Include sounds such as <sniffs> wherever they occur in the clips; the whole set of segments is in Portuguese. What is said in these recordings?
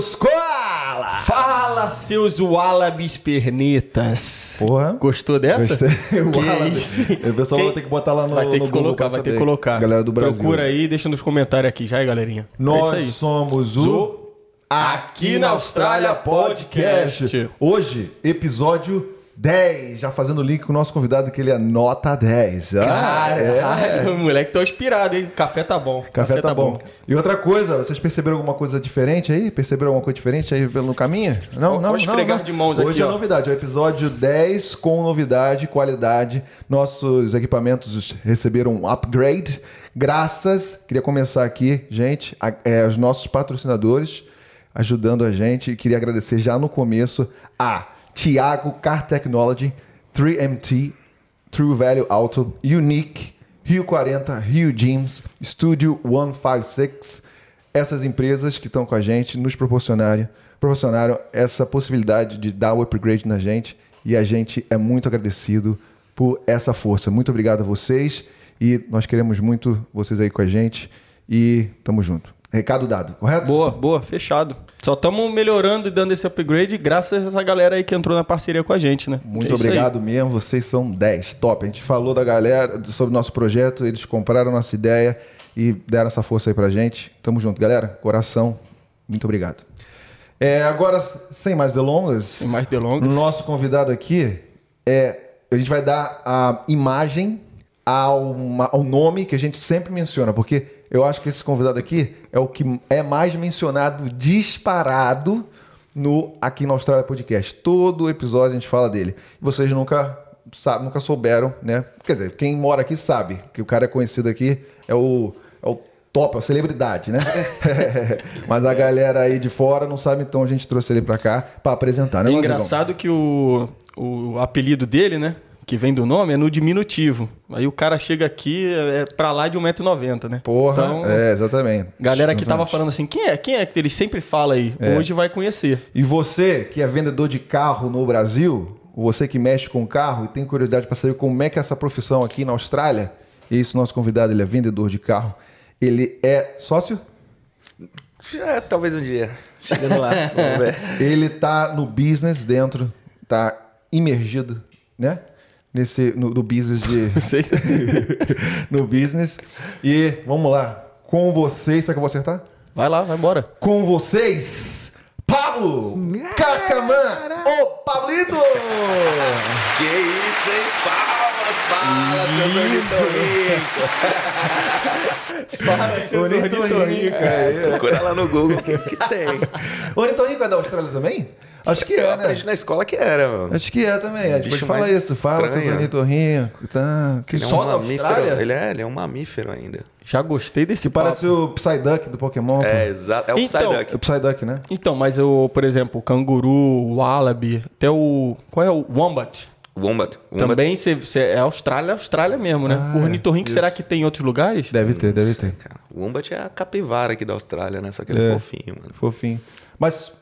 seus koala! Fala, seus Wallabies pernetas. Porra. Gostou dessa? Gostei. <laughs> O Que Wallaby. isso? O pessoal vai ter que botar lá no Vai ter no que Google colocar, pra vai ter que colocar. Galera do Brasil. Procura aí, deixa nos comentários aqui já, galerinha. é Nós aí. somos o Aqui na Austrália Podcast. Hoje, episódio 10. Já fazendo link com o nosso convidado, que ele é nota 10. Ah, Caralho, o moleque tá inspirado, hein? Café tá bom. Café, tá, bom. E outra coisa, vocês perceberam alguma coisa diferente aí? Perceberam alguma coisa diferente aí pelo caminho? Não, Vou não, não. esfregar não. de mãos Hoje aqui, é ó. novidade, é o episódio 10 com novidade, qualidade. Nossos equipamentos receberam um upgrade. Graças, queria começar aqui, gente, a, é, os nossos patrocinadores ajudando a gente. Queria agradecer já no começo a Tiago Car Technology, 3MT, True Value Auto, Unique, Rio 40, Rio Gyms, Studio 156. Essas empresas que estão com a gente nos proporcionaram, proporcionaram essa possibilidade de dar o upgrade na gente e a gente é muito agradecido por essa força. Muito obrigado a vocês e nós queremos muito vocês aí com a gente e tamo junto. Recado dado, correto? Boa, boa, fechado. Só estamos melhorando e dando esse upgrade graças a essa galera aí que entrou na parceria com a gente, né? Muito É obrigado mesmo, vocês são 10, top. A gente falou da galera, sobre o nosso projeto, eles compraram nossa ideia e deram essa força aí pra gente. Tamo junto, galera. Coração, muito obrigado. É, agora, sem mais delongas, Sem mais delongas. o nosso convidado aqui é. A gente vai dar a imagem ao, ao nome que a gente sempre menciona, porque eu acho que esse convidado aqui é o que é mais mencionado disparado no Aqui na Austrália Podcast. Todo episódio a gente fala dele. Vocês nunca, sa- nunca souberam, né? Quer dizer, quem mora aqui sabe que o cara é conhecido aqui, é o, é o top, é a celebridade, né? <laughs> Mas a galera aí de fora não sabe, então a gente trouxe ele pra cá pra apresentar, né? É engraçado que o, o apelido dele, né? Que vem do nome, é no diminutivo. Aí o cara chega aqui, é pra lá de 1,90m, né? Porra, Então, é, exatamente. galera que tava falando assim, quem é? Quem é que ele sempre fala aí? É. Hoje vai conhecer. E você que é vendedor de carro no Brasil, você que mexe com carro e tem curiosidade para saber como é que é essa profissão aqui na Austrália, esse nosso convidado, ele é vendedor de carro. Ele é sócio? É, talvez um dia. Chegando lá, vamos ver. <laughs> Ele tá no business dentro, tá imergido, né? Nesse no, no business de Não <laughs> sei. <laughs> no business. E vamos lá, com vocês, será que eu vou acertar? Vai lá, vai embora. Com vocês, Pablo Cacamã, o Pablito! Que isso, hein? Palmas, palmas, seu ornitorrinco. <laughs> Fala, Ornitorrinco, é. Procura lá no Google o que, que tem. Ornitorrinco é da Austrália também? Acho que Eu é, né? aprendi na escola que era, mano. Acho que é também. A gente Bicho pode falar mais isso. Fala seus estranho. ornitorrincos. Tá. Ele é Só um da mamífero. Austrália? Ele é, ele é um mamífero ainda. Já gostei desse Parece papo. o Psyduck do Pokémon. É, exato. É o Então, Psyduck. É o Psyduck, né? Então, mas eu, por exemplo, o canguru, o wallaby, até o... Qual é o wombat? Wombat. Wombat. Também cê, cê- é Austrália, Austrália mesmo, né? Ah, o ornitorrinco, será que tem em outros lugares? Deve ter, deve ter. Cara, o Wombat é a capivara aqui da Austrália, né? Só que ele é, É. fofinho, mano. Fofinho. Mas,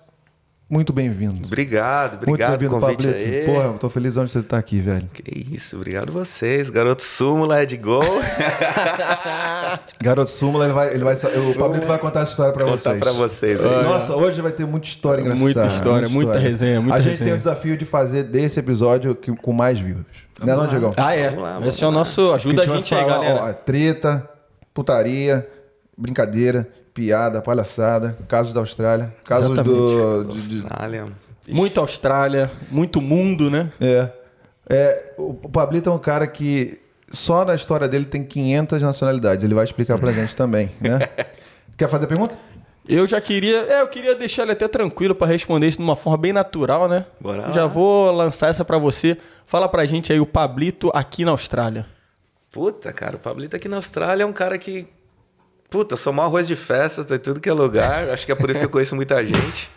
muito bem-vindo. Obrigado, Muito obrigado bem-vindo, convite Pablito. aí. Porra, eu tô feliz onde você tá aqui, velho. Que isso, obrigado vocês. Garoto sumo, Led Go. <laughs> Garoto Súmula, ele vai, ele vai, o Pablito vai contar essa história pra Contar vocês. pra vocês aí. Nossa, hoje vai ter muita história engraçada. Muita história, muita resenha, muita A gente resenha. tem o desafio de fazer desse episódio que- com mais views. Não é não, Diegão? Ah, é. Vamos lá, vamos Esse é o nosso... Ajuda a gente vai aí, falar, galera. ó, treta, putaria, brincadeira, piada, palhaçada, casos da Austrália, casos do... de- de- Austrália. Muito Austrália, muito mundo, né? é, é, o Pablito é um cara que só na história dele tem 500 nacionalidades. Ele vai explicar pra gente também, né? <laughs> Quer fazer pergunta? Eu já queria... É, eu queria deixar ele até tranquilo pra responder isso de uma forma bem natural, né? Bora lá. Já vou lançar essa pra você. Fala pra gente aí o Pablito aqui na Austrália. Puta, cara, o Pablito aqui na Austrália é um cara que. Puta, eu sou maior arroz de festa, tô em tudo que é lugar. Acho que é por isso que eu conheço muita gente.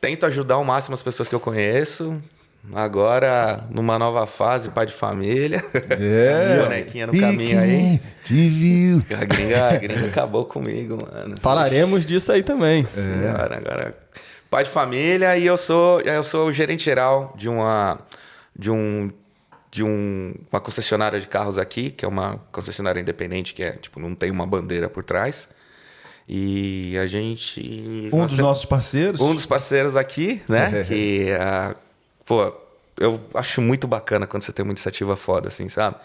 Tento ajudar ao máximo as pessoas que eu conheço. Agora, numa nova fase, pai de família. É. <laughs> Bonequinha no caminho aí. Te viu. A gringa, a gringa acabou comigo, mano. Falaremos disso aí também. Agora, agora. Pai de família e eu sou, eu sou o gerente geral de uma de um de um, uma concessionária de carros aqui, que é uma concessionária independente que é, tipo, não tem uma bandeira por trás. E a gente. Um dos nossos parceiros. um dos parceiros aqui, né? <laughs> que, ah, pô, eu acho muito bacana quando você tem uma iniciativa foda, assim, sabe?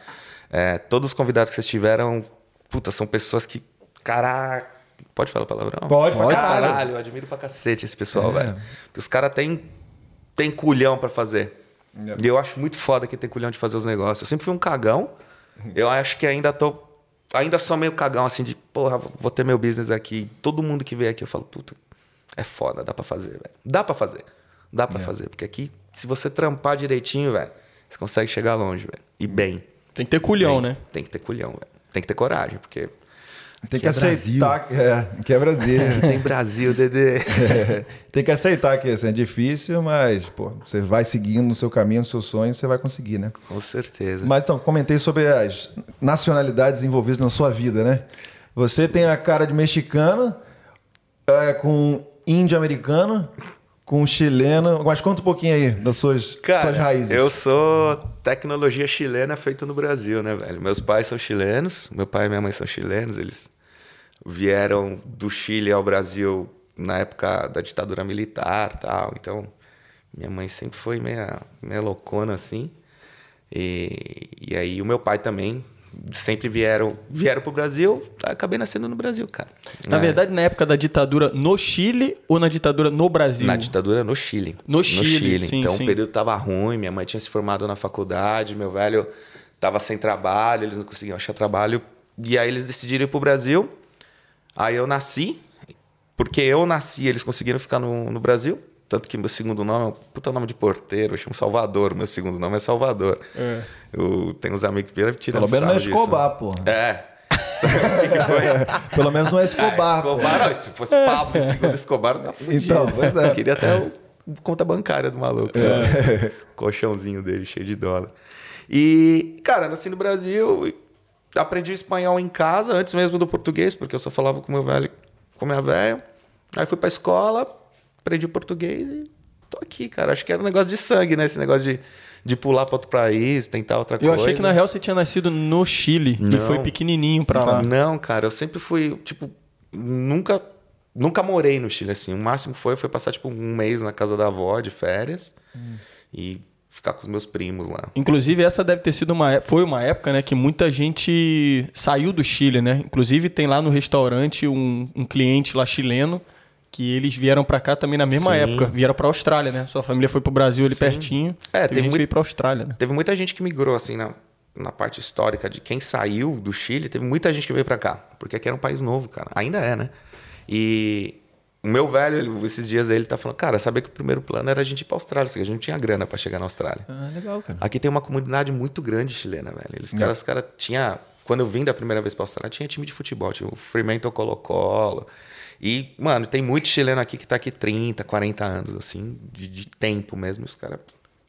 É, todos os convidados que vocês tiveram, puta, são pessoas que, caraca, pode falar palavrão? Pode Pode, caralho. caralho. Eu admiro pra cacete esse pessoal, É. velho. Os caras têm tem culhão pra fazer. E eu acho muito foda quem tem culhão de fazer os negócios. Eu sempre fui um cagão. Eu acho que ainda tô. Ainda sou meio cagão, assim, de, porra, vou ter meu business aqui. Todo mundo que vem aqui, eu falo, puta, é foda, dá pra fazer, velho. Dá pra fazer. Dá pra fazer. Porque aqui, se você trampar direitinho, velho, você consegue chegar longe, velho. E bem. Tem que ter culhão, Bem. né? Tem que ter culhão, velho. Tem que ter coragem, porque Tem que Que é aceitar que é, que é Brasil. tem Brasil, Dedê. <laughs> Tem que aceitar que assim, é difícil, mas pô, você vai seguindo o seu caminho, o seu sonho, você vai conseguir, né? Com certeza. Mas então, comentei sobre as nacionalidades envolvidas na sua vida, né? Você tem a cara de mexicano, é, com índio americano, com chileno. Mas conta um pouquinho aí das suas, Cara, suas raízes. eu sou tecnologia chilena feito no Brasil, né, velho? Meus pais são chilenos, meu pai e minha mãe são chilenos, eles vieram do Chile ao Brasil na época da ditadura militar tal. Então, minha mãe sempre foi meia, meia loucona assim. E, e aí o meu pai também sempre vieram vieram pro Brasil, acabei nascendo no Brasil, cara. Na É, verdade, na época da ditadura no Chile ou na ditadura no Brasil? Na ditadura no Chile. No Chile, sim, então sim. o período tava ruim, minha mãe tinha se formado na faculdade, meu velho tava sem trabalho, eles não conseguiam achar trabalho. E aí eles decidiram ir pro Brasil. Aí eu nasci, porque eu nasci, eles conseguiram ficar no, no Brasil. Tanto que meu segundo nome é um puta nome de porteiro, eu chamo Salvador, meu segundo nome é Salvador. Eu tenho uns amigos que viram tirando Pelo menos não é sarro disso. Escobar, porra. É. Sabe o que que foi? Pelo menos não é Escobar. Pô. Escobar, ó, se fosse Pablo segundo Escobar, tá fudido. Então, pois é. Eu queria até o conta bancária do maluco, sabe? Colchãozinho dele cheio de dólar. E, cara, nasci no Brasil, aprendi espanhol em casa, antes mesmo do português, porque eu só falava com meu velho, com minha velha. Aí fui pra escola, aprendi português e tô aqui, cara. Acho que era um negócio de sangue, né? Esse negócio de, de pular pra outro país, tentar outra Eu coisa. achei que na real você tinha nascido no Chile e Não. foi pequenininho pra lá. Não, cara, eu sempre fui, tipo, nunca nunca morei no Chile assim. O máximo que foi foi passar tipo um mês na casa da avó de férias e ficar com os meus primos lá. Inclusive, essa deve ter sido uma, é- foi uma época, né, que muita gente saiu do Chile, né? Inclusive, tem lá no restaurante um, um cliente lá chileno que eles vieram pra cá também na mesma Sim. época. Vieram pra Austrália, né? Sua família foi pro Brasil ali Sim. pertinho. É, e a tem gente muito- veio pra Austrália, né? Teve muita gente que migrou assim na, na parte histórica de quem saiu do Chile, teve muita gente que veio pra cá, porque aqui era um país novo, cara. Ainda é, né? E o meu velho, ele- esses dias aí, ele tá falando, cara, sabia que o primeiro plano era a gente ir pra Austrália, só que a gente não tinha grana pra chegar na Austrália. Ah, legal, cara. Aqui tem uma comunidade muito grande chilena, velho. Eles É. caras, os caras tinha, quando eu vim da primeira vez pra Austrália, tinha time de futebol, tinha o Fremantle Colo-Colo. E, mano, tem muito chileno aqui que tá aqui 30, 40 anos, assim, de, de tempo mesmo. Os caras.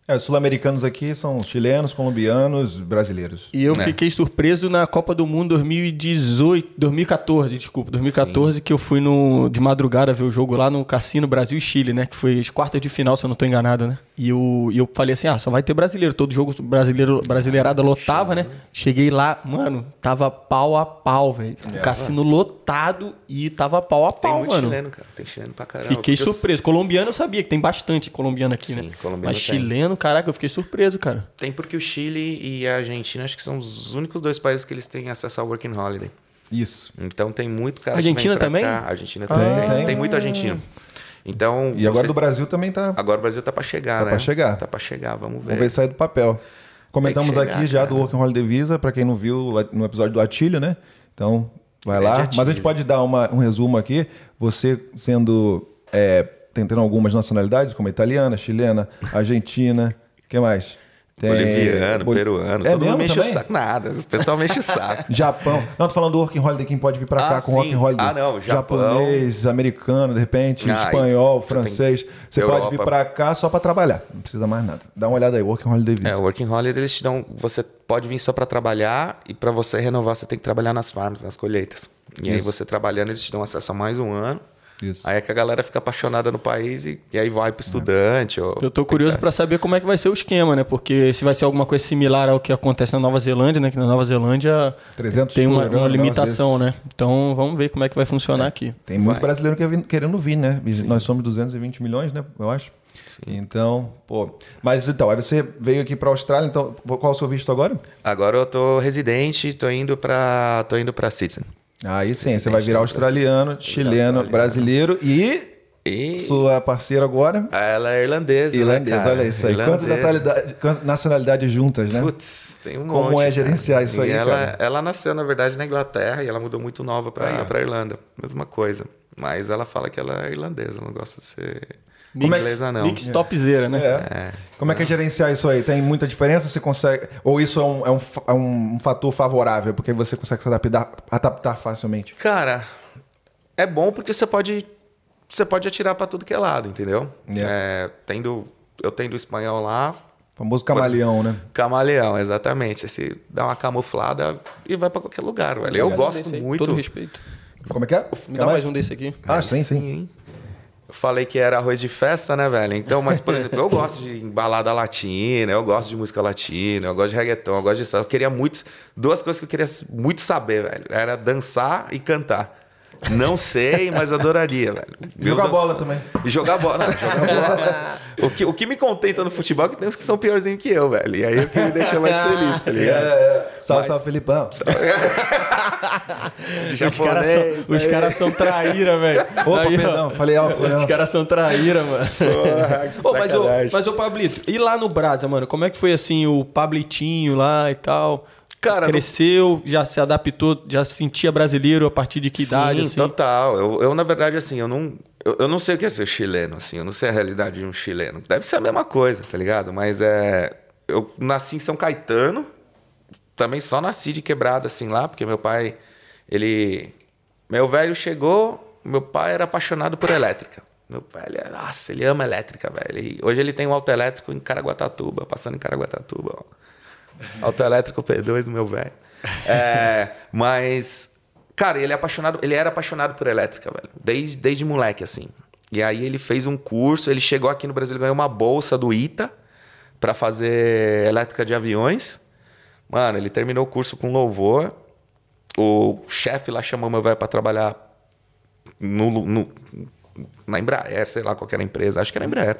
É, os sul-americanos aqui são chilenos, colombianos, brasileiros. E eu Né? fiquei surpreso na Copa do Mundo 2018, 2014, desculpa, 2014, que eu fui no, de madrugada ver o jogo lá no Cassino Brasil e Chile, né? Que foi as quartas de final, se eu não tô enganado, né? E eu, e eu falei assim, ah, só vai ter brasileiro. Todo jogo brasileiro, brasileirada lotava, né? Cheguei lá, mano, tava pau a pau, velho. O cassino lotado e tava pau a Tem pau, muito mano. chileno, cara. Tem chileno pra caramba. Fiquei Porque eu- surpreso. Colombiano eu sabia que tem bastante colombiano aqui, Sim, né? colombiano Mas tem. chileno, caraca, eu fiquei surpreso, cara. Tem porque o Chile e a Argentina acho que são os únicos dois países que eles têm acesso ao Working Holiday. Isso. Então tem muito cara Argentina que vem pra também? cá. Argentina também Ah. tem. Tem. Tem muito argentino. Então. E agora do Brasil também tá. Agora o Brasil tá pra chegar, Tá né? pra chegar. Tá pra chegar, vamos ver. Vamos ver se sai do papel. Comentamos chegar, aqui já cara. do Working Holiday Visa, para quem não viu no episódio do Atílio, né? Então, vai Grande lá. Mas a gente pode dar uma- um resumo aqui. Você sendo. É, tentando algumas nacionalidades, como italiana, chilena, <laughs> argentina. O que mais? Tem- Boliviano, Bol- peruano, É todo mundo mexe também? o saco. Nada, o pessoal mexe o saco. <laughs> Japão. Não, tô falando do Working Holiday, quem pode vir pra cá Ah, com sim. Working Holiday. Ah, não, Japão. Japonês, americano, de repente, Ah, espanhol, e você francês. tem Você pode vir Europa. pra cá só pra trabalhar. Não precisa mais nada. Dá uma olhada aí, Working Holiday Visa. É, Working Holiday, eles te dão. Você pode vir só para trabalhar e para você renovar, você tem que trabalhar nas farms, nas colheitas. E aí Isso. você trabalhando, eles te dão acesso a mais um ano. Isso. Aí é que a galera fica apaixonada no país e, e aí vai pro estudante. Ou... Eu tô curioso para saber como é que vai ser o esquema, né? Porque se vai ser alguma coisa similar ao que acontece na Nova Zelândia, né? Que na Nova Zelândia 300 tem uma, uma limitação, né? Então vamos ver como é que vai funcionar aqui. Tem muito Vai. brasileiro que querendo vir, né? Nós somos 220 milhões, né? Eu acho. Então, pô. Mas então, aí você veio aqui pra Austrália, então, qual é o seu visto agora? Agora eu tô residente, tô indo pra, tô indo pra Citizen. Aí sim, você vai virar no australiano, chileno, Australiano. brasileiro e E sua parceira agora? ela é irlandesa, Irlandesa, né, olha isso aí. Quantas nacionalidades juntas, né? Putz, tem um Como monte, é cara. gerenciar isso aí, ela, cara? ela nasceu, na verdade, na Inglaterra e ela mudou muito nova pra, Ah, é. pra Irlanda. Mesma coisa. Mas ela fala que ela é irlandesa, não gosta de ser Como é que- inglesa, não. Mix topzera, né? É. Como é que é gerenciar isso aí? Tem muita diferença? Você consegue. Ou isso é um, é um, é um fator favorável, porque você consegue se adaptar, adaptar facilmente? Cara, é bom porque você pode você pode atirar pra tudo que é lado, entendeu? Yeah. É, tendo eu tendo espanhol lá, O famoso camaleão, né? camaleão, exatamente. Você dá uma camuflada e vai pra qualquer lugar, velho. Eu gosto muito. Todo respeito. Como é que é? Me dá mais um desse aqui. Ah, sim, sim. hein? Falei que era arroz de festa, né, velho? Então, mas, por <laughs> exemplo, eu gosto de balada latina, eu gosto de música latina, eu gosto de reggaeton, eu gosto de... Eu queria muito... Duas coisas que eu queria muito saber, velho. Era dançar e cantar. Não sei, mas adoraria, velho. Jogar Eu bola também. E jogar bola. Não, jogar bola. <laughs> o, que, o que me contenta no futebol é que tem uns que são piorzinhos que eu, velho. E aí é o que me deixa mais feliz, tá ligado? Salve, Mas- salve, Felipão. <laughs> Os caras são, os caras são traíra, velho. Opa, Aí, ó. perdão, falei alto. Os caras são traíra, mano. Porra, <laughs> que Ô, mas, ô, mas, ô, Pablito, e lá no Brasa, mano? Como é que foi, assim, o Pablitinho lá e tal? Cara, Cresceu, já se adaptou, já se sentia brasileiro a partir de que idade, Sim, assim? total. Eu, eu, na verdade, assim, eu não, eu, eu não sei o que é ser chileno, assim. Eu não sei a realidade de um chileno. Deve ser a mesma coisa, tá ligado? Mas é... Eu nasci em São Caetano. Também só nasci de quebrada, assim, lá. Porque meu pai, ele... Meu velho chegou... Meu pai era apaixonado por elétrica. Meu pai, ele, é- nossa, ele ama elétrica, velho. E hoje ele tem um auto elétrico em Caraguatatuba, passando em Caraguatatuba, ó. Autoelétrico P2 do meu velho. É, mas, cara, ele é apaixonado, ele era apaixonado por elétrica, velho. Desde, desde moleque, assim. E aí ele fez um curso, ele chegou aqui no Brasil, ganhou uma bolsa do ITA para fazer elétrica de aviões. Mano, ele terminou o curso com louvor. O chefe lá chamou meu velho para trabalhar no, no- na Embraer, sei lá qual era a empresa, acho que era a Embraer.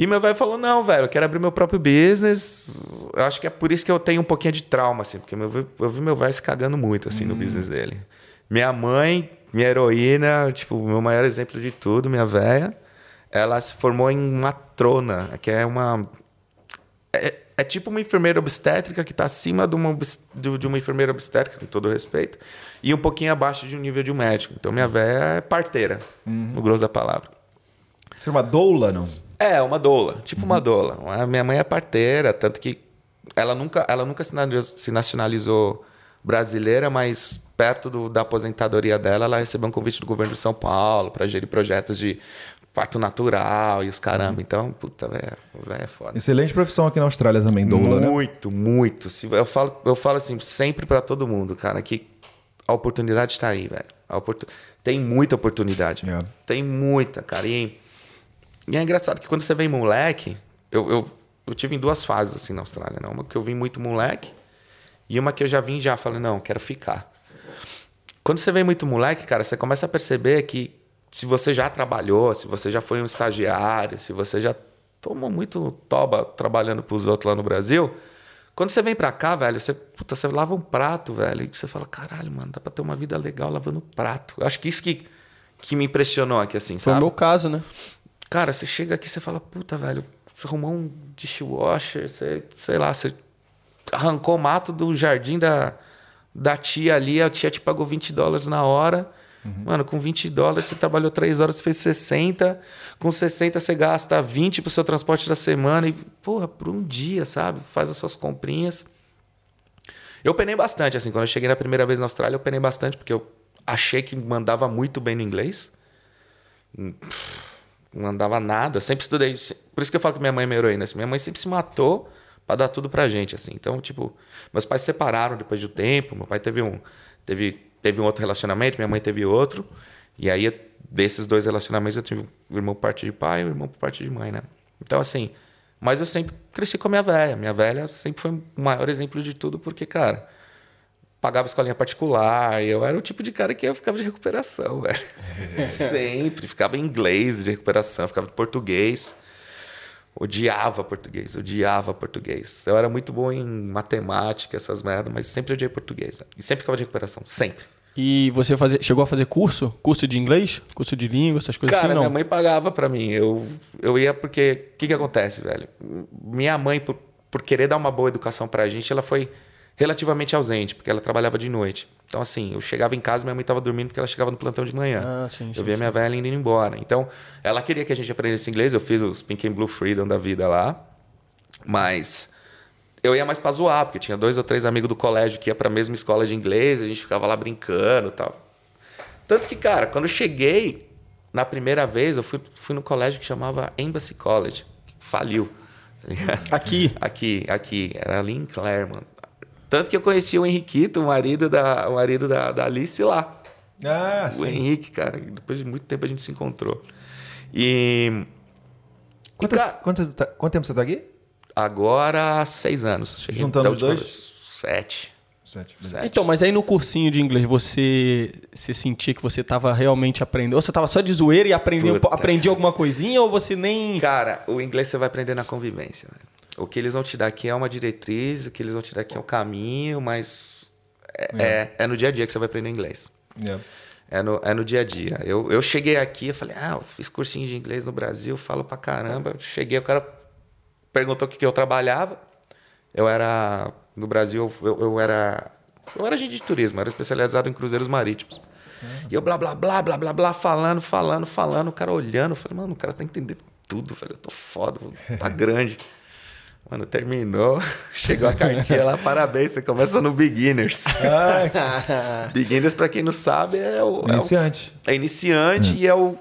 E meu velho falou: não, velho, eu quero abrir meu próprio business. Eu acho que é por isso que eu tenho um pouquinho de trauma, assim, porque meu, eu vi meu velho se cagando muito, assim, no business dele. Minha mãe, minha heroína, tipo, meu maior exemplo de tudo, minha velha, ela se formou em matrona, que é uma. É, é tipo uma enfermeira obstétrica que está acima de uma, de uma enfermeira obstétrica, com todo respeito, e um pouquinho abaixo de um nível de um médico. Então, minha velha é parteira, no grosso da palavra. Você é uma doula, não? É, uma doula, tipo uma doula. A minha mãe é parteira, tanto que ela nunca, ela nunca se nacionalizou- brasileira, mas perto do- da aposentadoria dela, ela recebeu um convite do governo de São Paulo para gerir projetos de parto natural e os caramba. Então, puta, velho, velho é foda. Excelente profissão aqui na Austrália também, doula, né? Muito, muito. Se- Eu falo, eu falo assim, sempre para todo mundo, cara, que a oportunidade está aí, velho. A oportu- Tem muita oportunidade. É. Tem muita, cara. E, e é engraçado que quando você vem moleque, eu, eu, eu tive em duas fases assim na Austrália, né? Uma que eu vim muito moleque e uma que eu já vim e já falei, não, quero ficar. Quando você vem muito moleque, cara, você começa a perceber que se você já trabalhou, se você já foi um estagiário, se você já tomou muito toba trabalhando pros outros lá no Brasil, quando você vem pra cá, velho, você, puta, você lava um prato, velho, e você fala, caralho, mano, dá pra ter uma vida legal lavando prato. Eu acho que isso que, que me impressionou aqui, assim, Foi o sabe? meu caso, né? Cara, você chega aqui você fala, puta, velho, você arrumou um dishwasher, você, sei lá, você arrancou mato do jardim da, da tia ali, a tia te pagou 20 dólares na hora. Mano, com 20 dólares você trabalhou 3 horas, você fez 60. Com 60 você gasta 20 pro seu transporte da semana. E, porra, por um dia, sabe? Faz as suas comprinhas. Eu penei bastante, assim. Quando eu cheguei na primeira vez na Austrália, eu penei bastante, porque eu achei que mandava muito bem no inglês. Não andava nada, sempre estudei. Por isso que eu falo que minha mãe é minha heroína. Assim. Minha mãe sempre se matou para dar tudo pra gente, assim. Então, tipo, meus pais se separaram depois do tempo. Meu pai teve um, teve, teve um outro relacionamento, minha mãe teve outro. E aí, desses dois relacionamentos, eu tive um irmão por parte de pai e um irmão por parte de mãe, né? Então, assim, mas eu sempre cresci com a minha velha. Minha velha sempre foi o maior exemplo de tudo, porque, cara, pagava escolinha particular. Eu era o tipo de cara que eu ficava de recuperação, <laughs> velho. sempre. Ficava em inglês de recuperação, ficava de português. Odiava português, odiava português. Eu era muito bom em matemática, essas merdas, mas sempre odiei português. Velho. E sempre ficava de recuperação, sempre. E você fazia, chegou a fazer curso? Curso de inglês? Curso de língua, essas coisas Cara, assim? Não. minha mãe pagava pra mim. Eu, eu ia porque. O que, que acontece, velho? Minha mãe, por, por querer dar uma boa educação pra gente, ela foi relativamente ausente, porque ela trabalhava de noite. Então, assim, eu chegava em casa, minha mãe estava dormindo porque ela chegava no plantão de manhã. Ah, sim, eu sim, via minha velha indo embora. Então, ela queria que a gente aprendesse inglês. Eu fiz os Pink and Blue Freedom da vida lá. Mas eu ia mais pra zoar, porque tinha dois ou três amigos do colégio que ia pra mesma escola de inglês, a gente ficava lá brincando e tal. Tanto que, cara, quando eu cheguei, na primeira vez, eu fui, fui no colégio que chamava Embassy College. Faliu. Aqui? <laughs> Aqui, aqui. Era ali em Claremont. Tanto que eu conheci o Henriquito, o marido da, o marido da, da Alice lá. Ah, O Henrique, cara. Depois de muito tempo a gente se encontrou. E Quanto, cara- quanto, tá- quanto tempo você tá aqui? agora, seis anos. Cheguei Juntando os dois? vez. Sete. Sete. Sete. Então, mas aí no cursinho de inglês, você, você sentia que você tava realmente aprendendo? Ou você tava só de zoeira e aprendia, aprendia alguma coisinha? Ou você nem... Cara, o inglês você vai aprender na convivência. velho. O que eles vão te dar aqui é uma diretriz, o que eles vão te dar aqui é um caminho, mas é, é, é no dia a dia que você vai aprender inglês. Yeah. É no, é no dia a dia. Eu, eu cheguei aqui, eu falei, ah, eu fiz cursinho de inglês no Brasil, falo pra caramba. Cheguei, o cara perguntou o que, que eu trabalhava. Eu era. No Brasil, eu, eu era. Eu era agente de turismo, era especializado em cruzeiros marítimos. E eu blá, blá, blá, blá, blá, blá, falando, falando, falando, o cara olhando. Eu falei, mano, o cara tá entendendo tudo, velho. Eu tô foda, tá <laughs> grande. Mano, terminou. <laughs> Chegou a cartinha lá, parabéns, você começa no Beginners. <laughs> Beginners, pra quem não sabe, é o. é o- Iniciante. É, iniciante e é o.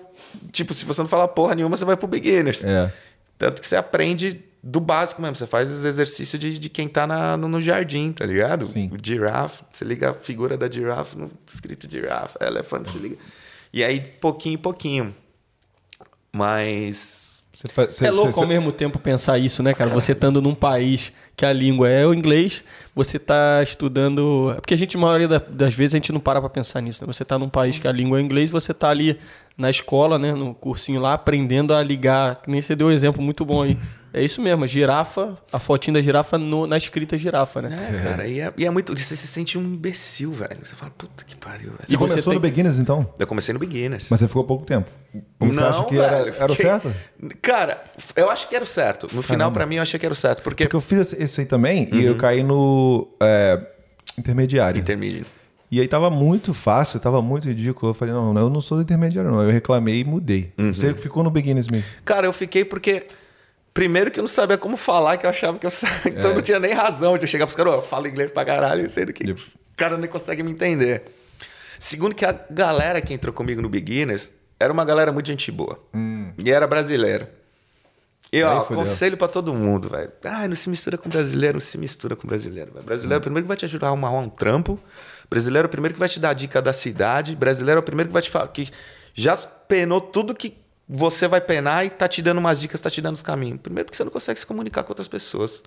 Tipo, se você não falar porra nenhuma, você vai pro Beginners. É. Tanto que você aprende do básico mesmo. Você faz os exercícios de, de quem tá na- no, no jardim, tá ligado? Sim. O girafa. Você liga a figura da girafa no escrito girafa. Elefante, você liga. E aí, pouquinho em pouquinho. Mas. Você você- É louco você- ao mesmo tempo pensar isso, né, cara? Você estando num país que a língua é o inglês, você tá estudando. Porque a gente, a maioria da- das vezes, a gente não para pra pensar nisso, né? Você tá num país que a língua é o inglês, você tá ali na escola, né, no cursinho lá, aprendendo a ligar. Que nem você deu um exemplo muito bom aí. É isso mesmo, a girafa, a fotinha da girafa no- na escrita girafa, né? É, cara, e é, e é muito. Você se sente um imbecil, velho. Você fala, puta que pariu, velho. Você E você começou tem- no Beginners, então? Eu comecei no Beginners. Mas você ficou pouco tempo. Como você acha que era, velho, era o fiquei- certo? Cara, eu acho que era o certo. No final, Caramba. pra mim, eu achei que era o certo. Porque. Porque eu fiz esse- aí também e Uhum. eu caí no é, intermediário. Intermediate. E aí tava muito fácil, tava muito ridículo. Eu falei, não, não, eu não sou do intermediário, não. Eu reclamei e mudei. Uhum. Você ficou no Beginners mesmo. Cara, eu fiquei porque. Primeiro que eu não sabia como falar, que eu achava que eu sabia. <laughs> Então não tinha nem razão de eu chegar pros caras, eu falo inglês pra caralho, sendo que Yep. os caras nem conseguem me entender. Segundo que a galera que entrou comigo no Beginners era uma galera muito gente boa. E era brasileiro. E ó, conselho pra todo mundo, velho. Ah, não se mistura com brasileiro, não se mistura com brasileiro. velho. Brasileiro é o primeiro que vai te ajudar a arrumar um trampo. Brasileiro é o primeiro que vai te dar a dica da cidade. Brasileiro é o primeiro que vai te falar que já penou tudo que você vai penar e tá te dando umas dicas, tá te dando os caminhos. Primeiro porque você não consegue se comunicar com outras pessoas.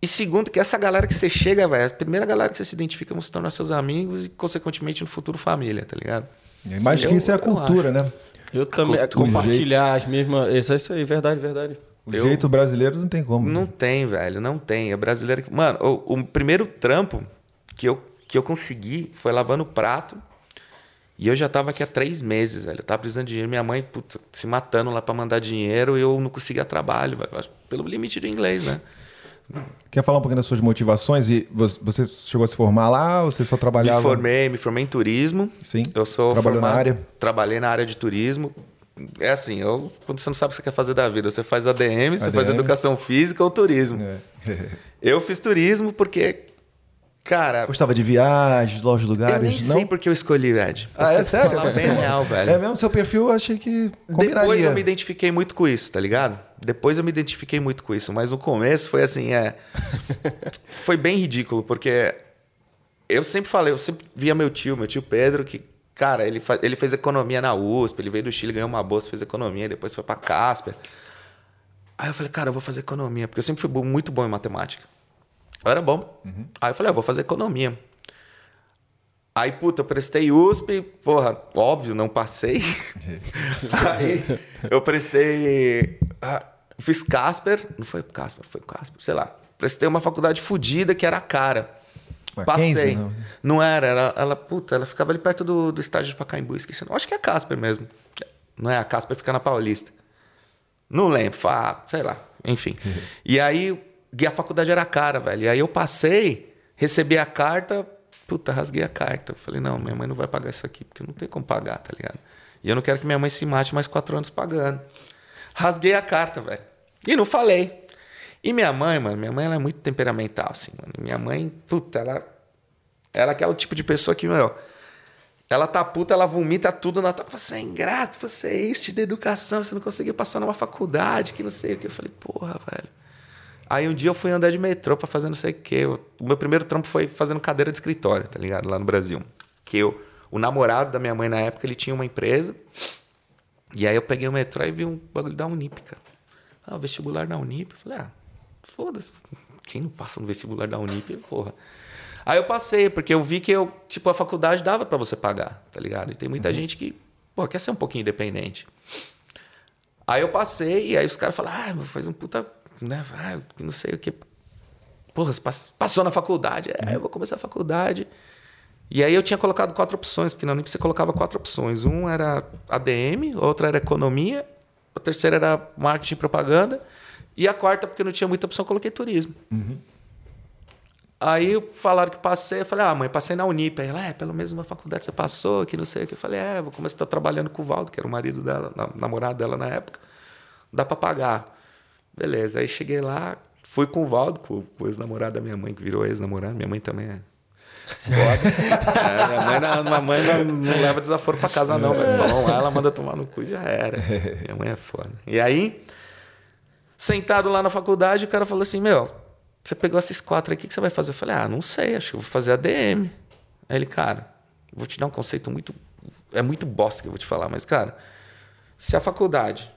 E segundo, que essa galera que você chega, velho, a primeira galera que você se identifica vão se tornar seus amigos e, consequentemente, no futuro, família, tá ligado? E mais que isso é a cultura, acho. né? Eu também. é cultura. compartilhar as mesmas. Isso, isso aí, verdade, verdade. O Eu- jeito brasileiro não tem como. Não tem, velho, não tem. É brasileiro que. Mano, o, o primeiro trampo que eu, que eu consegui foi lavando prato. E eu já tava aqui há três meses, velho. Eu tava precisando de dinheiro. Minha mãe, puta, se matando lá pra mandar dinheiro e eu não conseguia trabalho, velho. Pelo limite do inglês, né? Quer falar um pouquinho das suas motivações? E você chegou a se formar lá ou você só trabalhava? Me formei, me formei em turismo. Sim. Eu sou Trabalhou na formado- área? Trabalhei na área de turismo. É assim, eu, quando você não sabe o que você quer fazer da vida, você faz ADM, você faz ADM. educação física ou turismo. É. <laughs> Eu fiz turismo porque, cara, Gostava de viagens, de lojas, lugares? eu nem não? sei porque eu escolhi, Ed. Pra Ah, é sério? falar bem real, velho. É mesmo? Seu perfil eu achei que combinaria. Depois eu me identifiquei muito com isso, tá ligado? Depois eu me identifiquei muito com isso, mas no começo foi assim, é. <laughs> foi bem ridículo, porque eu sempre falei, eu sempre via meu tio, meu tio Pedro, que Cara, ele, fa- ele fez economia na USP, ele veio do Chile, ganhou uma bolsa, fez economia, depois foi pra Casper. Aí eu falei, cara, eu vou fazer economia, porque eu sempre fui muito bom em matemática. Eu era bom. Aí eu falei, ah, vou fazer economia. Aí, puta, eu prestei USP, porra, óbvio, não passei. <laughs> Aí eu prestei. ah, Fiz Casper, não foi Casper, foi Casper, sei lá. Prestei uma faculdade fodida que era cara. Mackenzie, Passei. não? Não, era, era, ela, puta, ela ficava ali perto do, do estádio de Pacaembu, esqueci. Acho que é Casper mesmo. Não é, a Casper fica na Paulista. Não lembro, fa- sei lá, enfim. <laughs> E aí, e a faculdade era cara, velho. E aí eu passei, recebi a carta, puta, rasguei a carta. Eu falei, não, minha mãe não vai pagar isso aqui, porque não tem como pagar, tá ligado? E eu não quero que minha mãe se mate mais quatro anos pagando. Rasguei a carta, velho. E não falei. E minha mãe, mano, minha mãe ela é muito temperamental, assim, mano. Minha mãe, puta, ela. Ela é aquele tipo de pessoa que, meu. Ela tá puta, ela vomita tudo na tua. Você é ingrato, você é este de educação, você não conseguiu passar numa faculdade, que não sei o que. Eu falei, porra, velho. Aí um dia eu fui andar de metrô pra fazer não sei o quê. O meu primeiro trampo foi fazendo cadeira de escritório, tá ligado? Lá no Brasil. Que eu, o namorado da minha mãe na época, ele tinha uma empresa. E aí eu peguei o metrô e vi um bagulho da Unip, cara. Ah, o vestibular da Unip. Eu falei, ah, foda-se. Quem não passa no vestibular da Unip, porra. Aí eu passei, porque eu vi que eu, tipo, a faculdade dava pra você pagar, tá ligado? E tem muita gente que, pô, quer ser um pouquinho independente. Aí eu passei, e aí os caras falaram, ah, faz um puta, né? Ah, não sei o que. Porra, passou na faculdade. É, eu vou começar a faculdade. E aí eu tinha colocado quatro opções, porque na Unip você colocava quatro opções. Um era ADM, outra era economia, a terceira era marketing e propaganda, e a quarta, porque não tinha muita opção, eu coloquei turismo. Aí falaram que passei, eu falei, ah, mãe, passei na Unip. Aí ela, é, pelo menos uma faculdade você passou, que não sei o que. Eu falei, é, vou começar a estar trabalhando com o Valdo, que era o marido dela, na- namorado dela na época. Dá pra pagar. Beleza, aí cheguei lá, fui com o Valdo, com, o ex-namorado da minha mãe, que virou ex-namorado. Minha mãe também é foda. <laughs> É, minha mãe, não, minha mãe não, não leva desaforo pra casa, não. velho. Falou lá, ela manda tomar no cu e já era. Minha mãe é foda. E aí, sentado lá na faculdade, o cara falou assim: Meu, você pegou esses quatro aqui, o que você vai fazer? Eu falei: Ah, não sei, acho que eu vou fazer ADM. Aí ele, cara, vou te dar um conceito muito. É muito bosta que eu vou te falar, mas, cara, se a faculdade,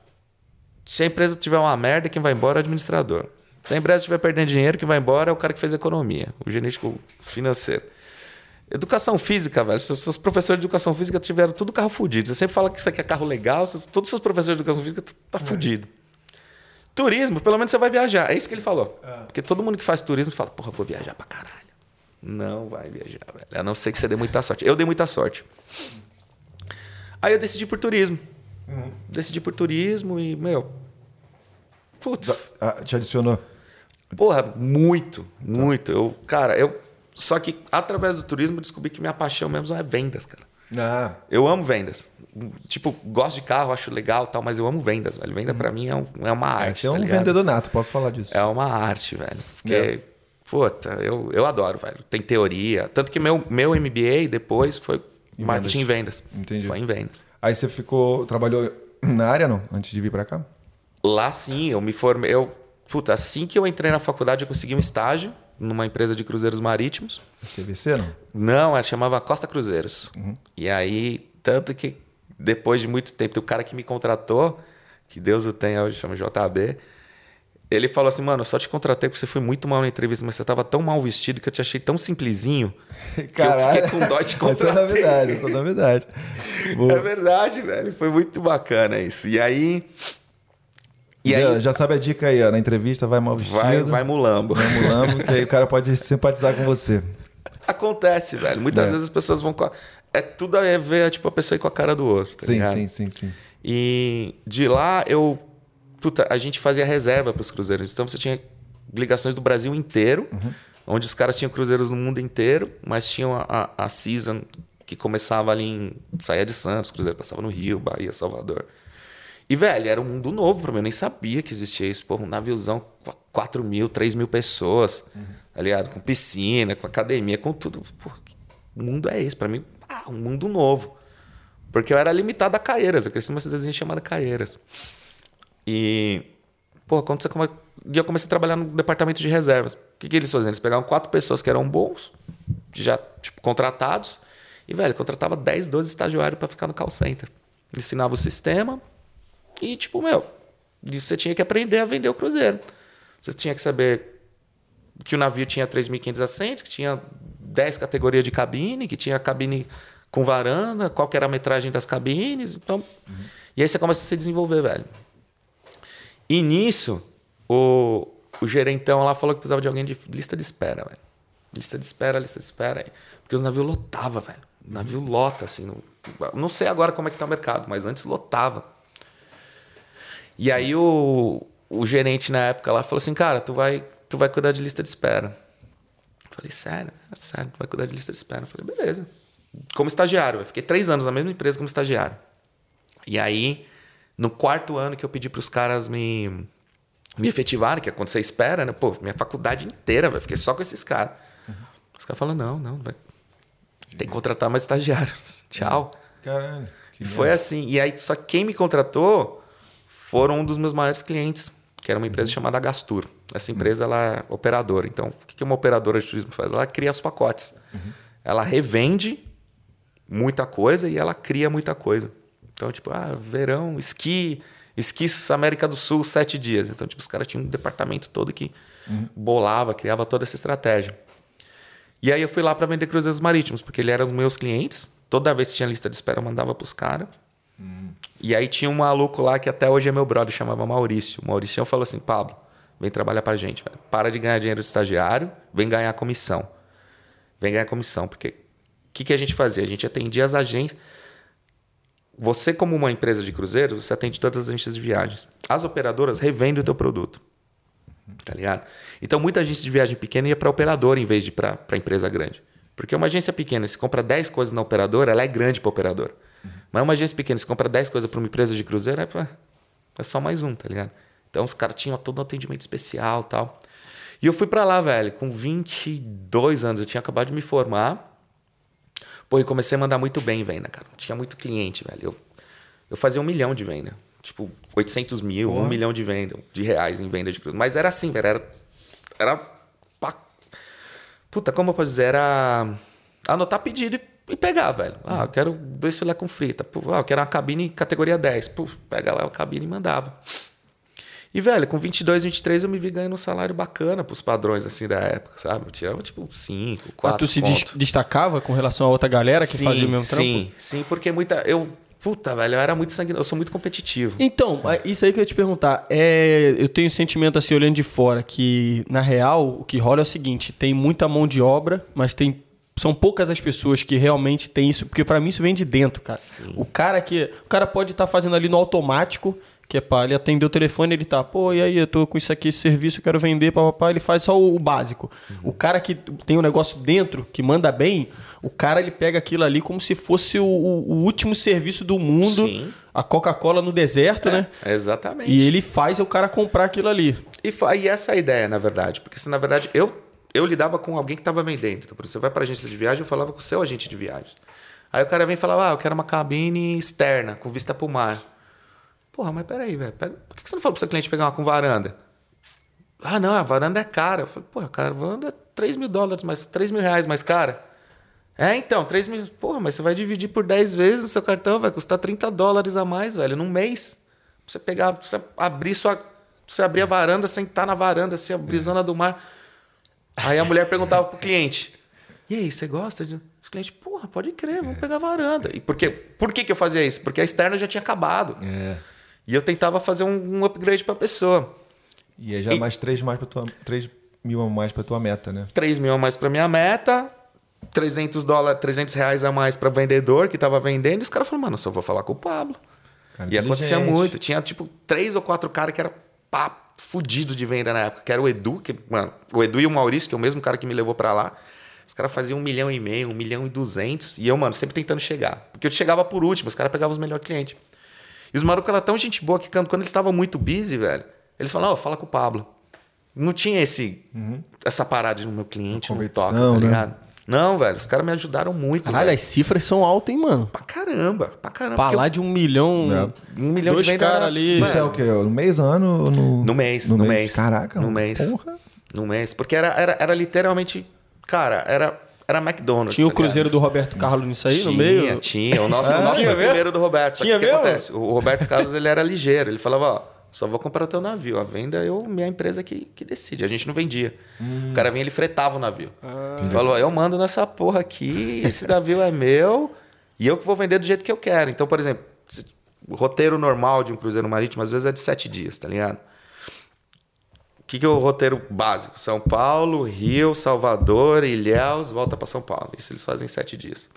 se a empresa tiver uma merda, quem vai embora é o administrador. Se a empresa estiver perdendo dinheiro, quem vai embora é o cara que fez economia, o gerente financeiro. Educação física, velho. Seus, seus professores de educação física tiveram tudo carro fudido. Você sempre fala que isso aqui é carro legal, seus- todos os seus professores de educação física tá fudido. Turismo, pelo menos você vai viajar. É isso que ele falou. Porque todo mundo que faz turismo fala, porra, vou viajar pra caralho. Não vai viajar, velho. A não ser que você dê muita sorte. Eu dei muita sorte. Aí eu decidi por turismo. Decidi por turismo e, meu. Putz. Ah, te adicionou. Porra, muito, muito. Eu, cara, eu. Só que através do turismo eu descobri que minha paixão mesmo é vendas, cara. Ah, Eu amo vendas. Tipo, gosto de carro, acho legal tal, mas eu amo vendas, velho. Venda pra mim é, um- é uma arte. você é tá um ligado? vendedor nato, posso falar disso. É uma arte, velho. Porque, É. puta, eu, eu adoro, velho. Tem teoria. Tanto que meu, meu MBA depois foi Em marketing e vendas. Entendi. Foi em vendas. Aí você ficou, trabalhou na área, não? Antes de vir pra cá? Lá sim, eu me formei. Eu, puta, assim que eu entrei na faculdade, eu consegui um estágio numa empresa de cruzeiros marítimos. CVC, não? Não, ela chamava Costa Cruzeiros. E aí, tanto que depois de muito tempo, o cara que me contratou, que Deus o tenha hoje, chama JB, ele falou assim, mano, eu só te contratei porque você foi muito mal na entrevista, mas você tava tão mal vestido que eu te achei tão simplesinho <laughs> que eu fiquei com dó de Essa é contratar. novidade, essa é novidade. <laughs> Boa. É verdade, velho. Foi muito bacana isso. E aí... E já, aí já sabe a dica aí, ó. Na entrevista vai mal vestido. vai, vai mulambo. Vai mulambo, que aí o cara pode simpatizar com você. Acontece, velho. Muitas É. vezes as pessoas vão com a... É tudo a ver, tipo, a pessoa ir com a cara do outro, tá sim, ligado? sim, sim, sim. E de lá eu. Puta, a gente fazia reserva para os cruzeiros. Então você tinha ligações do Brasil inteiro, onde os caras tinham cruzeiros no mundo inteiro, mas tinham a, a, a season que começava ali em. saía de Santos, cruzeiro passava no Rio, Bahia, Salvador. E, velho, era um mundo novo pra mim. Eu nem sabia que existia isso. Porra, um naviozão, com 4 mil, 3 mil pessoas, tá ligado? Com piscina, com academia, com tudo. Porra, que mundo é esse? Pra mim, ah, um mundo novo. Porque eu era limitado a Caeiras. Eu cresci numa cidadezinha chamada Caeiras. E, pô, quando você come... e eu comecei a trabalhar no departamento de reservas. O que, que eles faziam? Eles pegavam quatro pessoas que eram bons, já tipo, contratados, E, velho, contratava 10, 12 estagiários para ficar no call center. Ensinava o sistema e, tipo, meu, você tinha que aprender a vender o cruzeiro. Você tinha que saber que o navio tinha 3.500 assentos, que tinha 10 categorias de cabine, que tinha cabine com varanda, qual que era a metragem das cabines. Então, uhum. E aí você começa a se desenvolver, velho. E nisso, o, o gerentão lá falou que precisava de alguém de lista de espera, velho. Lista de espera, lista de espera. Porque os navios lotava, velho. O navio lota, assim. Não, não sei agora como é que tá o mercado, mas antes lotava. E aí o, o gerente na época lá falou assim, cara, tu vai, tu vai cuidar de lista de espera. Eu falei, sério? Sério, tu vai cuidar de lista de espera. Eu falei, beleza. Como estagiário. Eu fiquei três anos na mesma empresa como estagiário. E aí, no quarto ano que eu pedi para os caras me, me efetivarem, que é quando você espera, né? Pô, minha faculdade inteira, vai fiquei só com esses caras. Uhum. Os caras falam, não, não, vai. tem que contratar mais estagiários. <laughs> Tchau. Caralho. E foi assim. E aí, só quem me contratou foram um dos meus maiores clientes, que era uma empresa uhum. chamada Gastur. Essa empresa ela é operadora. Então, o que uma operadora de turismo faz? Ela cria os pacotes. Uhum. Ela revende muita coisa e ela cria muita coisa. Então, tipo, ah, verão, esqui, esqui América do Sul, sete dias. Então, tipo, os caras tinham um departamento todo que uhum. bolava, criava toda essa estratégia. E aí eu fui lá para vender cruzeiros marítimos, porque ele era os meus clientes. Toda vez que tinha lista de espera, eu mandava pros caras. Uhum. E aí tinha um maluco lá que até hoje é meu brother, chamava Maurício. O Maurício falou assim: Pablo, vem trabalhar pra gente, velho. Para de ganhar dinheiro de estagiário, vem ganhar comissão. Vem ganhar comissão, porque o que, que a gente fazia? A gente atendia as agências você, como uma empresa de cruzeiro, você atende todas as agências de viagens. As operadoras revendem o teu produto. Tá ligado? Então, muita agência de viagem pequena ia para operadora em vez de para empresa grande. Porque uma agência pequena, se compra 10 coisas na operadora, ela é grande para operadora. Uhum. Mas uma agência pequena, se compra 10 coisas para uma empresa de cruzeiro, é, pra, é só mais um, tá ligado? Então, os caras tinham todo um atendimento especial tal. E eu fui para lá, velho, com 22 anos. Eu tinha acabado de me formar. Pô, e comecei a mandar muito bem em venda, cara. Tinha muito cliente, velho. Eu, eu fazia um milhão de venda. Tipo, 800 mil, Porra. um milhão de venda, de reais em venda de cruz. Mas era assim, velho. Era. Era. Puta, como eu posso dizer? Era. Anotar pedido e pegar, velho. Ah, eu quero dois filé com frita. Pô, ah, eu quero uma cabine categoria 10. Pô, pega lá a cabine e mandava. E, velho, com 22, 23 eu me vi ganhando um salário bacana pros padrões, assim, da época, sabe? Eu tirava, tipo, 5, 4 Mas tu se destacava com relação a outra galera que sim, fazia o mesmo trampo? Sim, sim, porque muita... Eu, puta, velho, eu era muito sanguíneo, eu sou muito competitivo. Então, isso aí que eu ia te perguntar. É, eu tenho um sentimento, assim, olhando de fora, que, na real, o que rola é o seguinte, tem muita mão de obra, mas tem são poucas as pessoas que realmente têm isso, porque para mim isso vem de dentro, cara. Sim. O cara que o cara pode estar tá fazendo ali no automático, que é para ele atender o telefone, ele tá, pô, e aí, eu tô com isso aqui, esse serviço, eu quero vender, papapá, ele faz só o, básico. Uhum. O cara que tem um negócio dentro, que manda bem, o cara ele pega aquilo ali como se fosse o, o último serviço do mundo, Sim. a Coca-Cola no deserto, é, né? Exatamente. E ele faz o cara comprar aquilo ali. E, e essa é a ideia, na verdade, porque se na verdade eu, eu lidava com alguém que estava vendendo. Então, por você vai para agência de viagem, eu falava com o seu agente de viagem. Aí o cara vem e fala, ah, eu quero uma cabine externa, com vista para o mar. Porra, mas peraí, velho. Por que você não falou pro seu cliente pegar uma com varanda? Ah, não, a varanda é cara. Eu falei, porra, cara, a varanda é 3 mil dólares, mas 3 mil reais mais cara. É, então, 3 mil. Porra, mas você vai dividir por 10 vezes no seu cartão, vai custar 30 dólares a mais, velho, num mês. Pra você pegar, pra você abrir sua. Você abrir a varanda, sentar na varanda, assim, a brisona do mar. Aí a mulher perguntava pro cliente: E aí, você gosta de. Os clientes, porra, pode crer, vamos é. pegar a varanda. E por quê? Por que, que eu fazia isso? Porque a externa já tinha acabado. É. E eu tentava fazer um, um upgrade para a pessoa. E aí já e... mais 3 mais para tua 3 mil a mais para tua meta, né? 3 mil a mais para minha meta, 300 dólares, 300 reais a mais para vendedor que estava vendendo. E os caras falaram, mano, eu só vou falar com o Pablo. Cara, e acontecia muito. Tinha tipo três ou quatro caras que era pá, fudido de venda na época, que era o Edu, que, mano, o Edu e o Maurício, que é o mesmo cara que me levou para lá. Os caras faziam um milhão e meio, um milhão e duzentos. E eu, mano, sempre tentando chegar. Porque eu chegava por último, os caras pegavam os melhores clientes. E os malucos eram tão gente boa que quando eles estavam muito busy, velho, eles falavam, oh, fala com o Pablo. Não tinha esse, uhum. essa parada no meu cliente, no toque, tá né? ligado? Né? Não, velho, os caras me ajudaram muito. Caralho, velho. as cifras são altas, hein, mano? Pra caramba, pra caramba. Pra lá eu... de um milhão. É. Um milhão dois de caras ali. Isso é o quê? No mês, ano? No, no mês, no, no mês. mês. Caraca, no mês. Porra. No mês. Porque era, era, era literalmente. Cara, era Era McDonald's. Tinha o cruzeiro do Roberto Carlos nisso aí, tinha, no meio? Tinha, O nosso, Ah, o nosso tinha foi o primeiro do Roberto. Tinha o que mesmo? acontece? O Roberto Carlos ele era ligeiro. Ele falava, ó, só vou comprar o teu navio. A venda eu, minha empresa que, que decide. A gente não vendia. Hum. O cara vinha, ele fretava o navio. Ah. Ele falou, eu mando nessa porra aqui, esse navio é meu e eu que vou vender do jeito que eu quero. Então, por exemplo, o roteiro normal de um cruzeiro marítimo às vezes é de sete dias, tá ligado? O que, que é o roteiro básico? São Paulo, Rio, Salvador, Ilhéus, volta para São Paulo. Isso eles fazem em sete dias.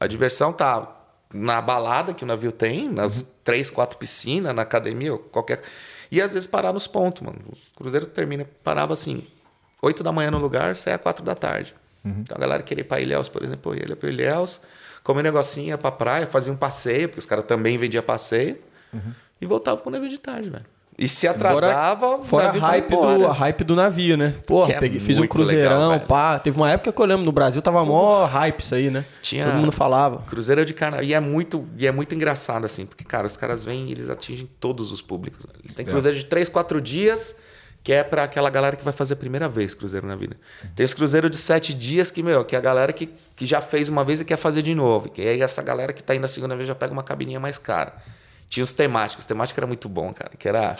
A diversão tá na balada que o navio tem, nas três, quatro piscinas, na academia, ou qualquer. E às vezes parar nos pontos, mano. Os cruzeiros termina, parava assim, 8 da manhã no lugar, saia 4 da tarde. Então a galera queria ir pra Ilhéus, por exemplo, ia pra Ilhéus, comer um negocinho, ia pra praia, fazia um passeio, porque os caras também vendiam passeio, e voltava com o navio de tarde, velho. E se atrasava, o Fora a hype, do, a hype do navio, né? Porra, Que é peguei, fiz um cruzeirão, legal, pá. Teve uma época que eu lembro, no Brasil tava mó hype isso aí, né? Tinha- Todo mundo falava. Cruzeiro de carnaval. E é muito, e é muito engraçado, assim, porque, cara, os caras vêm e eles atingem todos os públicos. velho. Eles têm cruzeiro de 3, 4 dias, que é pra aquela galera que vai fazer a primeira vez cruzeiro na vida. Tem os cruzeiros de 7 dias, que, meu, que é a galera que, que já fez uma vez e quer fazer de novo. E aí essa galera que tá indo a segunda vez já pega uma cabininha mais cara. Tinha os temáticos. Os temáticos era muito bom, cara. Que era.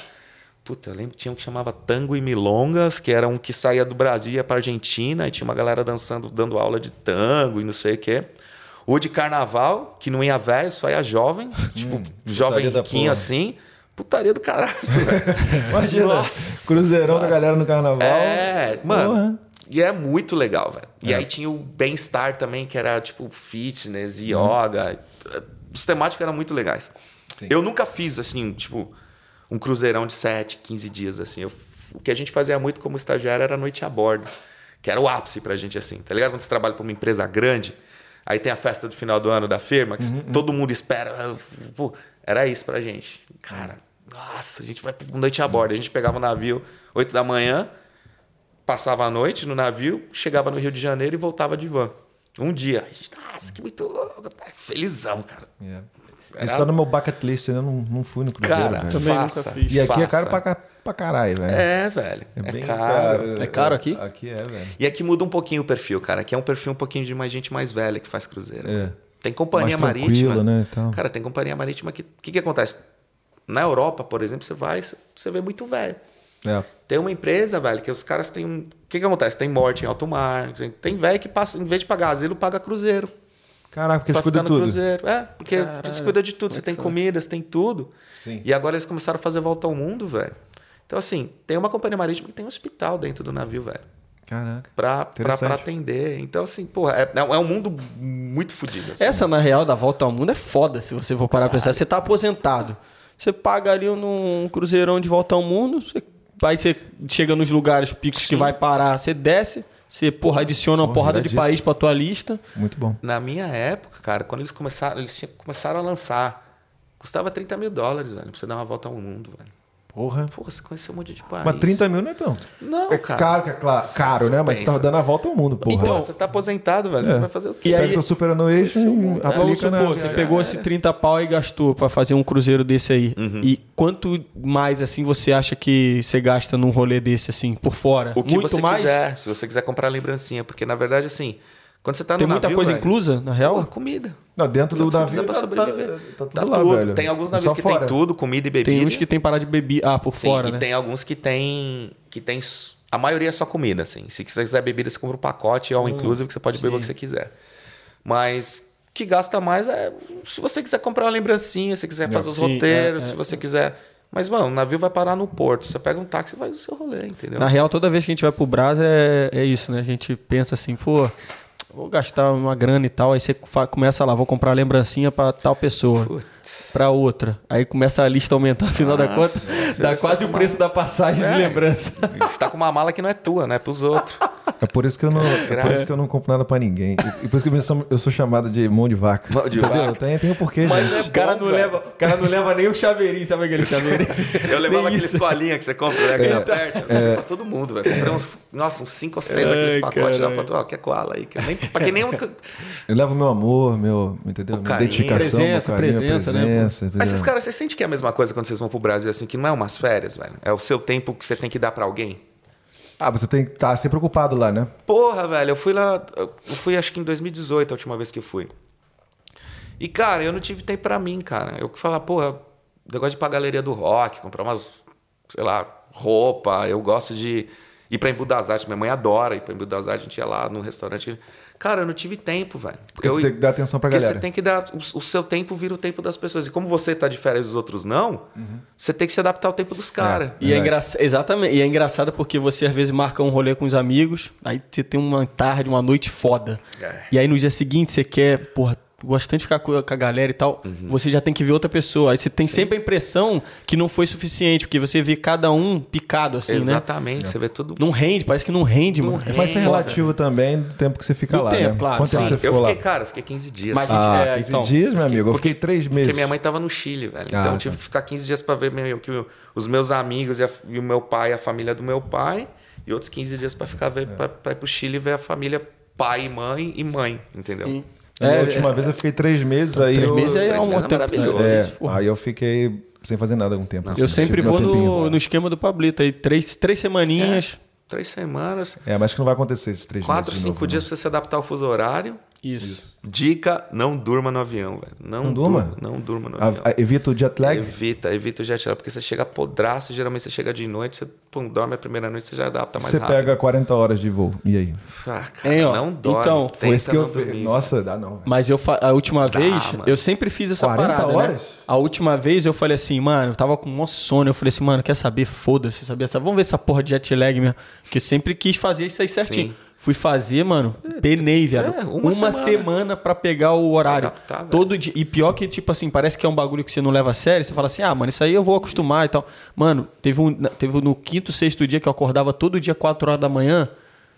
Puta, eu lembro que tinha um que chamava Tango e Milongas, que era um que saía do Brasil e ia pra Argentina, e tinha uma galera dançando, dando aula de tango e não sei o quê. O de carnaval, que não ia velho, só ia jovem, <laughs> tipo, jovem putaria da riquinho assim. Putaria do caralho. <laughs> Imagina. Nossa. Cruzeirão da galera no carnaval. É, mano. Porra. E é muito legal, velho. E aí tinha o bem-estar também, que era tipo fitness, yoga. Os temáticos eram muito legais. Eu nunca fiz, assim, tipo, um cruzeirão de 7, 15 dias, assim. Eu- o que a gente fazia muito como estagiário era noite a bordo. Que era o ápice pra gente, assim. Tá ligado? Quando você trabalha pra uma empresa grande, aí tem a festa do final do ano da firma, que todo mundo espera. Pô, era isso pra gente. Cara, nossa, a gente vai noite a bordo. A gente pegava o navio 8 da manhã, passava a noite no navio, chegava no Rio de Janeiro e voltava de van. Um dia. A gente, nossa, que muito louco. tá Felizão, cara. É. Era- Isso só no meu bucket list, eu não, não fui no cruzeiro, Cara, velho. Também faça, nunca fiz. E aqui é faça. caro pra, pra caralho, velho. É, velho. É É, bem caro. caro. É caro aqui? Aqui é, velho. E aqui muda um pouquinho o perfil, cara. Aqui é um perfil um pouquinho de mais gente mais velha que faz cruzeiro. É. Tem companhia Mais marítima. né, e tal. Cara, tem companhia marítima que. O que, que acontece? Na Europa, por exemplo, você vai, você vê muito velho. É. Tem uma empresa, velho, que os caras têm um. O que, que acontece? Tem morte em alto mar. tem- Tem velho que passa, em vez de pagar asilo, paga cruzeiro. Caraca, porque eles cuidam no tudo. cruzeiro. É, porque Caralho, eles cuidam de tudo. Você tem comida, você tem tudo. Sim. E agora eles começaram a fazer volta ao mundo, velho. Então, assim, tem uma companhia marítima que tem um hospital dentro do navio, velho. Caraca. Pra, pra, pra atender. Então, assim, porra, é, é um mundo muito fodido. assim. Essa, na real, da volta ao mundo é foda, se você for parar pra pensar. Você tá aposentado. Você paga ali num cruzeirão de volta ao mundo, você, aí você chega nos lugares picos que vai parar, você desce, você, porra, adiciona uma Porra, porrada de iradíssimo. país pra tua lista. Muito bom. Na minha época, cara, quando eles começaram, eles começaram a lançar, custava 30 mil dólares, velho, pra você dar uma volta ao mundo, velho. Porra. Porra, você conheceu um monte de país. Mas 30 mil não é tão. Não, é cara. caro, que é cla- caro, né? Mas você tá dando a volta ao mundo, porra. Então, você tá aposentado, velho. Você É. vai fazer o quê? E Pega aí- teu superannuation e aplica Vamos na supor, você viagem. pegou esse 30 pau e gastou pra fazer um cruzeiro desse aí. Uhum. E quanto mais, assim, você acha que você gasta num rolê desse, assim, por fora? O que Muito você mais? quiser, se você quiser comprar lembrancinha. Porque, na verdade, assim, quando você tá no Tem muita navio, coisa velho, inclusa, na real? Porra, comida. Não, dentro do navio precisa pra tá, sobreviver. tá, tá tudo Tá lá, tudo. velho. Tem alguns É navios que fora. tem tudo, comida e bebida. Tem uns que tem parada de bebida. Ah, por Sim, fora, e né? tem alguns que tem que tem a maioria é só comida, assim. Se você quiser bebida, você compra um pacote Hum, all inclusive que você pode beber o que você quiser. Mas o que gasta mais é se você quiser comprar uma lembrancinha, se quiser fazer os Sim, roteiros, é, é. se você quiser. Mas, mano, o navio vai parar no porto. Você pega um táxi e faz o seu rolê, entendeu? Na real, toda vez que a gente vai pro Brás é, é isso, né? A gente pensa assim, pô, vou gastar uma grana e tal. Aí você começa lá, vou comprar lembrancinha pra tal pessoa. Pra outra. Aí começa a lista a aumentar, afinal da conta, dá quase o preço da passagem de É. lembrança. Você tá com uma mala que não é tua, né? Pros outros. É por isso que eu não, é por isso que eu não compro nada pra ninguém. E, e por isso que eu sou, eu sou chamado de mão de vaca. Mão de Entendeu? vaca. Tem, tem um porquê, Mas gente. é O cara, não velho. leva, cara não leva nem o chaveirinho, sabe aquele <laughs> chaveirinho? Eu levava Nem aquele isso. escolinha que você compra, né? Que você aperta. É. Pra todo mundo, velho. Comprei uns, nossa, uns 5 ou 6 Ai, daqueles pacotes lá pra tu, ó, quer coala aí. Que nem, pra que nem um. Eu levo meu amor, meu, entendeu? Minha carinho. identificação, Presença, meu carinho, presença, né, Mas esses caras, você sente que é a mesma coisa quando vocês vão pro Brasil, assim, que não é umas férias, velho? É o seu tempo que você tem que dar pra alguém? Ah, você tem que estar sempre ocupado lá, né? Porra, velho, eu fui lá. Eu fui acho que em 2018, a última vez que eu fui. E, cara, eu não tive tempo pra mim, cara. Eu que falar, porra, eu gosto de ir pra galeria do rock, comprar umas, sei lá, roupa. Eu gosto de ir pra Embu das Artes. Minha mãe adora ir pra Embu das Artes. A gente ia lá no restaurante. Cara, eu não tive tempo, velho. Porque eu, você tem que dar atenção pra porque galera. você tem que dar. O, o seu tempo vira o tempo das pessoas. E como você tá de férias e os outros não, você tem que se adaptar ao tempo dos caras. E é Verdade. engraçado, exatamente. E é engraçado porque você às vezes marca um rolê com os amigos, aí você tem uma tarde, uma noite foda. É. E aí no dia seguinte você quer, porra, gosta tanto de ficar com a galera e tal, você já tem que ver outra pessoa. Aí você tem sempre a impressão que não foi suficiente, porque você vê cada um picado assim, né? Exatamente, você vê tudo. Não rende, parece que não rende, mano. É Mas é relativo também do tempo que você fica Do lá, tempo, né? claro. Quanto Sim, tempo você eu fiquei, lá? cara, eu fiquei 15 dias. Mas- Ah, É, 15 então, dias, meu amigo. Eu fiquei três meses. Porque minha mãe tava no Chile, velho. Ah, Então eu tá. tive que ficar 15 dias pra ver meio que os meus amigos e, a- e o meu pai, a família do meu pai, e outros 15 dias pra ficar ver, pra, pra ir pro Chile e ver a família pai e mãe e mãe, entendeu? Sim. A É, última vez eu fiquei três meses, aí Três eu... meses é três um meses é tempo. maravilhoso. É, Porra. aí eu fiquei sem fazer nada algum tempo. Eu sempre vou tempinho no, no esquema do Pablito aí, três, três semaninhas. Três semanas, É, mas que não vai acontecer esses três quatro, meses de cinco novo, dias né? pra você se adaptar ao fuso horário. Isso. Dica, não durma no avião, velho. Não, Não durma? durma? Não durma no A- avião. a- evita o jet lag? Evita, evita o jet lag, porque você chega podraço, geralmente você chega de noite, você pum, dorme a primeira noite, você já adapta mais Você rápido. pega 40 horas de voo. E aí? Ah, cara, Hein, ó, não dorme. então, Foi isso que eu dormir, Nossa, dá não. velho. Mas eu a última vez, mano. eu sempre fiz essa 40 parada, horas? né? A última vez eu falei assim, mano, eu tava com um sono, eu falei assim, mano, quer saber? Foda-se, sabia? Vamos ver essa porra de jet lag mesmo. Porque eu sempre quis fazer isso aí certinho. Sim. Fui fazer, mano, penei, velho. é, uma uma semana. semana. pra pegar o horário. adaptar, velho. Todo dia. E pior que, tipo assim, parece que é um bagulho que você não leva a sério. Você fala assim, ah, mano, isso aí eu vou acostumar e tal. Mano, teve, um, teve no quinto, sexto dia que eu acordava todo dia, 4 horas da manhã.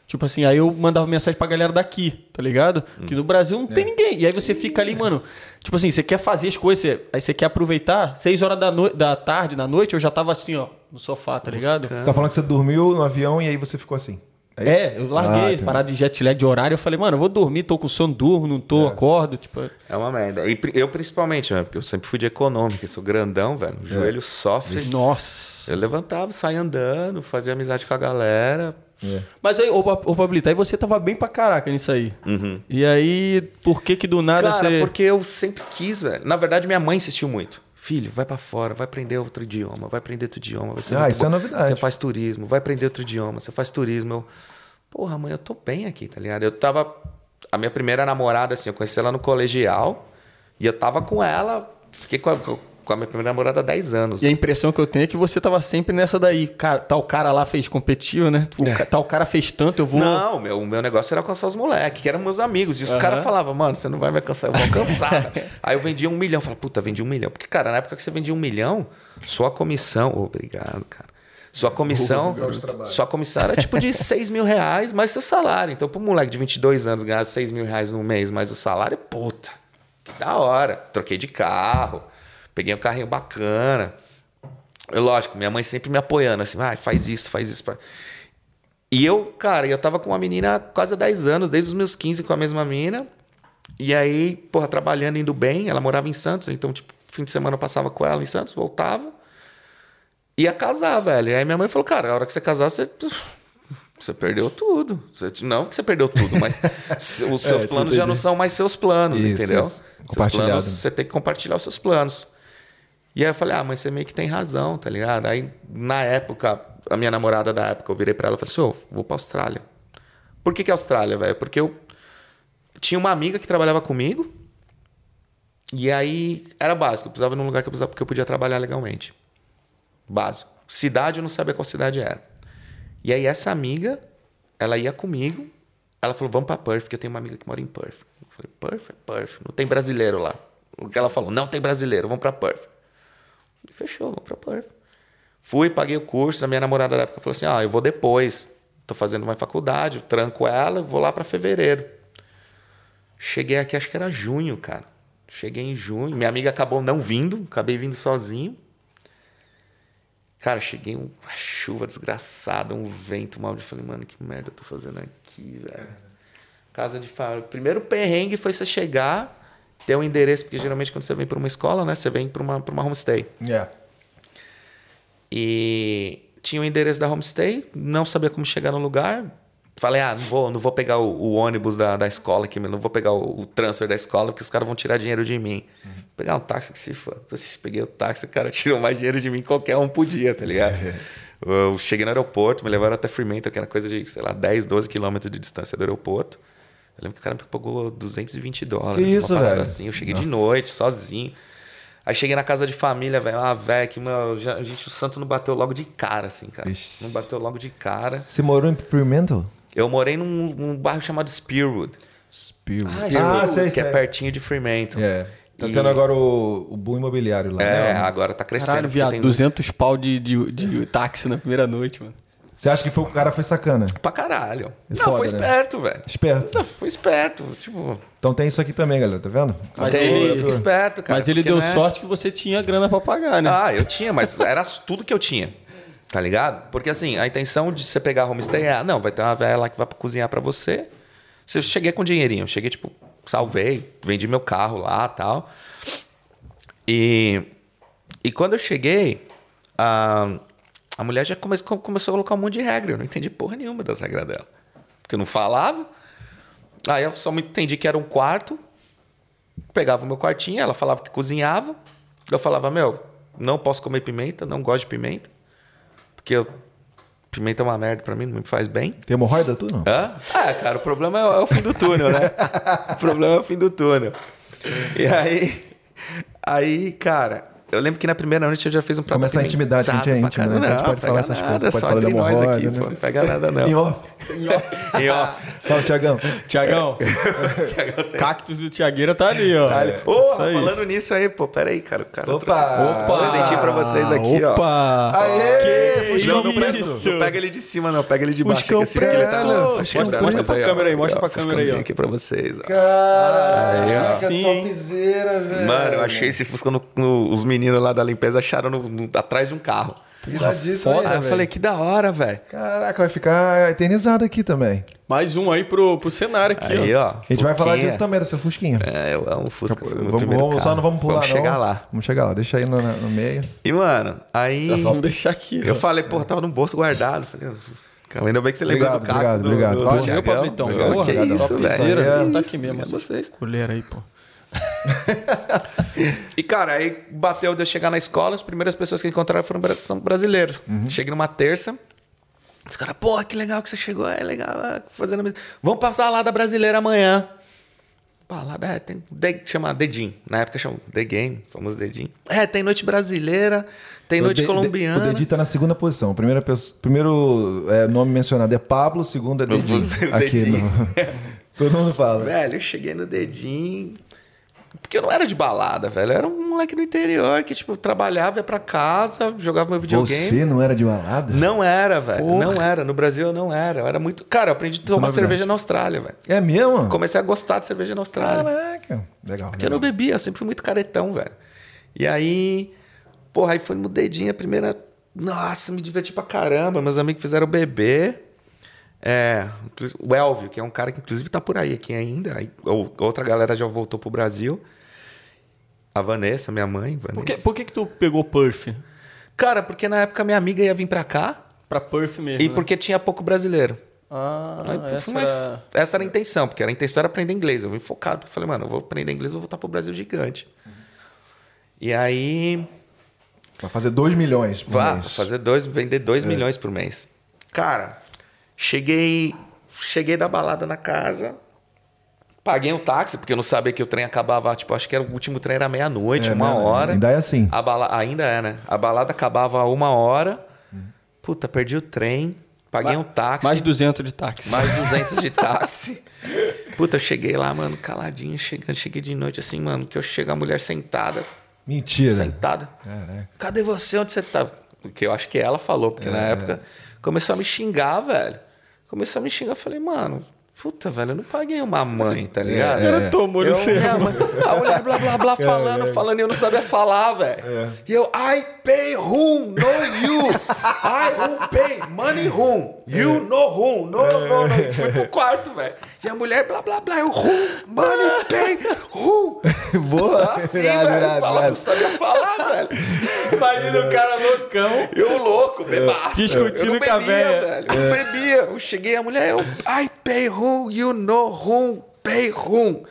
Tipo assim, aí eu mandava mensagem pra galera daqui, tá ligado? Que no Brasil não tem ninguém. E aí você fica ali, mano. Tipo assim, você quer fazer as coisas, você- aí você quer aproveitar. 6 horas da, no- da tarde, da noite, eu já tava assim, ó, no sofá, tá ligado? Você tá falando que você dormiu no avião e aí você ficou assim. Isso? É, eu Ah, larguei, parada de jet lag de horário. Eu falei, mano, eu vou dormir, tô com sono, durmo, não tô, acordo. Tipo, É uma merda. E eu principalmente, né? Porque eu sempre fui de econômica, eu sou grandão, velho. O joelho sofre. nossa. Eu levantava, saía andando, fazia amizade com a galera. É. Mas aí, ô, Pa- ô Pablito, aí você tava bem pra caraca nisso aí. E aí, por que que do nada Cara, você... porque eu sempre quis, velho. Na verdade, minha mãe insistiu muito. Filho, vai pra fora, vai aprender outro idioma, vai aprender outro idioma. Vai ser Ah, isso é bom. novidade. Você faz turismo, vai aprender outro idioma, você faz turismo. Eu, porra, mãe, eu tô bem aqui, tá ligado? Eu tava. A minha primeira namorada, assim, eu conheci ela no colegial e eu tava com ela, fiquei com a, com a minha primeira namorada há 10 anos. E a impressão que eu tenho é que você tava sempre nessa daí. Cara, tal cara lá fez competitivo, né? O ca- Tal cara fez tanto, eu vou... Não, o meu, o meu negócio era alcançar os moleques, que eram meus amigos. E os caras falavam, mano, você não vai me alcançar, eu vou alcançar. <laughs> Aí eu vendia um milhão. Falei, puta, vendi um milhão. Porque, cara, na época que você vendia um milhão, sua comissão. Obrigado, cara. Sua comissão. Sua comissão era tipo de <laughs> 6 mil reais mais seu salário. Então, pro moleque de 22 anos ganhar 6 mil reais no mês mais o salário, puta, que da hora. Troquei de carro, peguei um carrinho bacana. Eu, lógico, minha mãe sempre me apoiando, assim, ah, faz isso, faz isso. faz-" E eu, cara, eu tava com uma menina há quase há 10 anos, desde os meus 15 com a mesma menina. E aí, porra, trabalhando, indo bem. Ela morava em Santos, então, tipo, fim de semana eu passava com ela em Santos, voltava. Ia casar, velho. E aí minha mãe falou, cara, a hora que você casar, você. Você perdeu tudo. Você- não que você perdeu tudo, mas os <laughs> seus É, planos já não são mais seus planos, Isso, entendeu? isso. Seus planos, você tem que compartilhar os seus planos. E aí eu falei, ah, mas você meio que tem razão, tá ligado? Aí, na época, a minha namorada da época, eu virei pra ela e falei assim, ô, vou pra Austrália. Por que que Austrália, velho? Porque eu tinha uma amiga que trabalhava comigo, e aí era básico, eu precisava ir num lugar que eu precisava, porque eu podia trabalhar legalmente. Básico. Cidade, eu não sabia qual cidade era. E aí essa amiga, ela ia comigo, ela falou, vamos pra Perth, porque eu tenho uma amiga que mora em Perth. Eu falei, Perth? É Perth. Não tem brasileiro lá. O que ela falou, não tem brasileiro, vamos pra Perth. Falei, fechou, vamos pra Perth. Fui, paguei o curso, a minha namorada da época falou assim, ah, eu vou depois. Tô fazendo uma faculdade, tranco ela, vou lá pra fevereiro. Cheguei aqui, acho que era junho, cara. Cheguei em junho. Minha amiga acabou não vindo, acabei vindo sozinho. Cara, cheguei uma chuva desgraçada, um vento mal. Eu falei, mano, que merda eu tô fazendo aqui, velho. Casa de família. Primeiro perrengue foi você chegar, ter um endereço, porque geralmente quando você vem para uma escola, né? Você vem para uma, pra uma homestay. É. E tinha o endereço da homestay, não sabia como chegar no lugar. Falei, ah, não vou, não vou pegar o, o ônibus da, da escola aqui, não vou pegar o, o transfer da escola, porque os caras vão tirar dinheiro de mim. Uhum. Pegar um táxi que se for. Peguei o táxi, o cara <laughs> tirou mais dinheiro de mim, qualquer um podia, tá ligado? <laughs> Eu cheguei no aeroporto, me levaram até Fremantle, que era coisa de, sei lá, 10, 12 quilômetros de distância do aeroporto. Eu lembro que o cara me pagou 220 dólares. Que isso, velho? Assim. Eu cheguei Nossa. de noite, sozinho. Aí cheguei na casa de família, velho. Ah, velho, que meu, já, a gente, o santo não bateu logo de cara, assim, cara. Ixi. Não bateu logo de cara. Você morou em Fremantle? Eu morei num, num bairro chamado Spearwood. Spearwood. Ah, Spearwood ah, sei, que é sei. é pertinho de Fremantle. É. Tá e... tendo agora o, o boom imobiliário lá. É, né? agora tá crescendo. Caralho, viado, tem... 200 pau de, de, de táxi na primeira noite, mano. Você acha que foi, o cara foi sacana? Pra caralho. É não, foda, foi né? esperto, né? velho. Esperto. Não, foi esperto. Tipo. Então tem isso aqui também, galera, tá vendo? Mas tem, ele fica esperto, cara. Mas ele deu é... sorte que você tinha grana pra pagar, né? Ah, eu tinha, mas era tudo que eu tinha. Tá ligado? Porque assim, a intenção de você pegar a homestay é, não, vai ter uma velha lá que vai cozinhar para você. Eu cheguei com dinheirinho, cheguei, tipo, salvei, vendi meu carro lá tal. E, e quando eu cheguei, a, a mulher já come, começou a colocar um monte de regra. Eu não entendi porra nenhuma das regras dela. Porque eu não falava. Aí eu só me entendi que era um quarto. Pegava o meu quartinho, ela falava que cozinhava. Eu falava, meu, não posso comer pimenta, não gosto de pimenta. Porque eu, pimenta é uma merda pra mim, não me faz bem. Tem hemorroida tu, não? Hã? Ah, cara, o problema é, é o fim do túnel, né? o problema é o fim do túnel. E aí, aí, cara, eu lembro que na primeira noite eu já fiz um prato Começa a intimidade, a gente é íntimo, né? Então a gente pode falar essas nada, coisas. Pode falar de nós aqui, né? pô, não pega nada não. em off. Em off. Fala, Tiagão. Tiagão. <laughs> Cactus do Tiagueira tá ali, ó. Tá ali. Porra, falando nisso aí, pô, pera aí, cara. O cara Opa! Opa! Um presentinho pra vocês aqui, ó. Opa! Aê! Que não, não, pega, não pega ele de cima, não. Pega ele de baixo. Aqui, assim, porque ele tá... Mostra, mostra pra câmera aí, mostra pra câmera aí, ó. aqui pra vocês, ó. Caraca, topzera, velho. Mano, eu achei esse Fusca no... Os meninos lá da limpeza acharam no, atrás de um carro. Iradíssimo aí, eu falei, que da hora, velho. Caraca, vai ficar eternizado aqui também. Mais um aí pro, pro cenário aqui, aí, ó. A gente Fusquinha. vai falar disso também, do seu Fusquinha. É, eu amo Fusca. Vamos, vamos só não vamos pular, vamos não. chegar lá. Vamos chegar lá, deixa aí no, no meio. E, mano, aí... Só vamos deixar aqui. Eu ó. falei, pô, tava no bolso guardado. Falei... Ainda bem que você lembrou do cacto. Obrigado, obrigado. Do, do, do eu, Pablitão. Que isso, velho. Tá aqui mesmo. É vocês. Colher aí, pô. <laughs> e, cara, aí bateu de eu chegar na escola, as primeiras pessoas que encontraram foram são brasileiros. Uhum. Cheguei numa terça, os caras, porra, que legal que você chegou, é legal, é, fazendo. Vamos passar lá da brasileira amanhã. Balada, é, tem. De, chama Dedinho. Na época chama The Game, famoso Dedinho. É, tem noite brasileira, tem noite de, colombiana. o Dedinho tá na segunda posição. O primeiro, primeiro é, nome mencionado é Pablo, o segundo é Dedinho. Aqui no... <laughs> Todo mundo fala. Velho, eu cheguei no Dedinho. Porque eu não era de balada, velho. Eu era um moleque do interior que, tipo, trabalhava, ia pra casa, jogava meu videogame. Você não era de balada? Não era, velho. Porra. Não era. No Brasil eu não era. Eu era muito. Cara, eu aprendi a tomar é cerveja na Austrália, velho. É mesmo? Comecei a gostar de cerveja na Austrália. Caraca. Legal. Porque legal. eu não bebia, eu sempre fui muito caretão, velho. E aí. Porra, aí foi no dedinho a primeira. Nossa, me diverti pra caramba. Meus amigos fizeram beber. É, o Elvio, que é um cara que inclusive tá por aí aqui ainda. Aí, outra galera já voltou pro Brasil. A Vanessa, minha mãe. Vanessa. Por, que, por que, que tu pegou Perth? Cara, porque na época minha amiga ia vir pra cá. Pra Perth mesmo. E né? porque tinha pouco brasileiro. Ah, Aí, essa, mas era... essa era a intenção, porque a intenção era aprender inglês. Eu vim focado, porque falei, mano, eu vou aprender inglês, vou voltar pro Brasil gigante. Uhum. E aí. Vai fazer 2 milhões por Vai, mês. fazer dois, vender 2 é. milhões por mês. Cara, Cheguei, cheguei da balada na casa, paguei um táxi, porque eu não sabia que o trem acabava, tipo, acho que era o último trem era meia-noite, é, uma hora. Ainda é assim. A bala, ainda é, né? A balada acabava uma hora. Puta, perdi o trem, paguei um táxi. Mais 200 de táxi. Mais <laughs> 200 de táxi. Puta, eu cheguei lá, mano, caladinho, chegando, cheguei de noite assim, mano, que eu chego a mulher sentada. Mentira. Sentada. Caraca. Cadê você? Onde você tá? Porque eu acho que ela falou, porque é. na época começou a me xingar, velho começou a me xingar. Eu falei, mano, puta, velho, eu não paguei uma mãe, tá ligado? É, é. tomou no seu. A mulher blá blá blá falando, é, falando, e eu não sabia falar, velho. É. E eu, I pay whom, no you. I who pay, money whom. You é. no whom, no, no, no. E fui pro quarto, velho. E a mulher blá blá blá, eu whom, money pay, whom. <laughs> Boa. Assim, Irado, velho. irado, irado. não sabia falar, velho. Imagina o cara loucão. Eu louco, bebaço. Discutindo eu com a bebia, véia. velho. Eu não bebia. Eu cheguei, a mulher, eu, I pay whom, you know whom, pay whom.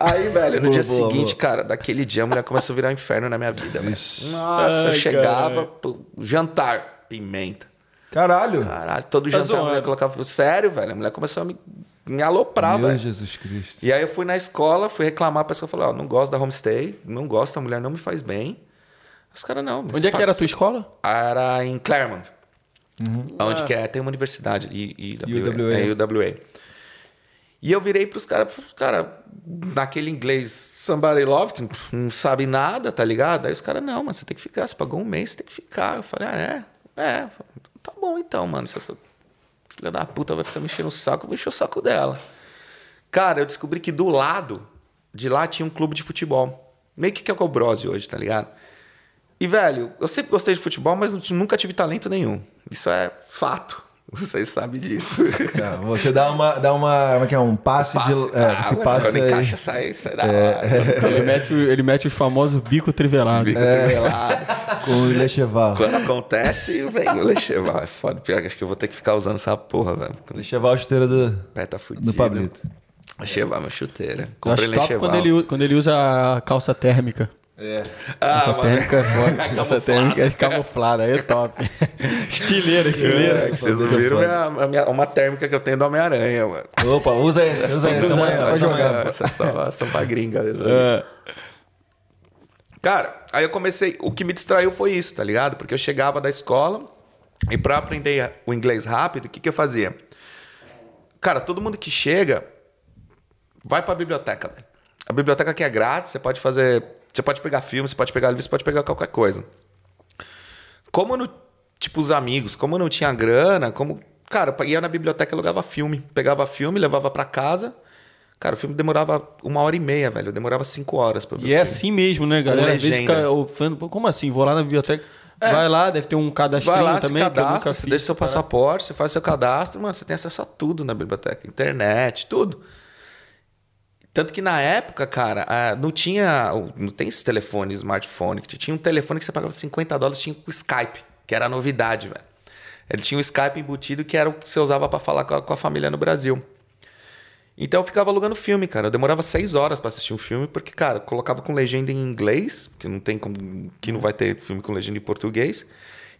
Aí, velho, no Boa, dia boa, seguinte, boa. cara, daquele dia a mulher começou a virar um inferno na minha vida, velho. Nossa, eu Ai, chegava, caralho. pô, jantar, pimenta. Caralho. Caralho, todo Tá jantar a mulher zoando. colocava. Sério, velho, a mulher começou a me, me aloprar, Meu velho. Jesus Cristo. E aí eu fui na escola, fui reclamar, a pessoa falou: Ó, não gosto da homestay, não gosto, a mulher não me faz bem. Os caras não. Onde é que era a tua escola? Era em Claremont. Onde que é? Tem uma universidade. I, IWA, UWA. É UWA. E eu virei pros caras, cara, naquele inglês somebody love, que não sabe nada, tá ligado? Aí os caras, não, mas você tem que ficar, você pagou um mês, você tem que ficar. Eu falei, ah, é? É. Tá bom então, mano. Se essa filha da puta vai ficar me enchendo o saco, eu vou encher o saco dela. Cara, eu descobri que do lado de lá tinha um clube de futebol. Meio que que é o Cobrose hoje, tá ligado? E, velho, eu sempre gostei de futebol, mas nu- nunca tive talento nenhum. Isso é fato. Vocês sabem disso. Tá, você dá uma, dá uma, como é que é, um passe, de, é, Ah, quando encaixa, sai, sai da Ele mete, o- ele mete os famosos bico trivelado. Bico trivelado. com o Lecheval. Quando acontece, vem o Lecheval. É foda. Pior que acho que eu vou ter que ficar usando essa porra, velho. O Lecheval, a chuteira do, pé tá fudido. do Pablito. Lecheval, minha chuteira. Eu Comprei acho top Lecheval. quando ele, quando ele usa a calça térmica. É. Ah, mano. térmica é foda. Camuflada. térmica é camuflada, aí é top. <laughs> estileira, estileira. É, que vocês não viram minha, a minha- uma térmica que eu tenho do Homem-Aranha, mano. Opa, usa esse, usa esse. Usa essa, jogar. Essa é só, só pra gringa. É. Cara, aí eu comecei. O que me distraiu foi isso, tá ligado? Porque eu chegava da escola e pra aprender o inglês rápido, o que, que eu fazia? Cara, todo mundo que chega vai pra biblioteca, velho. A biblioteca aqui é grátis, você pode fazer. Você pode pegar filme, você pode pegar livro, você pode pegar qualquer coisa. Como no. Tipo, os amigos, como eu não tinha grana, como. Cara, eu ia na biblioteca e alugava filme. Pegava filme, levava pra casa. Cara, o filme demorava uma hora e meia, velho. Eu demorava cinco horas pra ver E é assim mesmo, né, galera? Às vezes fica ofendo. Como assim? Vou lá na biblioteca. Vai lá, deve ter um lá, também. se cadastra, você fiz. deixa seu passaporte, você faz seu cadastro, mano, você tem acesso a tudo na biblioteca. Internet, tudo. Tanto que na época, cara, não tinha. Não tem esse telefone, smartphone. Tinha um telefone que você pagava 50 dólares, tinha o Skype, que era a novidade, velho. Ele tinha um Skype embutido que era o que você usava pra falar com a, família no Brasil. Então eu ficava alugando filme, cara. Eu demorava seis horas pra assistir um filme, porque, cara, colocava com legenda em inglês, que não tem como. que não vai ter filme com legenda em português.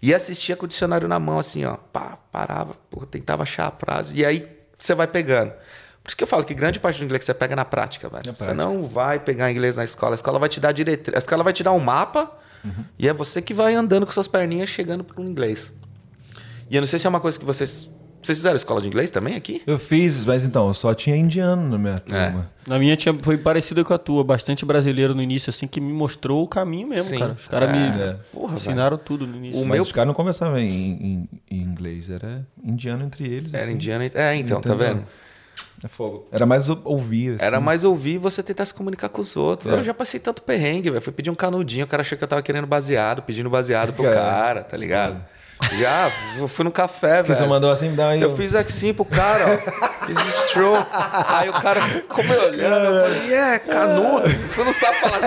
E assistia com o dicionário na mão, assim, ó. Pá, parava, tentava achar a frase. E aí você vai pegando. Por isso que eu falo que grande parte do inglês você pega na prática, velho. Você não vai pegar inglês na escola. A escola vai te dar diretriz. A escola vai te dar um mapa e é você que vai andando com suas perninhas chegando pro inglês. E eu não sei se é uma coisa que vocês. Vocês fizeram escola de inglês também aqui? Eu fiz, mas então, eu só tinha indiano na minha É. turma. Na minha tinha, foi parecida com a tua, bastante brasileiro no início, assim, que me mostrou o caminho mesmo, Sim. cara. Os caras me É. Porra, ensinaram tudo no início. O Mas meu- os caras não conversavam em, em- em inglês, era indiano entre eles. Era assim. indiano. É, então, tá Entendeu? vendo? É fogo. Era mais ouvir. assim. Era mais ouvir você tentar se comunicar com os outros. É. Eu já passei tanto perrengue, velho. Fui pedir um canudinho, o cara achou que eu tava querendo baseado, pedindo baseado pro Cara. <laughs> cara, tá ligado? Já, eu fui no café, Que você velho. mandou assim, dá aí. Eu fiz assim pro cara, ó. Fiz um stroll. Aí o cara ficou me olhando. Eu falei, é, canudo. Você não sabe falar,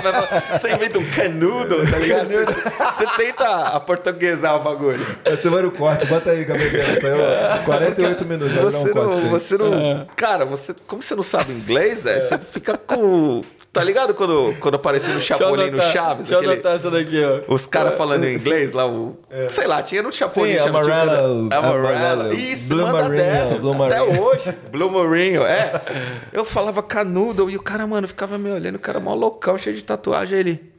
você, inventa um canudo, tá ligado? Você, você tenta aportuguesar o bagulho. Você vai no corte, bota aí, Gabriel. Saiu ó, 48 minutos. vai virar um Você não, você não. Cara, você, como você não sabe inglês, é, você fica com. Tá ligado quando, quando aparecia no Chapolin no Chaves? Deixa eu aquele- anotar essa daqui, ó. os caras falando em <laughs> inglês lá, o. Sei lá, tinha no Chapolin. Sim, Chaves, Amarelo, cada- Amarelo. Amarelo, Isso, Blue manda Marinho, dessa. Blue Até Marinho. hoje. Blue Marinho, é. Eu falava canudo e o cara, mano, ficava me olhando, o cara mó loucão, cheio de tatuagem. Ele.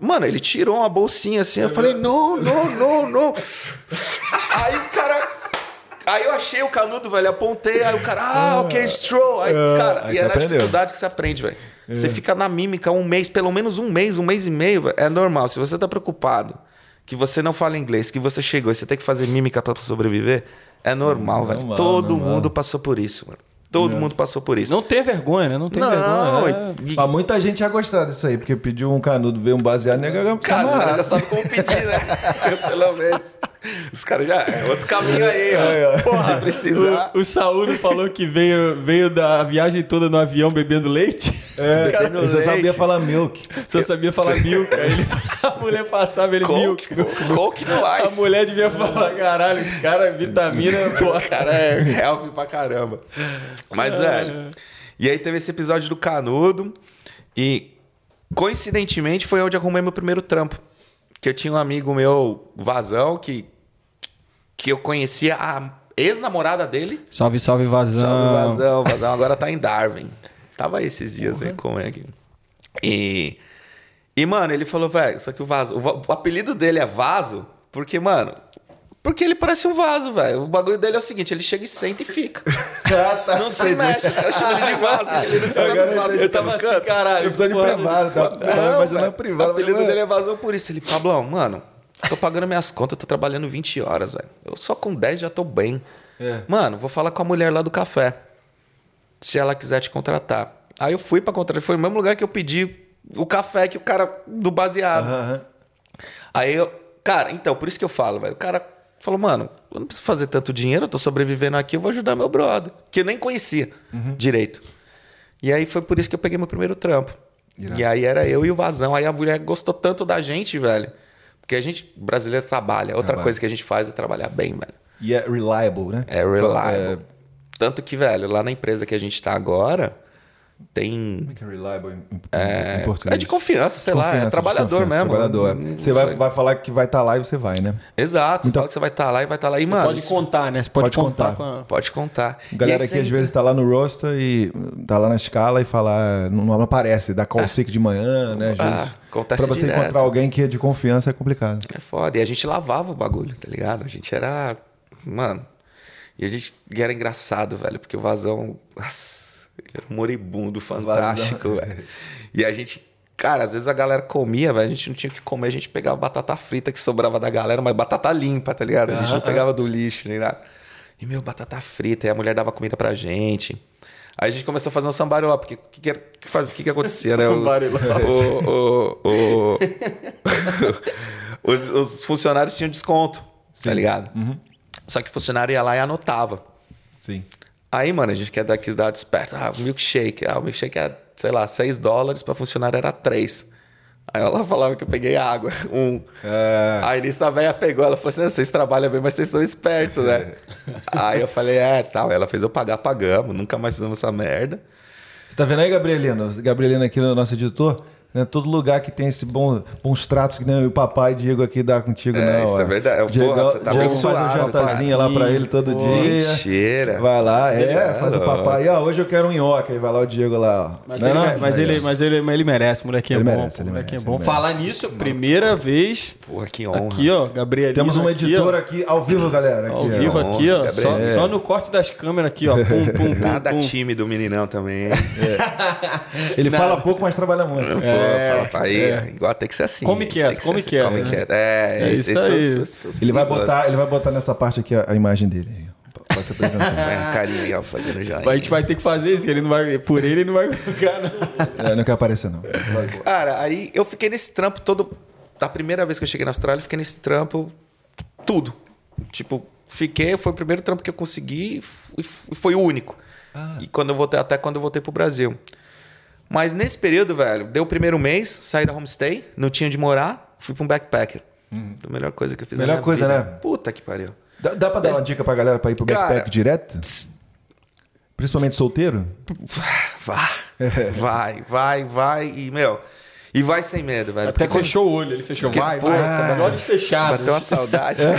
Mano, ele tirou uma bolsinha assim. Eu falei, não, não, não, não. <laughs> Aí o cara. Aí eu achei o canudo, velho, apontei, aí o cara, ah, ok, straw. Aí, cara, aí e é na dificuldade que você aprende, velho. Você fica na mímica um mês, pelo menos um mês, um mês e meio, velho. É normal. Se você tá preocupado que você não fala inglês, que você chegou e você tem que fazer mímica pra sobreviver, é normal, velho. Normal, Todo normal. mundo passou por isso, mano. Todo mundo passou por isso. Não tem vergonha, né? Não tem Não, vergonha. né? e- Mas muita gente ia gostar disso aí, porque pediu um canudo, veio um baseado, nega Cara, você já sabe como pedir, né? <laughs> Pelo menos. Os caras já. É outro caminho aí, ó. <laughs> Porra, Se precisar. O, o Saúl falou que veio, veio da viagem toda no avião bebendo leite. É, Cara, eu só sabia falar milk. Só sabia falar milk. Aí ele- <laughs> a mulher passava ele milk. Coke, no A ice. mulher devia falar, caralho, esse cara é vitamina, porra. <laughs> O cara é healthy pra caramba. Mas, velho. E aí teve esse episódio do canudo. E coincidentemente foi onde eu arrumei meu primeiro trampo. Que eu tinha um amigo meu, Vazão, que, que eu conhecia a ex-namorada dele. Salve, salve, vazão. Salve, Vazão. Vazão agora tá em Darwin. Tava aí esses dias, velho, como é que... E, e mano, ele falou, velho, só que o vaso... O, apelido dele é Vaso porque, mano... Porque ele parece um vaso, velho. O bagulho dele é o seguinte, ele chega e senta e fica. <laughs> Ah, tá. Não se mexe, os caras chamam ele de vaso. Ele não se sabe os vasos eu tava tá assim, caralho. Eu preciso de privado, tá? Não, Tava imaginando privado. O apelido dele é vazão por isso. Ele, Pablão, mano, tô pagando minhas contas, tô trabalhando 20 horas, velho. Eu só com 10 já tô bem. É. Mano, vou falar com a mulher lá do café. Se ela quiser te contratar. Aí eu fui pra contratar. Foi no mesmo lugar que eu pedi o café que o cara do baseado. Aham. Aí eu, cara, então, por isso que eu falo, velho. O cara falou, mano, eu não preciso fazer tanto dinheiro, eu tô sobrevivendo aqui, eu vou ajudar meu brother. Que eu nem conhecia Uhum. direito. E aí foi por isso que eu peguei meu primeiro trampo. E aí era eu e o Vazão. Aí a mulher gostou tanto da gente, velho. Porque a gente, brasileiro, trabalha. Outra Trabalha. coisa que a gente faz é trabalhar bem, velho. E é reliable, né? É reliable. É, Tanto que, velho, lá na empresa que a gente tá agora, tem. Como é que é reliable em, em- em português? É de confiança, sei lá. É trabalhador mesmo. Trabalhador. Não- Você vai, vai falar que vai estar lá e você vai, né? Exato. Você fala que você vai estar lá e vai estar lá. E, mano, Pode isso- contar, né? Você pode, Pode contar, contar. com a... Pode contar. A galera E aqui às vezes tá lá no roster e tá lá na escala e fala, não, não aparece, dá call sick de manhã, né? Às Ah, vezes. acontece pra você direto. encontrar alguém que é de confiança é complicado. É foda. E a gente lavava o bagulho, tá ligado? A gente era. Mano. E a gente. E era engraçado, velho, porque o vazão. Nossa, ele era um moribundo fantástico, velho. E a gente. Cara, às vezes a galera comia, velho. A gente não tinha o que comer, a gente pegava batata frita que sobrava da galera, mas batata limpa, tá ligado? A gente não pegava do lixo nem nada. E, meu, batata frita. E a mulher dava comida pra gente. Aí a gente começou a fazer um sambario lá, porque o que, que, faz- que, que acontecia, né? O- lá. o- o- o- <laughs> os, os funcionários tinham desconto, tá ligado? Só que o funcionário ia lá e anotava. Sim. Aí, mano, a gente quer dar, quis dar desperto. Ah, milkshake. Ah, o milkshake é, sei lá, 6 dólares, pra funcionário era 3. Aí ela falava que eu peguei água, <laughs> um. É, Aí nisso a velha pegou, ela falou assim: "Ah, vocês trabalham bem, mas vocês são espertos, né? Aí eu falei, é, <laughs> tal. Ela fez eu pagar, pagamos, nunca mais fizemos essa merda. Você tá vendo aí, Gabrielino? Gabrielino aqui, no nosso editor. Né? Todo lugar que tem esse bom, bons tratos que nem o papai Diego aqui dá contigo, É, né? isso ó. é verdade. Eu- Diego, porra, você tá Diego faz uma abençoado, jantazinha lá pra ele todo Pô, dia. mentira. Vai lá, é, É, faz o papai. Ó, hoje eu quero um nhoque. Aí vai lá o Diego lá, ó. Mas, Não é ele, não? mas, ele, mas, ele, mas ele merece, molequinho Ele é bom. merece, ele molequinho merece, é bom. ele Falar merece. nisso, primeira vez. Porra, que honra. Aqui, ó, Gabrielino. Temos uma aqui, editora ó, aqui ao vivo, galera. Aqui, Ao vivo ó. aqui, ó. Só, Gabriel. só no corte das câmeras aqui, ó. Pum, pum, pum. Nada pum. tímido o meninão também. Ele fala pouco, mas trabalha muito. Pô, fala pra aí, igual tem que ser assim. Come quieto, come assim, quieto, Come né? quieto. É, É isso esses aí. são os- os- os Ele vai, botar, ele vai botar nessa parte aqui a, a imagem dele. Pra se apresentar. Vai, <laughs> um carinho ó, fazendo já. A gente vai ter que fazer isso, que ele não vai. Por ele, ele não vai colocar, não. é, não quer aparecer, não. Cara, aí eu fiquei nesse trampo todo. Da primeira vez que eu cheguei na Austrália, eu fiquei nesse trampo tudo. Tipo, fiquei, foi o primeiro trampo que eu consegui e e foi o único. E quando eu voltei, até quando eu voltei pro Brasil. Mas nesse período, velho, deu o primeiro mês, saí da homestay, não tinha onde morar, fui pra um backpacker. A melhor coisa que eu fiz Melhor na minha coisa, vida. né? Puta que pariu. Dá, dá pra dar uma dica pra galera pra ir pro Cara, backpack direto? Principalmente solteiro? Vai, <laughs> vai, vai, vai e, meu, e vai sem medo, velho. Até Porque fechou o olho, ele fechou. Porque, vai, pô, vai. tá de olhos fechados. Bateu uma saudade. <laughs>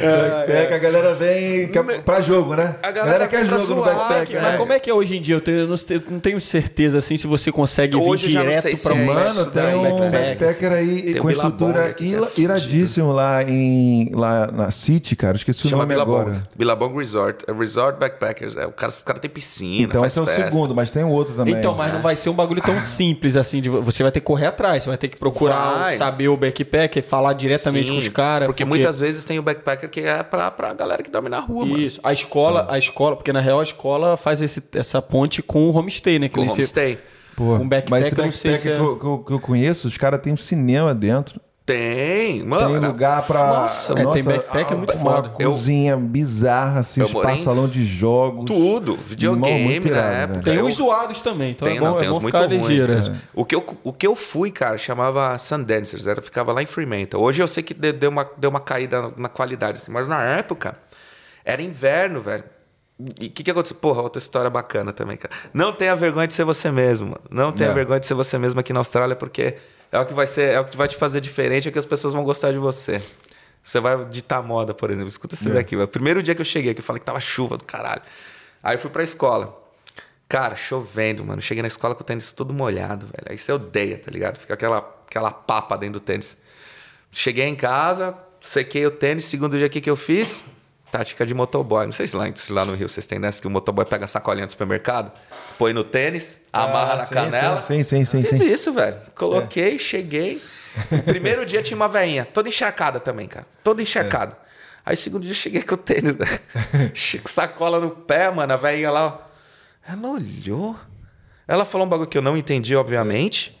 É, que a galera vem quer, pra jogo, né? A galera quer vem pra jogo no backpack. que- né? Mas como é que é hoje em dia? Eu, tenho- eu não, sei- não tenho certeza assim se você consegue Hoje vir direto pra é um Mano, isso tem um backpack. backpacker aí Tem com estrutura é iradíssimo lá, em, lá na City, cara. Esqueci Chama o nome Billabong. agora. Billabong Resort. É Resort Backpackers. É, o cara, os caras têm piscina, Então faz esse é o segundo, mas tem um outro também. Então, mas não vai ser um bagulho tão simples assim. de vo- você vai ter que correr atrás, você vai ter que procurar Vai. saber o backpack, falar diretamente Sim, com os caras. Porque, muitas vezes tem o backpacker que é pra, pra galera que dorme na rua, mano. Isso. A escola, a escola, porque na real a escola faz esse- essa ponte com o homestay, né? Que Com você- homestay. Pô, com backpack, mas esse eu não sei backpack se é- que, eu, que eu- que eu conheço, os caras têm um cinema dentro. Tem, mano. Tem lugar pra. Nossa, É, tem backpack, é muito uma foda. cozinha bizarra, assim, Eu morei em- salão de jogos. tudo. Irmão, Videogame na irado, época. velho. Tem Eu- uns zoados também, então Tem, é bom, não, é tem bom uns muito ruins. né? O, que eu, o que eu fui, cara, chamava Sundancers, era, ficava lá em Fremantle. Hoje eu sei que de- deu uma, deu uma caída na qualidade, assim, mas na época era inverno, velho. E o que, que aconteceu? Porra, outra história bacana também, cara. Não tenha vergonha de ser você mesmo, mano. Não tenha É. vergonha de ser você mesmo aqui na Austrália, porque é o que vai ser, é o que vai te fazer diferente, é que as pessoas vão gostar de você. Você vai ditar moda, por exemplo. Escuta isso daqui. velho. Primeiro dia que eu cheguei, que eu falei que tava chuva do caralho. Aí eu fui pra escola. Cara, chovendo, mano. Cheguei na escola com o tênis todo molhado, velho. Aí você odeia, tá ligado? Fica aquela, aquela papa dentro do tênis. Cheguei em casa, sequei o tênis. Segundo dia, o que, que eu fiz? Tática de motoboy. Não sei se lá, se lá no Rio vocês têm dessa, que o motoboy pega a sacolinha do supermercado, põe no tênis, amarra Ah, na sim, canela. Sim, sim, sim. Fiz sim. isso, velho. Coloquei, cheguei. O primeiro dia tinha uma veinha, toda encharcada também, cara. Toda encharcada. Aí, segundo dia, cheguei com o tênis, <laughs> com sacola no pé, mano. A veinha lá, ó. Ela olhou. Ela falou um bagulho que eu não entendi, obviamente.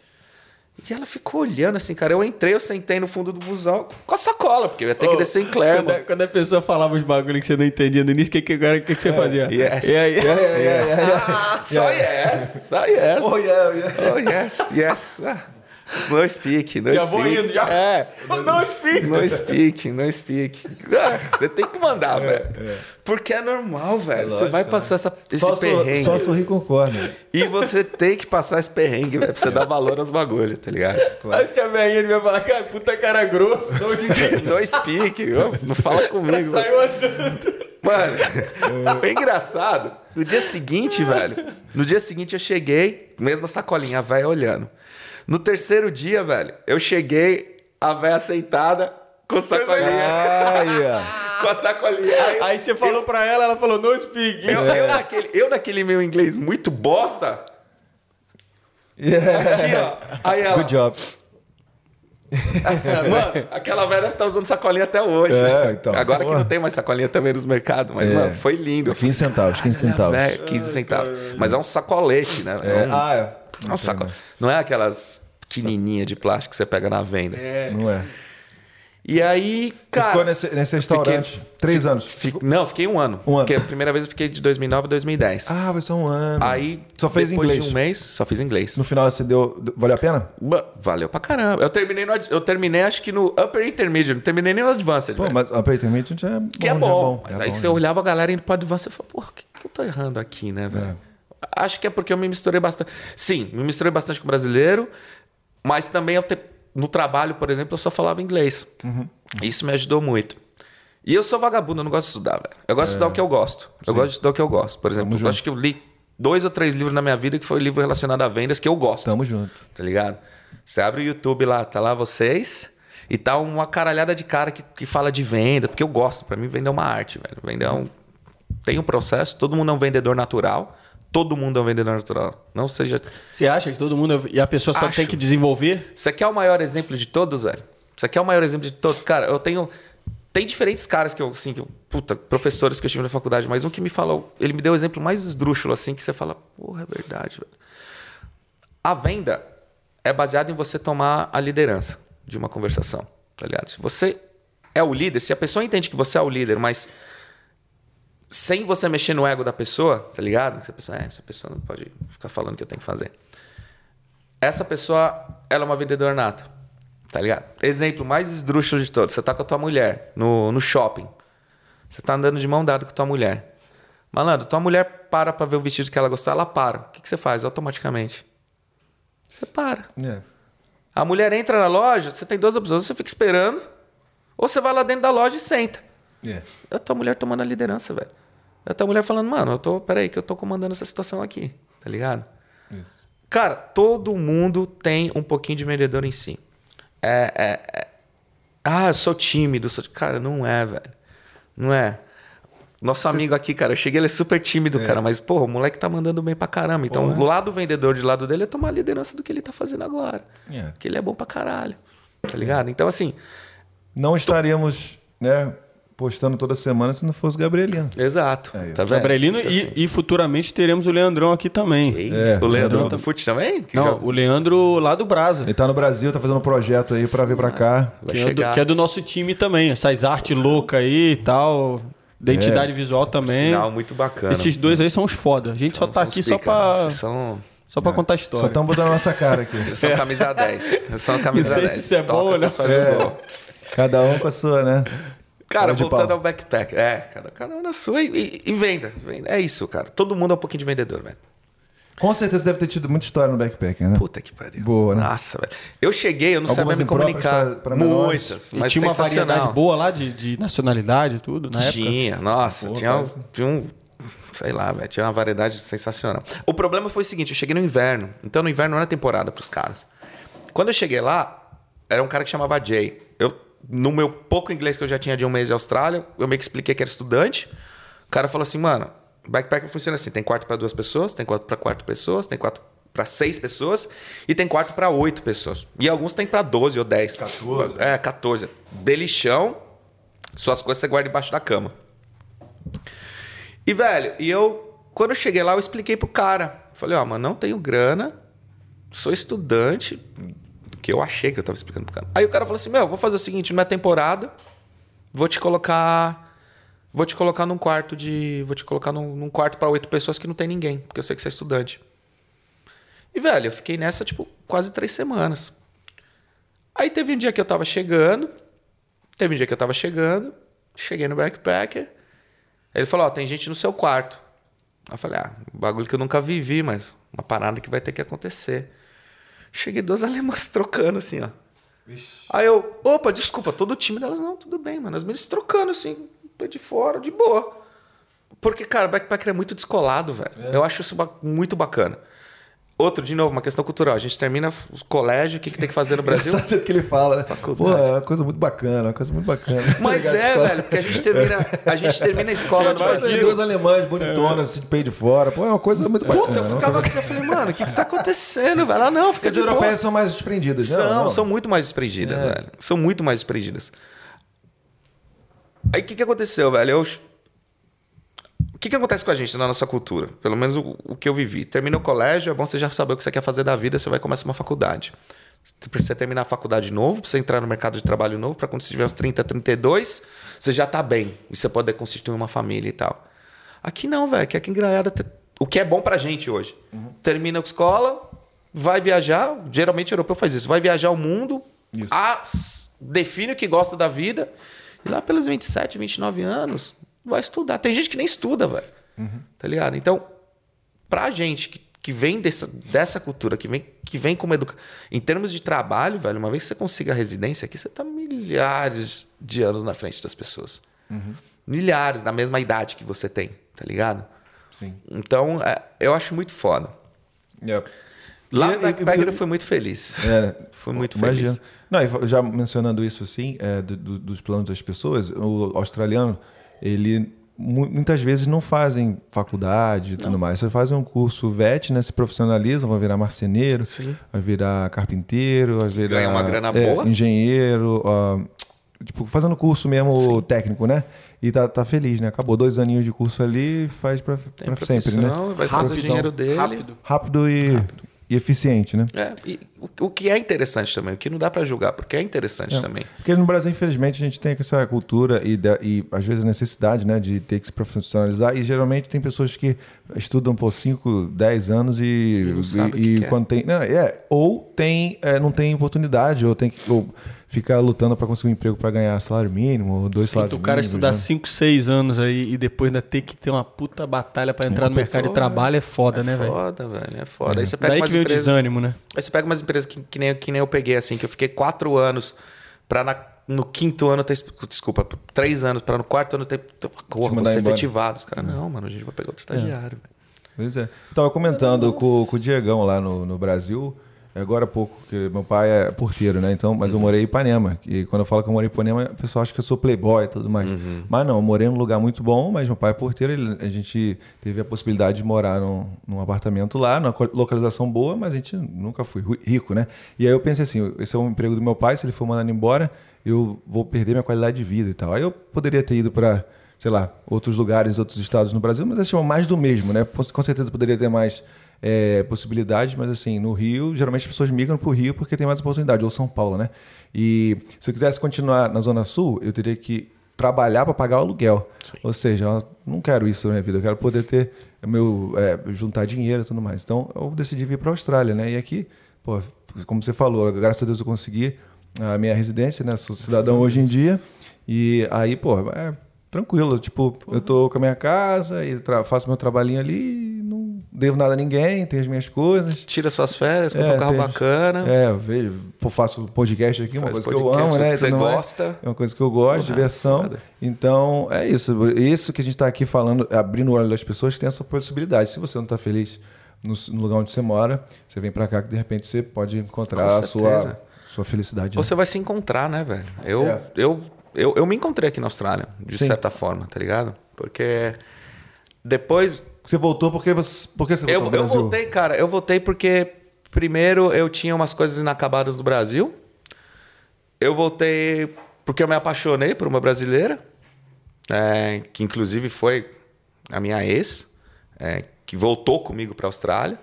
E ela ficou olhando assim, cara. Eu entrei, eu sentei no fundo do busão com a sacola, porque eu ia ter que Ô, descer em Clare, quando, a, quando a pessoa falava os bagulhos que você não entendia no início, o que, que, agora- que, que você fazia? yes. E aí? É, é, é, é. Só yes, só yes. Oh, yeah, yeah. Oh, yes, yes. Ah, No speak, no Já speak. vou indo, já. É. Não speak. No speak, no speak. Ah, você tem que mandar, velho. Porque é normal, velho. você vai passar essa, esse Só, perrengue. só sorrir com. E você tem que passar esse perrengue, velho, pra você dar valor aos bagulhos, tá ligado? Acho que a velhinha ele vai falar, cara, puta cara grosso. Não <laughs> No speak, não fala <laughs> comigo. Saiu andando. Mano, é engraçado. No dia seguinte, velho. No dia seguinte eu cheguei, mesma sacolinha, a véia olhando. No terceiro dia, velho, eu cheguei, a véia aceitada, com sacolinha. Ó. <laughs> com a sacolinha. Aí, Aí você falou pra ela, ela falou, no speak. eu, eu, naquele, eu naquele meu inglês muito bosta. Aqui, ó. Aí ela, Good job. <laughs> mano, aquela velha deve estar usando sacolinha até hoje. É, então. Agora que Porra. não tem mais sacolinha também nos mercados, mas, É. mano, foi lindo. 15 centavos, 15 centavos. Velho, 15 centavos. Mas é um sacolete, né? É, É um- ah, é. É um saco- Não é aquelas pequenininhas de plástico que você pega na venda. Não é. E aí, Você cara... ficou nesse, nesse restaurante três anos. fi- Não, fiquei um ano. Um ano. Porque a primeira vez eu fiquei de 2009 a 2010. Ah, vai ser um ano. Aí, Só fez depois inglês. de um mês, só fiz inglês. No final você deu. Valeu a pena? Valeu pra caramba. Eu terminei, no, eu terminei acho que no Upper Intermediate, não terminei nem no Advanced. Pô, velho. mas a Intermediate é bom. Que é já bom. Mas é aí bom, você já. olhava a galera indo pro Advanced e falava, porra, o que, que eu tô errando aqui, né, velho? É. Acho que é porque eu me misturei bastante. Sim, me misturei bastante com brasileiro, mas também te- no trabalho, por exemplo, eu só falava inglês. Uhum. Isso me ajudou muito. E eu sou vagabundo, eu não gosto de estudar, velho. Eu gosto de estudar o que eu gosto. Eu gosto de estudar o que eu gosto. Por exemplo, eu acho que eu li dois ou três livros na minha vida que foi livro relacionado a vendas que eu gosto Tamo junto. tá ligado? Você abre o YouTube lá, tá lá vocês e tá uma caralhada de cara que, que fala de venda, porque eu gosto, pra mim vender é uma arte, velho. Vender é um tem um processo, todo mundo é um vendedor natural, todo mundo é um vendedor natural. Não seja Você acha que todo mundo... E a pessoa só Acho. tem que desenvolver? Você quer o maior exemplo de todos, velho? Você quer o maior exemplo de todos? Cara, eu tenho. Tem diferentes caras que eu, assim, que eu, puta, professores que eu tive na faculdade, mas um que me falou, ele me deu o exemplo mais esdrúxulo, assim, que você fala, porra, é verdade, velho. A venda é baseada em você tomar a liderança de uma conversação, tá ligado? Se você é o líder, se a pessoa entende que você é o líder, mas sem você mexer no ego da pessoa, tá ligado? Se a pessoa, é, essa pessoa não pode ficar falando o que eu tenho que fazer essa pessoa, ela é uma vendedora nata. Tá ligado? Exemplo mais esdrúxulo de todos. Você tá com a tua mulher no, no shopping. Você tá andando de mão dada com a tua mulher. Malandro, tua mulher para pra ver o vestido que ela gostou, ela para. O que, que você faz automaticamente? Você para. É. A mulher entra na loja, você tem duas opções. Você fica esperando, ou você vai lá dentro da loja e senta. É. É a tua mulher tomando a liderança, velho. É a tua mulher falando, mano, eu tô. Peraí, que eu tô comandando essa situação aqui. Tá ligado? Isso. Cara, todo mundo tem um pouquinho de vendedor em si. É, é- é- Ah, eu sou tímido. Sou... Cara, não é, velho. Não é. Nosso amigo aqui, cara, eu cheguei, ele é super tímido, cara, mas, porra, o moleque tá mandando bem pra caramba. Então, Porra. do lado do vendedor, de lado dele, é tomar a liderança do que ele tá fazendo agora. É. Porque ele é bom pra caralho. Tá ligado? Então, assim, Não estaríamos, né, postando toda semana se não fosse o Gabrielino. Exato. Aí, tá vendo? Gabrielino Então, e, assim, e futuramente teremos o Leandrão aqui também. que isso? É, o Leandro Leandro do Fute também? Que Não, joga- o Leandro lá do Brasa. Ele tá no Brasil, tá fazendo um projeto aí pra vir pra cá. vai Que é, do, chegar. que é do nosso time também. Essas artes loucas aí e tal. Identidade É. visual também. Sinal muito bacana. Esses dois aí são os foda. A gente só tá São aqui só pra, são, só pra contar Só história. estamos botando a nossa cara aqui. são camisa 10. Eles são camisa Não sei 10. se isso é Toca, bom, né? gol. Cada um com a sua, né? Cara, Cara de voltando ao backpack. É, cada, cada um na sua e, e- e venda, venda. É isso, cara. Todo mundo é um pouquinho de vendedor, velho. Com certeza deve ter tido muita história no backpack, né? Puta que pariu. Boa, né? Nossa, velho. Eu cheguei, eu não Algumas sabia me comunicar. pra- pra. Muitas, E mas tinha uma variedade boa lá de, de nacionalidade e tudo, na época. Tinha, nossa, Pô, tinha, quase. tinha um. Sei lá, velho, tinha uma variedade sensacional. O problema foi o seguinte: eu cheguei no inverno, então no inverno não era temporada pros caras. Quando eu cheguei lá, era um cara que chamava Jay. No meu pouco inglês que eu já tinha de um mês de Austrália, eu meio que expliquei que era estudante. O cara falou assim, mano, backpack funciona assim: tem quarto para duas pessoas, tem quarto para quatro pessoas, tem quarto para seis pessoas e tem quarto para oito pessoas. E alguns tem para 12 ou 10. 14. É, 14. Belichão, suas coisas você guarda embaixo da cama. E, velho, e eu, quando eu cheguei lá, eu expliquei pro cara. Falei, ó, mano, não tenho grana, sou estudante, que eu achei que eu tava explicando pro cara. Aí o cara falou assim, meu, vou fazer o seguinte, é temporada, vou te colocar... Vou te colocar num quarto de... Vou te colocar num, num quarto para oito pessoas que não tem ninguém, porque eu sei que você é estudante. E, velho, eu fiquei nessa, tipo, quase três semanas. Aí teve um dia que eu tava chegando, teve um dia que eu tava chegando, cheguei no backpacker, ele falou, ó, tem gente no seu quarto. Aí eu falei, ah, um bagulho que eu nunca vivi, mas uma parada que vai ter que acontecer. Cheguei duas <laughs> alemãs trocando assim, ó. Aí eu, opa, desculpa, todo o time delas, não, tudo bem, mano. As meninas trocando assim, pé de fora, de boa. Porque, cara, backpacker é muito descolado, velho. Eu acho isso muito bacana. Outro, de novo, uma questão cultural. A gente termina os colégios, o que, que tem que fazer no <laughs> Brasil? Sabe o que ele fala, né? Faculdade. Pô, é uma coisa muito bacana, uma coisa muito bacana. <laughs> Mas é, velho, porque a gente termina, a gente termina a escola no Tipo assim, Brasil. duas alemães bonitonas, assim, de peito de fora. Pô, é uma coisa muito bacana. Puta, eu ficava assim, eu falei, mano, o que, que tá acontecendo, velho? Ah, não, fica Porque as de boa. europeias são mais desprendidas? São, Não. são muito mais desprendidas, É. velho. São muito mais desprendidas. Aí o que, que aconteceu, velho? Eu... O que, que acontece com a gente na nossa cultura? Pelo menos o, o que eu vivi. Termina o colégio, é bom você já saber o que você quer fazer da vida, você vai começar uma faculdade. Você precisa terminar a faculdade novo, você entrar no mercado de trabalho novo, para quando você tiver uns 30, 32, você já tá bem. E você poder constituir uma família e tal. Aqui não, velho. Que aqui em Graiada, o que é bom pra gente hoje. Termina a escola, vai viajar. Geralmente o europeu faz isso. Vai viajar o mundo, Isso. a- s- define o que gosta da vida. E lá pelos 27, 29 anos, vai estudar. Tem gente que nem estuda, velho. Tá ligado? Então, pra gente que, que vem dessa, dessa cultura, que vem, que vem como educação. Em termos de trabalho, velho, uma vez que você consiga a residência aqui, você tá milhares de anos na frente das pessoas. Milhares, na mesma idade que você tem, tá ligado? Sim. Então, é, eu acho muito foda. É. Lá no e- Backpacker e- eu fui muito feliz. É, Fui muito imagino. feliz. Não, já mencionando isso assim, é, do- do- dos planos das pessoas, o australiano, ele mu- muitas vezes não fazem faculdade e tudo mais. Você faz um curso VET, né? Se profissionalizam, vai virar marceneiro, Sim. vai virar carpinteiro, vai virar Ganha uma grana é, boa. engenheiro, ó, tipo, fazendo curso mesmo técnico, né? E tá, tá feliz, né? Acabou dois aninhos de curso ali, faz pra, sempre, né? vai fazer o dinheiro dele. Rápido. Rápido e, e eficiente, né? É, e o, que é interessante também, o que não dá pra julgar, porque é interessante também. Porque no Brasil, infelizmente, a gente tem essa cultura e, e às vezes a necessidade né, de ter que se profissionalizar. E geralmente tem pessoas que estudam por 5, 10 anos e, o e- que e quer. quando tem. Não, é, ou tem, é, não tem oportunidade, ou tem que ou ficar lutando para conseguir um emprego para ganhar salário mínimo, ou dois Sim, salários o cara mínimos, estudar né? 5, 6 anos aí e depois ainda ter que ter uma puta batalha pra entrar no mercado de Foda. trabalho é foda, é né, velho? foda, velho, é foda. Aí você pega Daí umas que vem o empresas, desânimo, né? Aí você pega umas empresas que, que, nem, que nem eu peguei, assim, que eu fiquei quatro anos pra na- no quinto ano ter. Desculpa, três anos pra no quarto ano ter. Porra, mandar você embora. efetivado. Os caras, não, mano, a gente vai pegar outro estagiário. velho. Pois é. Tava comentando com, com o Diegão lá no, no Brasil, agora há pouco, que meu pai é porteiro, né? Então, mas eu morei em Ipanema. E quando eu falo que eu morei em Ipanema, o pessoal acha que eu sou playboy e tudo mais. Mas não, eu morei num lugar muito bom, mas meu pai é porteiro, ele- a gente teve a possibilidade de morar num, num apartamento lá, numa localização boa, mas a gente nunca foi rico, né? E aí eu pensei assim, esse é um emprego do meu pai, se ele for mandado embora, eu vou perder minha qualidade de vida e tal. Aí eu poderia ter ido para, sei lá, outros lugares, outros estados no Brasil, mas assim, mais do mesmo, né? Com certeza poderia ter mais é, possibilidades, mas assim, no Rio, geralmente as pessoas migram para o Rio porque tem mais oportunidade, ou São Paulo, né? E se eu quisesse continuar na Zona Sul, eu teria que trabalhar para pagar o aluguel. Sim. Ou seja, eu não quero isso na minha vida, eu quero poder ter meu é, juntar dinheiro e tudo mais. Então eu decidi vir para a Austrália, né? E aqui, pô, como você falou, graças a Deus eu consegui a minha residência, né? Sou cidadão hoje em dia. E aí, pô, é tranquilo. Tipo, eu tô com a minha casa e faço meu trabalhinho ali, não devo nada a ninguém, tenho as minhas coisas. Tira suas férias, compra é, um carro tenho, bacana. É, eu vejo, faço podcast aqui, uma coisa que eu amo, né? Você gosta. É uma coisa que eu gosto, Porra, diversão. Nada. Então, é isso. Isso que a gente está aqui falando, abrindo o olho das pessoas que tem essa possibilidade. Se você não está feliz no, no, lugar onde você mora, você vem para cá que de repente você pode encontrar a sua sua felicidade. Né? Você vai se encontrar, né, velho? Eu, é. eu, eu, eu me encontrei aqui na Austrália, de Sim. certa forma, tá ligado? Porque depois. Você voltou porque você, porque você voltou eu, eu voltei, cara. Eu voltei porque, primeiro, eu tinha umas coisas inacabadas no Brasil. Eu voltei porque eu me apaixonei por uma brasileira, é, que inclusive foi a minha ex, é, que voltou comigo para a Austrália.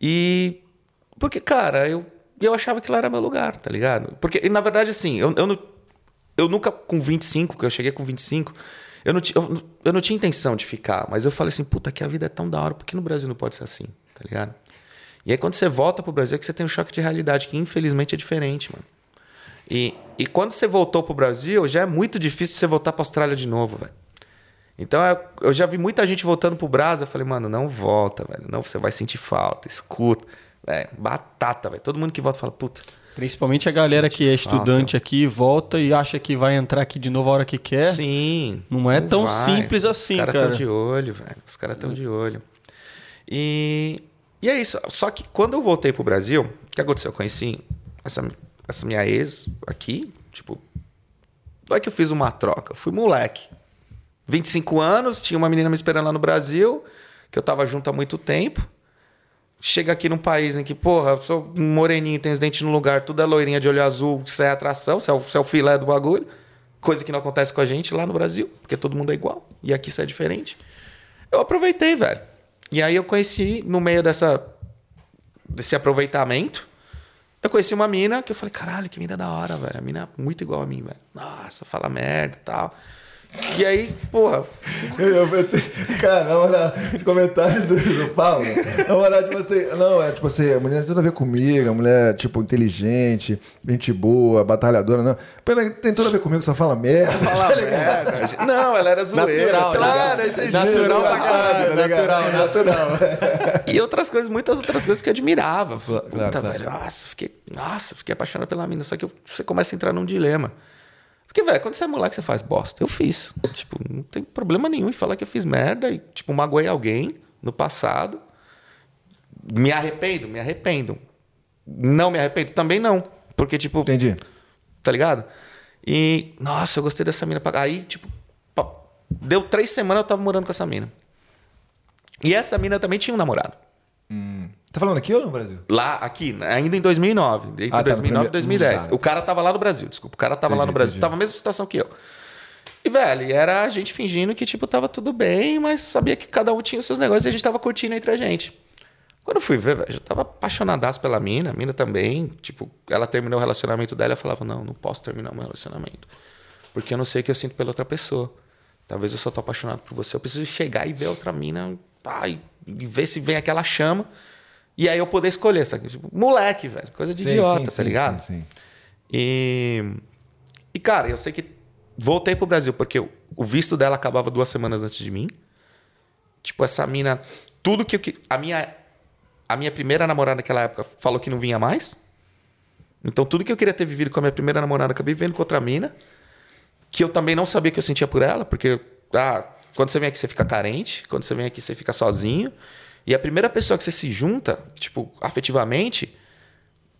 E porque, cara, eu eu achava que lá era meu lugar, tá ligado? Porque, na verdade, assim, eu, eu, eu nunca com 25, que eu cheguei com 25, eu não, eu, eu não tinha intenção de ficar, mas eu falei assim, puta, que a vida é tão da hora, porque no Brasil não pode ser assim, tá ligado? E aí quando você volta pro Brasil é que você tem um choque de realidade, que infelizmente é diferente, mano. E, e quando você voltou pro Brasil, já é muito difícil você voltar pra Austrália de novo, velho. Então eu já vi muita gente voltando pro Brasil, eu falei, mano, não volta, velho. Não, você vai sentir falta, escuta. É, batata, velho. Todo mundo que volta fala, puta. Principalmente a galera que é estudante falta. aqui, volta e acha que vai entrar aqui de novo a hora que quer. Sim. Não é não tão vai. simples assim, cara. Os caras estão de olho, velho. Os caras estão de olho. E, e é isso. Só que quando eu voltei pro Brasil, o que aconteceu? Eu conheci essa, essa minha ex aqui, tipo. Não é que eu fiz uma troca, eu fui moleque. 25 anos, tinha uma menina me esperando lá no Brasil, que eu tava junto há muito tempo chega aqui num país em que, porra, sou moreninho, tem os dentes no lugar, tudo é loirinha de olho azul, isso é atração, isso é, o, é o filé do bagulho. Coisa que não acontece com a gente lá no Brasil, porque todo mundo é igual. E aqui isso é diferente. Eu aproveitei, velho. E aí eu conheci, no meio dessa, desse aproveitamento, eu conheci uma mina que eu falei, caralho, que mina da hora, velho. A mina é muito igual a mim, velho. Nossa, fala merda e tal. E aí, porra. Eu, eu, cara, na hora de comentários do, do Paulo, na hora de você. Não, é tipo assim, a mulher tem tudo a ver comigo, a mulher, tipo, inteligente, gente boa, batalhadora, não. Pena tem tudo a ver comigo, só fala merda. Só fala tá merda. Não, ela era zoeira. Natural, claro, entendi. Natural pra caralho, tá natural, natural. E outras coisas, muitas outras coisas que eu admirava. Puta, claro, claro. velho, nossa, fiquei, nossa, fiquei apaixonado pela mina. Só que você começa a entrar num dilema. Porque, velho, quando você é moleque, você faz bosta. Eu fiz. Tipo, não tem problema nenhum em falar que eu fiz merda e, tipo, magoei alguém no passado. Me arrependo? Me arrependo. Não me arrependo? Também não. Porque, tipo. Entendi. Tá ligado? E, nossa, eu gostei dessa mina. Aí, tipo, deu três semanas eu tava morando com essa mina. E essa mina também tinha um namorado. Hum. Tá falando aqui ou no Brasil? Lá, aqui, ainda em 2009. Entre ah, 2009 e 2010. O cara tava lá no Brasil, desculpa. O cara tava entendi, lá no Brasil. Entendi. Tava a mesma situação que eu. E, velho, era a gente fingindo que, tipo, tava tudo bem, mas sabia que cada um tinha os seus negócios e a gente tava curtindo entre a gente. Quando eu fui ver, velho, já tava apaixonadaço pela mina, a mina também. Tipo, ela terminou o relacionamento dela e eu falava, não, não posso terminar o meu relacionamento. Porque eu não sei o que eu sinto pela outra pessoa. Talvez eu só tô apaixonado por você. Eu preciso chegar e ver outra mina, pá, e ver se vem aquela chama. E aí eu poder escolher, sabe? Tipo, moleque, velho. Coisa de sim, idiota, sim, tá sim, ligado? Sim, E, e, cara, eu sei que voltei pro Brasil porque o visto dela acabava duas semanas antes de mim. Tipo, essa mina. Tudo que eu. A minha, a minha primeira namorada naquela época falou que não vinha mais. Então, tudo que eu queria ter vivido com a minha primeira namorada, acabei vivendo com outra mina. Que eu também não sabia que eu sentia por ela, porque ah, quando você vem aqui, você fica carente. Quando você vem aqui, você fica sozinho. E a primeira pessoa que você se junta, tipo, afetivamente,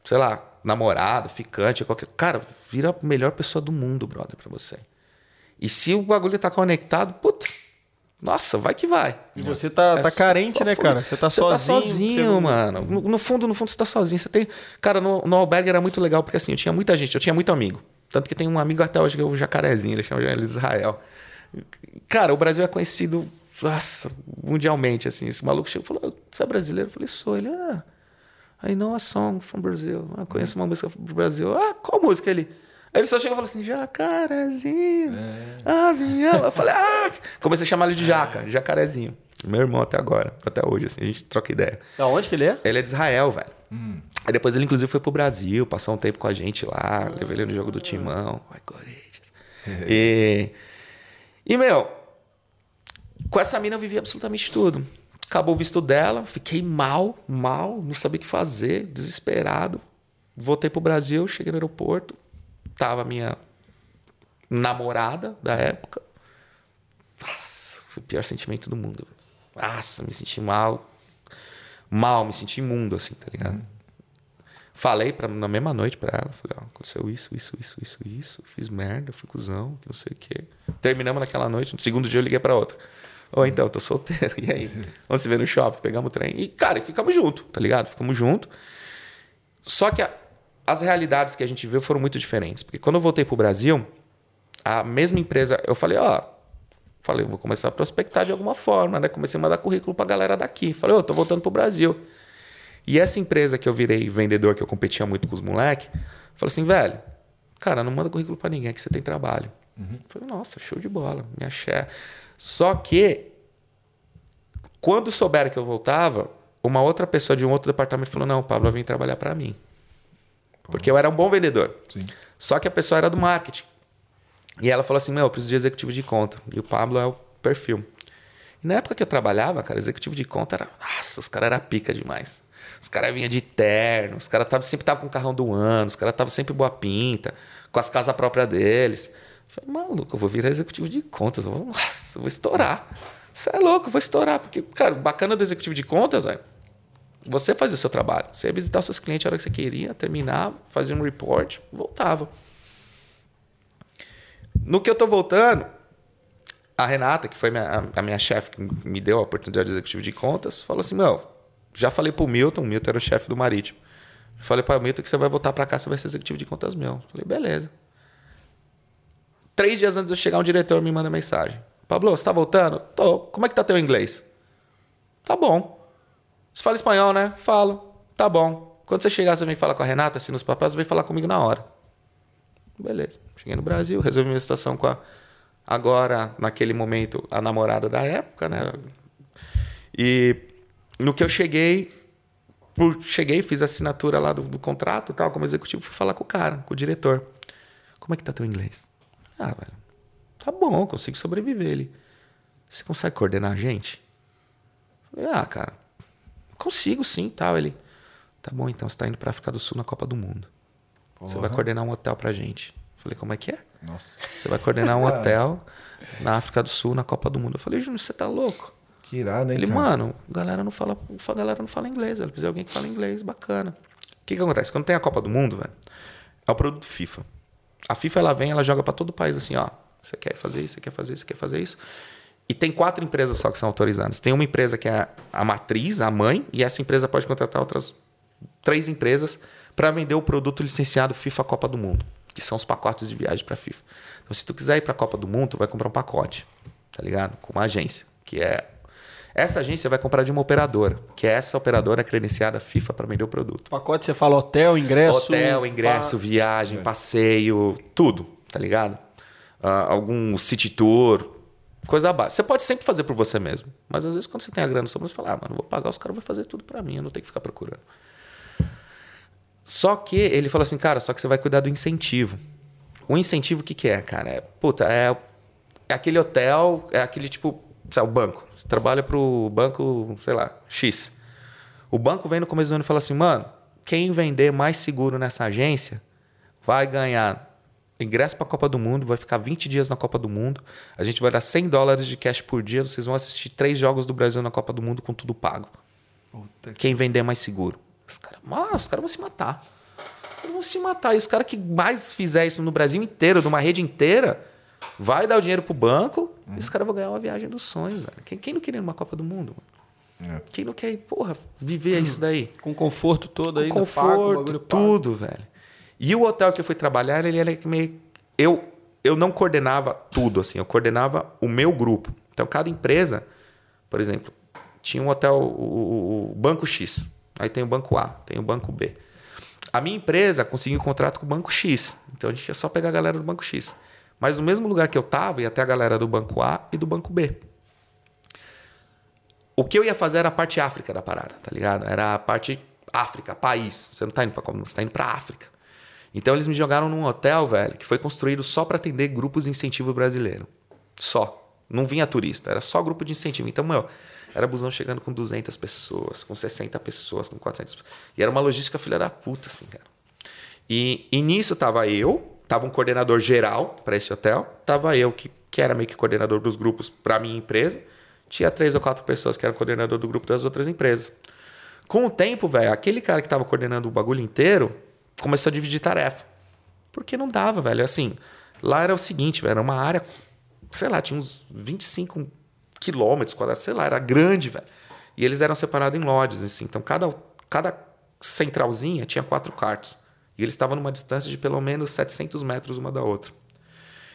sei lá, namorado, ficante, qualquer. Cara, vira a melhor pessoa do mundo, brother, pra você. E se o bagulho tá conectado, puta. Nossa, vai que vai. E você tá, é tá carente, né, cara? Você tá você sozinho. Tá sozinho, você... mano. No, no, fundo, no fundo, você tá sozinho. Você tem. Cara, no, no albergue era muito legal, porque assim, eu tinha muita gente, eu tinha muito amigo. Tanto que tem um amigo até hoje que é o Jacarezinho, ele chama ele de Israel. Cara, o Brasil é conhecido, nossa, mundialmente, assim. Esse maluco chegou e falou, você é brasileiro? Eu falei, sou. Ele, ah... Aí, não, a song from Brasil. Ah, conheço uma música do Brasil. Ah, qual música ele? Aí ele só chegou e falou assim, jacarezinho, é. avião. Eu falei, ah! Comecei a chamar ele de jaca, é. jacarezinho. Meu irmão até agora, até hoje, assim, a gente troca ideia. Da onde que ele é? Ele é de Israel, velho. Hum. Aí depois ele, inclusive, foi pro Brasil, passou um tempo com a gente lá, levei ele no jogo do Timão. Vai, Corinthians. e, e, meu, com essa mina eu vivi absolutamente tudo. Acabou o visto dela, fiquei mal, mal, não sabia o que fazer, desesperado. Voltei pro Brasil, cheguei no aeroporto, tava minha namorada da época. Nossa, foi o pior sentimento do mundo. Nossa, me senti mal. Mal, me senti imundo, assim, tá ligado? Falei pra, na mesma noite pra ela, falei, ó, aconteceu isso, isso, isso, isso, isso, fiz merda, fui cuzão, que não sei o quê. Terminamos naquela noite, no segundo dia eu liguei pra outra. Ou então, tô solteiro. <laughs> E aí? Vamos se ver no shopping, pegamos o trem. E, cara, ficamos juntos, tá ligado? Ficamos juntos. Só que a, as realidades que a gente viu foram muito diferentes. Porque quando eu voltei pro Brasil, a mesma empresa, eu falei, ó, falei, vou começar a prospectar de alguma forma, né? Comecei a mandar currículo pra galera daqui. Falei, ó, tô voltando pro Brasil. E essa empresa que eu virei vendedor, que eu competia muito com os moleques, falou assim, velho, cara, não manda currículo para ninguém, que você tem trabalho. Uhum. Falei, nossa, show de bola, me achei. Só que, quando souberam que eu voltava, uma outra pessoa de um outro departamento falou: Não, Pablo, vim trabalhar para mim. Porque eu era um bom vendedor. Sim. Só que a pessoa era do marketing. E ela falou assim: Meu, eu preciso de executivo de conta. E o Pablo é o perfil. E na época que eu trabalhava, cara, executivo de conta era. Nossa, os caras eram pica demais. Os caras vinham de terno, os caras sempre estavam com o carrão do ano, os caras estavam sempre boa pinta, com as casas próprias deles. Falei, maluco, eu vou virar executivo de contas. Eu vou, nossa, eu vou estourar. Você é louco, eu vou estourar. Porque, cara, bacana do executivo de contas, velho. Você fazia o seu trabalho. Você ia visitar os seus clientes a hora que você queria, terminar, fazer um report, voltava. No que eu tô voltando, a Renata, que foi minha, a minha chefe que me deu a oportunidade de executivo de contas, falou assim: Meu, já falei pro Milton, o Milton era o chefe do Marítimo. Falei para Milton que você vai voltar para cá, você vai ser executivo de contas meu. Falei, beleza. Três dias antes de eu chegar, um diretor me manda mensagem. Pablo, você tá voltando? Tô. Como é que tá teu inglês? Tá bom. Você fala espanhol, né? Falo. Tá bom. Quando você chegar, você vem falar com a Renata, assim, nos papéis, vem falar comigo na hora. Beleza. Cheguei no Brasil, resolvi minha situação com a... Agora, naquele momento, a namorada da época, né? E no que eu cheguei, por, cheguei, fiz a assinatura lá do, do contrato tal, como executivo, fui falar com o cara, com o diretor. Como é que tá teu inglês? Ah, velho, tá bom, consigo sobreviver. Ele, você consegue coordenar a gente? Falei, ah, cara, consigo sim, tal. Ele, tá bom, então você tá indo pra África do Sul na Copa do Mundo. Porra. Você vai coordenar um hotel pra gente. Falei, como é que é? Nossa. Você vai coordenar um <laughs> hotel na África do Sul na Copa do Mundo. Eu falei, Júnior, você tá louco? Que irado, hein, Ele, cara? mano, a galera não fala, galera não fala inglês, velho. Precisa de alguém que fala inglês, bacana. O que que acontece? Quando tem a Copa do Mundo, velho, é o produto FIFA. A FIFA ela vem, ela joga para todo o país assim, ó, você quer fazer isso, você quer fazer isso, você quer fazer isso. E tem quatro empresas só que são autorizadas. Tem uma empresa que é a matriz, a mãe, e essa empresa pode contratar outras três empresas para vender o produto licenciado FIFA Copa do Mundo, que são os pacotes de viagem para FIFA. Então, se tu quiser ir para a Copa do Mundo, tu vai comprar um pacote, tá ligado? Com uma agência, que é essa agência vai comprar de uma operadora, que é essa operadora credenciada FIFA para vender o produto. Pacote você fala hotel, ingresso? Hotel, ingresso, pa... viagem, é. passeio, tudo, tá ligado? Uh, algum city tour, coisa básica. Você pode sempre fazer por você mesmo, mas às vezes quando você tem a grana sobre você fala, ah, mano, vou pagar, os caras vão fazer tudo para mim, eu não tenho que ficar procurando. Só que ele falou assim, cara, só que você vai cuidar do incentivo. O incentivo o que, que é, cara? É, puta, é, é aquele hotel, é aquele tipo o banco. Você trabalha para o banco, sei lá, X. O banco vem no começo do ano e fala assim, mano, quem vender mais seguro nessa agência vai ganhar ingresso para a Copa do Mundo, vai ficar 20 dias na Copa do Mundo. A gente vai dar 100 dólares de cash por dia. Vocês vão assistir três jogos do Brasil na Copa do Mundo com tudo pago. Puta quem vender mais seguro. Os caras cara vão se matar. Eles vão se matar. E os caras que mais fizer isso no Brasil inteiro, numa rede inteira, vai dar o dinheiro pro banco uhum. e os caras vão ganhar uma viagem dos sonhos, velho. Quem, quem não queria uma Copa do Mundo? É. Quem não quer, porra, viver uhum. isso daí? Com conforto todo Com aí, conforto, pago, tudo, velho. E o hotel que eu fui trabalhar, ele era meio. Eu, eu não coordenava tudo, assim, eu coordenava o meu grupo. Então, cada empresa, por exemplo, tinha um hotel, o, o Banco X. Aí tem o Banco A, tem o Banco B. A minha empresa conseguiu um contrato com o Banco X. Então a gente ia só pegar a galera do Banco X. Mas no mesmo lugar que eu tava, ia até a galera do Banco A e do Banco B. O que eu ia fazer era a parte África da parada, tá ligado? Era a parte África, país. Você não tá indo pra como? Você tá indo pra África. Então eles me jogaram num hotel, velho, que foi construído só para atender grupos de incentivo brasileiro. Só. Não vinha turista, era só grupo de incentivo. Então, meu, era busão chegando com 200 pessoas, com 60 pessoas, com 400 pessoas. E era uma logística filha da puta, assim, cara. E, e nisso tava eu, tava um coordenador geral para esse hotel, tava eu, que, que era meio que coordenador dos grupos para minha empresa. Tinha três ou quatro pessoas que eram coordenador do grupo das outras empresas. Com o tempo, velho, aquele cara que tava coordenando o bagulho inteiro começou a dividir tarefa. Porque não dava, velho. Assim, lá era o seguinte, velho, era uma área, sei lá, tinha uns 25 quilômetros quadrados, sei lá, era grande, velho. E eles eram separados em lodges, assim. Então, cada, cada centralzinha tinha quatro quartos. E eles estavam numa distância de pelo menos 700 metros uma da outra.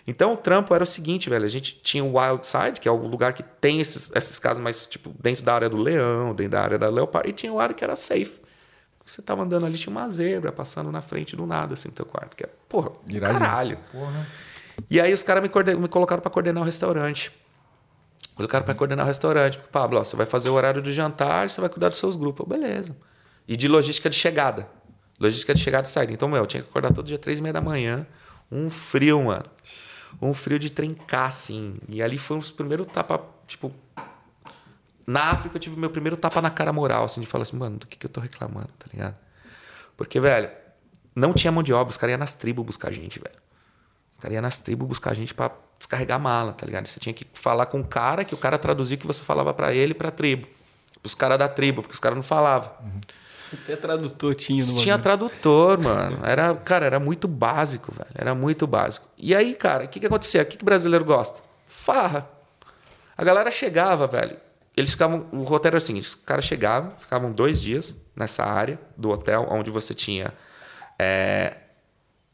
Então, o trampo era o seguinte, velho. A gente tinha o Wild Side, que é o lugar que tem esses, esses casos mais, tipo, dentro da área do leão, dentro da área da leopardo. E tinha o área que era safe. Você tava andando ali, tinha uma zebra passando na frente do nada, assim, no teu quarto. Que é, porra, caralho. Porra. E aí os caras me, me colocaram para coordenar o restaurante. Colocaram para coordenar o restaurante. Pablo, ó, você vai fazer o horário do jantar, você vai cuidar dos seus grupos. Eu, beleza. E de logística de chegada. Logística de chegada e saída. Então, meu, eu tinha que acordar todo dia, três e meia da manhã. Um frio, mano. Um frio de trincar, assim. E ali foi um dos primeiros tapas, tipo, na África eu tive meu primeiro tapa na cara moral, assim, de falar assim, mano, do que, que eu tô reclamando, tá ligado? Porque, velho, não tinha mão de obra, os caras iam nas tribos buscar gente, velho. Os caras iam nas tribos buscar gente para descarregar mala, tá ligado? Você tinha que falar com o cara, que o cara traduzia o que você falava para ele pra tribo. Pros caras da tribo, porque os caras não falavam. Uhum. Até tradutor tinha no Tinha tradutor, mano. Era, cara, era muito básico, velho. Era muito básico. E aí, cara, o que, que acontecia? O que, que o brasileiro gosta? Farra. A galera chegava, velho. Eles ficavam. O roteiro era assim: os caras chegavam, ficavam dois dias nessa área do hotel, onde você tinha. É,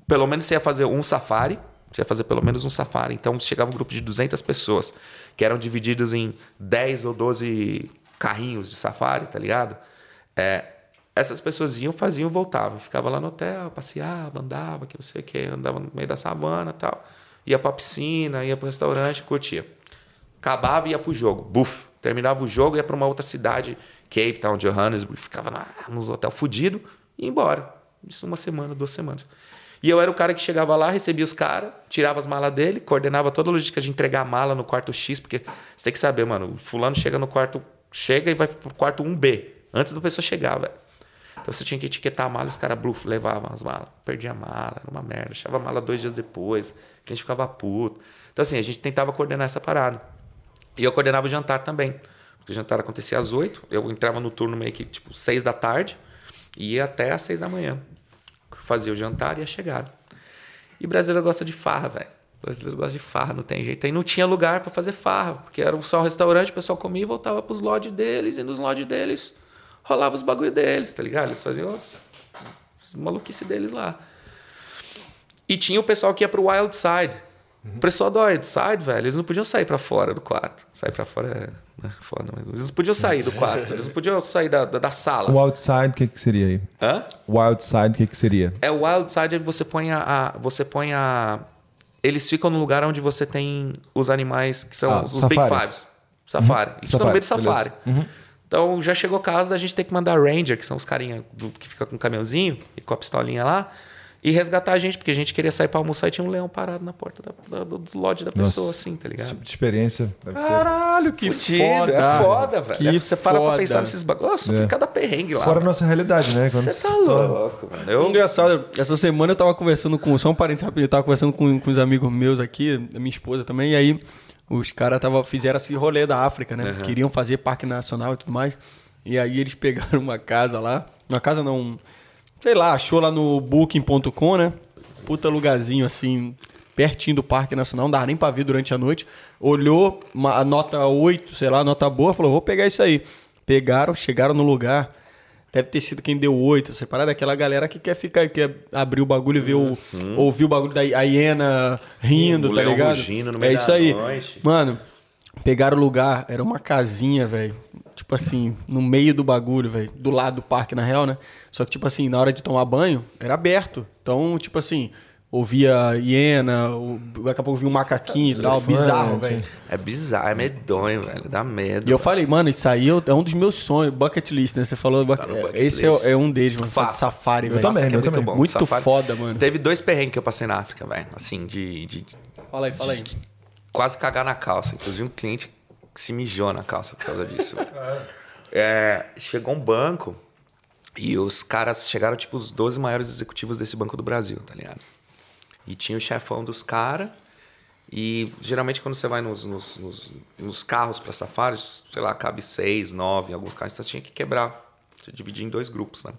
pelo menos você ia fazer um safari. Você ia fazer pelo menos um safari. Então chegava um grupo de 200 pessoas, que eram divididos em 10 ou 12 carrinhos de safari, tá ligado? É, essas pessoas iam, faziam, voltavam. Ficava lá no hotel, passeava, andava, que não sei o que, andava no meio da savana tal. Ia pra piscina, ia pro restaurante, curtia. Acabava e ia pro jogo. Buf! Terminava o jogo, ia para uma outra cidade, Cape Town, Johannesburg, ficava na, nos hotel fudido e ia embora. Isso uma semana, duas semanas. E eu era o cara que chegava lá, recebia os caras, tirava as malas dele, coordenava toda a logística de entregar a mala no quarto X, porque você tem que saber, mano, o fulano chega no quarto, chega e vai pro quarto 1B, antes da pessoa chegar, velho. Então você tinha que etiquetar a mala os caras bluff, levavam as malas. Perdia a mala, era uma merda. Achava a mala dois dias depois, a gente ficava puto. Então assim, a gente tentava coordenar essa parada. E eu coordenava o jantar também. Porque o jantar acontecia às 8, eu entrava no turno meio que tipo 6 da tarde e ia até às 6 da manhã. Fazia o jantar e a chegada. E brasileiro gosta de farra, velho. Brasileiro gosta de farra, não tem jeito. Aí não tinha lugar para fazer farra, porque era só um restaurante, o pessoal comia e voltava pros lodges deles, e nos lodges deles rolava os bagulho deles, tá ligado? Eles faziam os, os maluquice deles lá. E tinha o pessoal que ia pro Wild Side, Uhum. O pessoal do Side, velho, eles não podiam sair para fora do quarto. Sair para fora é, é foda, mas eles não podiam sair do quarto, eles não podiam sair da, da, da sala. O outside, o que, que seria aí? Hã? O outside, o que, que seria? É o outside, você põe a, a, você põe a eles ficam no lugar onde você tem os animais que são ah, os safari. Big Fives. Safari. Uhum. Eles safari. ficam no meio do safari. Uhum. Então já chegou o caso da gente ter que mandar Ranger, que são os carinha do, que fica com o caminhãozinho e com a pistolinha lá e resgatar a gente, porque a gente queria sair para almoçar e tinha um leão parado na porta da, da, do lodge da pessoa, Nossa, assim, tá ligado? Tipo de experiência deve Caralho, que Fudido, foda. É foda, velho. Que é, você para pra pensar nesses bagulhos. Nossa, é. cada perrengue lá. Fora a nossa realidade, né? Você tá louco, mano. Eu... Engraçado, essa semana eu tava conversando com. Só um parente rapidinho, eu tava conversando com, com os amigos meus aqui, minha esposa também, e aí os caras fizeram esse rolê da África, né? Uhum. Queriam fazer parque nacional e tudo mais. E aí eles <laughs> pegaram uma casa lá. Uma casa não. Sei lá, achou lá no booking.com, né? puta lugarzinho assim, pertinho do Parque Nacional, não dava nem pra ver durante a noite. Olhou uma, a nota 8, sei lá, nota boa, falou: vou pegar isso aí. Pegaram, chegaram no lugar. Deve ter sido quem deu oito, essa parada. Aquela galera que quer ficar, quer abrir o bagulho e ver o. Ouvir o bagulho da a hiena rindo, O tá leão ligado? rugindo no é meio isso da aí. noite. Mano, pegaram o lugar, era uma casinha, velho. Tipo assim, no meio do bagulho, velho. Do lado do parque, na real, né? Só que, tipo assim, na hora de tomar banho, era aberto. Então, tipo assim, ouvia hiena, o- daqui a pouco via um macaquinho e tal. Elefante. Bizarro, velho. É bizarro, é medonho, velho. Dá medo. E eu falei, mano, isso aí é um dos meus sonhos, bucket list, né? Você falou, Tá bucket esse é, é um deles, mano. Faça. Safari, velho. também, é muito também. bom. Muito Safari. foda, mano. Teve dois perrengues que eu passei na África, velho. Assim, de, de Fala aí, fala aí. quase cagar na calça. Inclusive um cliente que se mijou na calça por causa disso. velho. <laughs> É, chegou um banco e os caras chegaram, tipo, os 12 maiores executivos desse banco do Brasil, tá ligado? E tinha o chefão dos caras. E geralmente quando você vai nos, nos, nos, nos carros para safaris, sei lá, cabe seis, nove, em alguns carros você tinha que quebrar. Você dividia em dois grupos, né?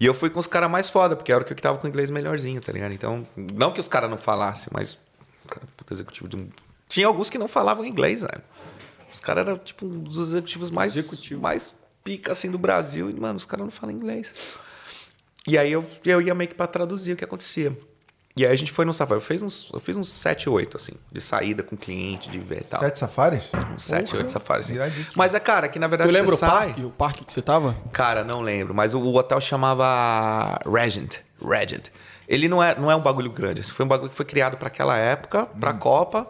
E eu fui com os caras mais foda, porque era o que eu tava com o inglês melhorzinho, tá ligado? Então, não que os caras não falassem, mas. Cara, puta executivo de um. Tinha alguns que não falavam inglês, velho. Os caras eram, tipo, um dos executivos mais. Mais pica, assim, do Brasil. E, mano, os caras não falam inglês. E aí eu, eu ia meio que pra traduzir o que acontecia. E aí a gente foi no safari. Eu fiz uns, eu fiz uns 7, 8, assim, de saída com cliente, de ver e tal. Sete safaris? Uns 7, 8 safaris, assim. Mas é, cara, que na Tu verdade lembra você o sai... parque? O parque que você tava? Cara, não lembro, mas o, o hotel chamava Regent. Regent. Ele não é, não é um bagulho grande. Esse foi um bagulho que foi criado para aquela época, pra Copa.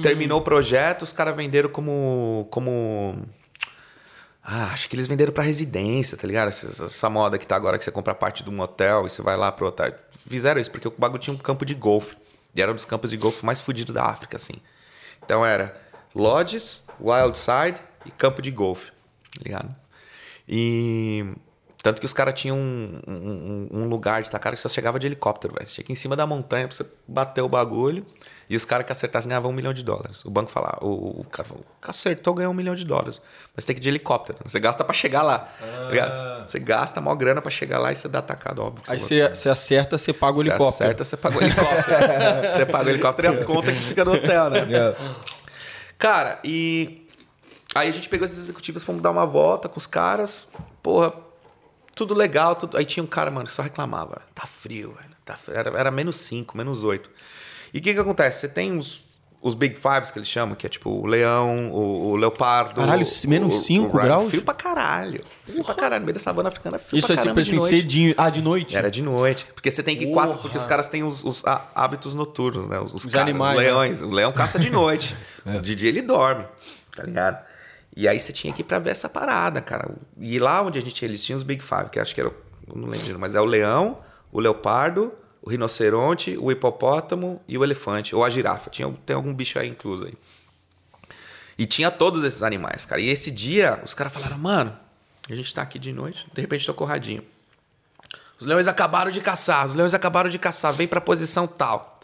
Terminou o projeto, os caras venderam como. como. Ah, acho que eles venderam pra residência, tá ligado? Essa, essa moda que tá agora que você compra parte de um hotel e você vai lá pro hotel. Fizeram isso, porque o bagulho tinha um campo de golfe. E era um dos campos de golfe mais fodidos da África, assim. Então era lodges, wild side e campo de golfe, tá ligado? E tanto que os caras tinham um, um- um lugar de tacar que só chegava de helicóptero, velho. Você ir em cima da montanha pra você bater o bagulho. E os caras que acertassem ganhavam um milhão de dólares. O banco falava, o, o cara falou, o que acertou ganhou um milhão de dólares. Mas tem que ir de helicóptero. Você gasta pra chegar lá. tá ligado? Você gasta mó grana pra chegar lá e você dá atacado, óbvio. Aí você você, você acerta, você paga o você helicóptero. acerta, você paga o helicóptero. <laughs> você paga o helicóptero e as contas que fica no hotel, né? Cara, e aí a gente pegou esses executivos, fomos dar uma volta com os caras. Porra, tudo legal. Tudo... Aí tinha um cara, mano, que só reclamava. Tá frio, velho. Tá frio. Era, era menos 5, menos 8. E o que que acontece? Você tem os, os Big Fives que eles chamam, que é tipo o leão, o, o leopardo. Caralho, o- menos o- cinco o rhino. graus? Frio pra caralho. Frio pra caralho. No meio da savana africana, frio Isso pra é tipo caramba assim, noite. cedinho. Ah, de noite? Era de noite. Porque você tem que ir quatro, porque os caras têm os, os há- hábitos noturnos, né? Os, os Os caras, animais, os né? leões. O leão caça de noite. <laughs> De dia ele dorme, tá ligado? E aí você tinha que ir pra ver essa parada, cara. E lá onde a gente eles tinham os Big Five, que acho que era. eu não lembro, mas é o leão, o leopardo, o rinoceronte, o hipopótamo e o elefante, ou a girafa. Tinha, tem algum bicho aí incluso aí. E tinha todos esses animais, cara. E esse dia, os caras falaram, mano, a gente tá aqui de noite, de repente tocou radinho. Os leões acabaram de caçar, os leões acabaram de caçar, vem pra posição tal.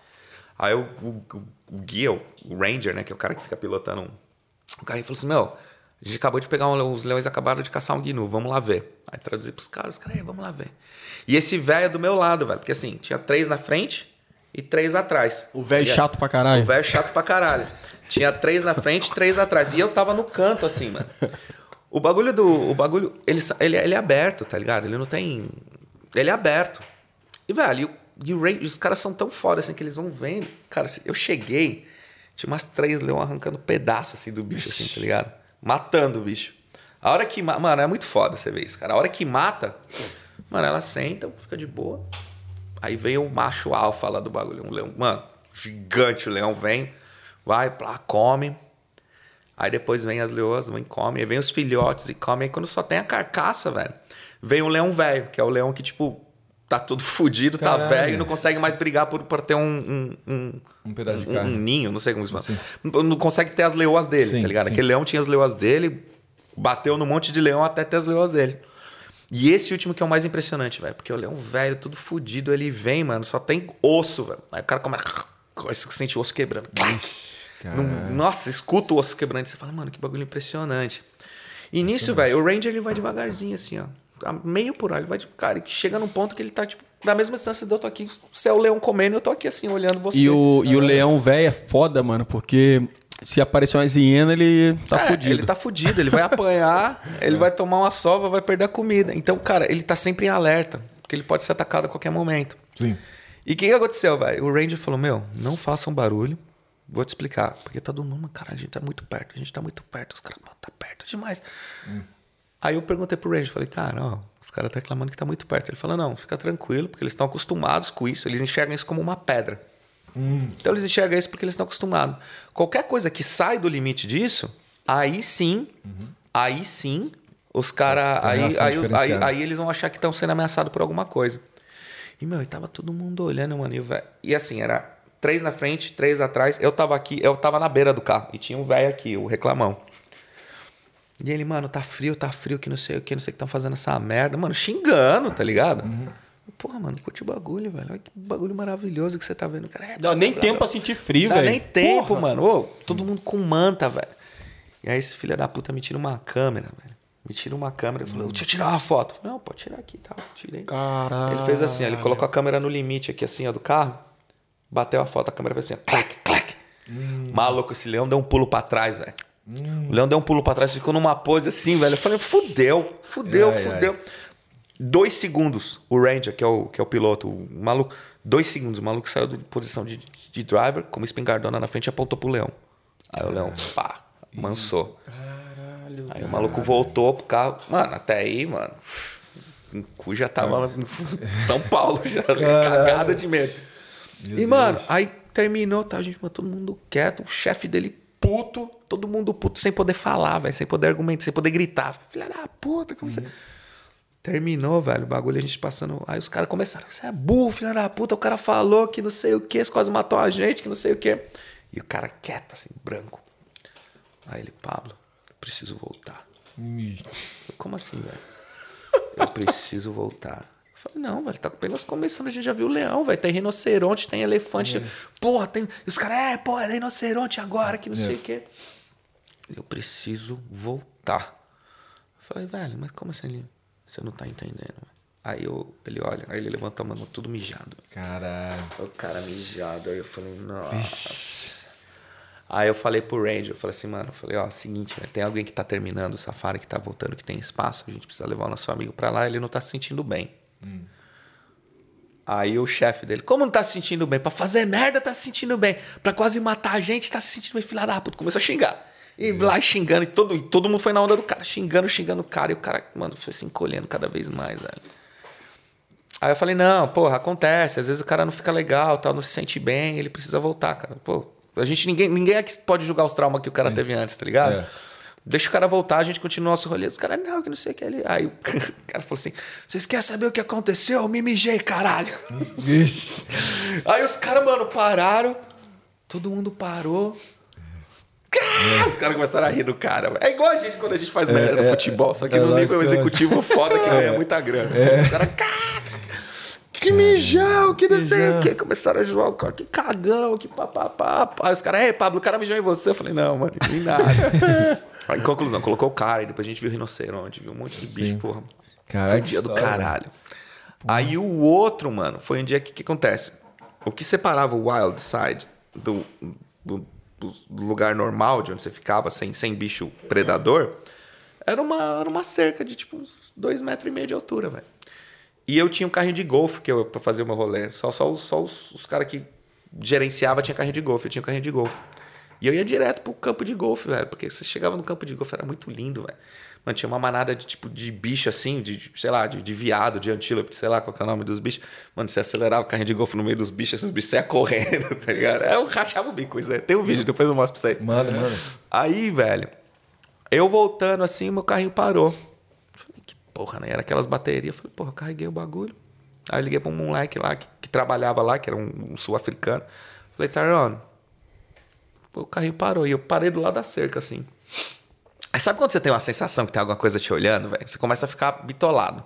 Aí o, o, o- o guia, o ranger, né, que é o cara que fica pilotando um, o carrinho, falou assim, meu, a gente acabou de pegar um, os leões acabaram de caçar um gnu, vamos lá ver. Aí traduzi pros caras, os caras, "Ei, vamos lá ver. E esse velho é do meu lado, velho, porque assim, tinha três na frente e três atrás. O velho chato pra caralho. O velho chato pra caralho. Tinha três na frente, três atrás. E eu tava no canto, assim, mano. O bagulho do. O bagulho. Ele, ele, ele é aberto, tá ligado? Ele não tem. Ele é aberto. E, velho, e o- e os caras são tão foda assim que eles vão vendo. Cara, assim, eu cheguei, tinha umas três leões arrancando pedaço assim do bicho, assim, tá ligado? Matando o bicho. A hora que. ma- Mano, é muito foda você ver isso, cara. A hora que mata, mano, elas sentam, fica de boa. Aí vem o macho alfa lá do bagulho, um leão, mano, gigante o leão vem, vai, plá, come. Aí depois vem as leoas, vem come, aí vem os filhotes e come. Aí quando só tem a carcaça, velho, vem o leão velho, que é o leão que, tipo, tá todo fudido, tá Caralho. velho e não consegue mais brigar por, por ter um, um, um, Um pedaço de carne. um ninho, não sei como se chama. Não, consegue ter as leoas dele, Sim, tá ligado? sim. Aquele leão tinha as leoas dele, bateu no monte de leão até ter as leoas dele. E esse último que é o mais impressionante, velho. Porque o leão velho, tudo fudido, ele vem, mano, só tem osso, velho. Aí o cara começa. <sniffs> Sente o osso quebrando. Nossa, escuta o osso quebrando. e Você fala, mano, que bagulho impressionante. E nisso, velho, o Ranger ele vai devagarzinho, assim, ó. A meio por hora. Ele vai. de- Cara, que chega num ponto que ele tá, tipo, na mesma distância do eu tô aqui. Você é o leão comendo, eu tô aqui assim, olhando você. E o, e o leão velho é foda, mano, porque Se aparecer uma hiena, ele tá É, fudido. Ele tá fudido, ele vai apanhar, <laughs> ele vai tomar uma sova, vai perder a comida. Então, cara, ele tá sempre em alerta, porque ele pode ser atacado a qualquer momento. Sim. E o que, que aconteceu, velho? O Ranger falou: Meu, não façam barulho. Vou te explicar. Porque todo mundo, cara, a gente tá muito perto, a gente tá muito perto. Os caras, mano, tá perto demais. Aí eu perguntei pro Ranger, falei, cara, ó, os caras tá reclamando que tá muito perto. Ele falou, não, fica tranquilo, porque eles estão acostumados com isso, eles enxergam isso como uma pedra. Então eles enxergam isso porque eles estão acostumados. Qualquer coisa que sai do limite disso, aí sim, aí sim, os caras. Tem Aí, aí, aí, aí eles vão achar que estão sendo ameaçados por alguma coisa. E, meu, e tava todo mundo olhando, mano. E, o velho- e assim, era três na frente, três atrás. Eu tava aqui, eu tava na beira do carro. E tinha um velho aqui, o reclamão. E ele, mano, tá frio, tá frio, que não sei o que, não sei o que estão fazendo essa merda. Mano, xingando, tá ligado? Porra, mano, curte o bagulho, velho. Olha que bagulho maravilhoso que você tá vendo. Cara, é, Dá nem blá, tempo blá, pra sentir frio, Dá velho. nem tempo, Porra. mano. Ô, todo mundo com manta, velho. E aí esse filho da puta me tira uma câmera, velho. Me tira uma câmera. Eu falei, deixa eu tirar uma foto. Falei, não, pode tirar aqui tal. Tirei. Caralho. Ele fez assim, ó, ele colocou a câmera no limite aqui, assim, ó, do carro. Bateu a foto, a câmera fez assim, ó, clac, clac. Maluco, esse leão deu um pulo pra trás, velho. O leão deu um pulo pra trás, ficou numa pose assim, velho. Eu falei, fudeu, fudeu, Ai, ai. fudeu. Dois segundos, o Ranger, que é o, que é o piloto, o maluco, dois segundos, o maluco saiu de posição de, de driver, com uma espingardona na frente e apontou pro leão. Aí o leão, pá, mansou. Aí o maluco voltou pro carro. Mano, até aí, mano. O cu já tava em <laughs> São Paulo, já cagado de medo. e, mano, aí terminou, tá, gente, mano, todo mundo quieto, o chefe dele puto, todo mundo puto, sem poder falar, velho, sem poder argumentar, sem poder gritar. Filha da puta, como você. Terminou, velho, o bagulho a gente passando. Aí os caras começaram, você é burro, filha da puta, o cara falou que não sei o que, você quase matou a gente, que não sei o que. E o cara quieto, assim, branco. Aí ele, Pablo, eu preciso voltar. Eu, Como assim, velho? Eu preciso voltar. Eu falei, não, velho, tá apenas começando, a gente já viu leão, velho. Tem rinoceronte, tem elefante. Porra, tem. E os caras, é, porra, é rinoceronte agora, que não sei o quê. Eu preciso voltar. Eu falei, velho, mas como assim? Você não tá entendendo. velho." Aí eu, ele olha, aí ele levanta a mão, tudo mijado. Caralho. O cara mijado. Aí eu falei, nossa. Aí eu falei pro Ranger, eu falei assim, mano, eu falei, ó, seguinte, velho, tem alguém que tá terminando o safari, que tá voltando, que tem espaço, a gente precisa levar o nosso amigo pra lá, ele não tá se sentindo bem. Aí o chefe dele, como não tá se sentindo bem? Pra fazer merda tá se sentindo bem. Pra quase matar a gente tá se sentindo bem, filha da puta. Começou a xingar. E lá xingando, e todo, e todo mundo foi na onda do cara, xingando, xingando o cara, e o cara, mano, foi se encolhendo cada vez mais, velho. Aí eu falei, não, porra, acontece. Às vezes o cara não fica legal, tal, não se sente bem, ele precisa voltar, cara. Pô, a gente, ninguém, ninguém é que pode julgar os traumas que o cara teve antes, tá ligado? É. Deixa o cara voltar, a gente continua nosso rolê. Os caras, não, que não sei o que. Ele... Aí o <laughs> cara falou assim: vocês querem saber o que aconteceu? Eu me mijei, caralho. <laughs> Ixi. Aí os caras, mano, pararam. Todo mundo parou. Os caras começaram a rir do cara. É igual a gente quando a gente faz merda no futebol, só que é no nível executivo foda que ganha muita grana. Os caras. "Cá, Que mijão, que não sei o que. Começaram a zoar o cara, que cagão, que papapá. Aí os caras, ei, Pablo, o cara mijou em você. Eu falei, não, mano, nem nada. <laughs> Aí, conclusão, colocou o cara, e depois a gente viu rinoceronte, viu um monte de bicho, porra. Caraca, Foi um dia do caralho. Aí o outro, mano, foi um dia que que acontece? O que separava o Wild Side do- do lugar normal, de onde você ficava sem, sem bicho predador, era uma, era uma cerca de tipo uns dois metros e meio de altura, velho. E eu tinha um carrinho de golfe que eu, pra fazer o meu rolê. Só, só, os, só os, os caras que gerenciava tinha carrinho de golfe. Eu tinha um carrinho de golfe. E eu ia direto pro campo de golfe, velho. Porque você chegava no campo de golfe, era muito lindo, velho. Mano, tinha uma manada de tipo de bicho assim, de, sei lá, de, de viado, de antílope, sei lá qual que é o nome dos bichos. Mano, você acelerava o carrinho de golfe no meio dos bichos, esses bichos saiam correndo, <laughs> tá ligado? Eu rachava o bico, isso aí. Tem um vídeo, depois eu mostro pra vocês. Manda, manda. Aí, velho, eu voltando assim, meu carrinho parou. Falei, que porra, né? Era aquelas baterias. Falei, porra, carreguei o bagulho. Aí eu liguei pra um moleque lá que, que trabalhava lá, que era um, um sul-africano. Falei, Taron, o carrinho parou. E eu parei do lado da cerca, assim. Aí sabe quando você tem uma sensação que tem alguma coisa te olhando, velho? Você começa a ficar bitolado.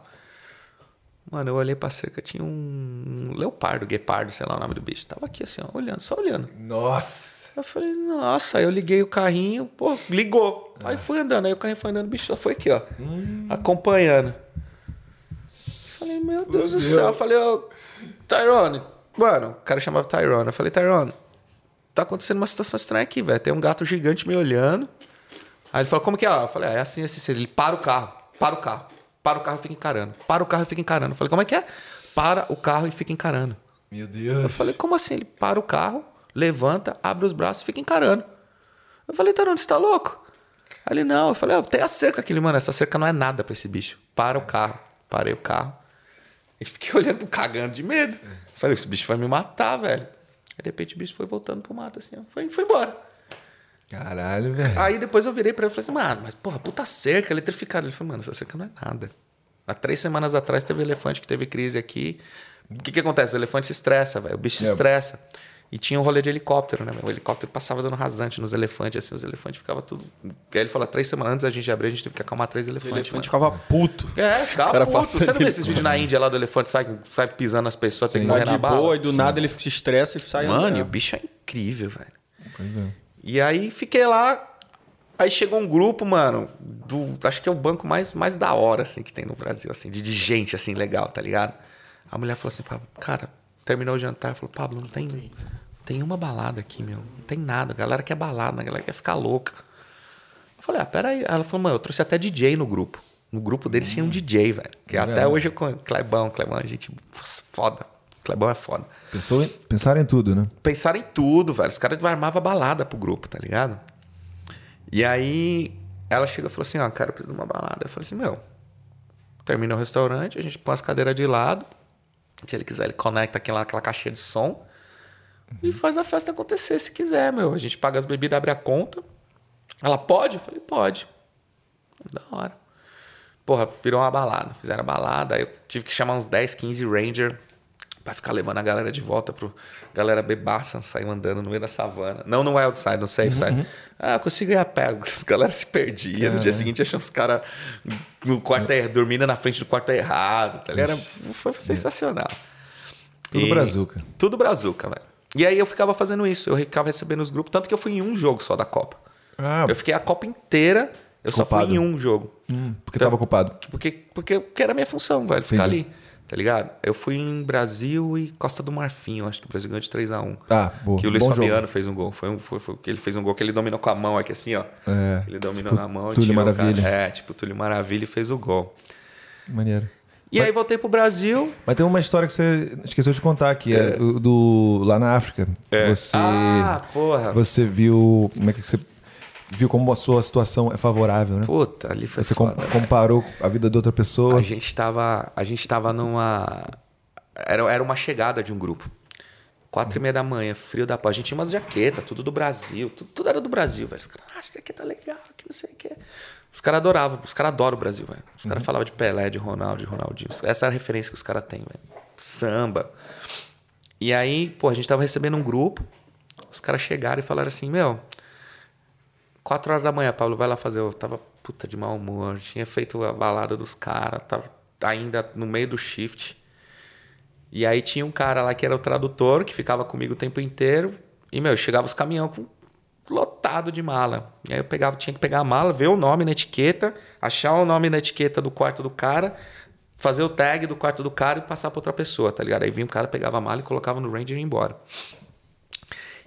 Mano, eu olhei pra cerca, tinha um leopardo, guepardo, sei lá o nome do bicho. Tava aqui assim, ó, olhando, só olhando. Nossa. Eu falei, nossa, aí eu liguei o carrinho, pô, ligou. Aí fui andando, aí o carrinho foi andando, o bicho só foi aqui, ó, acompanhando. Falei, meu Deus do Deus. céu. Eu falei, ô, Tyrone, mano, o cara chamava Tyrone. Eu falei, Tyrone, tá acontecendo uma situação estranha aqui, velho. Tem um gato gigante me olhando. Aí ele falou, como que é? Eu falei, ah, é assim, assim, assim. Ele para o carro, para o carro, para o carro e fica encarando. Para o carro e fica encarando. Eu falei, como é que é? Para o carro e fica encarando. Meu Eu Deus. falei, como assim? Ele para o carro, levanta, abre os braços e fica encarando. Eu falei, Tarone, você tá louco? Aí ele, não. Eu falei, ó, tem a cerca aqui. Ele, mano, essa cerca não é nada pra esse bicho. Para o carro. Parei o carro. E fiquei <laughs> olhando, cagando de medo. Falei, esse bicho vai me matar, velho. Aí, de repente, o bicho foi voltando pro mato, assim, ó. Foi, foi embora. Caralho, velho. Aí depois eu virei pra ele e falei assim, mano, mas porra, puta cerca, eletrificada. Ele falou, mano, essa cerca não é nada. Há três semanas atrás teve elefante que teve crise aqui. O que que acontece? O elefante se estressa, velho. O bicho se É. estressa. E tinha um rolê de helicóptero, né? meu? O helicóptero passava dando rasante nos elefantes, assim, os elefantes ficavam tudo. Aí ele falou, três semanas antes da gente abrir, a gente teve que acalmar três O elefantes. elefante mano. ficava puto. É, ficava puto. Você não vê esses vídeos na Índia lá do elefante, sai, sai pisando nas pessoas, tem que morrer na bala? boa, e do nada ele se estressa e sai Mano, e andando. o bicho é incrível, velho. Pois é. E aí fiquei lá. Aí chegou um grupo, mano, do. Acho que é o banco mais, mais da hora, assim, que tem no Brasil, assim, de, de gente, assim, legal, tá ligado? A mulher falou assim, cara, terminou o jantar, falou, Pablo, não tem, tem uma balada aqui, meu. Não tem nada. A galera quer balada, a galera quer ficar louca. Eu falei, ah, peraí. Ela falou, mano, eu trouxe até DJ no grupo. No grupo deles tinha um DJ, velho. Que até Legal. hoje eu conheço. Clebão, Clebão, é gente foda. Clebão é foda Pensou em, pensaram em tudo, né? pensaram em tudo, velho. Os caras armavam balada pro grupo, tá ligado? E aí ela chegou e falou assim: Ó, cara, eu preciso de uma balada. Eu falei assim: Meu, termina o restaurante, a gente põe as cadeiras de lado. Se ele quiser, ele conecta aquela, aquela caixinha de som e faz a festa acontecer se quiser, meu. A gente paga as bebidas, abre a conta. Ela pode? Eu falei: Pode. Da hora. Porra, virou uma balada. Fizeram a balada. Aí eu tive que chamar uns 10, 15 Ranger pra ficar levando a galera de volta pro. Galera bebaça, saiu andando no meio da savana. Não no wild side, no safe side. Ah, eu consigo ir a pé. As galera se perdia. No dia seguinte achou os caras no quarto er- dormindo na frente do quarto errado. Tá? Era, foi sensacional. Tudo E- brazuca. Tudo brazuca, velho. E aí eu ficava fazendo isso. Eu ficava recebendo os grupos. Tanto que eu fui em um jogo só da Copa. Ah, Eu fiquei a Copa inteira. Eu só Ocupado. fui em um jogo. hum, porque tava ocupado. Porque, porque, porque era a minha função, velho, ficar Entendi. ali. Tá ligado? Eu fui em Brasil e Costa do Marfim. Eu acho que o Brasil ganhou de 3x1. Ah, boa. Que o Luiz Bom Fabiano jogo. fez um gol. Foi um, foi, foi, que ele fez um gol que ele dominou com a mão aqui assim, ó. É, Ele dominou tipo na mão e Túlio Maravilha. Cara. É, tipo Túlio Maravilha e fez o gol. Maneiro. E aí voltei pro Brasil. Mas tem uma história que você esqueceu de contar, que é, do, do- lá na África. Você, Ah, porra. você viu. Como é que você. Viu como a sua situação é favorável, né? Puta, ali foi Você foda. comparou a vida de outra pessoa. A gente tava, a gente tava numa. Era, era uma chegada de um grupo. Quatro e meia da manhã, frio da paz. A gente tinha umas jaquetas, tudo do Brasil. Tudo, tudo era do Brasil, velho. Os caras, ah, essa jaqueta é legal, que não sei o que. Os caras adoravam, os caras adoram o Brasil, velho. Os caras falavam de Pelé, de Ronaldo, de Ronaldinho. Essa é a referência que os caras têm, velho. Samba. E aí, pô, a gente tava recebendo um grupo. Os caras chegaram e falaram assim: Meu, Quatro horas da manhã, Pablo, vai lá fazer. Eu tava puta de mau humor. Tinha feito a balada dos caras. Tava ainda no meio do shift. E aí tinha um cara lá que era o tradutor, que ficava comigo o tempo inteiro. E, meu, chegava os caminhão com lotado de mala. E aí eu pegava, tinha que pegar a mala, ver o nome na etiqueta, achar o nome na etiqueta do quarto do cara, fazer o tag do quarto do cara e passar pra outra pessoa, tá ligado? Aí vinha um cara, pegava a mala e colocava no Ranger e ia embora.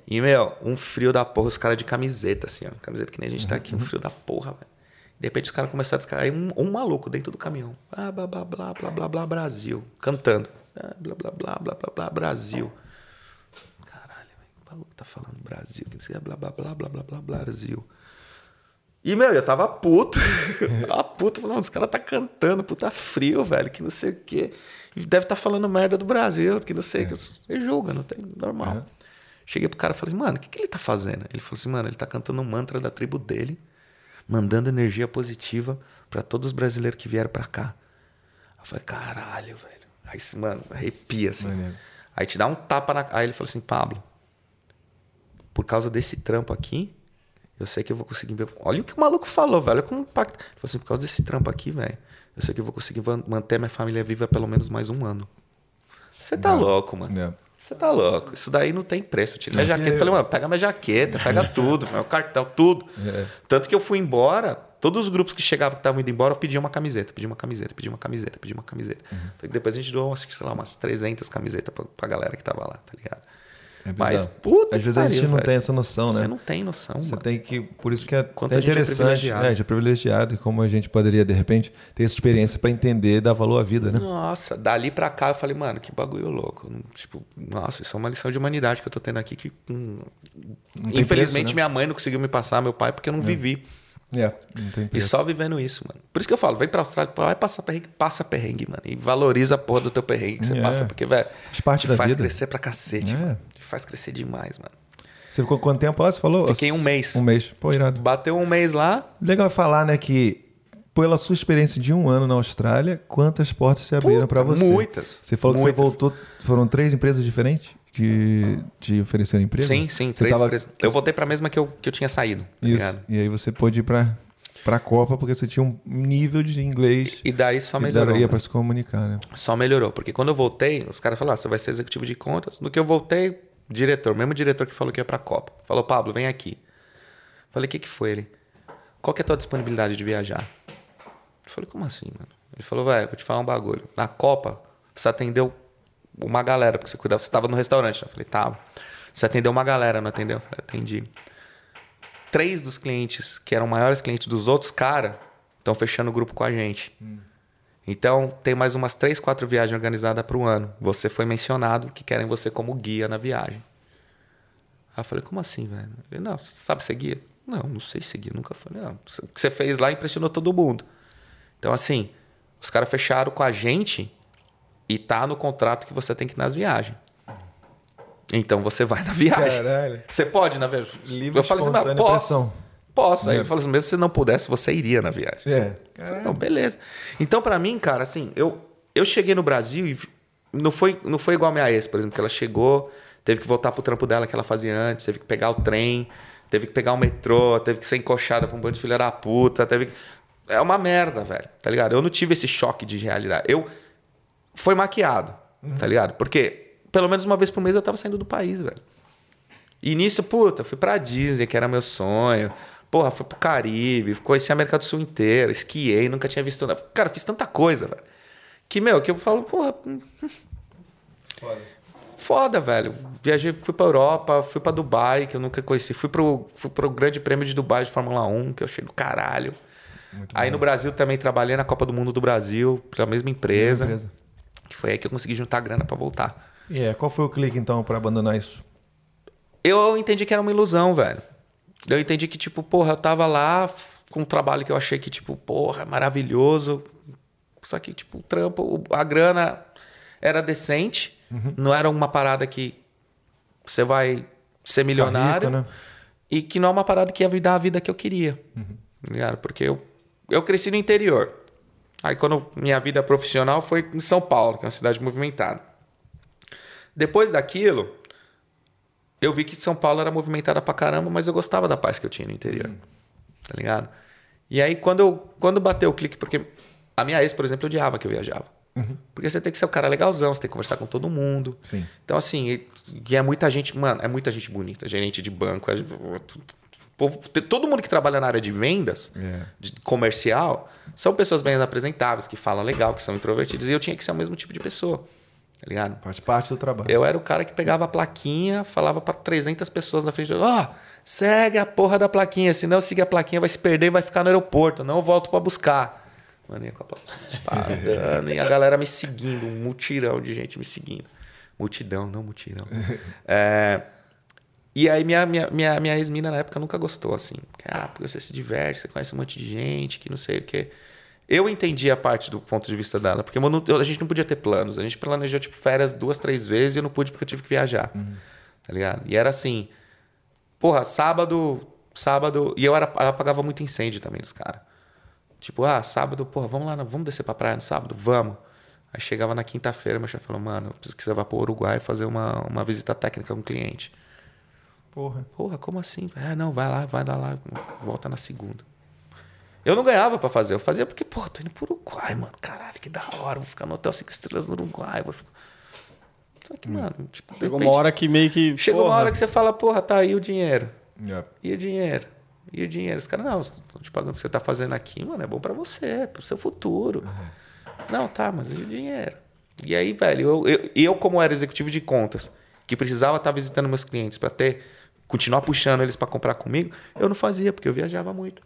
E, meu, um frio da porra, os caras de camiseta, assim, ó. Camiseta que nem a gente tá aqui, um frio da porra, velho. De repente os caras começaram a descarregar. Aí um, um maluco dentro do caminhão. Ah, blá, blá, blá, blá, blá, blá, Brasil. Cantando. Ah, blá, blá, blá, blá, blá, blá, Brasil. Caralho, velho. O maluco tá falando Brasil. Que não sei, blá, blá, blá, blá, blá, blá, Brasil. E, meu, eu tava puto. tava puto. Falando, os caras tá cantando, puta frio, velho, que não sei o quê. E deve tá falando merda do Brasil, que não sei. o que Ele julga, não tem. Normal. Cheguei pro cara e falei, mano, o que, que ele tá fazendo? Ele falou assim, mano, ele tá cantando um mantra da tribo dele, mandando energia positiva pra todos os brasileiros que vieram pra cá. Eu falei, caralho, velho. Aí, mano, arrepia assim. Maneiro. Aí te dá um tapa na. Aí ele falou assim, Pablo, por causa desse trampo aqui, eu sei que eu vou conseguir ver. Olha o que o maluco falou, velho. Olha como impacta. Ele falou assim, por causa desse trampo aqui, velho, eu sei que eu vou conseguir manter minha família viva pelo menos mais um ano. Você tá louco, mano. É. Você tá louco. Isso daí não tem preço. Eu tirei minha jaqueta. Falei, mano, pega minha jaqueta, pega <laughs> tudo, meu cartão, tudo. Tanto que eu fui embora, todos os grupos que chegavam que estavam indo embora, eu pedia uma camiseta, pedia uma camiseta, pedia uma camiseta, pedia uma camiseta. Então, depois a gente doou, sei lá, umas 300 camisetas pra, pra galera que tava lá, tá ligado? É. Mas, puta Às vezes a gente pariu, não velho. tem essa noção, Você né? não tem noção, Você mano. tem que. Por isso que é Quanto até a gente é interessante. privilegiado. É, a gente é privilegiado e como a gente poderia, de repente, ter essa experiência para entender e dar valor à vida, né? Nossa, dali pra cá eu falei, mano, que bagulho louco. Tipo, nossa, isso é uma lição de humanidade que eu tô tendo aqui que. hum, infelizmente, preço, né? minha mãe não conseguiu me passar, meu pai, porque eu não vivi. É, não E só vivendo isso, mano. Por isso que eu falo, vem pra Austrália, vai passar perrengue, passa perrengue, mano. E valoriza a porra do teu perrengue que você É. passa, porque, velho, te faz vida. crescer pra cacete, É. mano. Faz crescer demais, mano. Você ficou quanto tempo lá? Você falou? Fiquei um mês. Um mês. Pô, irado. Bateu um mês lá, Legal falar, né, que pela sua experiência de um ano na Austrália, quantas portas se abriram para você? muitas. Você falou que Muitas. você voltou. Foram três empresas diferentes que te ofereceram emprego? sim, sim, Você três tava- empresas. Eu voltei pra mesma que eu, que eu tinha saído, tá Isso. ligado? E aí você pôde ir pra, pra Copa porque você tinha um nível de inglês E daí só que melhorou. daria para se comunicar, né? Só melhorou. Porque quando eu voltei, os caras falaram, ah, você vai ser executivo de contas. No que eu voltei, diretor, mesmo diretor que falou que ia pra Copa. Falou, Pablo, vem aqui. Falei, o que que foi ele? Qual que é a tua disponibilidade de viajar? Eu falei, como assim, mano? Ele falou, velho, vou te falar um bagulho. Na Copa, você atendeu uma galera, porque você cuidava, você tava no restaurante. Eu falei, tava. Você atendeu uma galera, não atendeu? Eu falei, atendi. Três dos clientes, que eram maiores clientes dos outros caras, estão fechando o grupo com a gente. Então, tem mais umas três, quatro viagens organizadas para o ano. Você foi mencionado que querem você como guia na viagem. Aí eu falei, como assim, velho? Ele, não, sabe ser guia? Não, não sei seguir, nunca falei. Não, o que você fez lá impressionou todo mundo. Então, assim, os caras fecharam com a gente e tá no contrato que você tem que ir nas viagens. Então você vai na <laughs> viagem. Caralho. Você pode na viagem. Livre eu falei assim, mas espontânea posso. pressão. Posso. Aí É. ele falou assim, mesmo se você não pudesse, você iria na viagem. É. Não, beleza. Então, pra mim, cara, assim, eu, eu cheguei no Brasil e não foi, não foi igual a minha ex, por exemplo, que ela chegou, teve que voltar pro trampo dela que ela fazia antes, teve que pegar o trem, teve que pegar o metrô, teve que ser encoxada pra um bando de filha da puta, teve que... É uma merda, velho, tá ligado? Eu não tive esse choque de realidade. Eu... Foi maquiado, tá ligado? Porque pelo menos uma vez por mês eu tava saindo do país, velho. E nisso, puta, fui pra Disney, que era meu sonho. Porra, fui pro Caribe, conheci a América do Sul inteira, esquiei, nunca tinha visto nada. Cara, fiz tanta coisa, velho. Que, meu, que eu falo, porra. hum, Foda, velho. Viajei, fui pra Europa, fui pra Dubai, que eu nunca conheci. Fui pro, fui pro Grande Prêmio de Dubai de Fórmula 1, que eu achei do caralho. Aí no Brasil também trabalhei na Copa do Mundo do Brasil, pela mesma empresa. Empresa. Que foi aí que eu consegui juntar grana pra voltar. E é, qual foi o clique então para abandonar isso? Eu entendi que era uma ilusão, velho. Eu entendi que, tipo, porra, eu tava lá com um trabalho que eu achei que, tipo, porra, maravilhoso. Só que, tipo, o trampo, a grana era decente. Não era uma parada que você vai ser milionário. rico, né? E que não é uma parada que ia me dar a vida que eu queria. Tá ligado? Porque eu, eu cresci no interior. Aí quando minha vida profissional foi em São Paulo, que é uma cidade movimentada. Depois daquilo, eu vi que São Paulo era movimentada pra caramba, mas eu gostava da paz que eu tinha no interior. Tá ligado? E aí, quando, eu, quando bateu o clique, porque a minha ex, por exemplo, odiava que eu viajava. Porque você tem que ser o cara legalzão, você tem que conversar com todo mundo. Sim. Então, assim, e, e é muita gente, mano, é muita gente bonita, gerente de banco. É, povo- todo mundo que trabalha na área de vendas, É. de comercial, são pessoas bem apresentáveis, que falam legal, que são introvertidas. E eu tinha que ser o mesmo tipo de pessoa. Tá ligado? Faz parte do trabalho. Eu era o cara que pegava a plaquinha, falava pra 300 pessoas na frente. Ó, segue a porra da plaquinha. Se não seguir a plaquinha, vai se perder e vai ficar no aeroporto. Não volto pra buscar. Mano, ia com a plaquinha e a galera me seguindo. Um mutirão de gente me seguindo. Multidão, não mutirão. <laughs> É, e aí minha, minha, minha, minha ex-mina na época nunca gostou, assim. Ah, porque você se diverte, você conhece um monte de gente, que não sei o quê. Eu entendi a parte do ponto de vista dela, porque não- a gente não podia ter planos. A gente planejou, tipo, férias duas, três vezes e eu não pude porque eu tive que viajar. Tá ligado? E era assim, porra, sábado, sábado... E eu, era, eu apagava muito incêndio também dos caras. Tipo, ah, sábado, porra, vamos lá, vamos descer pra praia no sábado? Vamos. Aí chegava na quinta-feira, meu chefe falou, mano, eu preciso que você vá pro Uruguai fazer uma, uma visita técnica com o cliente. Porra. Porra, como assim? Ah, não, vai lá, vai lá, lá, volta na segunda. Eu não ganhava pra fazer, eu fazia porque, pô, tô indo pro Uruguai, mano. Caralho, que da hora, vou ficar no hotel cinco estrelas no Uruguai. Vou ficar... Só que, mano, tipo, Chegou uma hora que meio que. Chegou uma porra, hora que você fala, porra, tá aí o dinheiro. É. E o dinheiro? E o dinheiro? Os caras, não, estão te pagando o que você tá fazendo aqui, mano, é bom pra você, é pro seu futuro. Não, tá, mas e o dinheiro? E aí, velho, eu, eu, eu como era executivo de contas que precisava estar visitando meus clientes para ter continuar puxando eles para comprar comigo, eu não fazia porque eu viajava muito.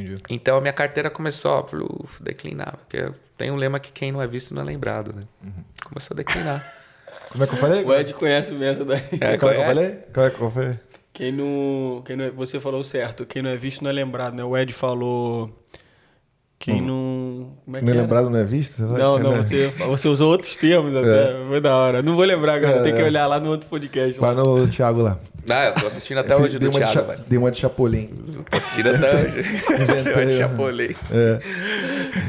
Entendi. Então a minha carteira começou a pluf, declinar, porque tem um lema que quem não é visto não é lembrado, né? Começou a declinar. <laughs> Como é que eu falei? O Ed conhece mesmo daí. É, Como é que eu falei? Como é que eu falei? Quem não, quem não é- você falou certo. Quem não é visto não é lembrado, né? O Ed falou. Quem não. Como é que Não é lembrado, não é visto? Não, É, não, né? você, você usou outros <laughs> termos até. Foi da hora. Não vou lembrar agora, É, tem que é. olhar lá no outro podcast. Vai Lá. no Thiago lá. Ah, eu tô assistindo até hoje dei do uma de Thiago, cha- velho. Dei uma de Chapolin. Tô assistindo até <laughs> hoje. Inventei, Eu né? chapolei. É.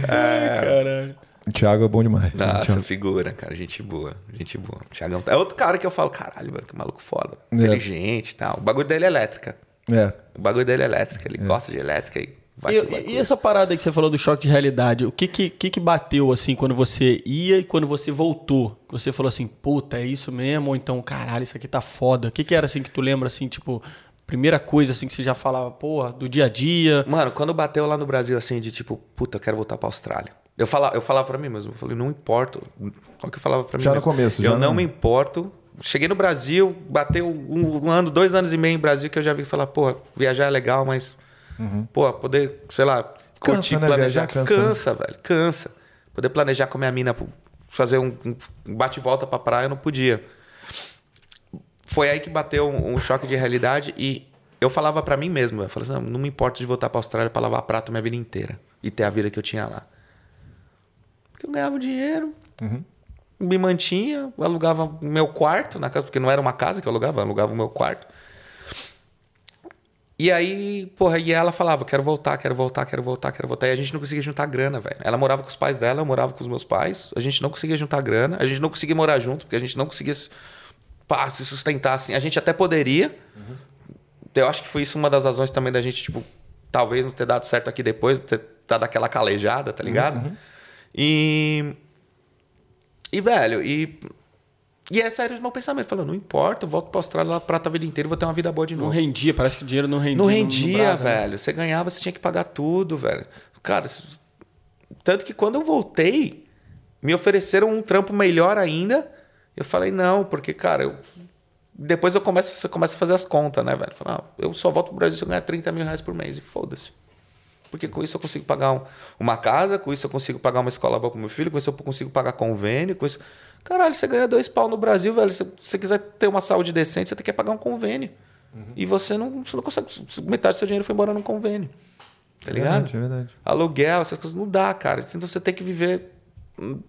Caralho. O Thiago é bom demais. Nossa, Thiago. figura, cara. Gente boa. Gente boa. O Thiagão é outro cara que eu falo, caralho, mano, que maluco foda. É. Inteligente e tal. O bagulho dele é elétrica. É. O bagulho dele é elétrica. Ele gosta de elétrica e vai E, que vai e essa parada aí que você falou do choque de realidade, o que que, que que bateu assim quando você ia e quando você voltou? Que Você falou assim, puta, é isso mesmo? Ou então, caralho, isso aqui tá foda. O que que era assim que tu lembra assim, tipo, primeira coisa assim que você já falava, porra, do dia a dia? Mano, quando bateu lá no Brasil, assim, de tipo, puta, eu quero voltar pra Austrália. Eu falava, eu falava pra mim mesmo, eu falei, não importo. Olha o que eu falava pra mim Já no mesmo. começo, Eu já não no- me importo. Cheguei no Brasil, bateu um, um ano, dois anos e meio em Brasil, que eu já vi falar, porra, viajar é legal, mas, porra, poder, sei lá, curtir, Cansa, né? planejar. Viajar cansa, cansa, velho, cansa. Poder planejar com a minha mina, fazer um, um bate-volta pra praia, eu não podia. Foi aí que bateu um, um choque de realidade e eu falava pra mim mesmo, eu falei assim, não, me importa de voltar pra Austrália pra lavar prato minha vida inteira e ter a vida que eu tinha lá. Porque eu ganhava dinheiro, me mantinha, alugava o meu quarto na casa, porque não era uma casa que eu alugava, eu alugava o meu quarto. E aí, porra, e ela falava, quero voltar, quero voltar, quero voltar, quero voltar. E a gente não conseguia juntar grana, velho. Ela morava com os pais dela, eu morava com os meus pais. A gente não conseguia juntar grana, a gente não conseguia morar junto, porque a gente não conseguia pá, se sustentar assim. A gente até poderia. Eu acho que foi isso uma das razões também da gente, tipo, talvez não ter dado certo aqui depois, ter dado aquela calejada, tá ligado? E. E, velho, e. E esse era o meu pensamento. Falando, não importa, eu volto pra Austrália, lá prata a vida inteira, vou ter uma vida boa de Não novo. rendia, parece que o dinheiro não rendia. Não no- no rendia, Brasa, né? velho. Você ganhava, você tinha que pagar tudo, velho. Cara, tanto que quando eu voltei, me ofereceram um trampo melhor ainda. Eu falei, não, porque, cara, eu... depois eu começo, você começa a fazer as contas, né, velho? Fala, ah, eu só volto pro Brasil se eu ganhar 30 mil reais por mês. E foda-se. Porque com isso eu consigo pagar um- uma casa, com isso eu consigo pagar uma escola boa pro meu filho, com isso eu consigo pagar convênio, com isso. Caralho, você ganha dois pau no Brasil, velho. Se você quiser ter uma saúde decente, você tem que pagar um convênio. E você não, você não consegue. Metade do seu dinheiro foi embora num convênio. Tá ligado? Verdade, é verdade. Aluguel, essas coisas não dá, cara. Então você tem que viver hum,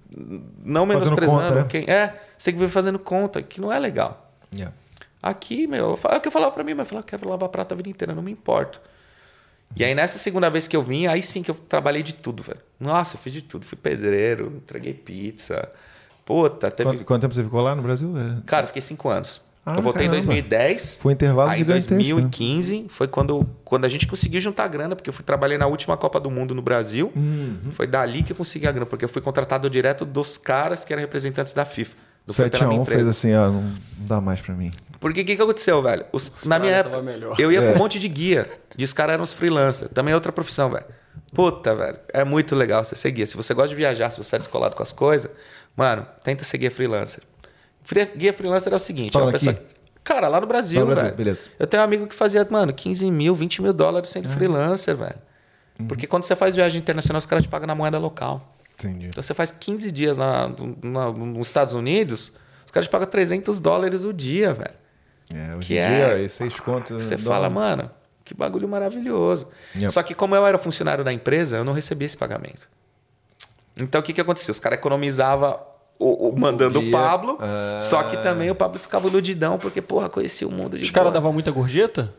não menosprezando né? quem. É, você tem que viver fazendo conta, que não é legal. Yeah. Aqui, meu, eu é o que eu falava pra mim, mas eu falava, quero lavar prata a vida inteira, não me importo. E aí, nessa segunda vez que eu vim, aí sim que eu trabalhei de tudo, velho. Nossa, eu fiz de tudo. Fui pedreiro, entreguei pizza. Puta, teve. Quanto, quanto tempo você ficou lá no Brasil? É. Cara, eu fiquei cinco anos. Ah, eu voltei caramba. em 2010. Foi um intervalo Aí em gigantesco, né? 2015 foi quando, quando a gente conseguiu juntar grana, porque eu fui trabalhar na última Copa do Mundo no Brasil. Uhum. Foi dali que eu consegui a grana, porque eu fui contratado direto dos caras que eram representantes da FIFA. Não foi pela minha 7x1 fez assim, ó, não, dá mais pra mim. Porque o que, que aconteceu, velho? Os- na minha época, eu ia É. com um monte de guia. E os caras eram os freelancers. Também é outra profissão, velho. Puta, velho. É muito legal você ser guia. Se você gosta de viajar, se você é descolado com as coisas, mano, tenta ser guia freelancer. Fre- Guia freelancer é o seguinte: é uma pessoa. aqui? Cara, lá no Brasil, Lá no Brasil, velho. beleza. Eu tenho um amigo que fazia, mano, 15 mil, 20 mil dólares Ah. sendo freelancer, velho. Uhum. Porque quando você faz viagem internacional, os caras te pagam na moeda local. Entendi. Então você faz 15 dias na, na- nos Estados Unidos, os caras te pagam 300 dólares o dia, velho. É, hoje Que em é- dia, seis contos. Você dólar. fala, mano, que bagulho maravilhoso. Yep. Só que como eu era funcionário da empresa, eu não recebia esse pagamento. Então o que que acontecia? Os caras economizavam o, o- mandando o. Pablo, Ah. só que também o Pablo ficava iludidão, porque, porra, conhecia o mundo de Os caras davam muita gorjeta?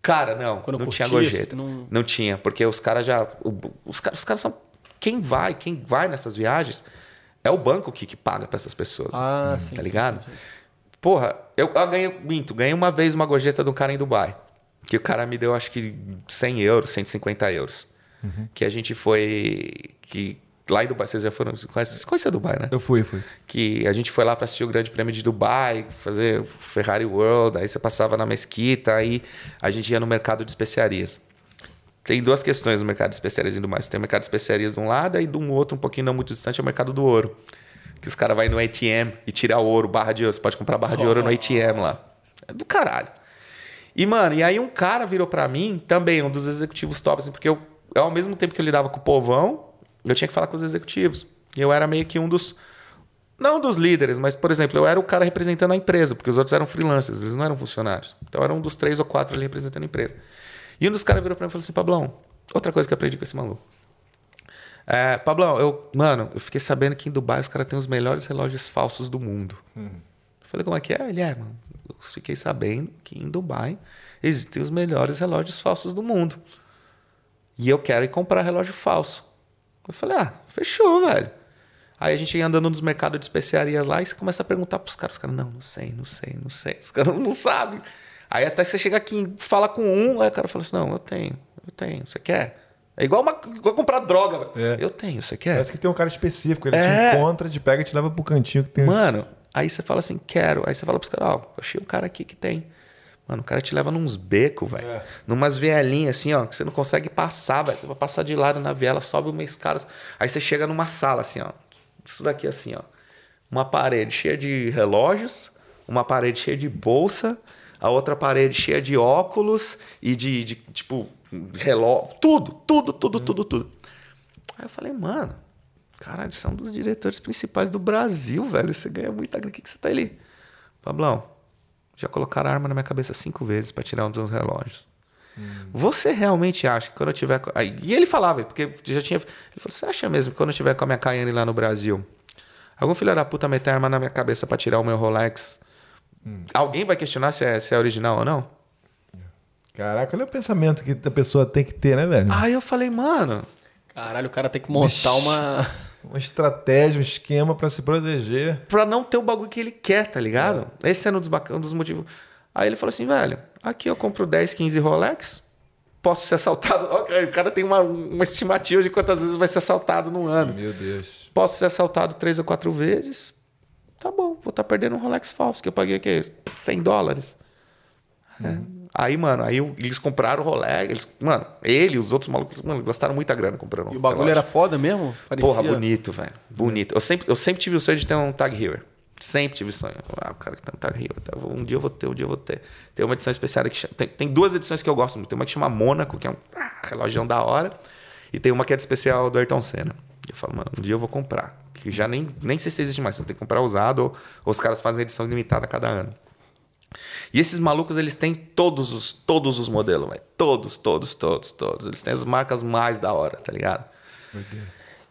Cara, não, Quando não curtia, tinha gorjeta. não- Não... tinha, porque os caras já. os, caras, os caras são. Quem vai, quem vai nessas viagens é o banco que, que paga pra essas pessoas. Ah, sim. tá ligado? Porra, eu, eu ganhei, minto, ganhei uma vez uma gorjeta de um cara em Dubai. Que o cara me deu, acho que 100 euros, 150 euros. Que a gente foi. Que lá em Dubai, vocês já foram. Vocês conhecem Dubai, né? Eu fui, fui. que a gente foi lá para assistir o Grande Prêmio de Dubai, fazer Ferrari World, aí você passava na mesquita, aí a gente ia no mercado de especiarias. Tem duas questões no mercado de especiarias em Dubai. Você tem o mercado de especiarias de um lado, e de um outro, um pouquinho não muito distante, é o mercado do ouro. Que os caras vão no ATM e tirar ouro, barra de ouro. Você pode comprar barra de ouro no ATM lá. É do caralho. E, mano, e aí um cara virou pra mim, também, um dos executivos top, assim, porque eu, eu, ao mesmo tempo que eu lidava com o povão, eu tinha que falar com os executivos. E eu era meio que um dos. Não dos líderes, mas, por exemplo, eu era o cara representando a empresa, porque os outros eram freelancers, eles não eram funcionários. Então eu era um dos três ou quatro ali representando a empresa. E um dos caras virou pra mim e falou assim: Pablão, outra coisa que eu aprendi com esse maluco. É, Pablão, eu, mano, eu fiquei sabendo que em Dubai os caras têm os melhores relógios falsos do mundo. Eu falei, como é que é? Ele é, mano. Eu fiquei sabendo que em Dubai existem os melhores relógios falsos do mundo. E eu quero ir comprar relógio falso. Eu falei, ah, fechou, velho. Aí a gente ia andando nos mercados de especiarias lá e você começa a perguntar pros caras. Os caras, não, não sei, não sei, não sei. Os caras não sabem. Aí até você chega aqui e fala com um, aí o cara fala assim, não, eu tenho, eu tenho, você quer? É igual, uma, igual comprar droga. É. Eu tenho, você quer? Parece que tem um cara específico, ele É. te encontra, te pega e te leva pro cantinho que tem. Mano, aí você fala assim, quero. Aí você fala pros caras, ó, achei um cara aqui que tem. Mano, o cara te leva nos becos, velho. É. Numas vielinhas assim, ó, que você não consegue passar, velho. Você vai passar de lado na viela, sobe uma escada. Aí você chega numa sala assim, ó. Isso daqui assim, ó. Uma parede cheia de relógios, uma parede cheia de bolsa, a outra parede cheia de óculos e de, de tipo, relógio. Tudo, tudo, tudo, tudo, tudo. Aí eu falei, mano, caralho, você é um dos diretores principais do Brasil, velho. Você ganha muita grana. O que, que você tá ali? Pablão, já colocaram arma na minha cabeça cinco vezes pra tirar um dos relógios. Você realmente acha que quando eu tiver. Aí, e ele falava, porque já tinha. Ele falou: Você acha mesmo que quando eu tiver com a minha Cayenne lá no Brasil, algum filho da puta meter arma na minha cabeça pra tirar o meu Rolex, alguém vai questionar se é, se é original ou não? Caraca, olha o pensamento que a pessoa tem que ter, né, velho? Aí eu falei, mano, Caralho, o cara tem que montar uma. Uma estratégia, um esquema pra se proteger. pra não ter o bagulho que ele quer, tá ligado? Esse é um dos, um dos motivos. Aí ele falou assim, velho, aqui eu compro 10, 15 Rolex, posso ser assaltado. <laughs> O cara tem uma, uma estimativa de quantas vezes vai ser assaltado no ano. Meu Deus. Posso ser assaltado três ou quatro vezes. Tá bom, vou estar perdendo um Rolex falso, que eu paguei o quê? 100 dólares. É. Aí, mano, aí eles compraram o Rolex. Eles, mano, ele e os outros malucos, mano, gastaram muita grana comprando E o bagulho relógio. era foda mesmo? Parecia... Porra, bonito, velho. Bonito. Eu sempre, eu sempre tive o sonho de ter um Tag Heuer. Sempre tive sonho. Ah, o cara que tem um Tag Heuer. tá, Um dia eu vou ter, um dia eu vou ter. Tem uma edição especial que chama, tem, tem duas edições que eu gosto muito. Tem uma que chama Mônaco, que é um ah, relógio da hora. E tem uma que é especial do Ayrton Senna. Eu falo, mano, um dia eu vou comprar. Que já nem, nem sei se existe mais. Você tem que comprar usado ou, ou os caras fazem edição limitada a cada ano. E esses malucos, eles têm todos os, todos os modelos, velho. Todos, todos, todos, todos. Eles têm as marcas mais da hora, tá ligado?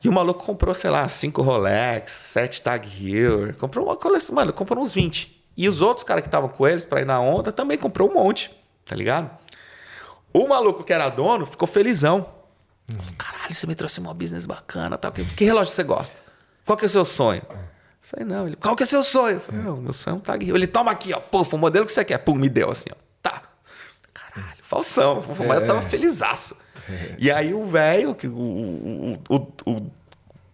E o maluco comprou, sei lá, cinco Rolex, sete Tag Heuer. Comprou uma coleção, mano, comprou uns 20. E os outros caras que estavam com eles pra ir na onda também comprou um monte, tá ligado? O maluco que era dono ficou felizão. Falou, Caralho, você me trouxe uma business bacana, tal. Que, que relógio você gosta? Qual que é o seu sonho? Falei, não. Ele, qual que é seu sonho? Eu falei, não, meu sonho é um Tag. Ele, toma aqui, ó. Puf, o modelo que você quer. Pum, me deu assim, ó. Tá. Caralho, falsão. Mas eu tava felizaço. E aí o velho, o, o, o, o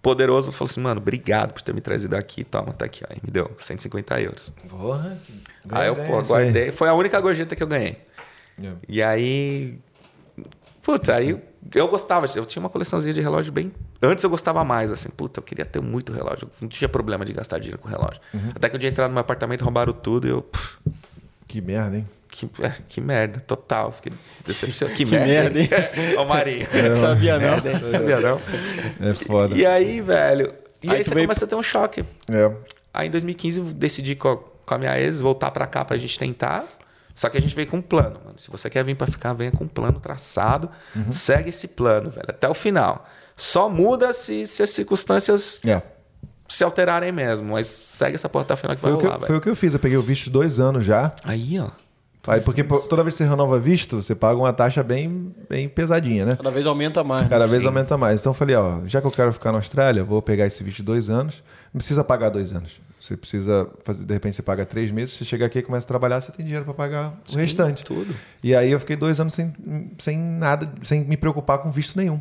poderoso, falou assim, mano, obrigado por ter me trazido aqui. Toma, tá aqui, ó. E me deu 150 euros. Porra. aí eu, pô, aí. guardei. Foi a única gorjeta que eu ganhei. É. E aí. Puta, aí eu, gostava, eu tinha uma coleçãozinha de relógio bem. Antes eu gostava mais, assim, puta, eu queria ter muito relógio. Não tinha problema de gastar dinheiro com relógio. Uhum. Até que eu dia entrar no meu apartamento, roubaram tudo e eu. pff, Que merda, hein? que, é, que merda, total. Fiquei decepcionado. Que, <laughs> merda, hein? Ô, Marinho. <laughs> Sabia não. Merda, hein? Sabia não. É foda. E aí, velho. E aí, Aí você veio- começa a ter um choque. É. Aí em 2015 eu decidi com a, com a minha ex voltar pra cá pra gente tentar. Só que a gente veio com um plano, mano. Se você quer vir pra ficar, venha com um plano traçado. Uhum. Segue esse plano, velho, até o final. Só muda se, se as circunstâncias É. se alterarem mesmo. Mas segue essa porra até o final que Foi, vai o que, rolar, eu- foi velho. o que eu fiz. Eu peguei o visto dois anos já. Aí, ó. Aí, porque toda vez que você renova visto, você paga uma taxa bem, bem pesadinha, né? Cada vez aumenta mais. né? Cada vez Sim. aumenta mais. Então eu falei, ó, já que eu quero ficar na Austrália, vou pegar esse visto de dois anos. Não precisa pagar dois anos. Você precisa fazer, de repente você paga três meses, você chega aqui e começa a trabalhar, você tem dinheiro para pagar o restante. tudo. E aí eu fiquei dois anos sem, sem nada, sem me preocupar com visto nenhum.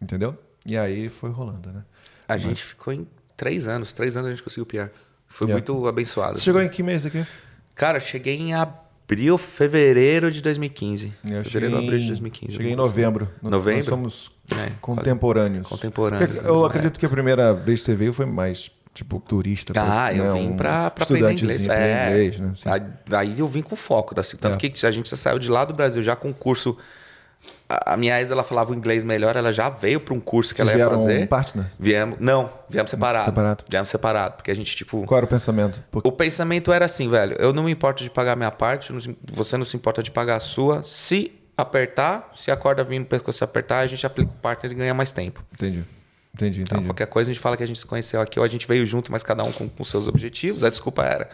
Entendeu? E aí foi rolando, né? A gente ficou em três anos. Três anos a gente conseguiu piar. Foi É. muito abençoado. Você chegou em que mês aqui? Cara, cheguei em abril, fevereiro de 2015. Eu fevereiro cheguei ou abril em- de 2015. Cheguei em novembro. Nós- Novembro? Nós somos É, contemporâneos. Contemporâneos, Eu mesma acredito que a primeira vez que você veio foi mais tipo, turista. Ah, eu né, vim um pra, pra aprender inglês. É. inglês, né? Assim. Aí, eu vim com foco. Da, tanto É. que a gente saiu de lá do Brasil já com um curso. A, minha ex, ela falava o inglês melhor, ela já veio para um curso que Vocês ela ia fazer. partner? Viemos. Não, viemos separado. Separado. Viemos separado. Porque a gente, tipo. Qual era o pensamento? Porque O pensamento era assim, velho. Eu não me importo de pagar a minha parte, se- você não se importa de pagar a sua. Se apertar, se a corda vir no pescoço apertar, a gente aplica o partner e ganha mais tempo. Entendi. Entendi, Então, entendi. qualquer coisa a gente fala que a gente se conheceu aqui, ou a gente veio junto, mas cada um com, com seus objetivos. A desculpa era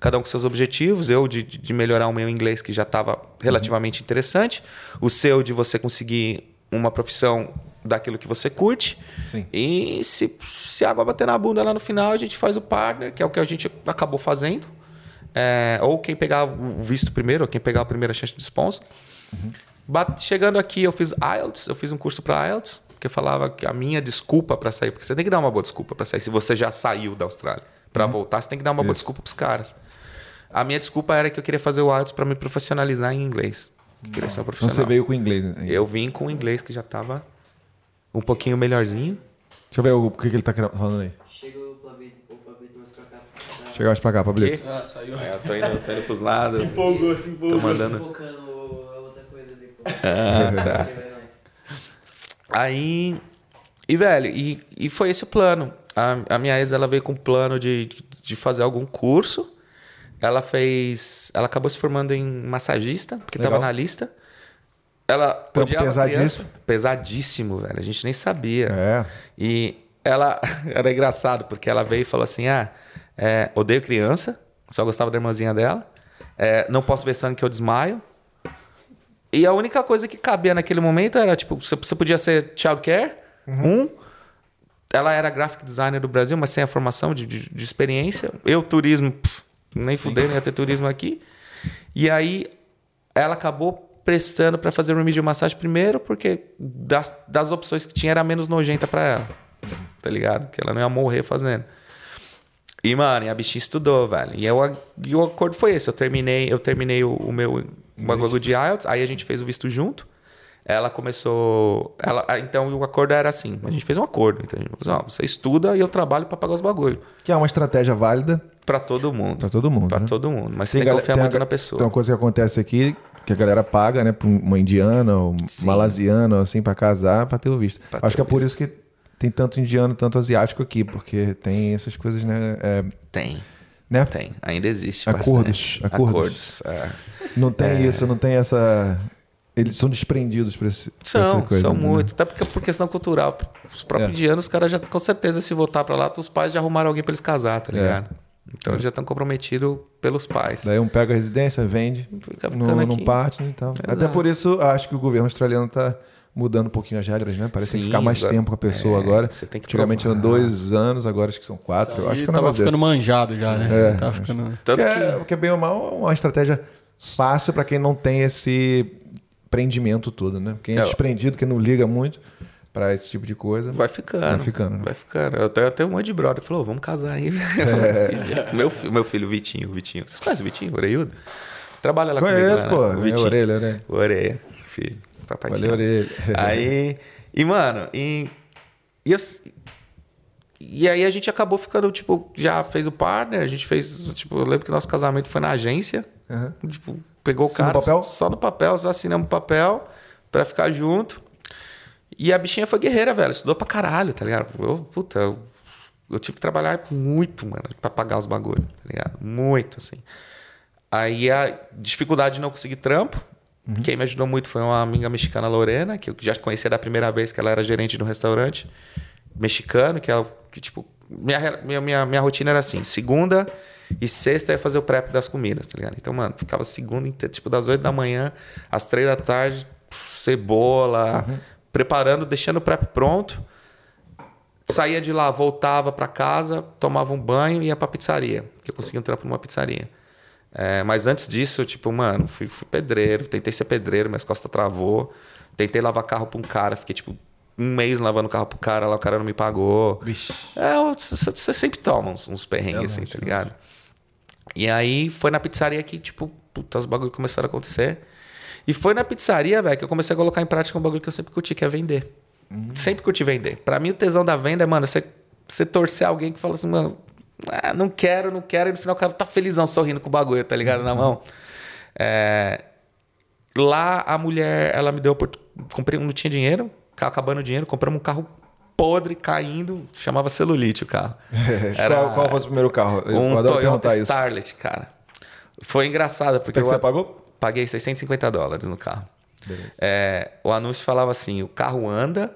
cada um com seus objetivos. Eu de, de melhorar o meu inglês, que já estava relativamente interessante. O seu de você conseguir uma profissão daquilo que você curte. Sim. E se, se a água bater na bunda lá no final, a gente faz o partner, que é o que a gente acabou fazendo. É, ou quem pegar o visto primeiro, ou quem pegar a primeira chance de sponsor. Bat- Chegando aqui, eu fiz IELTS, eu fiz um curso para IELTS, que falava que a minha desculpa para sair, porque você tem que dar uma boa desculpa para sair. Se você já saiu da Austrália, para voltar, você tem que dar uma boa desculpa para os caras. A minha desculpa era que eu queria fazer o IELTS para me profissionalizar em inglês. Eu queria ser um Então profissional. você veio com inglês. né? Eu vim com o inglês que já estava um pouquinho melhorzinho. Deixa eu ver o, o que, que ele tá querendo- falando aí. Chega o Pablito, o Pablito mais pra cá. Tá Chega mais pra cá, Pablito. Que? Ah, saiu. É, eu tô indo, tô indo pros lados. empolgou, se Tô mandando. focando a outra coisa ali. <laughs> pô. Ah, tá. <laughs> Aí. E, velho, e, e foi esse o plano. A, a minha ex, ela veio com um plano de, de fazer algum curso. Ela fez. Ela acabou se formando em massagista, porque Legal. tava na lista. Ela odiava pesadíssimo. criança. Pesadíssimo, velho. A gente nem sabia. É. E ela <laughs> era engraçado, porque ela veio e falou assim: ah, é, odeio criança, só gostava da irmãzinha dela. É, não posso ver sangue que eu desmaio. E a única coisa que cabia naquele momento era, tipo, você podia ser child care, um. Ela era graphic designer do Brasil, mas sem a formação de, de, de experiência. Eu, turismo, pff, nem fudei, nem ia ter turismo aqui. E aí, ela acabou prestando para fazer remedial massagem primeiro, porque das, das opções que tinha era menos nojenta para ela. Tá ligado? Que ela não ia morrer fazendo. E, mano, a bichinha estudou, velho. E, eu, e o acordo foi esse. Eu terminei, eu terminei o, o meu bagulho de IELTS, aí a gente fez o visto junto. Ela começou. Ela, então o acordo era assim: a gente fez um acordo. Então, falou ó, você estuda e eu trabalho para pagar os bagulhos. Que é uma estratégia válida Para todo mundo. pra todo mundo. Pra né? todo mundo. Mas você tem, gale- que confiar tem muito a- na pessoa. Tem uma coisa que acontece aqui que a galera paga, né, pra uma indiana ou Sim. malasiana, assim, pra casar, pra ter o visto. Pra Acho que é por visto. isso que tem tanto indiano, tanto asiático aqui, porque tem essas coisas, né? é, Tem, né? tem. Ainda existe Acordos, bastante. acordos. é. Não tem isso, não tem essa. Eles são desprendidos pra, esse, São, coisa. são né? muito. Até porque por questão cultural. Os próprios É. indianos, os caras já, com certeza, se voltar pra lá, os pais já arrumaram alguém pra eles casar, tá É. ligado? Então eles já estão comprometidos pelos pais. Daí um pega a residência, vende, Fica não, não parte e tal. Até Exato. por isso, acho que o governo australiano tá mudando um pouquinho as regras, né? Parece que tem que Sim, ficar mais agora- tempo com a pessoa é, agora. você tem que Antigamente eram provar. dois anos, agora acho que são quatro. Eu acho que é um tava ficando desse. manjado já, né? É, tava acho- ficando... Tanto que, que. é, porque bem ou mal é uma estratégia fácil para quem não tem esse prendimento todo, né? Quem é, É. desprendido, quem não liga muito para esse tipo de coisa. Vai ficando. Vai ficando, né? Vai ficando. Eu tenho até um monte de brother que falou, vamos casar aí. <laughs> É. meu, meu filho, Vitinho, Vitinho. Vocês conhecem o Vitinho, Oreiudo? Trabalha lá Conheço, comigo. lá, pô. né? O É Vitinho. orelha, né? Orelha, filho. Papai Valeu, orelha. Aí, e mano, e, e, eu- e aí a gente acabou ficando, tipo, já fez o partner, a gente fez, tipo, eu lembro que nosso casamento foi na agência, Aham. tipo, pegou o cara no papel? só no papel, só assinamos o papel pra ficar junto. E a bichinha foi guerreira, velho, estudou pra caralho, tá ligado? Eu, puta, eu, eu tive que trabalhar muito, mano, pra pagar os bagulhos, tá ligado? Muito, assim. Aí a dificuldade de não conseguir trampo. Quem me ajudou muito foi uma amiga mexicana, Lorena, que eu já conhecia da primeira vez que ela era gerente de um restaurante mexicano, que ela, que, tipo, minha, minha, minha, minha rotina era assim: segunda e sexta eu ia fazer o prep das comidas, tá ligado? Então, mano, ficava segunda tipo, das 8 da manhã às 3 da tarde, cebola, preparando, deixando o prep pronto. Saía de lá, voltava pra casa, tomava um banho e ia pra pizzaria. Que eu conseguia um trampo numa pizzaria. É, mas antes disso, tipo, mano, fui, fui pedreiro, tentei ser pedreiro, minhas costas travou. Tentei lavar carro pra um cara, fiquei tipo um mês lavando carro pro cara, lá o cara não me pagou. Vixe. É, você sempre toma uns, uns perrengues assim, tá ligado? E aí foi na pizzaria que, tipo, puta, os bagulhos começaram a acontecer. E foi na pizzaria, velho, que eu comecei a colocar em prática um bagulho que eu sempre curti, que é vender. Sempre curti vender. Pra mim, o tesão da venda é, mano, você você torcer alguém que fala assim, mano, ah, não quero, não quero, e no final o cara tá felizão, sorrindo com o bagulho, tá ligado? Na mão. É, lá a mulher, ela me deu oportun- comprei, não tinha dinheiro, acabando o dinheiro, compramos um carro podre, caindo, chamava celulite o carro. <laughs> Qual, qual foi o primeiro carro? Eu um Toyota perguntar isso. Starlet, cara. Foi engraçado, porque Quanto que eu você pagou? paguei 650 dólares no carro. É, o anúncio falava assim: o carro anda,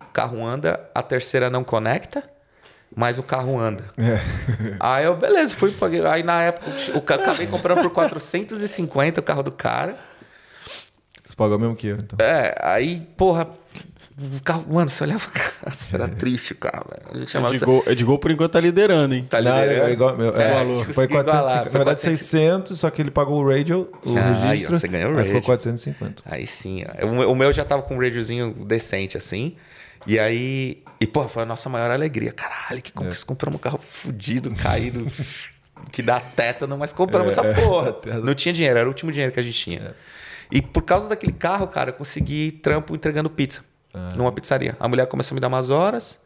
o carro anda, a terceira não conecta, mas o carro anda. É. <laughs> Aí eu, beleza, fui, paguei. Aí na época, eu ca- acabei comprando por 450 o carro do cara. Você pagou mesmo que eu, então. É, aí, porra, o carro, mano, você olhava, cara, <laughs> era triste o carro, velho. A gente chamava de. Edgol, Edgol por enquanto tá liderando, hein? Tá Não, liderando. é igual, meu, é, É, valor. tipo, Foi consegui igualar, 450. foi Na verdade, 400. 600, só que ele pagou o radio, o Ah, aí, ó, registro. você ganhou o Aí foi radio. 450. Aí sim, ó. o, meu- o meu já tava com um radiozinho decente assim. E aí. E, pô, foi a nossa maior alegria. Caralho, que É. conquista. Compramos um carro fudido, caído, <laughs> que dá tétano, mas compramos É, essa porra. <laughs> Não tinha dinheiro, era o último dinheiro que a gente tinha. E por causa daquele carro, cara, eu consegui trampo entregando pizza Ah. numa pizzaria. A mulher começou a me dar umas horas.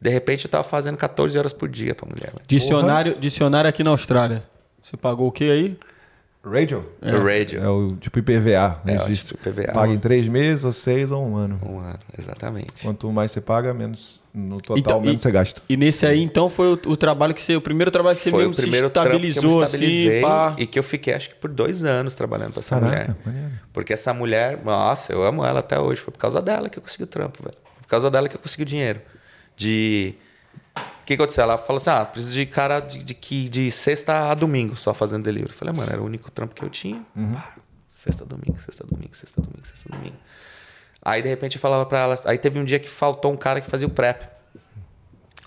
De repente eu tava fazendo 14 horas por dia pra mulher. Dicionário, dicionário aqui na Austrália. Você pagou o que aí? Radio? O radio. É o tipo IPVA, É, o registro. tipo IPVA. Paga em três meses, ou seis, ou um ano. Um ano, exatamente. Quanto mais você paga, menos no total, Então, menos e- você gasta. E nesse aí, então, foi o, o trabalho que você. O primeiro trabalho que você Foi mesmo o primeiro se trampo que eu me estabilizou assim, estabilizei pá. e que eu fiquei acho que por dois anos trabalhando pra essa Caraca, mulher. maneiro. Porque essa mulher, nossa, eu amo ela até hoje. Foi por causa dela que eu consegui o trampo, velho. Por causa dela que eu consegui o dinheiro. De. O que aconteceu? Ela falou assim: ah, preciso de cara de, de, que- de sexta a domingo só fazendo delivery. Eu falei, mano, era o único trampo que eu tinha. Pá, sexta, domingo, sexta, domingo, sexta, domingo, sexta, domingo. Aí de repente eu falava pra ela. Aí teve um dia que faltou um cara que fazia o prep.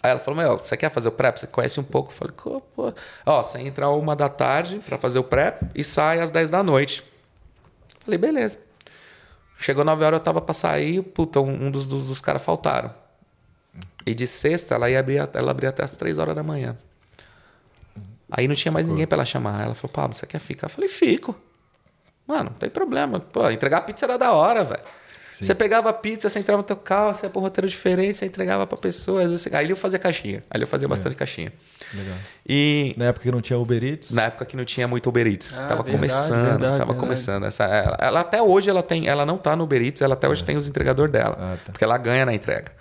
Aí ela falou: Meu, você quer fazer o prep? Você conhece um pouco? Eu falei: "Pô, pô." Ó, você entra uma da tarde pra fazer o prep e sai às 10 da noite. Falei: Beleza. Chegou 9 horas, eu tava pra sair, puta, um, um dos, dos, dos caras faltaram. E de sexta, ela ia abrir, ela abria até as 3 horas da manhã. Aí não tinha mais ninguém pra ela chamar. Ela falou: Pablo, você quer ficar? Eu falei: Fico. Mano, não tem problema. Pô, entregar pizza era da hora, velho. Você pegava a pizza, você entrava no teu carro, você ia pra um roteiro diferente, você entregava pra pessoa. Às vezes você... Aí eu fazia caixinha. Aí eu fazia bastante caixinha. Legal. E Na época que não tinha Uber Eats. na época que não tinha muito Uber Eats. Ah, tava verdade, começando, verdade, tava verdade. começando. Essa, ela, ela até hoje ela tem, ela não tá no Uber Eats, ela até hoje tem os entregadores dela. Ah, tá. Porque ela ganha na entrega.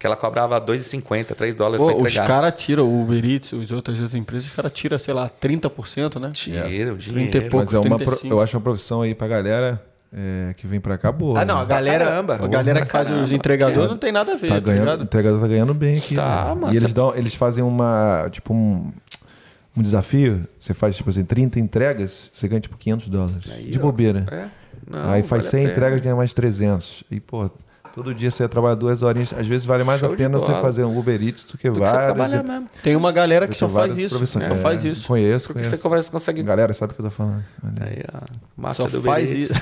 Que ela cobrava 2,50, 3 dólares Pô, pra os entregar. caras tiram o Uber Eats, os outras empresas, os caras tiram, sei lá, 30%, né? Tira o 30 e dinheiro. pouco. Mas é uma, pro- 35. eu acho uma profissão aí pra galera é, que vem pra cá boa. Ah, não, a né? galera, caramba. a galera que faz os caramba. entregadores não tem nada a ver, Tá tá, ganhando, o ligado? entregador tá ganhando bem aqui. Tá, né? mano, E eles, você- dão, eles fazem uma, tipo, um, um desafio. Você faz, tipo assim, 30 entregas, você ganha, tipo, 500 dólares. Aí, de bobeira. É. Não, Aí faz vale a 100 pena. entregas, ganha mais 300. E, pô, todo dia você trabalha duas horinhas. Às vezes vale mais Show a pena você fazer um Uber Eats do que Do que você várias. trabalhar mesmo. Tem uma galera que só faz isso. profissões. Só É, faz isso. Conheço, Porque conheço. você começa, consegue. Galera sabe o que eu tô falando. Olha aí. Máfia Só do faz Uber Eats. isso.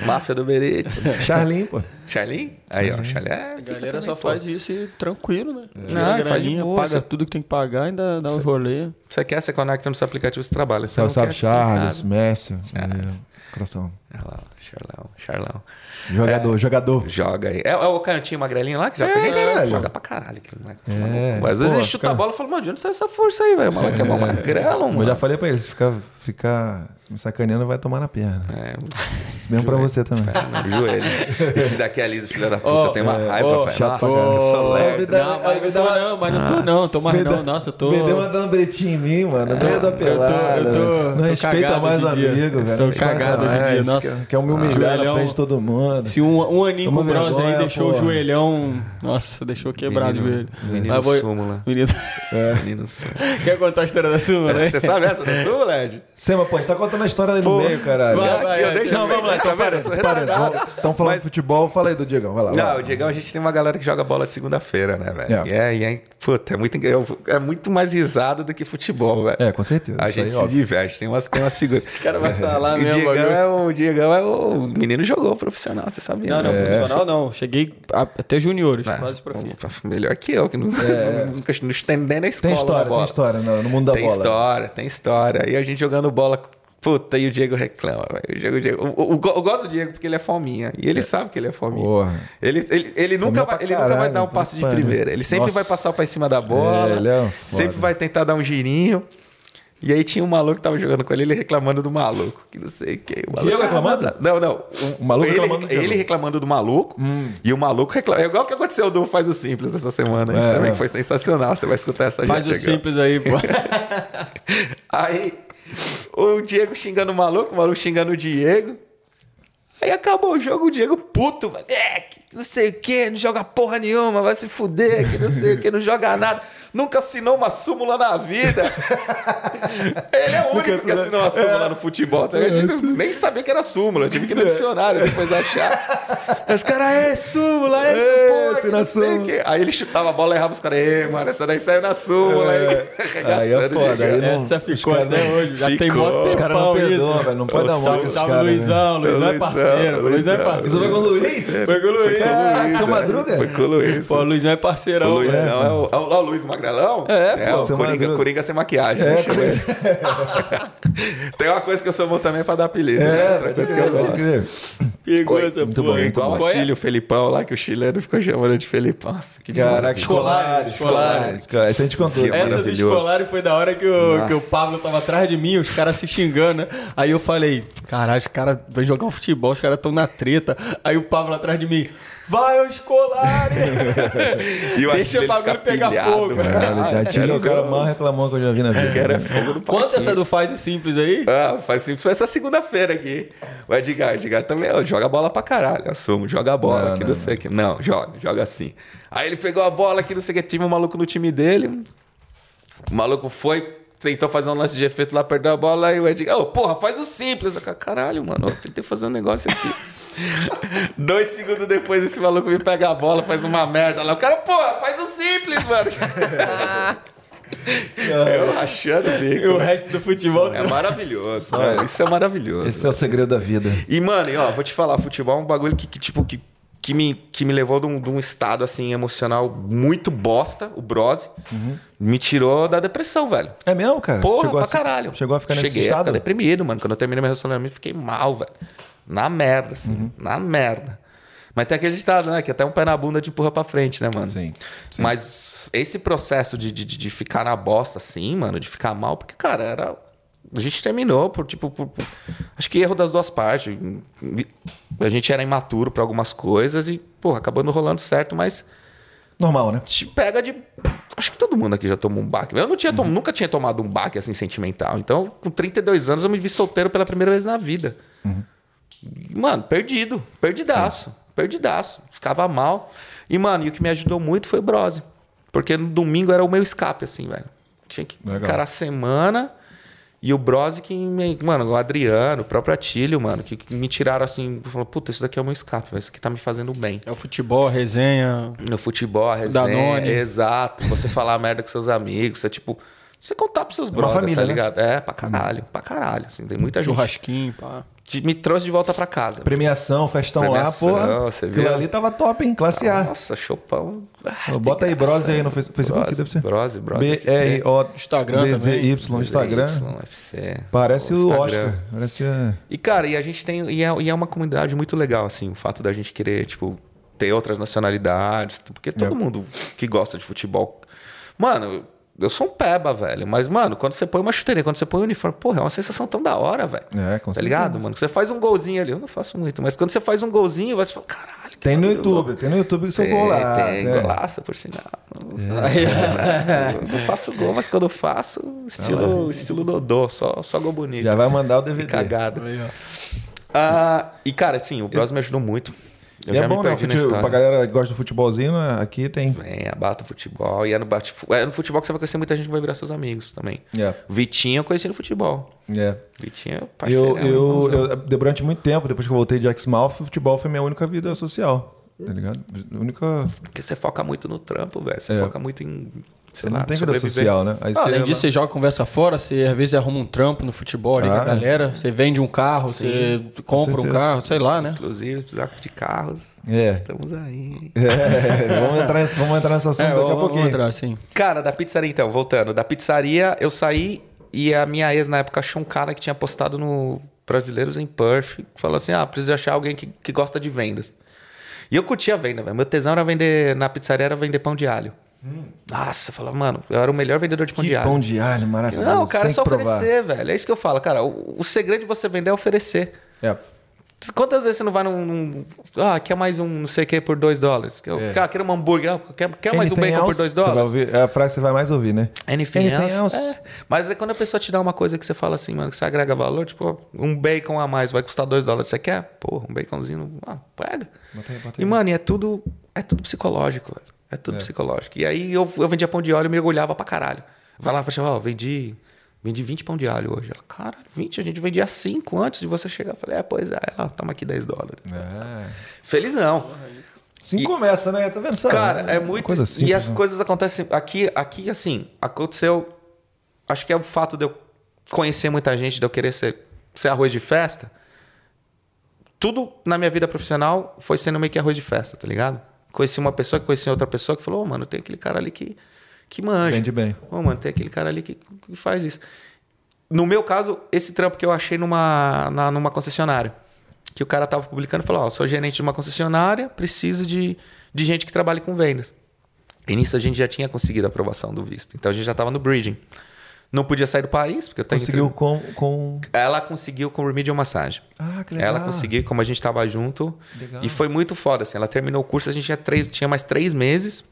<laughs> Máfia do Uber Eats. <laughs> Charlin, pô. Charlin? Aí, ó. Charlin é. A galera só faz isso e tranquilo, né? Não, Tira a e faz de boa, paga você- tudo que tem que pagar, ainda dá uns rolê. Você quer, você conecta no seu aplicativo e trabalha. Você Você sabe Charles. Messi. É, Coração. Olha lá, Charlão, Charlão. Jogador, jogador. Joga aí. É, é o cantinho magrelinho lá que joga É, gente? Joga pra caralho. Aquele moleque. É, Às vezes pô, ele chuta cara. a bola e fala, mano, de onde sai essa força aí, velho? O moleque é mó magrelo, mano. Mas já falei pra ele, se ficar, ficar me sacaneando, vai tomar na perna. É, Isso mesmo pra você também. no joelho. Esse daqui é liso, filho da puta. Eu tenho uma é, raiva, ó, velho. Nossa, eu. Me dá- Não, mas me não dá uma- não, mas não tô não, tô mais não. Nossa, eu tô... Me deu uma dando bretinha em mim, mano. No meio da pelada. eu tô- velho. tô não respeita mais o amigo, velho. Tô Não cagado hoje em dia, nossa. Quer, quer me humilhar na Joelhão. frente de todo mundo. Se um, um aninho Toma com o Bros aí deixou porra. o joelhão... Nossa, deixou quebrado o joelho. menino vou- súmula. Menino... Menino súmula. Quer contar a história da sua, né? Você sabe essa da sua, Led? Sema, pô, a gente tá contando a história ali no Pô, meio, caralho. vai, Aqui, vai, deixa Não, vamos lá, tá vendo? Estão falando de futebol, fala aí do Diegão, vai lá. vai. Não, o Diegão, a gente tem uma galera que joga bola de segunda-feira, né, velho? É. E é, é, puta, é muito, é muito mais risada do que futebol, velho. É, com certeza. A gente aí, se óbvio. diverte, tem umas, tem umas figuras. O cara vai estar lá o, mesmo, Diegão bagulho. é o, o Diegão é o. Menino jogou profissional, você sabia? Não, não, né? profissional não. Cheguei a- até juniores, É, quase pô, melhor que eu, que não, nunca <laughs> não estendei na escola. Tem história, tem história no, no mundo da Tem bola. história, tem história. E a gente jogando bola Puta, e o Diego reclama, velho. O Diego, o Diego, o- o- eu gosto do Diego porque ele é fominha. E ele sabe que ele é fominha. Porra. Ele, ele, ele, nunca vai, ele nunca vai caralho, dar um passe de primeira. Ele sempre Nossa. vai passar pra cima da bola. É, ele é um sempre vai tentar dar um girinho. E aí tinha um maluco que tava jogando com ele, ele reclamando do maluco, que não sei o que. O maluco, Diego reclamando? Ah, Não, não. O maluco ele, reclamando. Ele reclamando do maluco e o maluco reclamando. É igual o que aconteceu do Faz o Simples essa semana. É, também é. foi sensacional. Você vai escutar essa Faz o chegando. simples aí, pô. <laughs> Aí o Diego xingando o maluco, o maluco xingando o Diego. Aí acabou o jogo, o Diego puto, velho. É, que não sei o que, não joga porra nenhuma, vai se fuder, que não sei o que, não joga nada. Nunca assinou uma súmula na vida. Ele é o único que assinou uma súmula no futebol. Tá? A gente nem sabia que era súmula. Eu tive que ir no dicionário depois achar. Aí Os caras, é súmula, é isso, É, porra, que assina não sei o quê. Aí ele chutava a bola e errava os caras. Mano, essa daí saiu na súmula. Aí, Aí é o foda, aí não- Essa ficou até não- hoje. Já tem Ficou. mó Os caras não perdoam, velho. Não pode dar mole salve, com né? Luizão. Luizão é parceiro. Luizão é parceiro. foi com o Luiz? Foi com o Luiz. Ah, seu Madruga? Foi com o Luiz. Pô, o Luizão é O parceirão. Luizão é, o, é o, é o Luiz Magrelão? É, o Seu Coringa, Madruga. Coringa sem maquiagem. É, né. <laughs> Tem uma coisa que eu sou bom também pra dar apelido. né? É, Outra pode coisa que eu gosto. Oi, essa muito porra. bom, É igual o é? Felipão lá, que o chileno ficou chamando de Felipão. Nossa, que Caraca, Escolar, escolar. Essa a gente contou. Que Essa do escolar foi da hora que o, que o Pablo tava atrás de mim, os caras se xingando, né? Aí eu falei, caralho, os caras vão jogar um futebol, os caras tão na treta. Aí o Pablo atrás de mim, vai, ô escolar! <laughs> E o Deixa o bagulho pegar fogo. mano. Já tinha o cara mais reclamou que eu já vi na vida. É fogo do Conta essa do faz o simples aí. Ah, faz simples. Foi essa segunda-feira aqui. O Edgar, Edgar também, ó, joga bola pra caralho. Assumo, joga bola Não, aqui, não, não, sei o que. Não, joga, joga assim. Aí ele pegou a bola aqui, não sei o que. Tive um maluco no time dele. O maluco foi, tentou fazer um lance de efeito lá, perdeu a bola. E o Edgar, ô, porra, faz o simples. Eu, caralho, mano, eu tentei fazer um negócio aqui. <laughs> Dois segundos depois, esse maluco me pega a bola, faz uma merda lá. O cara, porra, faz o simples, mano. <laughs> eu rachando o bico. E o resto do futebol. É maravilhoso, mano. Isso é maravilhoso. Esse é o segredo da vida. E, mano, e, ó, vou te falar, futebol é um bagulho que, que, tipo, que, que, me, que me levou de um, de um estado, assim, emocional muito bosta, o Brose. Me tirou da depressão, velho. É mesmo, cara? Porra, chegou pra a, caralho. Chegou a ficar nesse Cheguei a estado? ficar deprimido, mano. Quando eu terminei meu relacionamento, fiquei mal, velho. Na merda, assim. Uhum. Na merda. Mas tem aquele ditado, né? Que até um pé na bunda te empurra pra frente, né, mano? Sim, sim. Mas esse processo de, de, de ficar na bosta, assim, mano, de ficar mal, porque, cara, era. A gente terminou por, tipo, por- por- acho que erro das duas partes. A gente era imaturo pra algumas coisas e, porra, acabando rolando certo, mas Normal, né? te pega de. Acho que todo mundo aqui já tomou um baque. Eu não tinha tom- nunca tinha tomado um baque assim sentimental. Então, com 32 anos, eu me vi solteiro pela primeira vez na vida. Mano, perdido. Perdidaço. Perdidaço. Ficava mal. E, mano, e o que me ajudou muito foi o Brose. Porque no domingo era o meu escape, assim, velho. Tinha que Legal. encarar a semana. E o Brose que me. Mano, o Adriano, o próprio Atílio, mano, que, que me tiraram assim. Falou, puta, isso daqui é o meu escape, velho. Isso aqui tá me fazendo bem. É o futebol, a resenha. No futebol, a resenha. Danone. Exato. Você falar merda com seus amigos. Você, tipo, você contar pros seus Uma brothers, família, tá né? ligado? É, pra caralho. Pra caralho. Assim, tem muita gente. Churrasquinho, pá. Me trouxe de volta pra casa. Premiação, festão Premiação, lá, porra. você Aquilo viu? ali tava top, hein? Classe A. Nossa, chopão. Ah, Bota aí. Brose aí no Face- Facebook, Brose. Brose, Brose. B-R-O... Instagram também. ZZY, Instagram. UFC. Parece o Instagram. Oscar. Parece... é, E, cara, e a gente tem. E é, e é uma comunidade muito legal, assim, o fato da gente querer, tipo, ter outras nacionalidades. Porque todo É. mundo que gosta de futebol. Mano, eu sou um peba, velho. Mas, mano, quando você põe uma chuteirinha, quando você põe um uniforme, porra, é uma sensação tão da hora, velho. É, com Tá ligado, mano? Você faz um golzinho ali, eu não faço muito, mas quando você faz um golzinho, você fala, caralho. que Tem no YouTube, louco. tem no YouTube o seu Tem, gol lá. tem, é. golaço, por sinal. Eu não faço gol, mas quando eu faço, estilo, estilo Dodô, só, só gol bonito. Já vai mandar o DVD. Cagado. Ah, e, cara, sim, o Bros me ajudou muito. Eu E já é bom, me né? Perdi na fute... história. Pra galera que gosta do futebolzinho, né? aqui tem. Venha, bata o futebol. E é no, bate... é no futebol que você vai conhecer muita gente que vai virar seus amigos também. É. Vitinho eu conheci no futebol. É. Vitinho é parceiro. Eu, eu, eu, durante muito tempo, depois que eu voltei de Exmouth, o futebol foi minha única vida social. Tá ligado? Única. Porque você foca muito no trampo, velho. Você É. foca muito em. Você lá, não tem vida social, né? Aí Ah, além você- disso, você joga conversa fora, você às vezes arruma um trampo no futebol ali Ah, a galera, você vende um carro, você compra um carro, sei lá, né? Inclusive, precisar de carros. É. Estamos aí. É, vamos, entrar nesse, vamos entrar nesse assunto É, daqui a vamos pouquinho. entrar, assim. Cara, da pizzaria então, voltando. Da pizzaria eu saí E a minha ex, na época, achou um cara que tinha postado no Brasileiros em Perth. Falou assim: ah, preciso achar alguém que, que gosta de vendas. E eu curtia a venda, velho. Meu tesão era vender, na pizzaria, era vender pão de alho. Nossa, eu falava, mano, eu era o melhor vendedor de pão Hum. Que de alho. pão de alho maravilhoso. Não, cara, é só provar. oferecer, velho. É isso que eu falo, cara. O, o segredo de você vender é oferecer. É. Quantas vezes você não vai num. num- ah, quer mais um não sei o que por 2 dólares? Quer, É. cara, quer um hambúrguer? Quer, quer mais um bacon por else? 2 Você vai dólares? ouvir- é a frase que você vai mais ouvir, né? Anything, Anything else? É. Mas é quando a pessoa te dá uma coisa que você fala assim, mano, que você agrega valor, tipo, um bacon a mais vai custar 2 dólares. Você quer? Porra, um baconzinho. Ah, pega. Bota aí, bota E, mano, e é tudo, é tudo psicológico, velho. É tudo psicológico. E aí eu, eu vendia pão de alho e mergulhava pra caralho. Vai lá pra chamar, ó, vendi, vendi 20 pão de alho hoje. Ela, caralho, 20? A gente vendia 5 antes de você chegar. Eu falei, é, pois é. Ela, toma aqui 10 dólares. É. Felizão. Sim E- começa, né? Tá vendo? Cara, é Uma muito. Coisa e simples, as né? coisas acontecem. Aqui, aqui, assim, aconteceu. Acho que é o fato de eu conhecer muita gente, de eu querer ser, ser arroz de festa. Tudo na minha vida profissional foi sendo meio que arroz de festa, tá ligado? Conheci uma pessoa que conhecia outra pessoa que falou: Ô, mano, tem aquele cara ali que, que manja. Vende bem. Ô, mano, tem aquele cara ali que, que faz isso. No meu caso, esse trampo que eu achei numa, na- numa concessionária. Que o cara tava publicando e falou: Ó, sou gerente de uma concessionária, preciso de, de gente que trabalhe com vendas. E nisso a gente já tinha conseguido a aprovação do visto. Então a gente já tava no bridging. Não podia sair do país, porque eu tenho. Conseguiu com, com. Ela conseguiu com remedial massage. Ah, que legal. Ela conseguiu, como a gente tava junto. Legal. E foi muito foda, assim. Ela terminou o curso, a gente tinha, três, tinha mais três meses.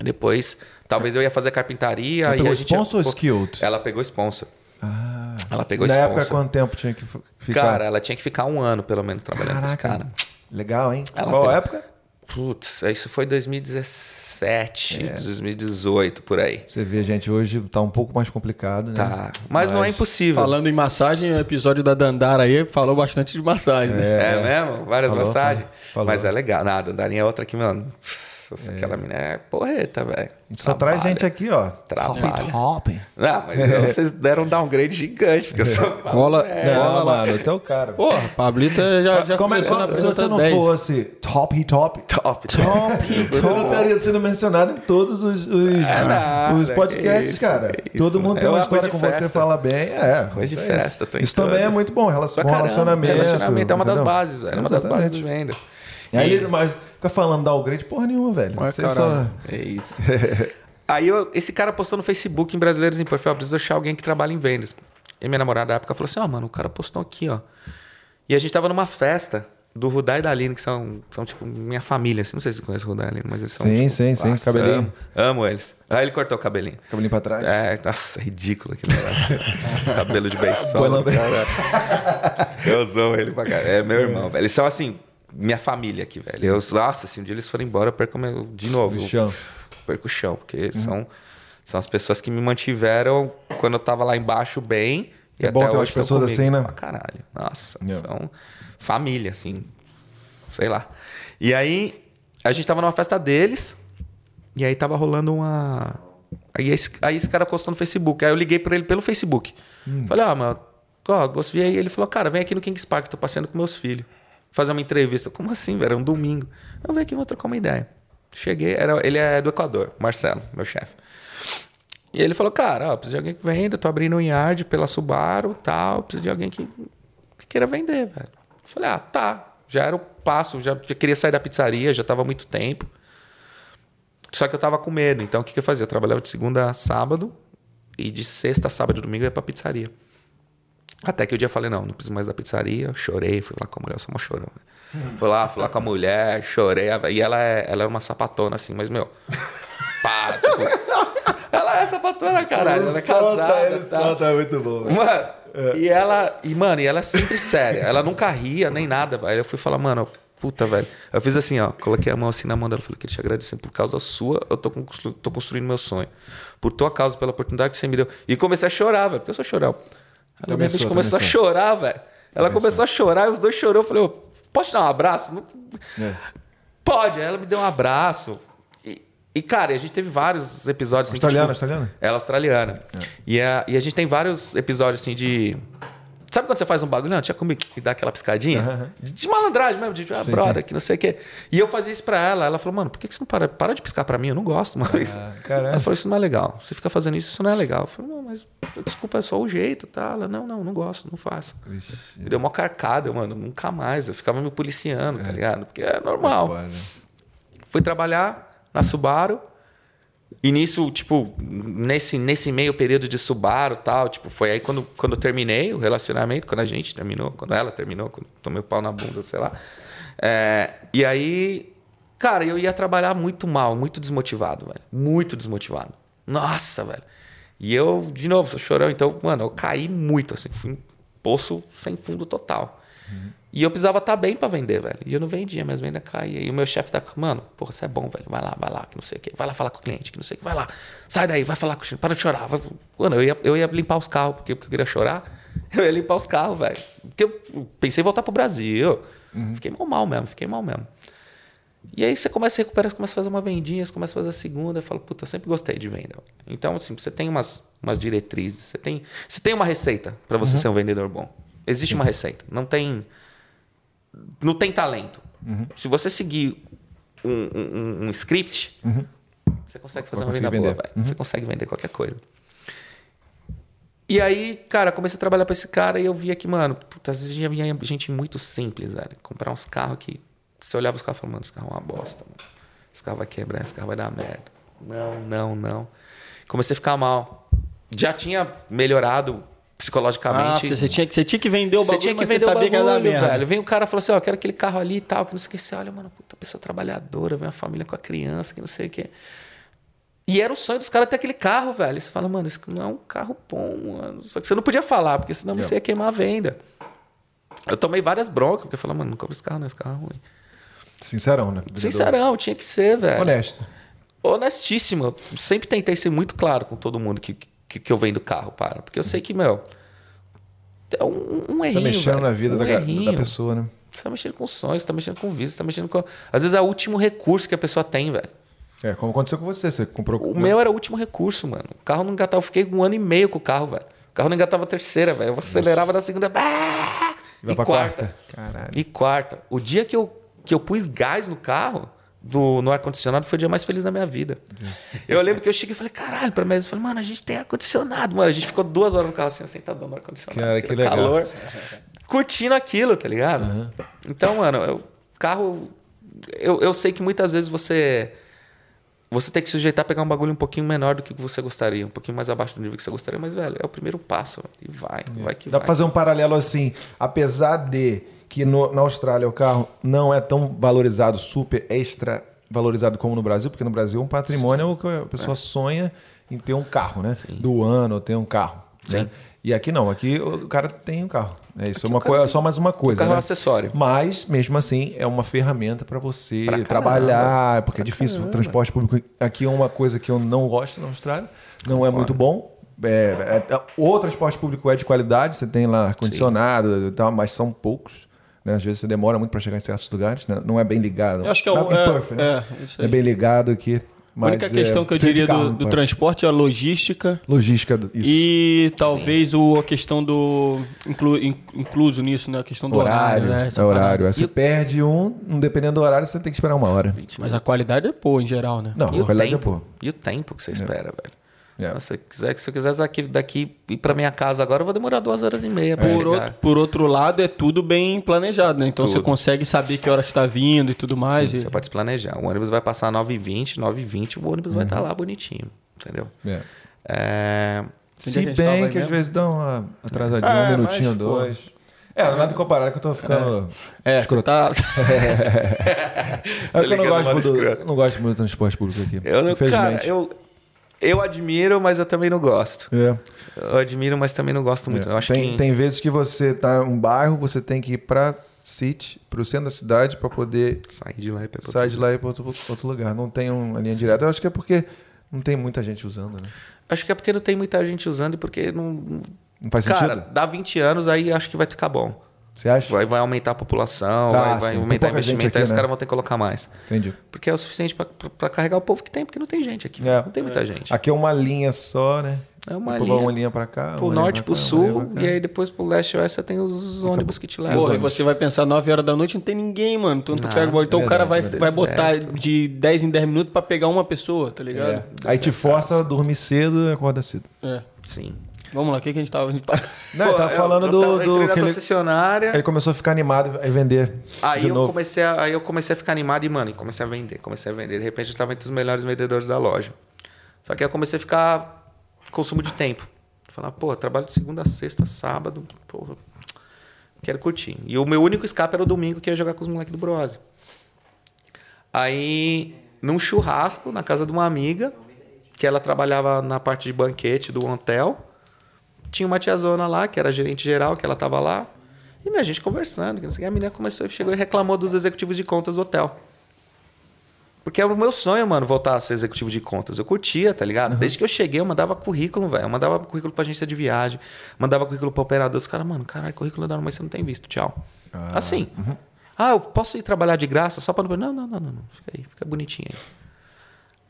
Depois, talvez eu ia fazer carpintaria. Ela e pegou a gente ia- sponsor ou skilled? Ela pegou sponsor. Ah. Ela pegou Na sponsor. época, quanto tempo tinha que ficar? Cara, ela tinha que ficar um ano, pelo menos, trabalhando com os Caraca. caras. Legal, hein? Ela Qual pegou- época? Putz, isso foi 2017, É. 2018, por aí. Você vê, gente, hoje tá um pouco mais complicado, né? Tá. Mas, não é impossível. Falando em massagem, o episódio da Dandara aí falou bastante de massagem. né? É, mesmo? Várias Falou, massagens? falou. Mas é legal. Nada, Andarinha é outra que, mano. pff, Aquela mina é porreta, velho. Só traz gente aqui, ó. Trabalha. Hopping. Não, mas então <laughs> vocês deram um downgrade gigante, porque eu sou. <laughs> Cola, É, cola lá. mano, até o cara. Porra, Pablita já, já Como é, começou na se você não 10. fosse top, top, top. top, você não estaria sendo mencionado em todos os, os, nada, os podcasts, isso, cara. isso. Todo mundo tem É uma uma história coisa com de você, fala bem. É, Coisa de isso é festa, Isso também é muito bom, relacionamento. Relacionamento é uma das bases, velho. É uma das bases do venda. Aí, ele- mas fica falando downgrade porra nenhuma, velho. Mas, Você só... É isso. <laughs> Aí eu- esse cara postou no Facebook em Brasileiros em Perfil, preciso achar alguém que trabalha em vendas. E minha namorada na época falou assim: ó, mano, o cara postou aqui, ó. E a gente tava numa festa do Rudá e da Aline, que são, são tipo, minha família. Assim, não sei se você conhece o Rudá e a Aline, mas eles são. Sim, tipo, sim, sim, cabelinho. Amo, amo eles. Aí ele cortou o cabelinho. Cabelinho pra trás. É, nossa, é ridículo aquele negócio. <laughs> Cabelo de lambe- <laughs> Eu sou ele pra caralho. É meu irmão, velho. Eles são assim, minha família aqui, velho. Eu, nossa, se um dia eles forem embora, eu perco meu, de novo. O chão. Perco o chão, porque são, são as pessoas que me mantiveram quando eu tava lá embaixo bem. E É bom até ter umas pessoas comigo. assim, né? Caralho. Nossa, Yeah. são família, assim. Sei lá. E aí, a gente tava numa festa deles. E aí tava rolando uma. Aí esse, aí esse cara postou no Facebook. Aí eu liguei pra ele pelo Facebook. Hum. Falei, ah, mano, ó, gostei aí. Ele falou, cara, vem aqui no Kings Park, tô passeando com meus filhos. Fazer uma entrevista. Como assim, velho? Era um domingo. Eu venho aqui, vou trocar uma ideia. Cheguei, era, ele é do Equador, Marcelo, meu chefe. E ele falou, cara, ó, preciso de alguém que venda, tô abrindo um yard pela Subaru tal, preciso de alguém que, que queira vender, velho. Eu falei, ah, tá. Já era o passo, já, já queria sair da pizzaria, já tava há muito tempo. Só que eu tava com medo. Então o que, que eu fazia? Eu trabalhava de segunda a sábado e de sexta, sábado e domingo eu ia pra pizzaria. Até que o dia eu falei, não, não preciso mais da pizzaria. Chorei, fui lá com a mulher, eu sou uma chorão. Fui lá, fui lá com a mulher, chorei. E ela é, ela é uma sapatona assim, mas, meu... Pá, tipo... <laughs> Ela é sapatona, caralho. Ela é casada. tal. é muito bom. Mano, e ela, e mano, e ela é sempre séria. Ela nunca ria nem nada, velho. Eu fui falar, mano, puta, velho. Eu fiz assim, ó, coloquei a mão assim na mão dela, falei, queria te agradecer por causa sua, eu tô, constru- tô construindo meu sonho. Por tua causa, pela oportunidade que você me deu. E comecei a chorar, velho, porque eu sou chorão. Ela de Também repente sou, começou a chorar, velho. Ela começou a chorar os dois chorou. Eu falei, posso te dar um abraço? Não- É. Pode. Aí ela me deu um abraço. E, e, cara, a gente teve vários episódios assim. que, Australiana, tipo, australiana? Ela é australiana. E, a, e a gente tem vários episódios assim de. Sabe quando você faz um bagulho? Não, tinha comigo e dá aquela piscadinha? Aham. De, malandragem mesmo, de ah, Sim, brother, sim. que não sei o quê. E eu fazia isso pra ela. Ela falou, mano, por que você não para, para de piscar pra mim? Eu não gosto mais. Ah, ela falou, isso não é legal. Você fica fazendo isso, isso não é legal. Eu falei, não, mas desculpa, é só o jeito, tá? Ela, não, não, não gosto, não faço. Ixi, Me deu uma carcada, mano, nunca mais. Eu ficava me policiando, tá ligado? Porque é normal. foda. Fui trabalhar na Subaru. E nisso, tipo, nesse, nesse meio período de Subaru tal, tipo, foi aí quando, quando eu terminei o relacionamento, quando a gente terminou, quando ela terminou, quando tomei o pau na bunda, sei lá. É, e aí, cara, eu ia trabalhar muito mal, muito desmotivado, velho. Muito desmotivado. Nossa, velho. E eu, de novo, sou chorão, então, mano, eu caí muito, assim, fui um poço sem fundo total. E eu precisava estar bem pra vender, velho. E eu não vendia, mas venda caía. E o meu chefe tá, mano, porra, você é bom, velho. Vai lá, vai lá, que não sei o quê. Vai lá falar com o cliente, que não sei o quê. Vai lá. Sai daí, vai falar com o cliente. Para de chorar. Vai... Mano, eu ia, eu ia limpar os carros, porque, porque eu queria chorar. <laughs> Eu ia limpar os carros, velho. Porque eu pensei em voltar pro Brasil. Fiquei mal, mal mesmo, fiquei mal mesmo. E aí você começa a recuperar, você começa a fazer uma vendinha, você começa a fazer a segunda, eu falo, puta, eu sempre gostei de venda. Então, assim, você tem umas, umas diretrizes, você tem, você tem uma receita para você ser um vendedor bom. Existe uma receita. Não tem. Não tem talento. Se você seguir um, um- um- script, você consegue fazer uma venda boa, velho. Você consegue vender qualquer coisa. E aí, cara, comecei a trabalhar pra esse cara e eu via que, mano, puta, às vezes vinha gente muito simples, velho. Comprar uns carros que. Você olhava os carros e falava, mano, esse carro é uma bosta, mano. Esse carro vai quebrar, esse carro vai dar merda. Não, não, não. Comecei a ficar mal. Já tinha melhorado psicologicamente. porque você tinha, que- você tinha que vender o Você bagulho, tinha que mas vender você o sabia que bagulho, merda. velho. Vem o cara e fala assim, ó, eu quero aquele carro ali e tal, que não sei o que. Você olha, mano, puta, pessoa trabalhadora, vem a família com a criança, que não sei o que. E era o sonho dos caras ter aquele carro, velho. E você fala, mano, isso não é um carro bom, mano. Só que você não podia falar, porque senão você ia queimar a venda. Eu tomei várias broncas, porque eu falei, mano, não compra esse carro, não, esse carro é ruim. Sincerão, né? Vendedor. Sincerão, tinha que ser, velho. Honesto. Honestíssimo. Eu sempre tentei ser muito claro com todo mundo que, que, que eu vendo carro, para. Porque eu sei que, meu, é um, um errinho, Tá mexendo velho. na vida um da, da pessoa, né? Você tá mexendo com sonhos, você tá mexendo com vida, você tá mexendo com. Às vezes é o último recurso que a pessoa tem, velho. É, como aconteceu com você. Você comprou. O meu era o último recurso, mano. O carro não engatava. Eu fiquei um ano e meio com o carro, velho. O carro não engatava a terceira, velho. Eu acelerava na segunda. Ah! E pra quarta. quarta. E quarta. O dia que eu, que eu pus gás no carro, do, no ar-condicionado, foi o dia mais feliz da minha vida. Eu lembro que eu cheguei e falei, caralho, pra mim, eu falei, mano, a gente tem ar-condicionado, mano. A gente ficou duas horas no carro assim, sentadão no ar-condicionado. Cara, que legal. calor. Curtindo aquilo, tá ligado? Então, mano, eu, carro. Eu, eu sei que muitas vezes você. Você tem que se sujeitar a pegar um bagulho um pouquinho menor do que você gostaria, um pouquinho mais abaixo do nível que você gostaria, mas, velho, é o primeiro passo. E vai, vai que Dá vai. pra fazer um paralelo assim, apesar de que no- na Austrália o carro não é tão valorizado, super extra valorizado como no Brasil, porque no Brasil um patrimônio é o que a pessoa sonha em ter um carro, né? Do ano, ter um carro. Né? E aqui não, aqui o cara tem um carro. É isso, é uma o coisa, tem- só mais uma coisa. carro é um né? acessório. Mas, mesmo assim, é uma ferramenta para você Pra trabalhar, porque é Pra difícil. O caramba. transporte público aqui é uma coisa que eu não gosto na Austrália, não é muito bom. É, é- o transporte público é de qualidade, você tem lá ar-condicionado e tal, mas são poucos. Né? Às vezes você demora muito para chegar em certos lugares, né? não é bem ligado. Eu acho que é o- é- Perth, né? é, isso é bem ligado aqui. A Mas, única questão é, que eu diria carro do, do transporte é a logística Logística, isso. e talvez o, a questão do. Inclu, in- incluso nisso, né? A questão do horário, horário, né? é horário. Aí Você perde um, dependendo do horário, você tem que esperar uma hora. Mas a qualidade é boa em geral, né? Não, E a o qualidade é tempo, boa. E o tempo que você espera, velho. É. Nossa, Se, eu quiser, se eu quiser daqui, daqui ir pra minha casa agora, eu vou demorar duas horas e meia pra Por chegar. outro, por outro lado, é tudo bem planejado, né? Então você Tudo. consegue saber que hora está vindo e tudo mais. Sim, e- Você pode se planejar. O ônibus vai passar 9h20, 9h20, o ônibus vai estar Uhum. lá bonitinho. Entendeu? É. É... É Se bem que às vezes dá uma atrasadinha, É, um minutinho, dois. É, é nada comparado que eu tô ficando. É, você escroto. tá. <laughs> É porque eu não gosto, muito, não gosto muito do transporte público aqui. Eu, não- infelizmente. cara, eu, eu admiro, mas eu também não gosto. É. Eu admiro, mas também não gosto muito. Eu acho tem, que... tem vezes que você tá em um bairro, você tem que ir pra City, pro centro da cidade, pra poder Sair de lá e pra sair de lá e ir pra outro, outro lugar. Não tem uma linha direta. Eu acho que é porque não tem muita gente usando, né? Acho que é porque não tem muita gente usando e porque não... Não faz Cara, sentido? dá 20 anos, aí acho que vai ficar bom. Você acha? Vai, vai aumentar a população, Ah, vai, vai aumentar o investimento, aqui, aí os né? caras vão ter que colocar mais. Entendi. Porque é o suficiente pra carregar o povo que tem, porque não tem gente aqui. É. Não tem muita gente. Aqui é uma linha só, né? É uma Depois linha. uma linha pra cá. Pro norte, pro cá, sul, e aí depois pro leste e oeste você tem os ônibus que te levam. Porra, e você vai pensar 9 horas da noite não tem ninguém, mano. Então, tu pega, o- então o cara vai, verdade, vai botar de 10 em 10 minutos pra pegar uma pessoa, tá ligado? É. Aí te força a dormir cedo e acorda cedo. É. Sim. Vamos lá, o que, que a gente tava. A gente... <laughs> Não, Pô, tava falando eu do. tava- do que ele, concessionária. ele começou a ficar animado e vender. Aí de eu, novo. comecei a, aí eu comecei a ficar animado e, mano, comecei a vender, comecei a vender. De repente eu estava entre os melhores vendedores da loja. Só que aí eu comecei a ficar consumo de tempo. Falar, pô, trabalho de segunda a sexta, sábado, porra, quero curtir. E o meu único escape era o domingo, que ia jogar com os moleques do Brose. Aí, num churrasco, na casa de uma amiga, que ela trabalhava na parte de banquete do hotel, tinha uma tiazona lá, que era gerente geral, que ela tava lá. E minha gente conversando, que não sei o que. A menina começou, chegou e reclamou dos executivos de contas do hotel. Porque era o meu sonho, mano, voltar a ser executivo de contas. Eu curtia, tá ligado? Desde que eu cheguei, eu mandava currículo, velho. Eu mandava currículo pra agência de viagem, mandava currículo pra operador. Os caras, mano, caralho, currículo da mas você não tem visto, tchau. assim. Ah, eu posso ir trabalhar de graça só pra não. Não, não, não, não, não. Fica aí, fica bonitinho aí.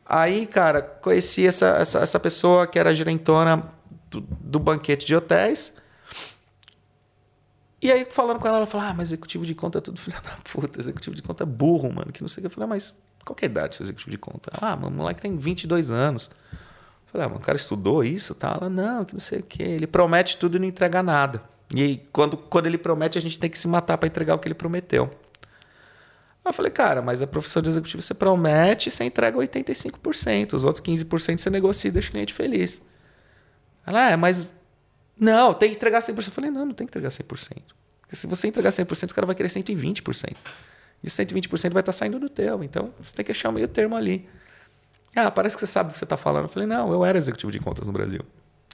Aí, cara, conheci essa, essa, essa pessoa que era gerentona do, do banquete de hotéis. E aí, falando com ela, ela falou: Ah, mas executivo de conta é tudo <laughs> filha da puta. Executivo de conta é burro, mano. Que não sei o que. Eu falei: ah, Mas qual que é a idade do seu executivo de conta? Ela, Ah, meu moleque tem 22 anos. Eu falei: Ah, mas o cara estudou isso? Tá? Ela: Não, que não sei o que. Ele promete tudo e não entrega nada. E aí, quando, quando ele promete, a gente tem que se matar para entregar o que ele prometeu. Aí Eu falei, cara, mas a profissão de executivo você promete e você entrega 85%. Os outros 15% você negocia e deixa o cliente feliz. Ela, é, mas. Não, tem que entregar 100%. Eu falei, não, não tem que entregar 100%. Porque se você entregar 100%, o cara vai querer 120%. E o 120% vai estar saindo do teu. Então, você tem que achar o meio termo ali. Ah, parece que você sabe do que você está falando. Eu falei, não, eu era executivo de contas no Brasil.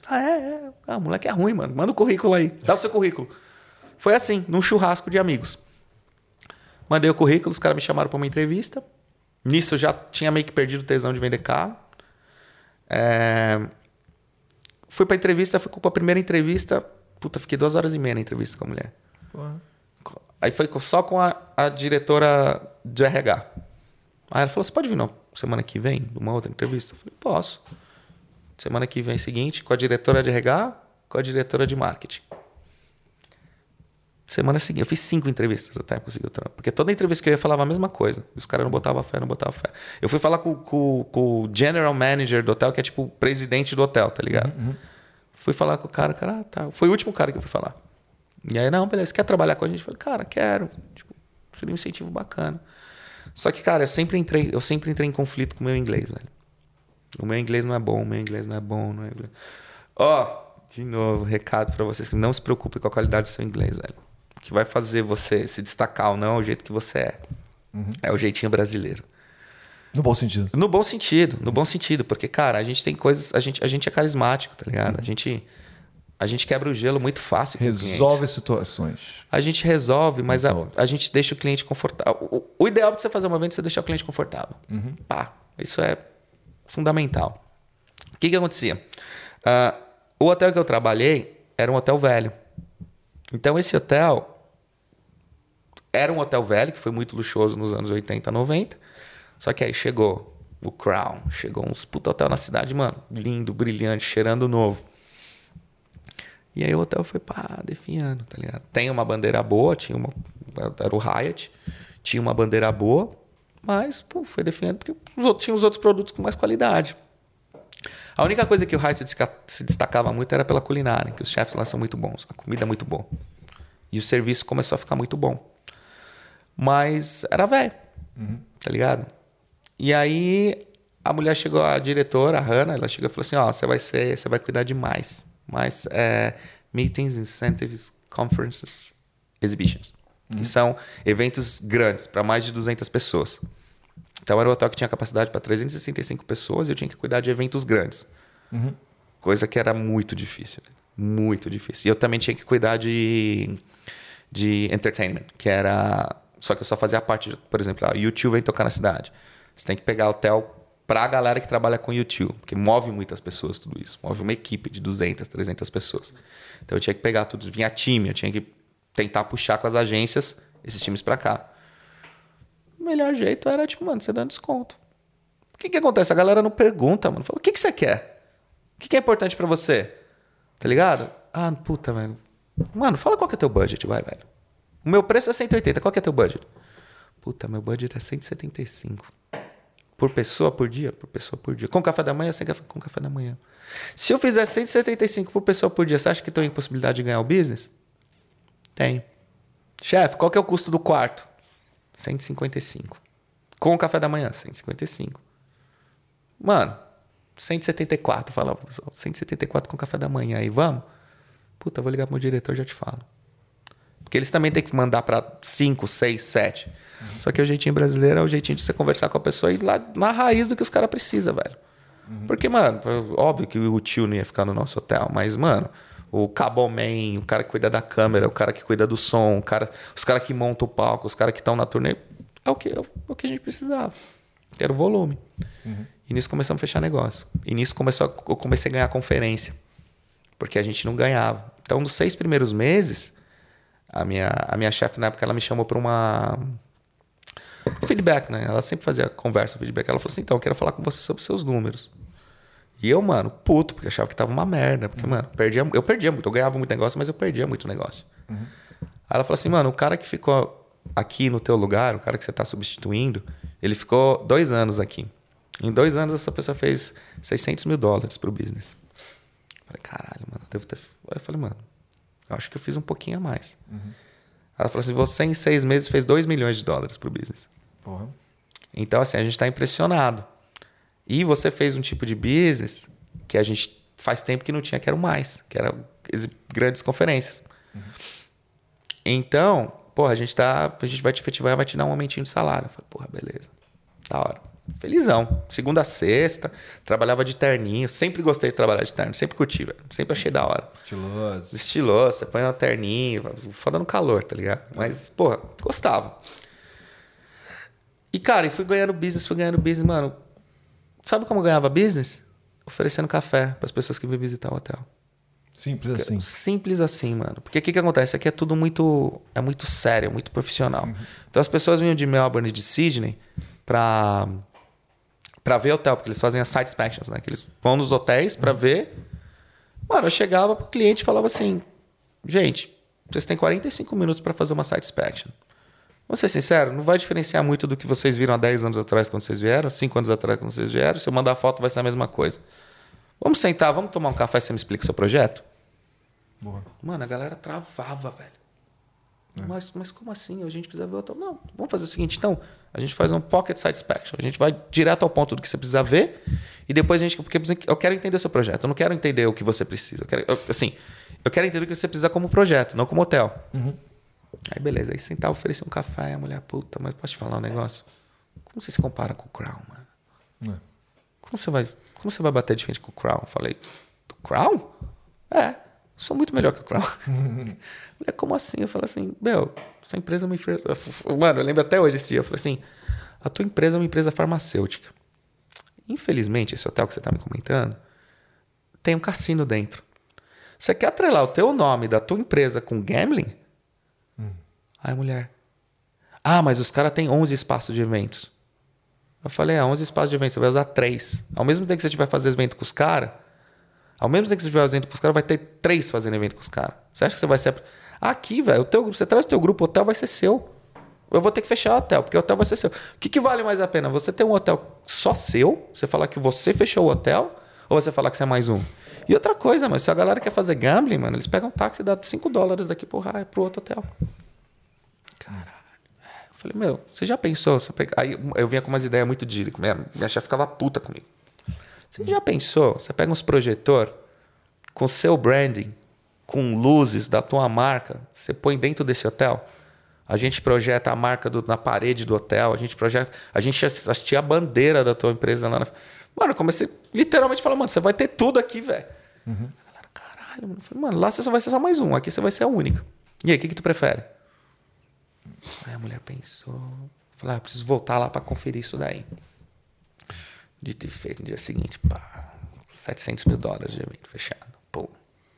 Ah, é? é. Ah, moleque é ruim, mano. Manda o currículo aí. Dá o seu currículo. Foi assim, num churrasco de amigos. Mandei o currículo, os caras me chamaram para uma entrevista. Nisso eu já tinha meio que perdido o tesão de vender carro. É... Fui pra entrevista, fui pra primeira entrevista. Puta, fiquei duas horas e meia na entrevista com a mulher. Aí foi só com a, a diretora de RH. Aí ela falou: Você pode vir não, semana que vem, numa outra entrevista? Eu falei: Posso. Semana que vem, seguinte, com a diretora de RH, com a diretora de marketing. Semana seguinte, eu fiz cinco entrevistas até conseguir o trampo. Porque toda entrevista que eu ia falava a mesma coisa. Os caras não botavam fé, não botavam fé. Eu fui falar com, com- com o general manager do hotel, que é tipo o presidente do hotel, tá ligado? Fui falar com o cara, cara, ah, tá. Foi o último cara que eu fui falar. E aí, não, beleza, quer trabalhar com a gente? Eu falei, cara, quero. Tipo, seria um incentivo bacana. Só que, cara, eu sempre entrei, eu sempre entrei em conflito com o meu inglês, velho. O meu inglês não é bom, o meu inglês não é bom, não é. Ó, de novo, recado pra vocês que não se preocupem com a qualidade do seu inglês, velho. Que vai fazer você se destacar ou não é o jeito que você é. É o jeitinho brasileiro. No bom sentido. No bom sentido, no bom sentido, porque, cara, a gente tem coisas, a gente, a gente é carismático, tá ligado? A gente, a gente quebra o gelo muito fácil. Resolve situações. A gente resolve, mas a- Resolve. A, gente deixa o cliente confortável. O, o ideal para você fazer uma venda é você deixar o cliente confortável. Pá, isso é fundamental. O que, que acontecia? Ah, o hotel que eu trabalhei era um hotel velho. Então, esse hotel era um hotel velho, que foi muito luxuoso nos anos 80, 90. Só que aí chegou o Crown, chegou uns puta hotel na cidade, mano, lindo, brilhante, cheirando novo. E aí o hotel foi pá, definhando, tá ligado? Tem uma bandeira boa, tinha uma. Era o Hyatt, tinha uma bandeira boa, mas pô, foi definhando porque os outros, tinha os outros produtos com mais qualidade. A única coisa que o Hyatt se destacava muito era pela culinária, que os chefes lá são muito bons, a comida é muito boa. E o serviço começou a ficar muito bom. Mas era velho, tá ligado? E aí a mulher chegou, a diretora, a Hannah, ela chegou e falou assim: Ó, você vai ser, você vai cuidar de mais. Mais é, meetings, incentives, conferences, exhibitions. Que são eventos grandes, para mais de 200 pessoas. Então era um hotel que tinha capacidade para 365 pessoas e eu tinha que cuidar de eventos grandes. Coisa que era muito difícil. Muito difícil. E eu também tinha que cuidar de, de entertainment, que era. Só que eu só fazia a parte, por exemplo, a YouTube vem tocar na cidade. Você tem que pegar hotel pra galera que trabalha com YouTube, porque move muitas pessoas tudo isso. Move uma equipe de 200, 300 pessoas. Então eu tinha que pegar tudo, vinha time, eu tinha que tentar puxar com as agências esses times pra cá. O melhor jeito era, tipo, mano, você dando desconto. O que que acontece? A galera não pergunta, mano. Fala, o que que você quer? O que que é importante pra você? Tá ligado? Ah, puta, velho. Mano, fala qual que é teu budget, vai, velho. O meu preço é 180, qual que é teu budget? Puta, meu budget é 175. Por pessoa por dia? Por pessoa por dia. Com café da manhã, sem café, com café da manhã. Se eu fizer 175 por pessoa por dia, você acha que tem possibilidade de ganhar o business? Tenho. Chefe, qual que é o custo do quarto? 155. Com o café da manhã, 155. Mano, 174, falava pro pessoal. 174 com café da manhã aí, vamos? Puta, vou ligar pro meu diretor já te falo. Porque eles também têm que mandar para 5, 6, 7. Só que o jeitinho brasileiro é o jeitinho de você conversar com a pessoa e ir lá na raiz do que os caras precisam, velho. Porque, mano, óbvio que o tio não ia ficar no nosso hotel, mas, mano, o caboman, o cara que cuida da câmera, o cara que cuida do som, o cara, os caras que montam o palco, os caras que estão na turnê, é o, que, é o que a gente precisava. Que era o volume. E nisso começamos a fechar negócio. E nisso começou a- eu comecei a ganhar conferência. Porque a gente não ganhava. Então, nos seis primeiros meses, a minha, a minha chefe, na época, ela me chamou para uma. um feedback, né? Ela sempre fazia conversa, feedback. Ela falou assim: então, eu quero falar com você sobre os seus números. E eu, mano, puto, porque achava que tava uma merda. Porque, mano, perdia, eu perdia muito. Eu ganhava muito negócio, mas eu perdia muito negócio. Aí ela falou assim, mano, o cara que ficou aqui no teu lugar, o cara que você tá substituindo, ele ficou dois anos aqui. Em dois anos, essa pessoa fez 600 mil dólares pro business. Falei, caralho, mano, devo ter... Aí eu falei, mano, eu acho que eu fiz um pouquinho a mais. Ela falou assim, você em seis meses fez 2 milhões de dólares pro business. Porra. Então, assim, a gente está impressionado. E você fez um tipo de business que a gente faz tempo que não tinha, que era o mais, que era grandes conferências. Então, porra, a gente tá. A gente vai te efetivar e vai te dar um aumentinho de salário. Eu falei, porra, beleza. Da hora. Felizão. Segunda a sexta, trabalhava de terninho. Sempre gostei de trabalhar de terno, sempre curti, velho. Sempre achei da hora. Estiloso. Estiloso, você põe um terninho, foda no calor, tá ligado? Mas, porra, gostava. E, cara, e fui ganhando business, fui ganhando business, mano. Sabe como eu ganhava business? Oferecendo café para as pessoas que vêm visitar o hotel. Simples assim. Simples assim, mano. Porque o que, que acontece? Aqui é tudo muito. É muito sério, muito profissional. Então as pessoas vinham de Melbourne e de Sydney pra, pra ver hotel, porque eles fazem as site inspections, né? Que eles vão nos hotéis pra ver. Mano, eu chegava pro cliente e falava assim: gente, vocês têm 45 minutos pra fazer uma site inspection. Vamos ser sincero, não vai diferenciar muito do que vocês viram há 10 anos atrás quando vocês vieram, 5 anos atrás quando vocês vieram. Se eu mandar foto, vai ser a mesma coisa. Vamos sentar, vamos tomar um café e você me explica o seu projeto? Boa. Mano, a galera travava, velho. Mas, mas como assim? A gente precisa ver o hotel. Não, vamos fazer o seguinte, então. A gente faz um pocket site inspection. A gente vai direto ao ponto do que você precisa ver e depois a gente. Porque eu quero entender o seu projeto. Eu não quero entender o que você precisa. Eu quero, eu- assim, eu quero entender o que você precisa como projeto, não como hotel. Aí beleza, aí sentar, oferecer um café, a mulher, puta, mas posso te falar um negócio? Como você se compara com o Crown, mano? É. Como você vai, como você vai bater de frente com o Crown? Falei, do Crown? É, sou muito melhor que o Crown. <laughs> Mulher, como assim? Eu falei assim, meu, sua empresa é uma empresa. Mano, eu lembro até hoje esse dia. Eu falei assim, a tua empresa é uma empresa farmacêutica. Infelizmente, esse hotel que você está me comentando tem um cassino dentro. Você quer atrelar o teu nome da tua empresa com gambling? Aí a mulher. Ah, mas os caras têm 11 espaços de eventos. Eu falei, é 11 espaços de eventos, você vai usar 3. Ao mesmo tempo que você tiver fazer evento com os caras, ao mesmo tempo que você tiver evento com os caras, vai ter 3 fazendo evento com os caras. Você acha que você vai ser... Aqui, velho, o teu grupo, você traz o teu grupo, o hotel vai ser seu. Eu vou ter que fechar o hotel, porque o hotel vai ser seu. O que, que vale mais a pena? Você ter um hotel só seu, você falar que você fechou o hotel, ou você falar que você é mais um? E outra coisa, mano, se a galera quer fazer gambling, mano, eles pegam um táxi e dão 5 dólares daqui pro, pro outro hotel. Caralho. Eu falei, meu, você já pensou? Você pega... Aí eu vinha com umas ideias muito de. Minha, minha chefe ficava puta comigo. Você já pensou? Você pega uns projetor com seu branding, com luzes da tua marca, você põe dentro desse hotel. A gente projeta a marca do- na parede do hotel, a gente projeta. A gente ass- assistia a bandeira da tua empresa lá na. Mano, eu comecei literalmente a falar, mano, você vai ter tudo aqui, velho. Galera, caralho, mano. Eu falei, mano, lá você só vai ser só mais um, aqui você vai ser a única. E aí, o que, que tu prefere? Aí a mulher pensou. Falei, ah, preciso voltar lá pra conferir isso daí. Dito e feito, no dia seguinte, pá, 700 mil dólares de evento fechado. Pô,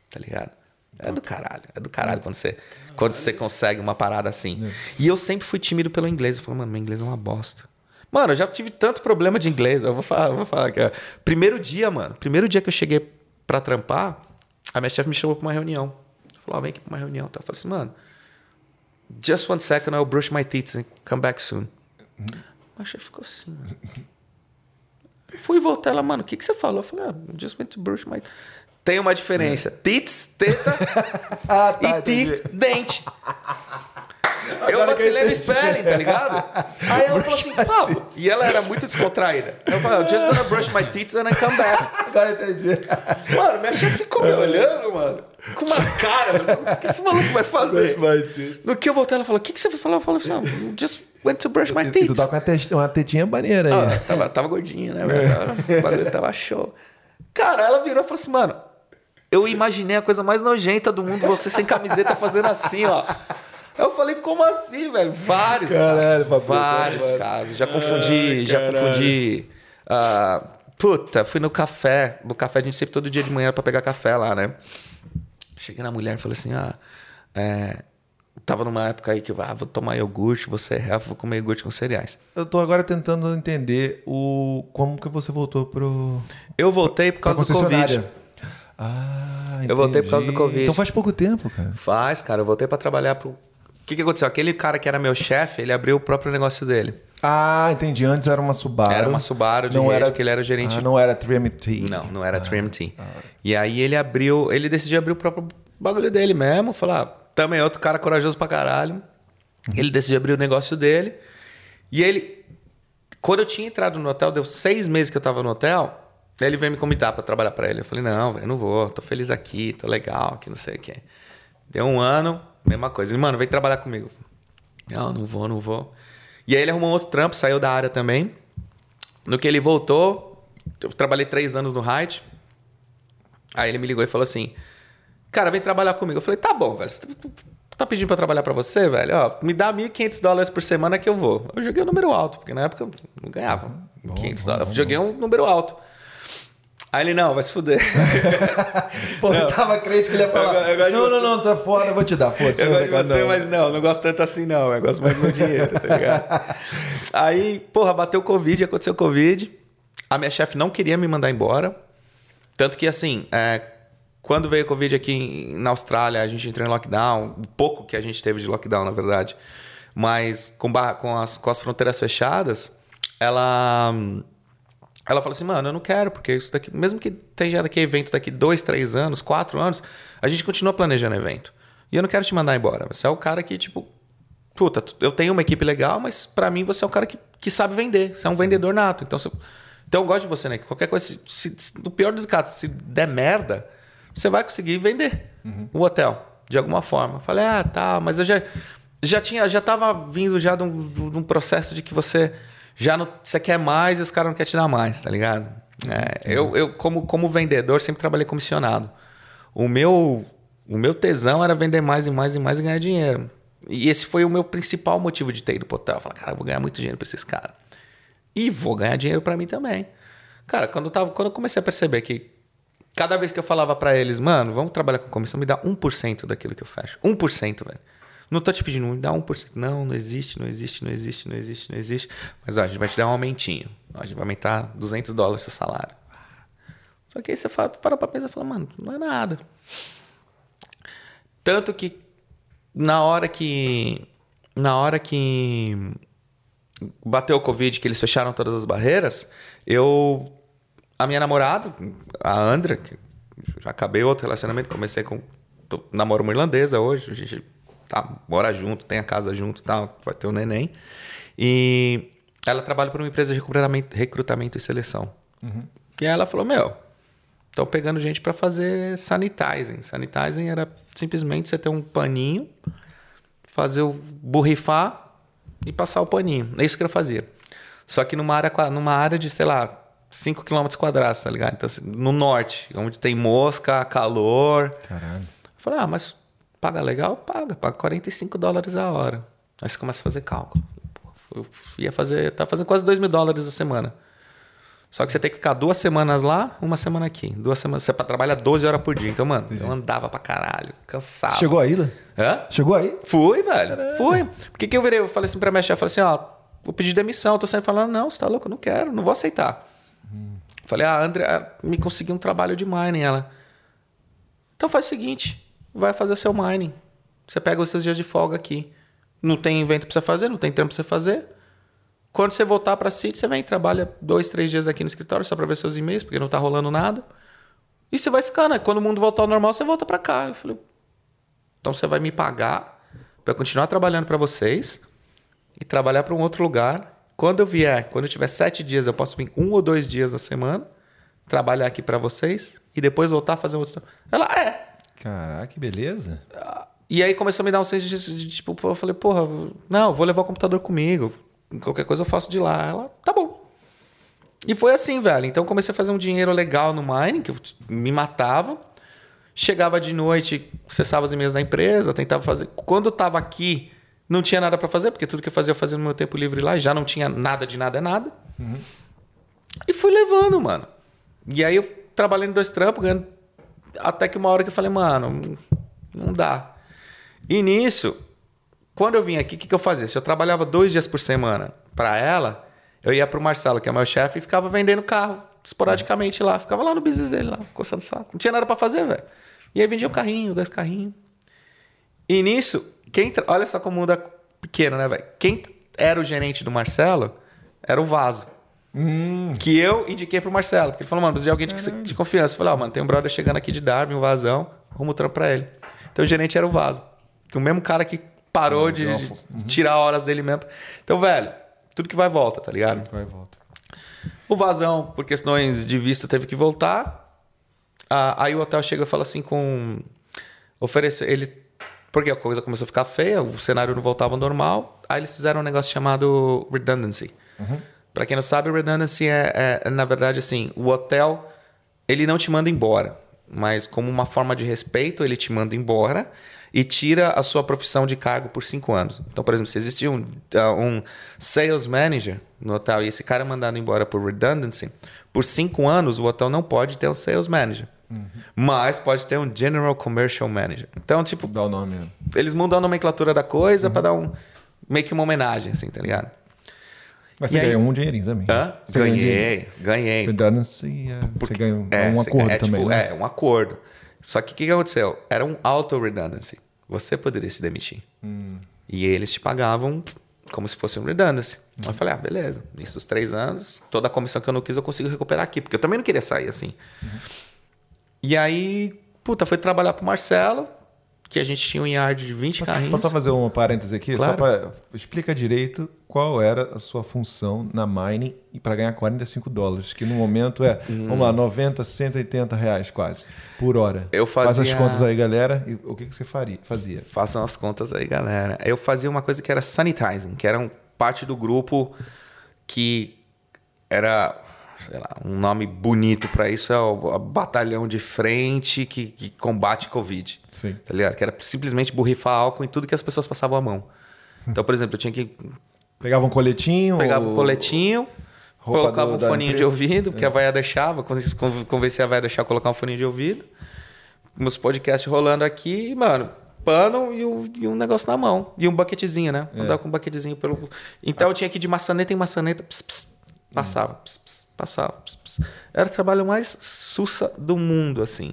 tá ligado? É do caralho, é do caralho quando você, quando você consegue uma parada assim. E eu sempre fui tímido pelo inglês. Eu falei, mano, meu inglês é uma bosta. Mano, eu já tive tanto problema de inglês. Eu vou falar, eu vou falar ó. Primeiro dia, mano, primeiro dia que eu cheguei pra trampar, a minha chefe me chamou pra uma reunião. Falou, ó, vem aqui pra uma reunião. Tá? Eu falei assim, mano, just one second, I'll brush my teeth and come back soon. Mas a chefe ficou assim, mano. Fui e voltei. Ela, mano, o que, que você falou? Eu falei, ah, just went to brush my... Tem uma diferença. Tits, teta <laughs> Ah, tá, e teeth, dente. Eu vacilei no spelling, tá ligado? Aí ela falou assim, Pablo. E ela era muito descontraída. Eu falei, I'm just gonna brush my teeth and I come back. Agora entendi. Mano, minha chefe ficou me olhando, mano. Com uma cara, mano. O que esse maluco vai fazer? No que eu voltei, ela falou, o que, que você vai falar? Eu falei assim, "Ah, just went to brush my E teeth. tu tá com uma, te- uma tetinha maneira aí. Ah, tava, tava gordinha, né? Tava- O bagulho tava show. Cara, ela virou e falou assim, mano, eu imaginei a coisa mais nojenta do mundo, você sem camiseta fazendo assim, ó. Eu falei, como assim, velho? Vários Caralho, casos. Fabio, vários casos. Já confundi, já confundi. ah, puta, fui no café. No café a gente sempre todo dia de manhã pra pegar café lá, né? Cheguei na mulher e falei assim, ah, é, tava numa época aí que eu, ah, vou tomar iogurte, você é real, vou comer iogurte com cereais. Eu tô agora tentando entender o como que você voltou pro Eu voltei por causa do Covid. Ah, Eu voltei por causa do entendi. Covid. Então faz pouco tempo, cara. Faz, cara. Eu voltei pra trabalhar pro. O que, que aconteceu? Aquele cara que era meu chefe, ele abriu o próprio negócio dele. Ah, entendi. Antes era uma Subaru. Era uma Subaru de rede, que ele era gerente- Ah, não era Trim T. Não, não era Trim T. E aí ele abriu, ele decidiu abrir o próprio bagulho dele mesmo. Falar, ah, também é outro cara corajoso pra caralho. Ele decidiu abrir o negócio dele. E ele, quando eu tinha entrado no hotel, deu seis meses que eu tava no hotel. Ele veio me convidar pra trabalhar pra ele. Eu falei, não, velho, não vou. Tô feliz aqui, tô legal, que não sei o quê. Deu um ano, mesma coisa. Ele, mano, vem trabalhar comigo. Não, não vou, não vou. E aí ele arrumou um outro trampo, saiu da área também. No que ele voltou, eu trabalhei três anos no Height. Aí ele me ligou e falou assim: Cara, vem trabalhar comigo. Eu falei: Tá bom, velho. Você tá pedindo pra trabalhar pra você, velho? Ó, me dá 1.500 dólares por semana que eu vou. Eu joguei um número alto, porque na época eu não ganhava 500 dólares. Eu joguei um número alto. Aí ele: Não, vai se fuder. <laughs> Pô, eu tava crente que ele ia falar. Eu- eu não, não, não, tu é foda, eu vou te dar. Foda-se. Eu não gosto de você, não. mas não, não gosto tanto assim, não. Eu gosto mais do meu dinheiro, tá ligado? <laughs> Aí, porra, bateu o Covid, aconteceu o Covid. A minha chefe não queria me mandar embora. Tanto que, assim, é, quando veio o Covid aqui na Austrália, a gente entrou em lockdown. Um pouco que a gente teve de lockdown, na verdade. Mas com, com, as, com as fronteiras fechadas, ela. Ela falou assim, mano, eu não quero, porque isso daqui, mesmo que tenha daqui evento daqui dois, três anos, quatro anos, a gente continua planejando evento. E eu não quero te mandar embora. Você é o cara que, tipo, puta, eu tenho uma equipe legal, mas pra mim você é um cara que, que sabe vender. Você é um vendedor nato. Então, você- então eu gosto de você, né? Qualquer coisa, se, se- se- no pior dos casos, se der merda, você vai conseguir vender o hotel, de alguma forma. Eu falei, ah, tá, mas eu já, já tinha, já tava vindo já de um, de um processo de que você já não, você quer mais e os caras não querem te dar mais, tá ligado? É, eu, eu como, como vendedor, sempre trabalhei comissionado. O meu, o meu tesão era vender mais e mais e mais e ganhar dinheiro. E esse foi o meu principal motivo de ter ido pro hotel. Falei, cara, eu vou ganhar muito dinheiro pra esses caras. E vou ganhar dinheiro pra mim também. Cara, quando eu, tava, quando eu comecei a perceber que cada vez que eu falava pra eles, mano, vamos trabalhar com comissão, me dá 1% daquilo que eu fecho. 1%, velho. Não tô te pedindo, dá 1%. Não, não existe, não existe, não existe, não existe, não existe. Mas ó, a gente vai te dar um aumentinho. A gente vai aumentar 200 dólares seu salário. Só que aí você fala, para pra pensar e fala, mano, não é nada. Tanto que na hora que. Na hora que bateu o Covid, que eles fecharam todas as barreiras, eu. A minha namorada, a Andra, que já acabei outro relacionamento, comecei com. Tô, namoro uma irlandesa hoje, a gente tá, mora junto, tem a casa junto e tal, vai ter um neném. E ela trabalha para uma empresa de recrutamento, recrutamento e seleção. E aí ela falou: Meu, estão pegando gente para fazer sanitizing. Sanitizing era simplesmente você ter um paninho, fazer o borrifar e passar o paninho. É isso que eu fazia. Só que numa área, numa área de, sei lá, 5 km quadrados, tá ligado? Então, assim, no norte, onde tem mosca, calor. Caralho. Eu falei, ah, mas paga legal? Paga, paga 45 dólares a hora. Aí você começa a fazer cálculo. Eu ia fazer, tá fazendo quase 2 mil dólares a semana. Só que você tem que ficar duas semanas lá, uma semana aqui. Duas semanas. Você trabalha 12 horas por dia. Então, mano, eu andava pra caralho, cansado. Chegou aí, Ila? Hã? Chegou aí? Fui, velho. Fui. Por que, que eu virei? Eu falei assim pra minha chefe, falei assim, ó, vou pedir demissão. Eu tô sempre falando, não, você tá louco, eu não quero, não vou aceitar. Falei, ah, André, ah, me consegui um trabalho de mining. Ela, então faz o seguinte, vai fazer seu mining. Você pega os seus dias de folga aqui. Não tem evento pra você fazer, não tem tempo pra você fazer. Quando você voltar pra City, você vem, trabalha dois, três dias aqui no escritório só pra ver seus e-mails, porque não tá rolando nada. E você vai ficar, né? Quando o mundo voltar ao normal, você volta pra cá. Eu falei, então você vai me pagar eu continuar trabalhando pra vocês e trabalhar pra um outro lugar. Quando eu vier, quando eu tiver sete dias, eu posso vir um ou dois dias na semana, trabalhar aqui pra vocês e depois voltar a fazer outro. Ela, é. Caraca, que beleza. E aí começou a me dar um senso de, de, tipo, eu falei, porra, não, vou levar o computador comigo. Qualquer coisa eu faço de lá. Ela, tá bom. E foi assim, velho. Então comecei a fazer um dinheiro legal no mining, que eu me matava. Chegava de noite, acessava os e-mails da empresa, tentava fazer. Quando eu tava aqui, não tinha nada pra fazer, porque tudo que eu fazia eu fazia no meu tempo livre lá, e já não tinha nada de nada é nada. E fui levando, mano. E aí eu trabalhei em dois trampos, ganhando. Até que uma hora que eu falei, mano, não dá. E nisso, quando eu vim aqui, o que, que eu fazia? Se eu trabalhava dois dias por semana para ela, eu ia pro Marcelo, que é meu chefe, e ficava vendendo carro esporadicamente lá. Ficava lá no business dele, lá, coçando saco. Não tinha nada para fazer, velho. E aí vendia um carrinho, dois carrinhos. E nisso, quem tra- olha só como muda pequeno, né, velho? Quem era o gerente do Marcelo era o Vaso. Que eu indiquei pro Marcelo. Porque ele falou, mano, precisa de alguém de, de confiança. Eu falei, ó, mano, tem um brother chegando aqui de Darwin, um vazão, arruma o trampo pra ele. Então o gerente era o Vaso. Que o mesmo cara que parou de, de tirar horas dele mesmo. Então, velho, tudo que vai volta, tá ligado? Vai e volta. O Vazão, por questões de vista, teve que voltar. Ah, aí o hotel chega e fala assim com... Oferecer... Ele... Porque a coisa começou a ficar feia, o cenário não voltava ao normal. Aí eles fizeram um negócio chamado redundancy. Pra quem não sabe, redundancy é, é, na verdade, assim... O hotel, ele não te manda embora. Mas como uma forma de respeito, ele te manda embora e tira a sua profissão de cargo por cinco anos. Então, por exemplo, se existia um, ah, um sales manager no hotel e esse cara é mandado embora por redundancy, por cinco anos o hotel não pode ter um sales manager. Mas pode ter um general commercial manager. Então, tipo, Dá o nome. né? eles mudam a nomenclatura da coisa pra dar um meio que uma homenagem, assim, tá ligado? Mas E você aí? ganhou um dinheirinho também. Hã? Você. Ganhei, ganhei. Redundancy, é, você ganhou É, um você- acordo é, também, tipo, né? É, um acordo. Só que o que, que aconteceu? Era um auto-redundancy. Você poderia se demitir. Hum. E eles te pagavam como se fosse um redundancy. Hum. Eu falei, ah, beleza. Isso dos três anos, toda a comissão que eu não quis eu consigo recuperar aqui. Porque eu também não queria sair assim. Uhum. E aí, puta, foi trabalhar pro Marcelo, que a gente tinha um yard de 20 Posso, carrinhos. posso fazer um parêntese aqui? Claro. Só para explica direito qual era a sua função na mining e para ganhar 45 dólares, que no momento é, Hum. vamos lá, 90, 180 reais quase por hora. Eu Faz as fazia- contas aí, galera. E o que, que você faria, fazia? Façam as contas aí, galera. Eu fazia uma coisa que era sanitizing, que era um, parte do grupo que era, sei lá, um nome bonito pra isso é o, batalhão de frente que, que combate Covid. Sim. Tá ligado? Que era simplesmente borrifar álcool em tudo que as pessoas passavam a mão. Então, por exemplo, eu tinha que Pegava um coletinho? pegava ou- um coletinho, colocava do- um foninho de ouvido, que a vaia deixava, con- con- convencer a vaia a deixar colocar um foninho de ouvido. Meus podcasts rolando aqui, mano, pano e um, e um negócio na mão. E um bucketzinho, né? É. Andava com um bucketzinho pelo. Então eu tinha que ir de maçaneta em maçaneta, ps, ps, passava, ps, ps. Era o trabalho mais sussa do mundo, assim.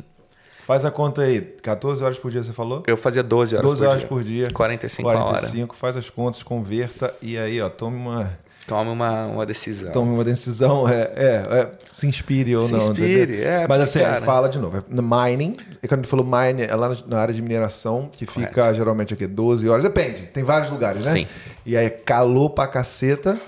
Faz a conta aí. 14 horas por dia você falou? Eu fazia 12 horas 12 por horas dia. por dia. 45 a hora. 45, faz as contas, converta e aí, ó, tome uma, Tome uma, uma decisão. tome uma decisão. É, é, é, se inspire ou Se não. inspire, entendeu? é, Mas assim, cara- fala de novo. é mining, e quando a gente falou mining, é lá na- área de mineração, que fica geralmente aqui 12 horas. Depende, tem vários lugares, né? Sim. E aí calor pra caceta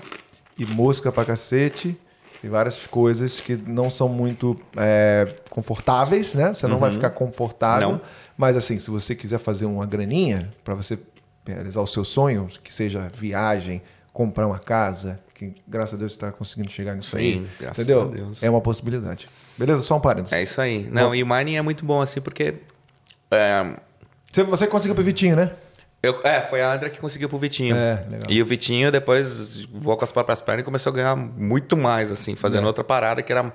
e mosca pra cacete. Tem várias coisas que não são muito é, confortáveis, né? Você não vai ficar confortável. Uhum. Não. Mas assim, se você quiser fazer uma graninha para você realizar o seu sonho, que seja viagem, comprar uma casa, que graças a Deus está conseguindo chegar nisso Sim, aí, graças entendeu? a Deus. É uma possibilidade. Beleza? Só um parênteses. É isso aí. Não, e o mining é muito bom, assim, porque. é, Você, você conseguiu pro Vitinho, né? Eu, é, foi a Andra que conseguiu pro Vitinho. É, legal. E o Vitinho depois voou com as próprias pernas e começou a ganhar muito mais, assim, É. fazendo outra parada que era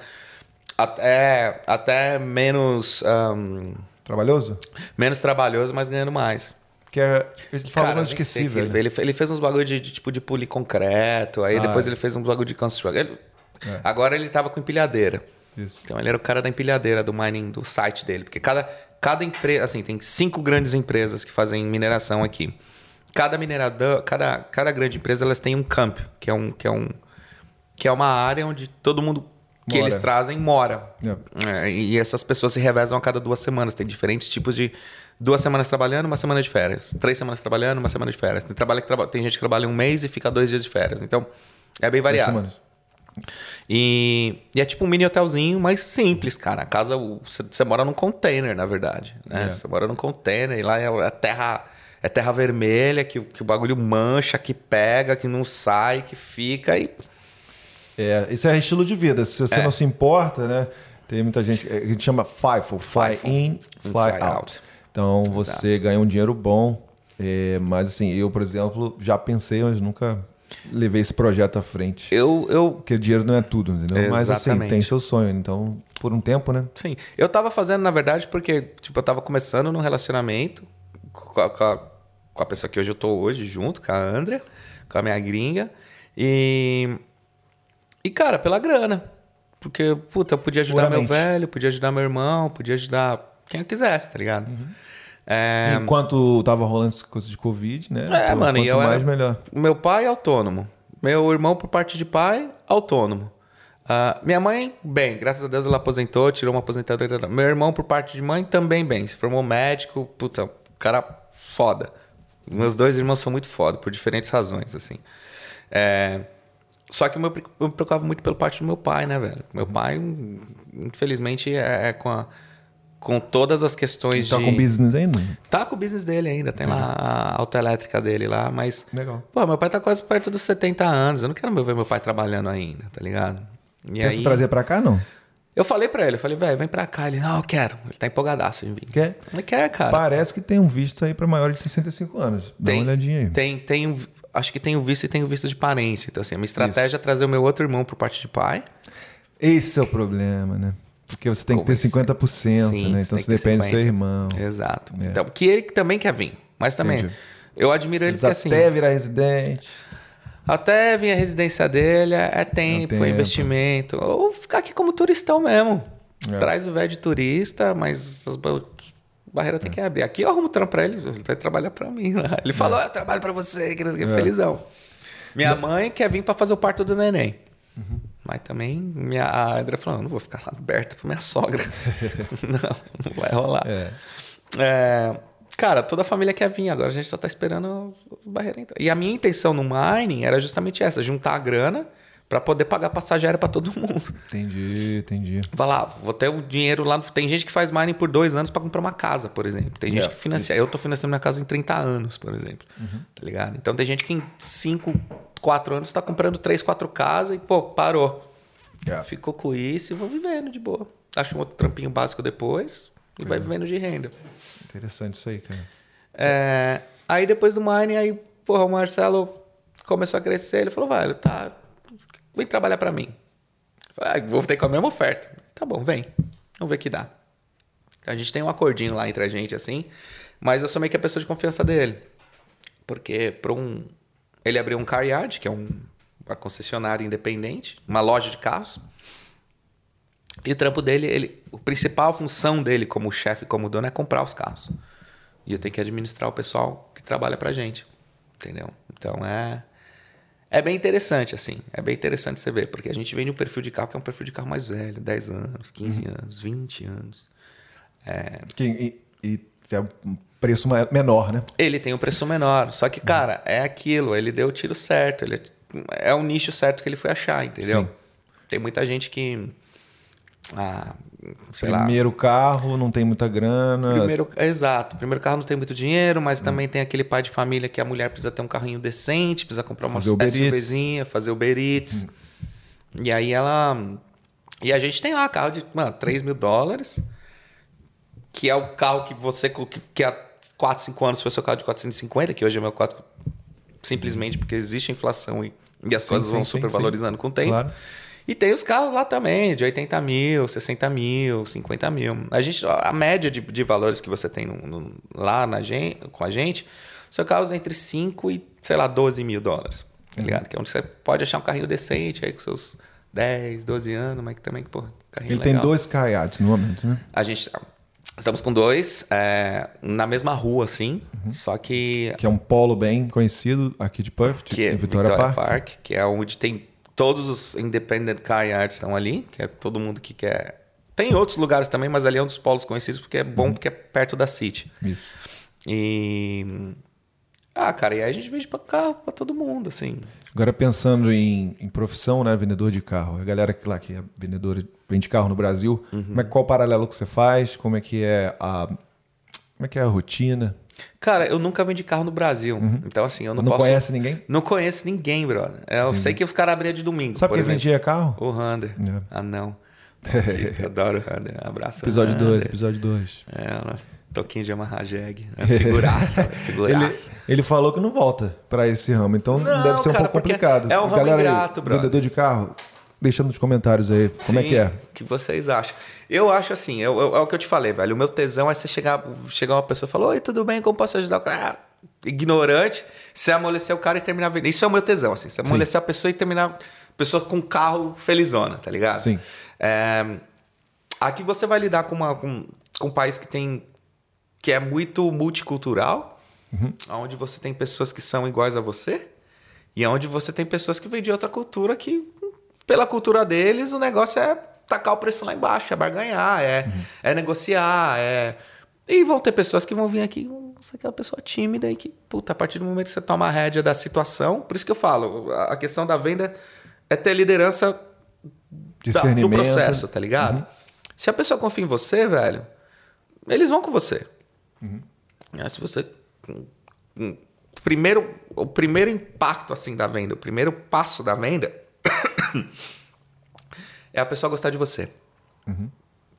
até, até menos, ahn, Trabalhoso? menos trabalhoso, mas ganhando mais. Que é, gente falou, Cara, nem esqueci, velho. Ele, ele fez uns bagulho de, de, tipo de polir concreto, aí Ah, depois é. ele fez uns bagulho de construction. Ele- Agora ele tava com empilhadeira. Isso. Então ele era o cara da empilhadeira do mining, do site dele. Porque cada, cada empresa, assim, tem cinco grandes empresas que fazem mineração aqui. cada minerador, cada, cada grande empresa, elas têm um camp, que é um que é um que é uma área onde todo mundo que Mora. eles trazem mora. Yep. É, e essas pessoas se revezam a cada duas semanas. Tem diferentes tipos de duas semanas trabalhando, uma semana de férias. Três semanas trabalhando, uma semana de férias. Tem, trabalho que traba- tem gente que trabalha um mês e fica dois dias de férias. Então, é bem variado. semanas. E, e é tipo um mini hotelzinho, mas simples, cara. A casa, você mora num container, na verdade. Né? É. Você mora num container e lá é, é terra, é terra vermelha, que, o- que o bagulho mancha, que pega, que não sai, que fica e. É, isso é estilo de vida. Se você É. não se importa, né? Tem muita gente. é, A gente chama FIFO, Fly FIFO. In, Fly, Fly out. out. Então você ganha um dinheiro bom. é, mas assim, eu, por exemplo, já pensei, mas nunca levei esse projeto à frente. Eu, eu, Porque dinheiro não é tudo, entendeu? Mas assim, Exatamente. tem seu sonho. Então, por um tempo, né? Sim. Eu tava fazendo, na verdade, porque, tipo, eu tava começando num relacionamento com a, com a, com a pessoa que hoje eu tô hoje, junto, com a Andrea, com a minha gringa. E. E, cara, pela grana. Porque, puta, eu podia ajudar Puramente. meu velho, podia ajudar meu irmão, podia ajudar quem eu quisesse, tá ligado? É, Enquanto tava rolando essa coisa de Covid, né? É, mano, e eu mais, era- melhor. Meu pai é autônomo. Meu irmão, por parte de pai, autônomo. Ah, minha mãe, bem, graças a Deus ela aposentou, tirou uma aposentadoria. Meu irmão, por parte de mãe, também bem. Se formou médico, puta, cara foda. Meus dois irmãos são muito foda, por diferentes razões, assim. É, Só que eu me preocupava muito pela parte do meu pai, né, velho? Meu pai, infelizmente, é, é com, a- com todas as questões Tá de... com business ainda? Tá com o business dele ainda, tem lá a autoelétrica dele lá, mas. Legal. Pô, meu pai tá quase perto dos 70 anos. Eu não quero ver meu pai trabalhando ainda, tá ligado? E Quer aí. se trazer pra cá, não? Eu falei pra ele, eu falei, velho, vem pra cá. Ele, não, eu quero. Ele tá empolgadaço em vir. Quer? Ele quer, cara. Parece que tem um visto aí pra maiores de 65 anos. Dá uma olhadinha aí. Tem, tem um- acho que tem o visto e tem o visto de parente. Então, assim, a minha estratégia é trazer o meu outro irmão por parte de pai. Esse é o problema, né? Porque você tem que ter Como 50%, Sim, né? Então você que depende do seu 50. irmão. Exato. É. Então, que ele também quer vir. Mas também, Entendi. eu admiro ele Eles porque assim. até virar residente. Até vir a residência dele, é é tempo, é investimento. Ou ficar aqui como turistão mesmo. É. Traz o velho de turista, mas as ba- barreiras tem que abrir. Aqui eu arrumo trampo pra ele, ele vai trabalhar pra mim lá. Ele falou, eu trabalho pra você, que que, É. felizão. Minha mãe quer vir pra fazer o parto do neném. Uhum. Mas também minha, a André falou, não vou ficar lá aberta pra minha sogra. <laughs> não, não vai rolar. É. É, cara, toda a família quer vir, agora a gente só tá esperando as barreiras entrar. E a minha intenção no mining era justamente essa: juntar a grana pra poder pagar passagem aérea pra todo mundo. Entendi, entendi. Vai lá, vou ter o dinheiro lá. Tem gente que faz mining por dois anos pra comprar uma casa, por exemplo. Tem gente É, que financia. Eu tô financiando minha casa em 30 anos, por exemplo. Tá ligado? Então tem gente que em 5, 4 anos tá comprando 3, 4 casas e, pô, parou. É. Ficou com isso e vou vivendo de boa. Acho um outro trampinho básico depois e vai vivendo de renda. Interessante isso aí, cara. É, aí depois do mining, aí, porra, o Marcelo começou a crescer. Ele falou, velho, tá, vem trabalhar pra mim. Falei, ah, vou ter com a mesma oferta. Tá bom, vem. Vamos ver o que dá. A gente tem um acordinho lá entre a gente, assim, mas eu sou meio que a pessoa de confiança dele. Porque para um. Ele abriu um car yard, que é um, uma concessionária independente, uma loja de carros. E o trampo dele, ele, a principal função dele como chefe, como dono, é comprar os carros. E eu tenho que administrar o pessoal que trabalha pra gente. Entendeu? Então é. É bem interessante, assim. É bem interessante você ver, porque a gente vem de um perfil de carro que é um perfil de carro mais velho 10 anos, 15 anos, 20 anos. Que, e, e é um preço menor, né? Ele tem um preço menor. Só que, cara, é aquilo. Ele deu o tiro certo. Ele é o nicho certo que ele foi achar, entendeu? Sim. Tem muita gente que. Ah, sei lá. Primeiro carro, não tem muita grana. Primeiro, exato. Primeiro carro não tem muito dinheiro, Hum. mas também tem aquele pai de família que a mulher precisa ter um carrinho decente, precisa comprar uma Fazer. Hum. SUVzinha, fazer Uber Eats. E aí ela. E a gente tem lá carro de, mano, 3 mil dólares, que é o carro que você. que, que há 4, 5 anos foi seu carro de 450, que hoje é meu 4. Simplesmente porque existe inflação e, e as Sim, coisas vão sim, super sim. valorizando com o tempo. Claro. E tem os carros lá também, de 80 mil, 60 mil, 50 mil. A, gente, a média de, de valores que você tem no- no- lá na gen- com a gente são carros entre 5 e, sei lá, 12 mil dólares. Tá ligado? Que é onde você pode achar um carrinho decente aí com seus 10, 12 anos, mas que também, pô, carrinho Ele tem legal. dois kayaks no momento, né? A gente. Estamos com dois, é, na mesma rua, assim, só que Que é um polo bem conhecido aqui de Perth, que é Vitória, Park. que é onde tem todos os independent car yards estão ali, que é todo mundo que quer. Tem outros lugares também, mas ali é um dos polos conhecidos porque é bom, porque é perto da City. Isso. E. Ah, cara, e aí a gente vende pra carro pra todo mundo, assim. Agora pensando em, em profissão, né, vendedor de carro, a galera que lá que é vendedora vende carro no Brasil, Uhum. como é, qual o paralelo que você faz? Como é que é a como é que é a rotina? Cara, eu nunca vendi carro no Brasil. Então, assim, eu não, Não posso. conhece ninguém? Não conheço ninguém, brother. É, Eu sei que os caras abriam de domingo. Sabe quem exemplo. vendia carro? O Rander. É. Ah, não. Eu adoro o Rander. Abraço. Episódio 2, Rander. episódio 2. É, o nosso toquinho de amarrar jegue. É <laughs> figuraça, velho, Ele, figuraça. ele falou que não volta pra esse ramo, então Não, deve ser um cara, pouco porque complicado. é um ramo Galera ingrato, brother. vendedor de carro, deixa nos comentários aí, como é Sim, que é? O que vocês acham? Eu acho assim, eu, eu- é o que eu te falei, velho. O meu tesão é você chegar, chegar uma pessoa e falar: Oi, tudo bem? Como posso ajudar? O cara, ah, ignorante, você amolecer o cara e terminar vendendo. Isso é o meu tesão, assim. Você amolecer a pessoa e terminar. Pessoa com carro felizona, tá ligado? Sim. É, aqui você vai lidar com, uma, com, com um país que tem. Que é muito multicultural, onde você tem pessoas que são iguais a você, e onde você tem pessoas que vêm de outra cultura que, pela cultura deles, o negócio é tacar o preço lá embaixo, é barganhar, é, é negociar, é. E vão ter pessoas que vão vir aqui, você é aquela pessoa tímida e que, puta, a partir do momento que você toma a rédea da situação, por isso que eu falo, a questão da venda é ter liderança da- do processo, tá ligado? Se a pessoa confia em você, velho, eles vão com você. Ah, Se você. hum, Primeiro, o primeiro impacto assim da venda, o primeiro passo da venda <coughs> é a pessoa gostar de você.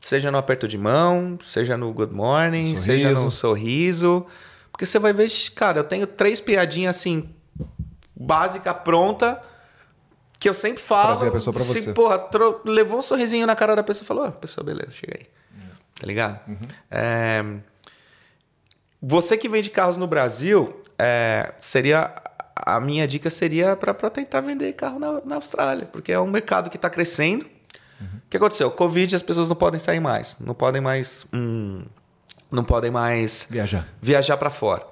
Seja no aperto de mão, seja no good morning, Sorriso. seja no sorriso. Porque você vai ver, cara, eu tenho três piadinhas assim, básica, pronta, que eu sempre falo. Trazer a pessoa pra se, você. porra, tro- levou um sorrisinho na cara da pessoa e falou: "Ah, pessoa, beleza, chega aí. Tá ligado? É, Você que vende carros no Brasil, é, seria. A minha dica seria para tentar vender carro na, na Austrália, porque é um mercado que está crescendo. O que aconteceu? Covid, as pessoas não podem sair mais, não podem mais, hum, não podem mais Viajar. viajar para fora.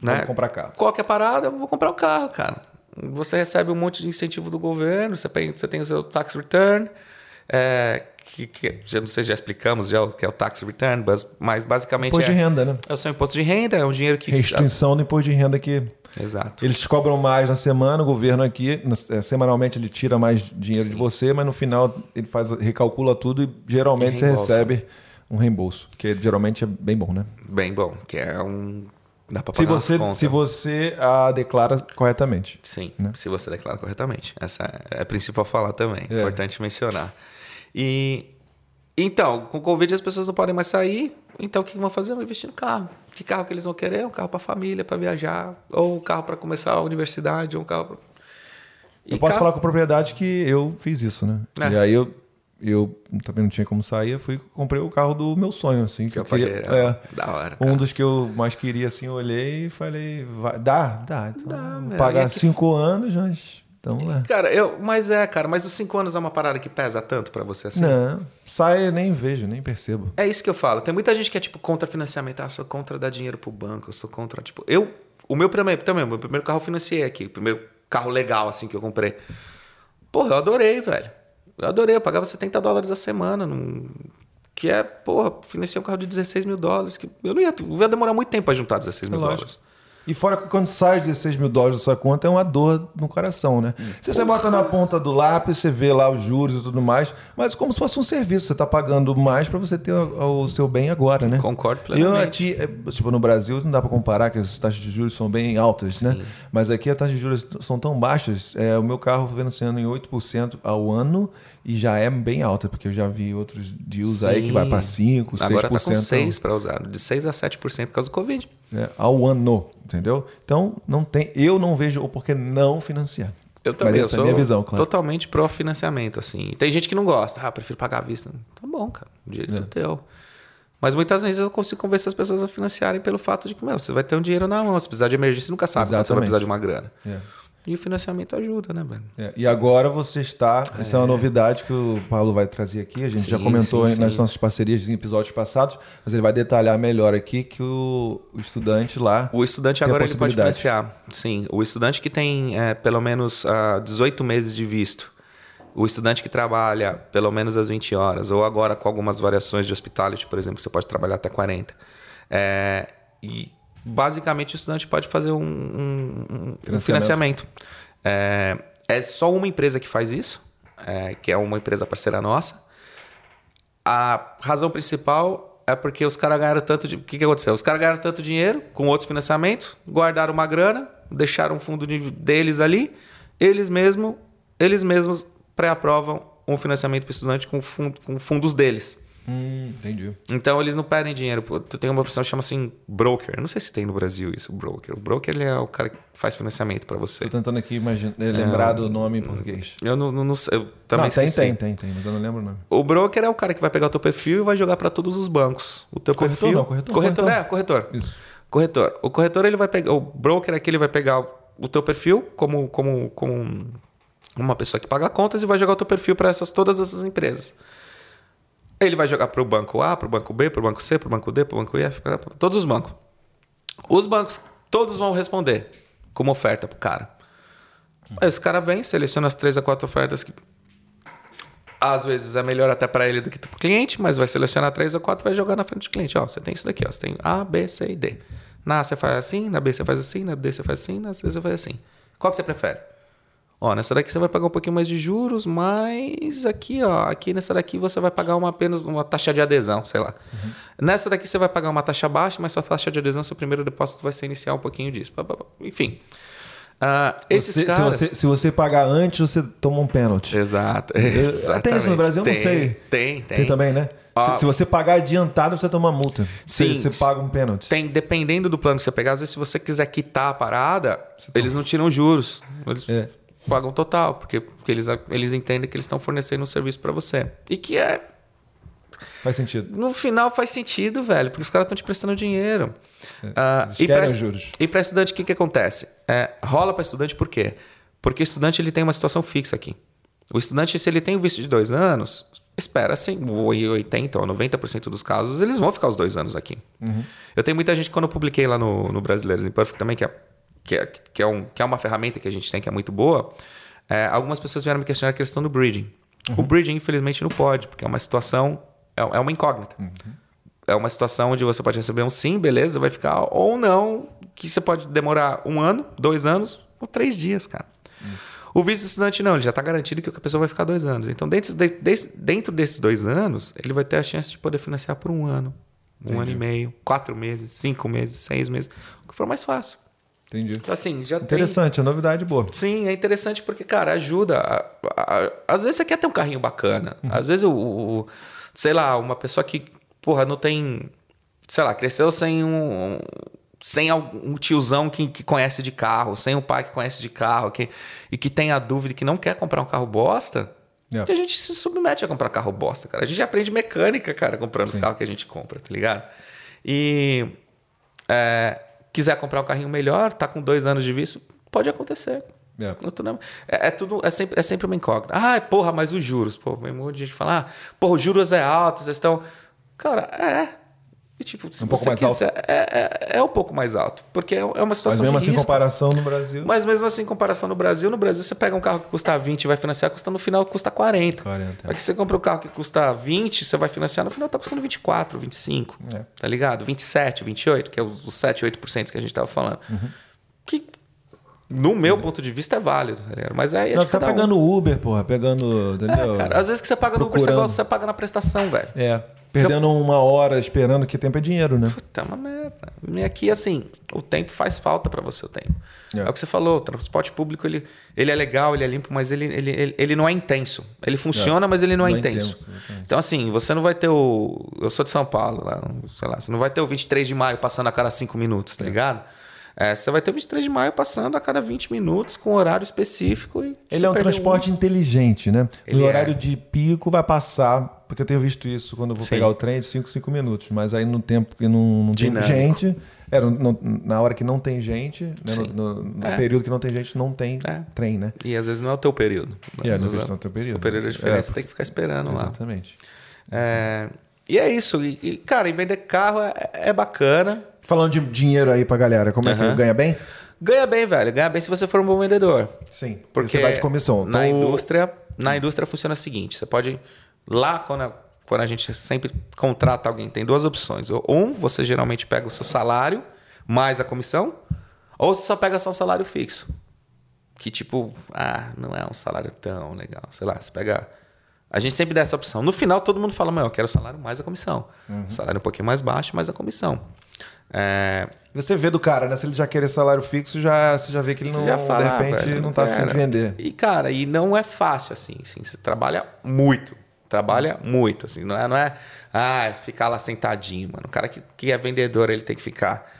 Né? Vamos comprar carro. Qual que é parada? Eu vou comprar o carro, cara. Você recebe um monte de incentivo do governo, você tem, você tem o seu tax return, é, que, que já não sei, já explicamos já o que é o tax return, mas, mas basicamente Imposto é, de renda, né? é o seu imposto de renda, é um dinheiro que... Restituição do imposto de renda que Exato. eles cobram mais na semana, o governo aqui, é, semanalmente ele tira mais dinheiro de você, mas no final ele faz, recalcula tudo e geralmente E você recebe um reembolso, que geralmente é bem bom, né? Bem bom, que é um... Dá Se pagar umas você, contas. se você a declara corretamente. Sim, né? se você declara corretamente. Essa é a principal falar também. É. Importante mencionar. E então, com o Covid as pessoas não podem mais sair. Então o que vão fazer? Vão investir no carro. Que carro que eles vão querer? Um carro para família, para viajar, ou um carro para começar a universidade, ou um carro. Pra... Eu posso carro- falar com propriedade que eu fiz isso, né? É. E aí eu, eu também não tinha como sair, eu fui comprei o carro do meu sonho, assim. Que Que eu queria, paguei, é, Da hora. um cara. dos que eu mais queria, assim, eu olhei e falei, vai, dá, dá. Então, Dá, pagar E aqui- cinco anos, mas. Então, é. Cara, eu, mas é, cara, mas os cinco anos é uma parada que pesa tanto para você assim? Não, sai, eu nem vejo, nem percebo. É isso que eu falo. Tem muita gente que é tipo contra financiamento. Ah, sou contra dar dinheiro pro banco. Eu sou contra, tipo, eu, o meu primeiro também, o meu primeiro carro eu financiei aqui, o primeiro carro legal assim que eu comprei. Porra, eu adorei, velho. Eu adorei, eu pagava 70 dólares a semana, num- que é, porra, financiei um carro de 16 mil dólares. Que eu não ia, eu ia demorar muito tempo pra juntar 16 mil É lógico. dólares. E fora que quando sai 16 mil dólares da sua conta, é uma dor no coração, né? Hum. Se você bota na ponta do lápis, você vê lá os juros e tudo mais, mas como se fosse um serviço, você está pagando mais para você ter o, o seu bem agora, né? Concordo Eu plenamente. aqui, é, tipo, no Brasil não dá para comparar, que as taxas de juros são bem altas, né? Mas aqui as taxas de juros são tão baixas, é, o meu carro financiando em 8% ao ano e já é bem alta, porque eu já vi outros deals aí que vai para 5, 6%. Agora tá com 6 para usar, de 6 a 7% por causa do Covid. né, ao ano, entendeu? Então, não tem, eu não vejo o porquê não financiar. Eu também, Mas eu essa sou é visão, claro. totalmente pró financiamento, assim. Tem gente que não gosta, ah, prefiro pagar à vista. Tá bom, cara, o direito é. teu. Mas muitas vezes eu consigo convencer as pessoas a financiarem pelo fato de que, meu, você vai ter um dinheiro na mão, se precisar de emergência, você nunca sabe quando você vai precisar de uma grana. É. E o financiamento ajuda, né, velho? É, e agora você está. Isso é uma novidade que o Paulo vai trazer aqui. A gente já Sim, comentou sim, nas sim. nossas parcerias em episódios passados, mas ele vai detalhar melhor aqui que o, o estudante lá. O estudante agora ele pode financiar. Sim, o estudante que tem é, pelo menos ah, 18 meses de visto, o estudante que trabalha pelo menos as 20 horas, ou agora com algumas variações de hospitality, por exemplo, você pode trabalhar até 40. É, e basicamente o estudante pode fazer um, um- um- financiamento. É, é só uma empresa que faz isso, é, que é uma empresa parceira nossa. A razão principal é porque os caras ganharam tanto de. O que, que aconteceu? Os caras ganharam tanto dinheiro com outros financiamentos, guardaram uma grana, deixaram um fundo de- deles ali, eles mesmo, eles mesmos pré-aprovam um financiamento para o estudante com, fundo, com fundos deles. Hum, entendi. Então eles não pedem dinheiro. Pô, Tem uma profissão que chama assim broker. Eu não sei se tem no Brasil isso, broker. O broker ele é o cara que faz financiamento para você. Tô tentando aqui imagina, eh, lembrar do nome em português. Eu não, não, não sei. Eu também não, tem, esqueci. tem, tem, tem, mas eu não lembro o nome. O broker é o cara que vai pegar o teu perfil e vai jogar para todos os bancos. O teu Corretor perfil. não, corretor, corretor. corretor. é, corretor. Isso. Corretor. O corretor ele vai pegar. O broker aqui ele vai pegar o- teu perfil como, como, como um- uma pessoa que paga contas e vai jogar o teu perfil para essas, todas essas empresas. Ele vai jogar para o banco A, para o banco B, para o banco C, para o banco D, para o banco pra todos os bancos. Os bancos, todos vão responder como oferta pro cara. Aí os cara vem, seleciona as três a quatro ofertas que às vezes é melhor até para ele do que para o cliente, mas vai selecionar três ou quatro e vai jogar na frente do cliente. Ó, você tem isso daqui, ó, você tem A, B, C e D. Na A você faz assim, na B você faz assim, na D você faz assim, na C você faz assim. Qual que você prefere? Ó, nessa daqui você vai pagar um pouquinho mais de juros, mas aqui, ó, aqui nessa daqui você vai pagar uma apenas uma taxa de adesão, sei lá. Nessa daqui você vai pagar uma taxa baixa, mas sua taxa de adesão, seu primeiro depósito vai ser iniciar um pouquinho disso. Enfim. Ah, esses Você- caras... se, você, se você pagar antes, você toma um pênalti. Exato. Tem isso no Brasil? Eu não Tem, sei. Tem, tem. Tem também, né? Ah. Se, se você pagar adiantado, você toma multa. Sim. Você, você paga um pênalti. Tem, dependendo do plano que você pegar, às vezes se você quiser quitar a parada, eles não tiram juros. Eles É. pagam total, porque, porque eles, eles entendem que eles estão fornecendo um serviço para você. E que é, Faz sentido. no final faz sentido, velho, porque os caras estão te prestando dinheiro. É, eles e os juros. E para estudante, o que, que acontece? É, rola para estudante por quê? Porque o estudante ele tem uma situação fixa aqui. O estudante, se ele tem o visto de dois anos, espera assim, ou em 80% ou 90% dos casos, eles vão ficar os dois anos aqui. Eu tenho muita gente, quando eu publiquei lá no, no Brasileiros Imperfect também, que é, que, é, que, é um, que é uma ferramenta que a gente tem que é muito boa, é, algumas pessoas vieram me questionar a questão do bridging. O bridging, infelizmente, não pode, porque é uma situação, é, é uma incógnita. É uma situação onde você pode receber um sim, beleza, vai ficar, ou não, que você pode demorar um ano, dois anos ou três dias, cara. O visto estudante não, ele já está garantido que a pessoa vai ficar dois anos. Então, dentro, de- desse- dentro desses dois anos, ele vai ter a chance de poder financiar por um ano, um ano e meio, quatro meses, cinco meses, seis meses, o que for mais fácil. Entendi. Então, assim, já tem... Interessante, é novidade boa. Sim, é interessante porque, cara, ajuda. A- a- a- às vezes você quer ter um carrinho bacana. Às vezes, o, o- sei lá, uma pessoa que, porra, não tem. Sei lá, cresceu sem um. Sem algum- um tiozão que, que conhece de carro, sem um pai que conhece de carro que, e que tem a dúvida que não quer comprar um carro bosta, É. que a gente se submete a comprar carro bosta, cara. A gente aprende mecânica, cara, comprando os carros que a gente compra, tá ligado? E é, quiser comprar um carrinho melhor, tá com dois anos de visto, pode acontecer. É. É, é tudo, é sempre, é sempre uma incógnita. Ah, porra, mas os juros. Pô, vem um monte de gente falar, ah, porra, os juros é alto, vocês estão. Cara, é. E, tipo, se Um pouco você mais quiser, É, é, é um pouco mais alto. Porque é é uma Mas situação mesmo de assim, em risco. comparação no Brasil. Mas mesmo assim, em comparação no Brasil, no Brasil você pega um carro que custa 20 e vai financiar, custa no final custa 40. 40, é. Aqui você compra um carro que custa 20, você vai financiar, no final tá custando 24, 25. É. Tá ligado? 27, 28, que é os, os 7, 8% que a gente tava falando. Uhum. Que, no meu ponto de vista, é válido, tá ligado? Mas aí é Não, de ficar cada um. pegando Uber, porra, pegando. Entendeu? É, cara, às vezes que você paga no Uber, você, Procurando. gosta, você paga na prestação, velho. É. Perdendo uma hora esperando que tempo é dinheiro, né? Tá uma merda. E aqui, assim, o tempo faz falta para você, o tempo. É. É. o que você falou, o transporte público, ele, ele é legal, ele é limpo, mas ele, ele, ele, ele não é intenso. Ele funciona, mas ele não, Não é é intenso. intenso, então, assim, você não vai ter o... Eu sou de São Paulo, lá, sei lá, você não vai ter o 23 de maio passando a cada 5 minutos, tá ligado? É, você vai ter o 23 de maio passando a cada 20 minutos com horário específico. E Ele é um transporte inteligente, né? Ele no é. horário de pico vai passar, porque eu tenho visto isso quando eu vou Sim. pegar o trem de 5, 5 minutos, mas aí no tempo que não, não tem gente, É, no- na hora que não tem gente, né, no, no- no É. período que não tem gente, não tem É. trem, né? E às vezes não é o teu período. E às Às vezes não é o teu período. Seu período é diferente, É, você tem que ficar esperando lá. Exatamente. É, e é isso. E, e, cara, e vender carro é, é bacana. Falando de dinheiro aí pra galera, como é que ganha bem? Ganha bem, velho. Ganha bem se você for um bom vendedor. Sim. Porque você vai de comissão. Na Então, indústria, na indústria funciona o seguinte: você pode. Lá, quando a, quando a gente sempre contrata alguém, tem duas opções. Ou Um, você geralmente pega o seu salário mais a comissão, ou você só pega só um salário fixo. Que tipo, ah, não é um salário tão legal. Sei lá, você pega. A gente sempre dá essa opção. No final, todo mundo fala, meu, eu quero o salário mais a comissão. Uhum. Salário um pouquinho mais baixo, mais a comissão. É, Você vê do cara, né? Se ele já querer salário fixo, já, você já vê que ele não, já fala, de ah, repente, velho, não tá afim de vender. E, cara, e não é fácil assim, assim. Você trabalha muito. Trabalha muito, assim. Não é, não é ah, ficar lá sentadinho, mano. O cara que, que é vendedor, ele tem que ficar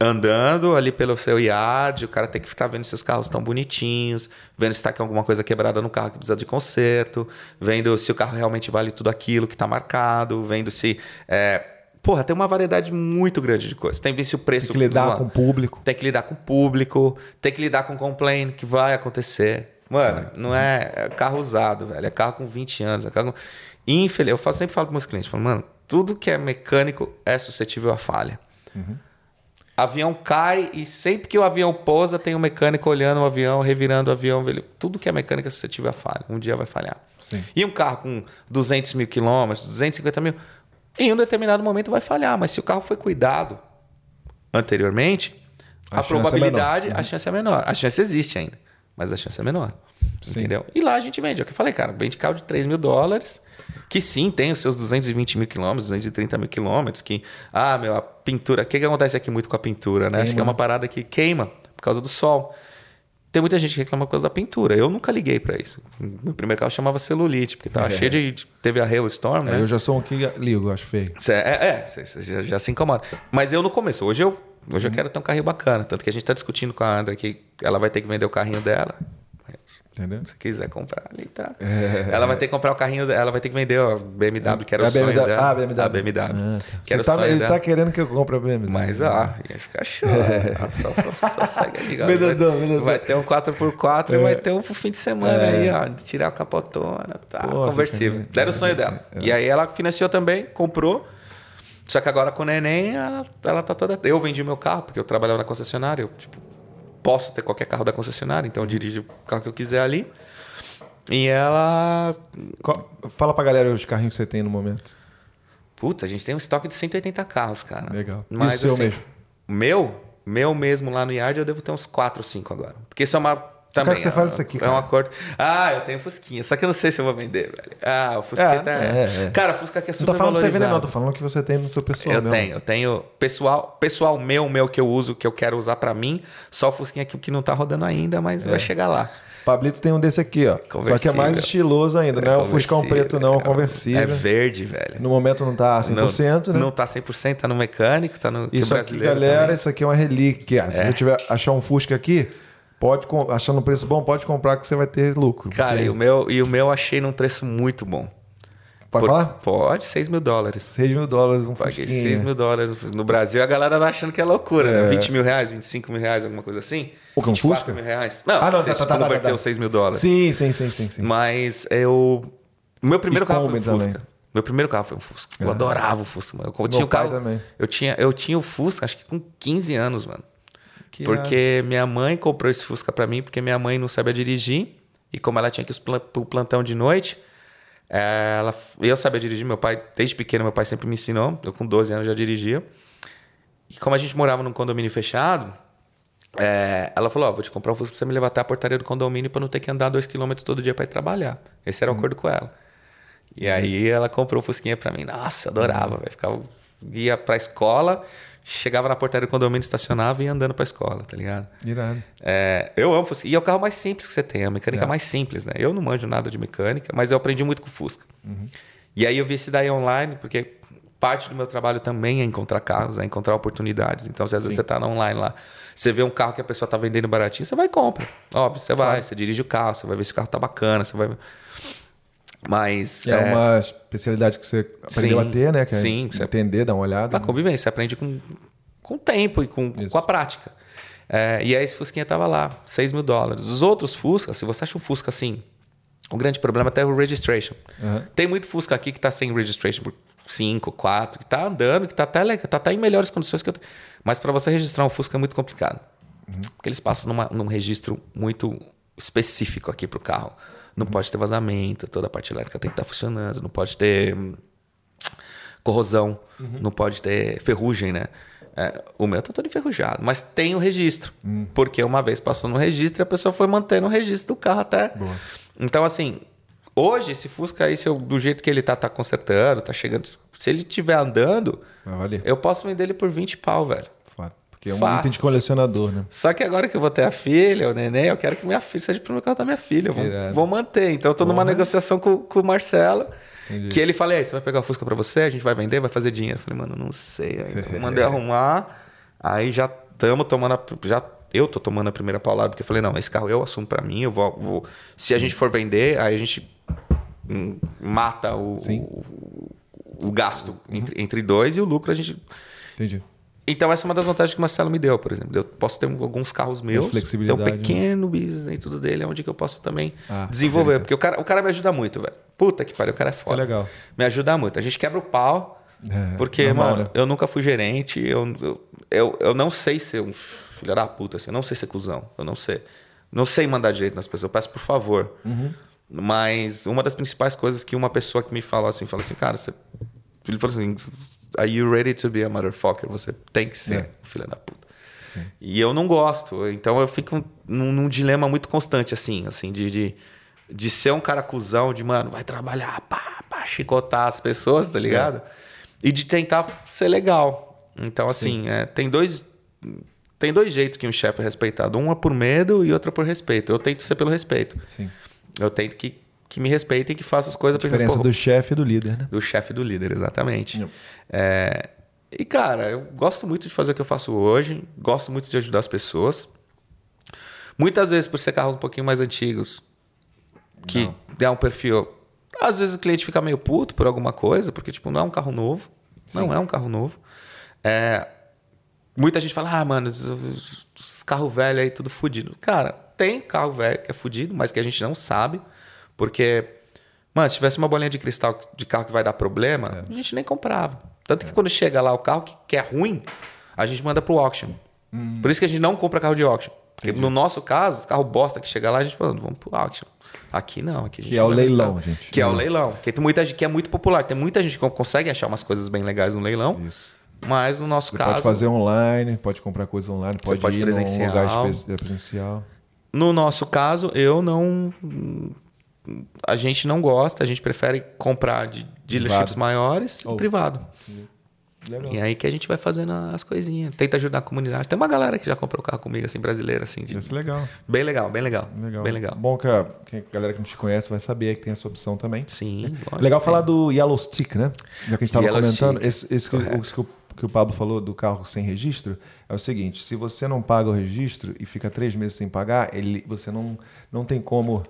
andando ali pelo seu yard, o cara tem que ficar vendo se os carros estão bonitinhos, vendo se está com alguma coisa quebrada no carro que precisa de conserto, vendo se o carro realmente vale tudo aquilo que está marcado, vendo se. É... Porra, tem uma variedade muito grande de coisas. Tem que ver se o preço. Tem que lidar com o público. Tem que lidar com o público, tem que lidar com complaint que vai acontecer. Mano, não é, é carro usado, velho. É carro com 20 anos. É carro com... Infeliz, eu falo- sempre falo para meus clientes, falo, mano, tudo que é mecânico é suscetível a falha. Avião cai e sempre que o avião pousa, tem um mecânico olhando o avião, revirando o avião. velho. Tudo que é mecânico é suscetível a falha. Um dia vai falhar. Sim. E um carro com 200 mil quilômetros, 250 mil, em um determinado momento vai falhar. Mas se o carro foi cuidado anteriormente, A a, é probabilidade, menor. a chance é menor. A chance existe ainda, mas a chance é menor. Entendeu? E lá a gente vende. É o que eu falei, cara. Vende carro de 3 mil dólares, que sim, tem os seus 220 mil quilômetros, 230 mil quilômetros, que, ah, meu, a pintura. O que, que acontece aqui muito com a pintura, né? Acho que é Queima. uma parada que queima por causa do sol. Tem muita gente que reclama por causa da pintura. Eu nunca liguei pra isso. Meu primeiro carro chamava celulite, porque tava cheio de. Teve a Hailstorm, né? Aí eu já sou um que ligo, acho feio. Cê- é, é, você você já, já se incomoda. Mas eu no começo, hoje eu, hoje eu quero ter um carrinho bacana. Tanto que a gente tá discutindo com a Andra que ela vai ter que vender o carrinho dela. Entendeu? se quiser comprar ali, tá. Ela vai ter que comprar o carrinho dela, ela vai ter que vender a BMW, que era É o sonho BMW. dela. Ah, BMW. A BMW. Ah, Que era Você o tá, sonho ele dela. tá querendo que eu compre a BMW. Mas, ó, ia ficar show. Ah, só, só, só segue ali, <laughs> vai, vendedor. vai ter um 4x4 e vai ter um pro fim de semana É. aí, ó. Tirar a capotona, tá? Pô, conversível. fica- Era o sonho dela. E aí ela financiou também, comprou. Só que agora com o neném, ela, ela tá toda. Eu vendi meu carro, porque eu trabalhava na concessionária. Eu, tipo, posso ter qualquer carro da concessionária, então eu dirijo o carro que eu quiser ali. E ela. Qual- Fala pra galera os carrinhos que você tem no momento. Puta, a gente tem um estoque de 180 carros, cara. Legal. E Mas o seu assim, mesmo? Meu? Meu mesmo lá no Yard eu devo ter uns 4 ou 5 agora. Porque isso é uma. Também, que você é, fala isso aqui, É cara. um acordo. Ah, eu tenho Fusquinha. Só que eu não sei se eu vou vender, velho. Ah, o Fusquinha É, tá. é, é. Cara, o Fusca aqui é Não super tô falando pra você vender, valorizado. não. Tô falando que você tem no seu pessoal Eu mesmo. tenho, eu tenho pessoal, pessoal meu, meu que eu uso, que eu quero usar pra mim. Só o Fusquinha aqui que não tá rodando ainda, mas É. vai chegar lá. Pablito tem um desse aqui, ó. Só que é Conversível. mais estiloso ainda, não é um Fuscão conversível, preto, não, é um É conversível. verde, velho. No momento não tá 100%, não, né? Não tá 100%, tá no mecânico, tá no o Isso aqui, galera, também. isso aqui é uma relíquia. Se É. você tiver achar um Fusca aqui, pode achando um preço bom, pode comprar que você vai ter lucro. Cara, porque- e o, meu, e o meu eu achei num preço muito bom. Pode Por- falar? Pode, 6 mil dólares. 6 mil dólares um Paguei Fusquinha. 6 mil dólares no Brasil. A galera tá achando que é loucura, É. né? 20 mil reais, 25 mil reais, alguma coisa assim. O que, um 24 Fusca? mil reais. Não, Ah, não, você tá, tá, tá, tá, converteu tá. 6 mil dólares. Sim, sim, sim, sim, sim. Mas eu. O meu primeiro E carro foi um Fusca. também. Meu primeiro carro foi um Fusca. Eu adorava o Fusca, mano. Eu, tinha o carro. também. Eu tinha, eu tinha o Fusca, acho que com 15 anos, mano. Que porque minha mãe comprou esse Fusca pra mim, porque minha mãe não sabia dirigir. E como ela tinha que ir pro plantão de noite, ela, eu sabia dirigir. Meu pai, desde pequeno, meu pai sempre me ensinou. Eu com 12 anos já dirigia. E como a gente morava num condomínio fechado, eh, ela falou: Ó, vou te comprar um Fusca pra você me levar até a portaria do condomínio pra não ter que andar dois quilômetros todo dia pra ir trabalhar. Esse era o acordo com ela. E aí ela comprou o Fusquinha pra mim. Nossa, adorava, velho. Ficava, ia pra escola, chegava na portaria do condomínio, estacionava e ia andando pra escola, tá ligado? Irado. É, eu amo Fusca. E é o carro mais simples que você tem, a mecânica mais simples, né? Eu não manjo nada de mecânica, mas eu aprendi muito com o Fusca. E aí eu vi esse daí online, porque parte do meu trabalho também é encontrar carros, é encontrar oportunidades. Então, se às vezes você tá na online lá, você vê um carro que a pessoa tá vendendo baratinho, você vai e compra. Óbvio, você vai, você dirige o carro, você vai ver se o carro tá bacana, você vai. Mas. É, uma especialidade que você aprendeu Sim, a ter, né? Que é sim, você- entender, dar uma olhada. A convivência, você aprende com, com o tempo e com, com a prática. É, e aí esse Fusquinha tava lá, 6 mil dólares. Os outros Fusca, se você acha um Fusca assim, o grande problema até é o registration. Tem muito Fusca aqui que tá sem registration por 5, 4, que tá andando, que tá até, tá até em melhores condições que eu... Mas para você registrar um Fusca é muito complicado. Porque eles passam numa- num registro muito específico aqui pro carro. Não pode ter vazamento, toda a parte elétrica tem que estar funcionando, não pode ter hum, corrosão, não pode ter ferrugem, né? É, o meu tá todo enferrujado, mas tem o registro. Porque uma vez passou no registro e a pessoa foi mantendo o registro do carro até. Então, assim, hoje esse Fusca aí, se eu- do jeito que ele tá, tá consertando, tá chegando. Se ele estiver andando, valer. eu posso vender ele por 20 pau, velho. Porque é um Fácil. item de colecionador, né? Só que agora que eu vou ter a filha, o neném, eu quero que minha filha seja pro meu carro da minha filha. Vou, vou manter. Então eu tô numa negociação com, com o Marcelo. Entendi. Que ele falou: "E aí, você vai pegar o Fusca pra você, a gente vai vender, vai fazer dinheiro. Eu falei, mano, não sei ainda. Eu mandei <laughs> arrumar. Aí já estamos tomando a, já Eu tô tomando a primeira paulada, porque eu falei, não, esse carro eu assumo pra mim, eu vou. vou- se a gente for vender, aí a gente hum, mata o, o, o gasto entre, entre dois e o lucro a gente. Entendi. Então, essa é uma das vantagens que o Marcelo me deu, por exemplo. Eu posso ter alguns carros meus, ter um né? pequeno business dentro tudo dele, onde que eu posso também Ah, desenvolver. Porque o cara, o cara me ajuda muito, velho. Puta que pariu, o cara é foda. legal. Me ajuda muito. A gente quebra o pau, É, porque, normal, mano, né? eu nunca fui gerente, eu, eu, eu, eu não sei ser um filho da puta, assim, eu não sei ser cuzão, eu não sei. Não sei mandar direito nas pessoas, eu peço por favor. Uhum. Mas uma das principais coisas que uma pessoa que me falou assim, falou assim, cara, você... ele falou assim, are you ready to be a motherfucker? Você tem que ser É. um filho da puta. E eu não gosto, então eu fico num, num dilema muito constante, assim, assim, de, de, de ser um cara cuzão, de, mano, vai trabalhar, pá, pá, chicotar as pessoas, tá ligado? E de tentar ser legal. Então, assim, é, tem dois. Tem dois jeitos que um chefe é respeitado. Um é por medo e outro é por respeito. Eu tento ser pelo respeito. Sim. Eu tento que, que me respeitem, que façam as coisas... A diferença pô, do chefe e do líder, né? do chefe e do líder, exatamente. É, e, cara, eu gosto muito de fazer o que eu faço hoje, gosto muito de ajudar as pessoas. Muitas vezes, por ser carros um pouquinho mais antigos, que dá um perfil. Às vezes o cliente fica meio puto por alguma coisa, porque, tipo, não é um carro novo. Não é um carro novo. É, muita gente fala, ah, mano, os, os- os carros velhos aí, tudo fudido. Cara, tem carro velho que é fudido, mas que a gente não sabe, porque, mano, se tivesse uma bolinha de cristal de carro que vai dar problema, a gente nem comprava. Tanto que quando chega lá o carro que, que é ruim, a gente manda pro auction. Por isso que a gente não compra carro de auction. Porque no nosso caso, os carros bosta que chega lá, a gente fala, vamos pro auction. Aqui não, aqui a gente Que é o leilão, carro. gente. Que é o leilão. Que tem muita gente que é muito popular. Tem muita gente que consegue achar umas coisas bem legais no leilão. Isso. Mas no nosso Você caso. pode fazer online, pode comprar coisa online, pode, pode ir presencial. num lugar presencial. No nosso caso, eu não. A gente não gosta, a gente prefere comprar de dealerships maiores Oh. privado. Legal. E aí que a gente vai fazendo as coisinhas. Tenta ajudar a comunidade. Tem uma galera que já comprou carro comigo, assim, brasileira, assim. de- Isso é legal. Bem legal, bem legal. Legal. Bem legal. Bom que a, que a galera que não te conhece vai saber que tem essa opção também. Sim, lógico. Legal falar tem. do Yellow Stick, né? Já que a gente estava comentando, Stick, esse, esse que, o, que o- que o Pablo falou do carro sem registro é o seguinte: se você não paga o registro e fica três meses sem pagar, ele, você não, não tem como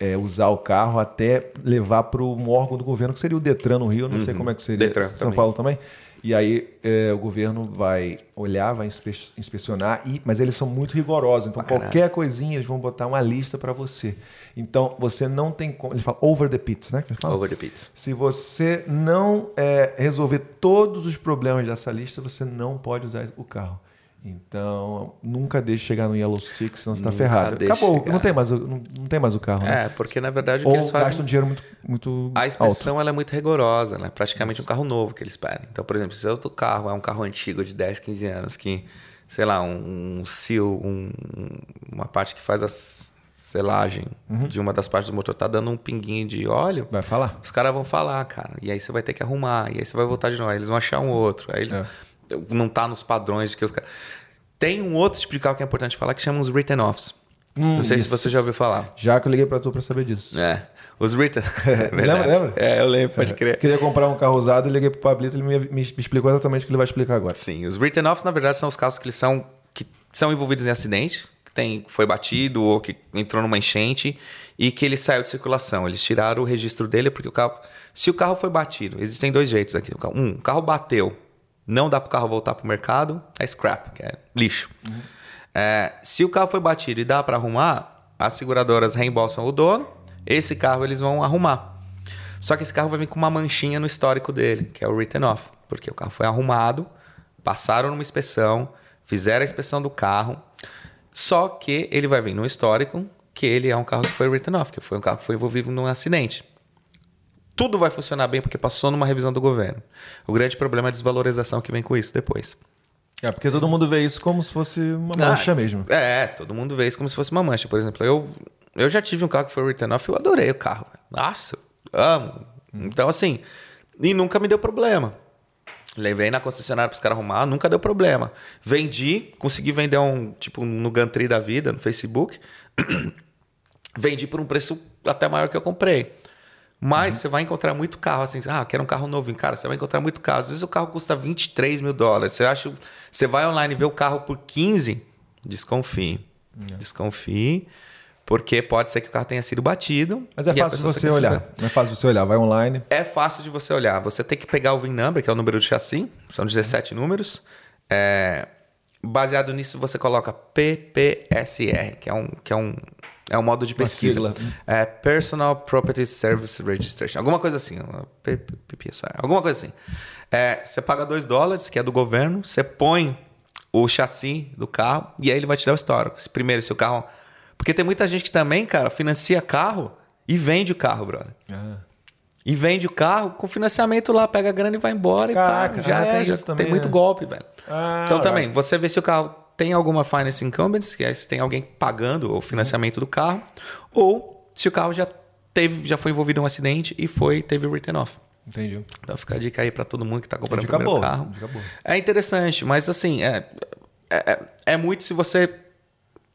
é, usar o carro até levar para um órgão do governo, que seria o Detran no Rio, eu não sei como é que seria Uhum. Detran São também. Paulo também. E aí é, o governo vai olhar, vai inspe- inspecionar, e, mas eles são muito rigorosos. Então caralho. qualquer coisinha eles vão botar uma lista para você. Então você não tem como. Ele fala over the pits, né? Over the pits. Se você não é, resolver todos os problemas dessa lista, você não pode usar o carro. Então, nunca deixe chegar no Yellow Stick, senão você está ferrado. Acabou, chegar. não tem, mais, o- não, não tem mais o carro, né? É, porque na verdade o que eles fazem. gasta um dinheiro muito, muito A alto. inspeção ela é muito rigorosa, né? Praticamente um carro novo que eles pedem. Então, por exemplo, se o outro carro é um carro antigo de 10, 15 anos, que, sei lá, um, um seal, um- uma parte que faz a selagem Uhum. de uma das partes do motor tá dando um pinguinho de óleo, Vai falar? os caras vão falar, cara. E aí você vai ter que arrumar, e aí você vai voltar de novo. Aí eles vão achar um outro. Aí eles É. não tá nos padrões de que os caras. Tem um outro tipo de carro que é importante falar que chama os written offs. não sei se Hum, isso. você já ouviu falar. Já que eu liguei para tu para saber disso. É. Os written. <laughs> Lembra, lembra? É, eu lembro, pode crer. Queria comprar um carro usado e liguei pro Pablito, ele me, me- explicou exatamente o que ele vai explicar agora. Sim, os written offs, na verdade, são os casos que eles são, que são envolvidos em acidente, que tem, foi batido ou que entrou numa enchente e que ele saiu de circulação. Eles tiraram o registro dele porque o carro. Se o carro foi batido, existem dois jeitos aqui. Um, o carro bateu não dá para o carro voltar para o mercado, é scrap, que é lixo. É, se o carro foi batido e dá para arrumar, as seguradoras reembolsam o dono, esse carro eles vão arrumar. Só que esse carro vai vir com uma manchinha no histórico dele, que é o written off, porque o carro foi arrumado, passaram numa inspeção, fizeram a inspeção do carro, só que ele vai vir no histórico que ele é um carro que foi written off, que foi um carro que foi envolvido num acidente. Tudo vai funcionar bem porque passou numa revisão do governo. O grande problema é a desvalorização que vem com isso depois. É, porque todo mundo vê isso como se fosse uma mancha Ah, mesmo. É, todo mundo vê isso como se fosse uma mancha. Por exemplo, eu, eu já tive um carro que foi written off e eu adorei o carro. Nossa, amo. Então, assim, e nunca me deu problema. Levei na concessionária para os caras arrumar, nunca deu problema. Vendi, consegui vender um, tipo, no Gantry da vida, no Facebook. <coughs> Vendi por um preço até maior que eu comprei. Mas você vai encontrar muito carro assim, ah, quero um carro novo. Cara, você vai encontrar muito carro. Às vezes o carro custa 23 mil dólares. Você acha, você vai online e vê o carro por 15, desconfie. Desconfie, porque pode ser que o carro tenha sido batido. Mas é fácil pessoa você olhar. é fácil você olhar. Vai online. É fácil de você olhar. Você tem que pegar o VIN number, que é o número do chassi, são 17 números. É, Baseado nisso, você coloca PPSR, que é um, que é um, é um modo de pesquisa. sigla. É Personal Property Service Registration. Alguma coisa assim. P- P- PPSR. Alguma coisa assim. É, você paga 2 dólares, que é do governo, você põe o chassi do carro e aí ele vai te dar o histórico. Se- Primeiro, se o carro. Porque tem muita gente que também, cara, financia carro e vende o carro, brother. E vende o carro com financiamento lá, pega a grana e vai embora Caraca, e pá, já ah, é, tem já também, tem muito né? golpe, velho. Ah, então também, right. você vê se o carro tem alguma finance incumbents, que é se tem alguém pagando o financiamento do carro, ou se o carro já teve, já foi envolvido em um acidente e foi teve written off. Entendi. Então fica a dica aí para todo mundo que tá comprando o primeiro boa, carro. É interessante, mas assim, é, é, é- é muito se você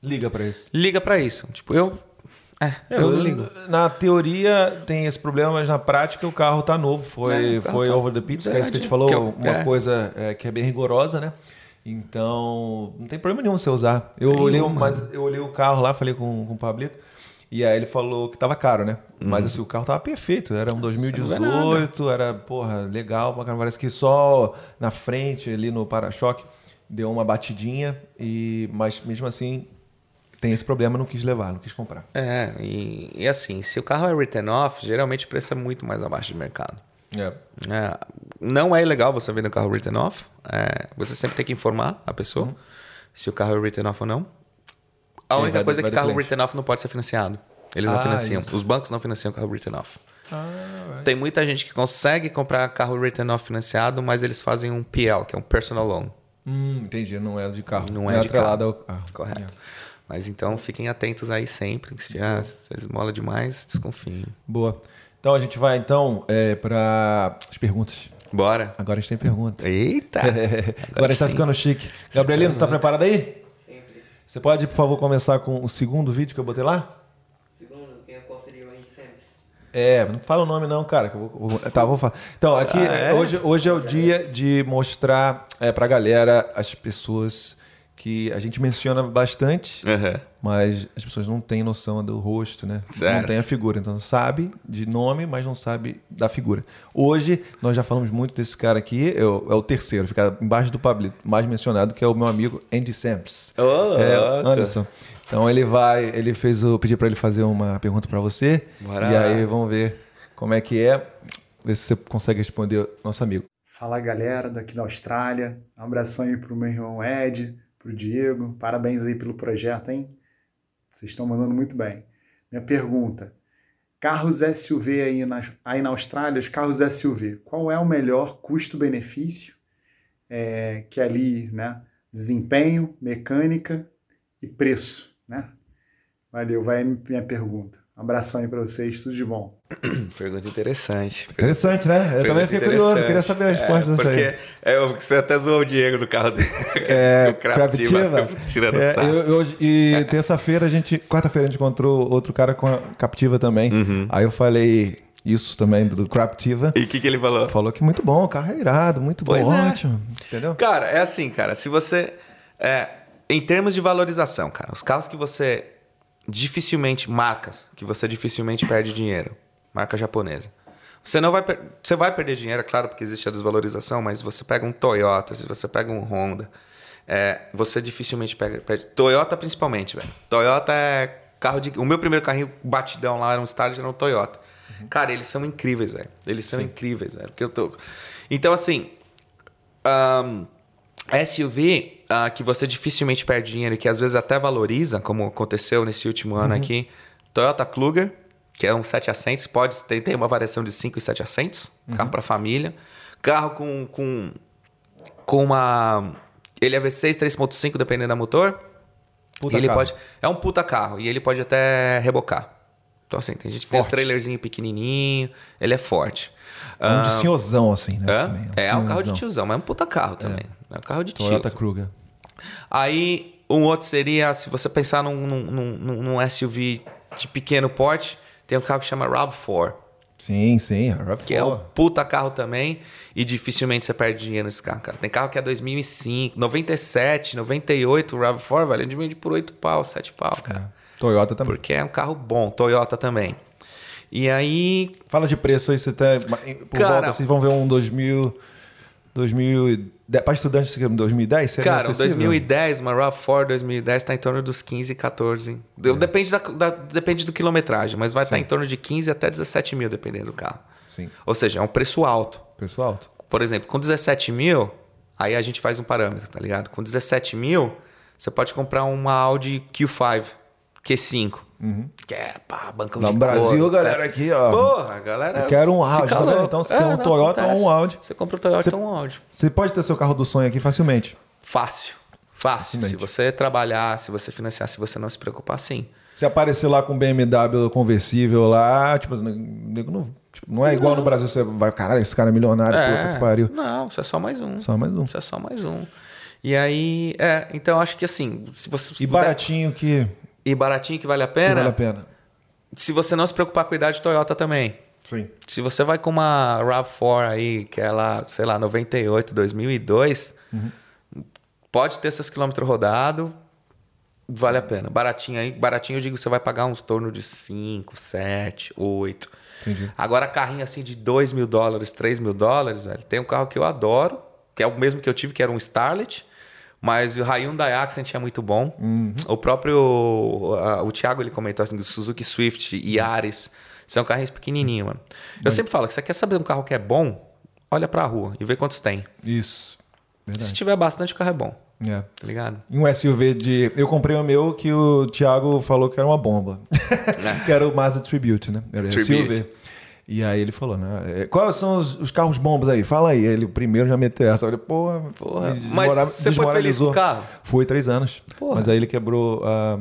Liga pra isso. liga para isso. Tipo, eu é, eu, não ligo. Na teoria tem esse problema, mas na prática o carro tá novo. Foi, É, foi tá- over the pits, que é isso que a gente falou. Que eu- uma é. coisa é, que é bem rigorosa, né? Então, não tem problema nenhum você usar. Eu olhei, mas eu olhei o carro lá, falei com, com o Pablito. E aí ele falou que tava caro, né? Mas assim, o carro tava perfeito. Era um Uhum. Você não vê nada. 2018, era, porra, legal. Parece que só na frente, ali no para-choque, deu uma batidinha. E, mas mesmo assim, tem esse problema, não quis levar, não quis comprar. É, e, e assim, se o carro é written off, geralmente o preço é muito mais abaixo do mercado. É. É, não é ilegal você vender um carro written off. é, você sempre tem que informar a pessoa se o carro é written off ou não. A Uhum. Única vai coisa é que carro cliente. written off não pode ser financiado. Eles não Ah, financiam. isso. Os bancos não financiam carro written off. Ah, Tem muita gente que consegue comprar carro written off financiado, mas eles fazem um PL, que é um personal loan. Hum, entendi. Não é de carro. Não é de atrelado carro. ao carro. Correto. Mas então fiquem atentos aí sempre. Se já esmola demais, desconfiem. Boa. Então a gente vai então para as perguntas. Bora. Agora a gente tem pergunta. Eita! <laughs> Agora a gente tá sim. ficando chique. Gabrielino, você tá preparado aí? Sempre. Você pode, por favor, começar com o segundo vídeo que eu botei lá? Segundo, quem qual seria o Andy Sims? É, não fala o nome não, cara. que eu vou- vou- tá, vou falar. Então, aqui, hoje, hoje é o dia de mostrar é, pra galera as pessoas que a gente menciona bastante, Aham. mas as pessoas não têm noção do rosto, né? Não Certo. tem a figura. Então, sabe de nome, mas não sabe da figura. Hoje, nós já falamos muito desse cara aqui, é o, é o terceiro, fica embaixo do Pablito, mais mencionado, que é o meu amigo Andy Samps. Ô, é. Anderson. Então ele vai, ele fez o pedi para ele fazer uma pergunta para você. Bora E aí vamos ver como é que é, ver se você consegue responder nosso amigo. Fala galera daqui da Austrália. Um abração aí pro meu irmão Ed, pro Diego. Parabéns aí pelo projeto, hein? Vocês estão mandando muito bem. Minha pergunta: carros SUV aí na, aí na Austrália, os carros SUV, qual é o melhor custo-benefício? É, que ali, né? Desempenho, mecânica e preço, né? Valeu, vai minha pergunta. Um abração aí pra vocês, tudo de bom. <coughs> Pergunta interessante. Interessante, né? Eu também fiquei curioso, queria saber a resposta é, disso aí. porque é, o que você até zoou o Diego do carro dele. <laughs> É, o Craptiva. Tirando É, sarro. eu- eu- e <laughs> terça-feira a gente, quarta-feira a gente encontrou outro cara com a Captiva também. Uhum. Aí eu falei isso também do, Craptiva. E o que, que ele falou? Falou que muito bom, o carro é irado, muito bom, Pois é. ótimo. Entendeu? Cara, é assim, cara. Se você. é, em termos de valorização, cara, os carros que você dificilmente. Marcas que você dificilmente perde dinheiro. Marca japonesa. Você não vai, você vai perder dinheiro, é claro, porque existe a desvalorização, mas você pega um Toyota, se você pega um Honda, é, você dificilmente pega, perde. Toyota principalmente, velho. Toyota é carro de. O meu primeiro carrinho batidão lá era um Starlet, era um Toyota. Cara, eles são incríveis, velho. Eles são incríveis, velho. Porque eu tô. Então, assim. ahn, SUV ah, que você dificilmente perde dinheiro e que às vezes até valoriza, como aconteceu nesse último ano aqui. Toyota Kluger, que é um 7 assentos, pode tem, tem uma variação de 5 e 7 assentos, carro para família. Carro com, com, com uma. Ele é V6 3.5, dependendo do motor. Puta e ele carro. pode. É um puta carro. E ele pode até rebocar. Então, assim, tem gente que tem uns Forte. trailerzinho pequenininho. Ele é forte. É um de Ah, senhorzão, assim, né? hã? também. É, é um carro de tiozão, mas é um puta carro também. É, um carro de tio. Toyota Kruger. Aí, um outro seria, se você pensar num, num, num- SUV de pequeno porte, tem um carro que chama RAV4, Sim, sim. a RAV4. que é um puta carro também, e dificilmente você perde dinheiro nesse carro, cara. Tem carro que é 2005, 97, 98, o RAV4, velho, a gente vende por 8 pau, 7 pau, cara. Toyota também. Porque é um carro bom, Toyota também. E aí, Fala de preço aí, você tá. Por Cara- volta, vocês vão ver um 2000. 2000 para estudantes, você quer um 2010? Seria Cara, um acessível? 2010, uma RAV4 2010 tá em torno dos 15, 14. É. Depende, da, da- depende do quilometragem, mas vai estar em torno de 15 até 17 mil, dependendo do carro. Sim. Ou seja, é um preço alto. Preço alto. Por exemplo, com 17 mil, aí a gente faz um parâmetro, tá ligado? Com 17 mil, você pode comprar uma Audi Q5, Q5. Que é, pá, bancão No de Brasil, couro, galera, aqui, ó. Porra, galera. Eu quero um Audi, tá vendo? Então, você quer um Toyota ou um Audi? Você compra um Toyota Você- ou um Audi. Você pode ter seu carro do sonho aqui facilmente. Fácil. Fácil. Se Facilmente. você trabalhar, se você financiar, se você não se preocupar, sim. Se aparecer lá com BMW conversível lá, tipo, não, tipo, não é igual no Brasil, você vai, caralho, esse cara é milionário, puta que pariu. Não, isso é só mais um. Só mais um. Isso é só mais um. E aí, é, então acho que assim, se você E baratinho que, e baratinho que vale a que pena, vale a pena. se você não se preocupar com a idade Toyota também. Sim. Se você vai com uma RAV4 aí, que é lá, sei lá, 98, 2002, pode ter seus quilômetros rodados, vale a pena. Baratinho aí, baratinho eu digo que você vai pagar uns torno de 5, 7, 8. Entendi. Agora, carrinho assim de 2 mil dólares, 3 mil dólares, velho, tem um carro que eu adoro, que é o mesmo que eu tive, que era um Starlet, mas o Hyundai Accent é muito bom. O próprio, ah, o Thiago, ele comentou assim, do Suzuki Swift e Yaris, são carrinhos pequenininhos, mano. Eu sempre falo que você quer saber um carro que é bom, olha pra rua e vê quantos tem. Isso. Se Verdade. tiver bastante, o carro é bom, É. tá ligado? Um SUV de. Eu comprei o meu que o Thiago falou que era uma bomba. <laughs> que era o Mazda Tribute, né? Era Tribute. SUV. E aí ele falou, né? é, Quais são os, os carros bombas aí? Fala aí. Ele primeiro já meteu essa. Eu falei, porra, Porra, mas você foi feliz com o carro? Foi três anos. Porra. Mas aí ele quebrou a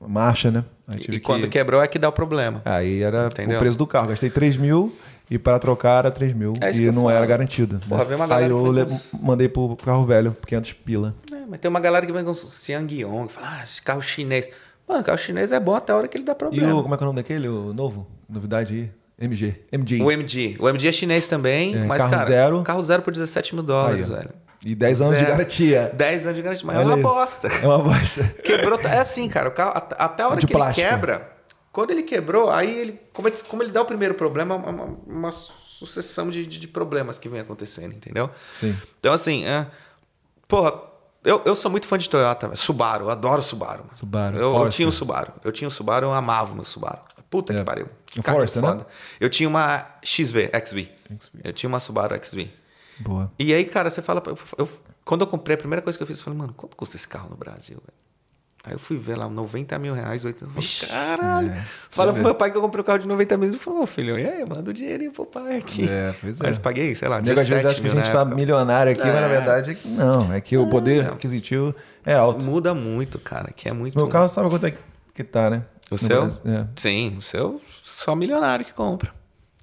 marcha, né? E, e quando que... quebrou é que dá o problema. Aí era Entendeu? o preço do carro. Gastei 3 mil e para trocar era 3 mil. É e não falo. era garantido. Porra, né? uma galera Aí eu le- mandei pro carro velho, 500 pila. É, mas tem uma galera que vem com Xiangyong, que fala, ah, esse carro chinês. Mano, carro chinês é bom até a hora que ele dá E problema. o, como é que é o nome daquele? O novo? Novidade aí? MG. MG. O MG. O MG é chinês também, É, mas, carro cara, zero. carro zero por 17 mil dólares, Aí, velho. E 10 anos de Zero. garantia. 10 anos de garantia, mas é Olha uma isso. bosta. É uma bosta. <laughs> Quebrou, é assim, cara, o carro, até- a hora De que plástico. ele quebra, quando ele quebrou, aí ele, como ele, como ele dá o primeiro problema, é uma, uma sucessão de, de, de problemas que vem acontecendo, entendeu? Sim. Então, assim, é, porra, eu, eu sou muito fã de Toyota, velho. Subaru, eu adoro Subaru. Subaru, Eu, eu tinha um Subaru. Eu tinha um Subaru, eu amava o meu Subaru. Puta É. que pariu. Forester, né? Eu tinha uma XV, XV. Eu tinha uma Subaru XV. Boa. E aí, cara, você fala. pra- Eu, quando eu comprei, a primeira coisa que eu fiz, eu falei, mano, quanto custa esse carro no Brasil, velho? Aí eu fui ver lá, 90 mil reais, 80 mil. Caralho. é. Fala pro eu meu pai que eu comprei o carro de 90 mil. Ele falou, ô filho, e aí, manda o dinheirinho pro pai aqui. É, pois é. Mas paguei, sei lá, O nego às vezes 17 acha que a mil gente tá época. milionário aqui, mas na É. verdade é que não. É que o poder aquisitivo é alto. Muda muito, cara, que é muito... Meu carro sabe quanto é que tá, né? O No seu? É. Sim, o seu só milionário que compra.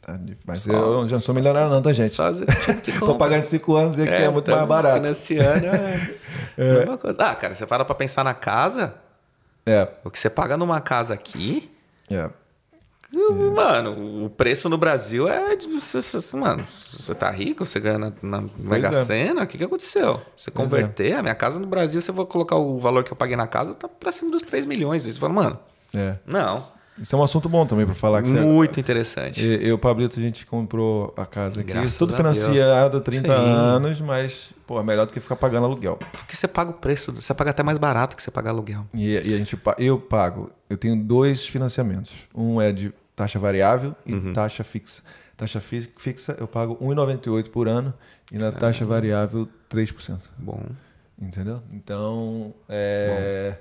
Tá Mas Só- eu já não sou milionário não, tá, gente? Só. <laughs> Tô pagando 5 anos e aqui é, muito tá mais barato. Financiando <laughs> é, mesma coisa. Ah, cara, você para pra pensar na casa, É, o que você paga numa casa aqui... é. Mano, o preço no Brasil é. Mano, você tá rico, você ganha na, na Mega é. Sena, o que, que aconteceu? Você Pois converter, a minha casa no Brasil, você for colocar o valor que eu paguei na casa, tá pra cima dos 3 milhões. Aí você fala, mano, É. não. Isso é um assunto bom também para falar que você- Muito interessante. Eu, eu, Pablito, a gente comprou a casa aqui. Graças tudo financiado há Deus. 30 Sim. anos, mas, pô, é melhor do que ficar pagando aluguel. Porque você paga o preço, você paga até mais barato que você pagar aluguel. E, e a gente, eu pago, eu tenho dois financiamentos. Um é de taxa variável e Uhum. taxa fixa. Taxa fi- fixa eu pago 1,98 por ano e na taxa variável 3%. Bom. Entendeu? Então, é,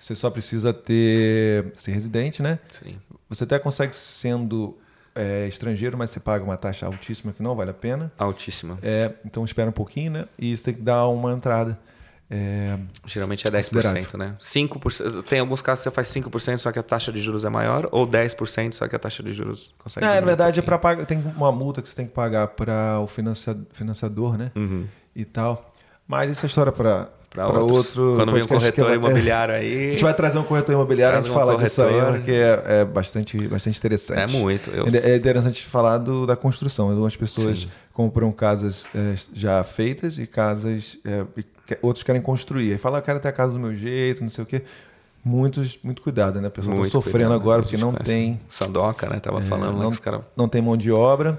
você só precisa ter ser residente, né? Sim. Você até consegue sendo é, estrangeiro, mas você paga uma taxa altíssima que não vale a pena. Altíssima. É, então espera um pouquinho, né? E você tem que dar uma entrada. É, Geralmente é 10%, Considerável. né? 5%. Tem alguns casos que você faz 5%, só que a taxa de juros é maior, ou 10%, só que a taxa de juros consegue. É, na diminuir um verdade, é para pagar. Tem uma multa que você tem que pagar para o financia- financiador, né? Uhum. E tal. Mas isso é história para Outros. outro. Quando vem um corretor vai- imobiliário A aí. gente vai trazer um corretor imobiliário, a gente um fala disso aí, porque é, é bastante, bastante interessante. É muito. Eu... É interessante falar do, da construção. Algumas pessoas Sim. compram casas é, já feitas e casas. é, outros querem construir. Aí fala, eu quero ter a casa do meu jeito, não sei o quê. Muitos, muito cuidado, né? A pessoa está sofrendo cuidado, agora né? A porque não tem, Sandoca, né? Tava falando lá não, caras. não tem mão de obra.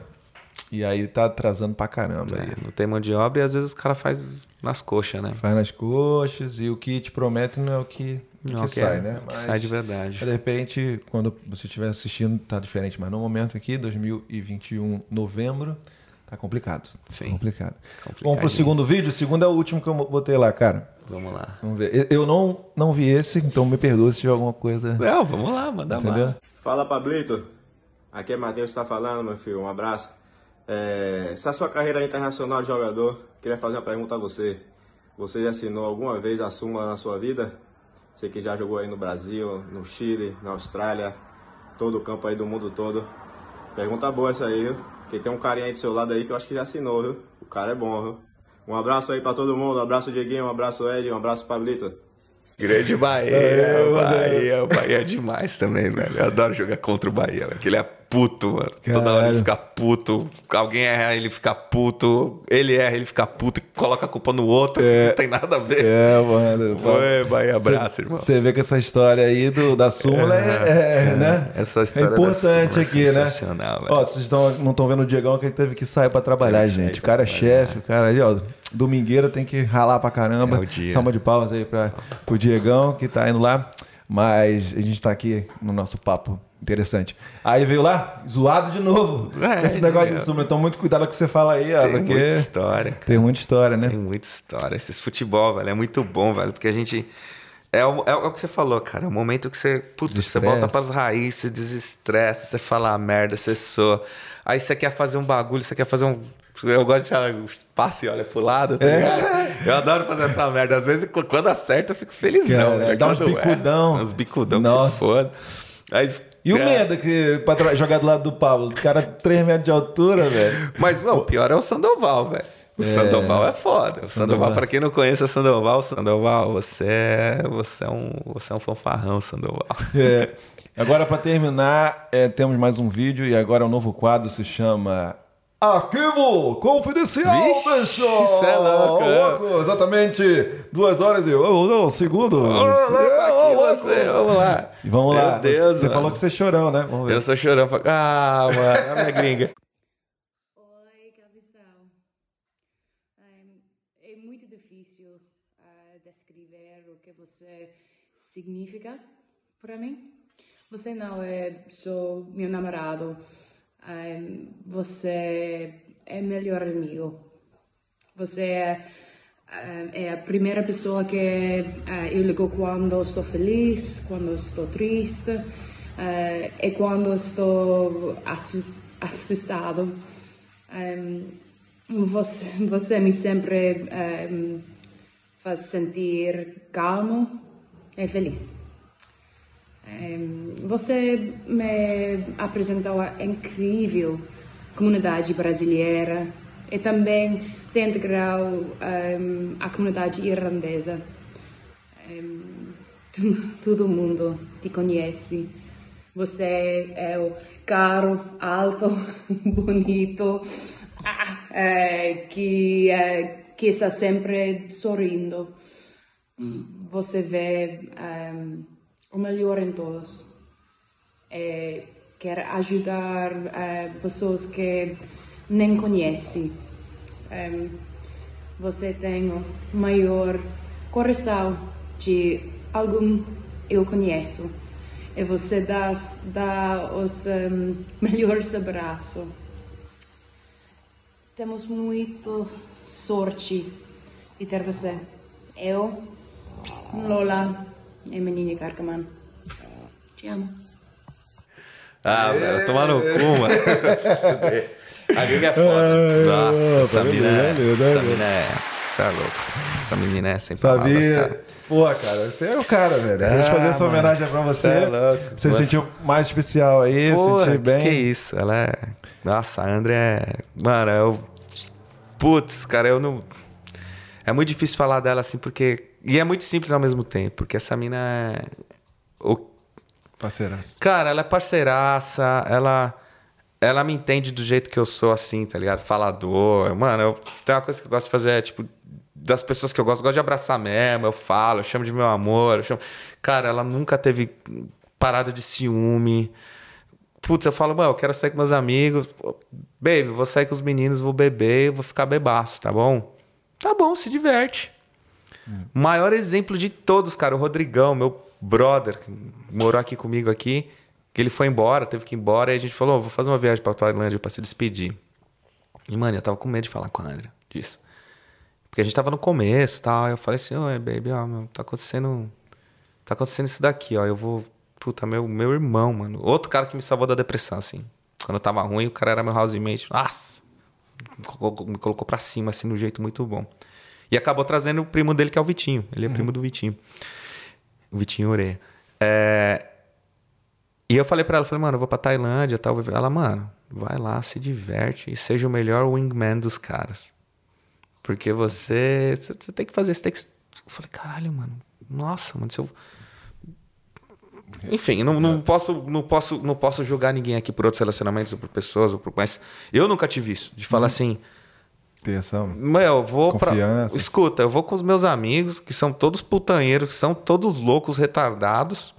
E aí tá atrasando pra caramba. aí. não tem mão de obra e às vezes os caras fazem nas coxas, né? Faz nas coxas e o que te promete não é o que, Não, que sai, é, né? que sai de verdade. De repente, quando você estiver assistindo, tá diferente. Mas no momento aqui, 2021, novembro, tá complicado. Sim. Tá complicado. Vamos pro segundo vídeo? O segundo é o último que eu botei lá, cara. Vamos lá. Vamos ver. Eu- não, não vi esse, então me perdoa se tiver alguma coisa. Não, vamos lá, manda Entendeu? lá. Fala, Pablito. Aqui é Matheus que está falando, meu filho. Um abraço. É, essa sua carreira internacional de jogador, queria fazer uma pergunta a você. Você já assinou alguma vez a súmula na sua vida? Você que já jogou aí no Brasil, no Chile, na Austrália, todo o campo aí do mundo todo. Pergunta boa essa aí, viu? Porque tem um carinha aí do seu lado aí que eu acho que já assinou, viu? O cara é bom, viu? Um abraço aí pra todo mundo. Um abraço, Dieguinho. Um abraço, Ed. Um abraço, Pablito. Grande Bahia, Bahia, Bahia é demais também, velho. Eu adoro jogar contra o Bahia, velho. Ele é puto, mano. Toda hora Caralho. ele fica puto. Alguém erra, ele fica puto. Ele erra, ele fica puto e coloca a culpa no outro. Não tem nada a ver. É, mano. Oi, Bahia, abraço, Cê- irmão. Você vê que essa história aí do, da súmula é, é, né? Essa É história da importante súmula é aqui, né? velho. Ó, vocês tão, não estão vendo o Diegão que ele teve que sair pra trabalhar, gente. O cara é chefe, o cara ali, ó. Domingueira tem que ralar pra caramba. É o dia. Salva de palmas aí pra, pro Diegão que tá indo lá. Mas a gente tá aqui no nosso papo interessante. Aí veio lá, zoado de novo. É, esse negócio de súmula. Então, muito cuidado com o que você fala aí, ó. Tem porque muita história, cara. tem muita história, né? Tem muita história. Esse futebol, velho, é muito bom, velho, porque a gente. É o, é o que você falou, cara. É o momento que você. Putz, você volta pras raízes, desestressa, você fala a merda, você soa. Aí você quer fazer um bagulho, você quer fazer um. Eu gosto de tirar o espaço e olha pro lado, tá ligado? Eu adoro fazer essa merda. Às vezes, quando acerta, eu fico felizão. Cara, velho. dá uns erra, bicudão. Uns bicudão que Nossa. se foda. Aí, E o é, medo que pra jogar do lado do Pablo? O cara 3 metros de altura, velho. Mas, não, o pior é o Sandoval, velho. O Sandoval é foda. O Sandoval, pra quem não conhece o Sandoval, Sandoval, você é, você é, um, você é um fanfarrão, Sandoval. É. Agora, pra terminar, é, temos mais um vídeo e agora o novo quadro se chama Arquivo Confidencial, Vixe, bicho! cê é louco, é. louco, Exatamente duas horas e oh, não, segundos. É, você, vamos lá. Vamos lá. Meu Deus, você mano. falou que você é chorão, né? Vamos ver. Eu sou chorão. Ah, mano, a minha gringa. <laughs> Oi, Capitão. É, é muito difícil ah, descrever o que você significa para mim. Você não é só meu namorado. Ah, você é melhor amigo. Você é, é a primeira pessoa que ah, eu ligo quando estou feliz, quando estou triste ah, e quando estou assus- assustado. Um, você, você me sempre um, faz sentir calmo e feliz. Um, você me apresentou a incrível comunidade brasileira e também se integrou um, à comunidade irlandesa. Um, tu- todo mundo te conhece. Você é o caro, alto, <laughs> bonito, ah, é, que, é, que está sempre sorrindo. Você vê ehm, o melhor em todos. e quer ajudar pessoas que nem conhece. Em, você tem o maior coração de algum eu conheço e você dá, dá os em, <laughs> melhores abraços. Temos muito sorte de ter você. Eu, Lola e menina Carcaman. Te amo. Ah, velho, tomar no cu, mano. <laughs> A gringa é foda. Nossa, essa mina é. Essa mina é. Você é louco. Essa menina é sem palavras, Sabia? cara. Pô, cara, você é o cara, velho. Deixa eu fazer essa mano, homenagem pra você. cê é louco. Você se Você- sentiu mais especial aí, Porra, sentiu que, bem. que é isso? Ela é. Nossa, a André é. Mano, eu. Putz, cara, eu não. É muito difícil falar dela assim, porque. E é muito simples ao mesmo tempo, porque essa mina é. O... Parceiraço. Cara, ela é parceiraça, ela. Ela me entende do jeito que eu sou, assim, tá ligado? Falador. Mano, eu, tem uma coisa que eu gosto de fazer, é, tipo, das pessoas que eu gosto, eu gosto de abraçar mesmo, eu falo, eu chamo de meu amor. Eu chamo... Cara, ela nunca teve parada de ciúme. Putz, eu falo, mano, eu quero sair com meus amigos. Baby, vou sair com os meninos, vou beber, vou ficar bebaço, tá bom? Tá bom, se diverte. Maior exemplo de todos, cara, o Rodrigão, meu brother, que morou aqui comigo aqui, que ele foi embora, teve que ir embora, e a gente falou, "Ô, vou fazer uma viagem pra Tailândia pra se despedir. E, mano, eu tava com medo de falar com a Andrea disso. Porque a gente tava no começo e tal. Eu falei assim, oi, baby, ó, meu, tá acontecendo. Tá acontecendo isso daqui, ó. Eu vou. Puta, meu, meu irmão, mano. Outro cara que me salvou da depressão, assim. Quando eu tava ruim, o cara era meu housemate. Nossa! Me colocou, me colocou pra cima, assim, um jeito muito bom. E acabou trazendo o primo dele, que é o Vitinho. Ele é primo do Vitinho. O Vitinho Oreia. É, E eu falei pra ela, falei, mano, eu vou pra Tailândia e tal. Ela, mano, vai lá, se diverte e seja o melhor wingman dos caras. Porque você, você tem que fazer, você tem que... Eu falei, caralho, mano, nossa, mano, se eu... Enfim, não, não, posso, não, posso, não posso julgar ninguém aqui por outros relacionamentos ou por pessoas, ou por... mas eu nunca tive isso, de falar assim, Ter essa... meu, eu vou pra. Confiança. Escuta, eu vou com os meus amigos, que são todos putanheiros, que são todos loucos, retardados.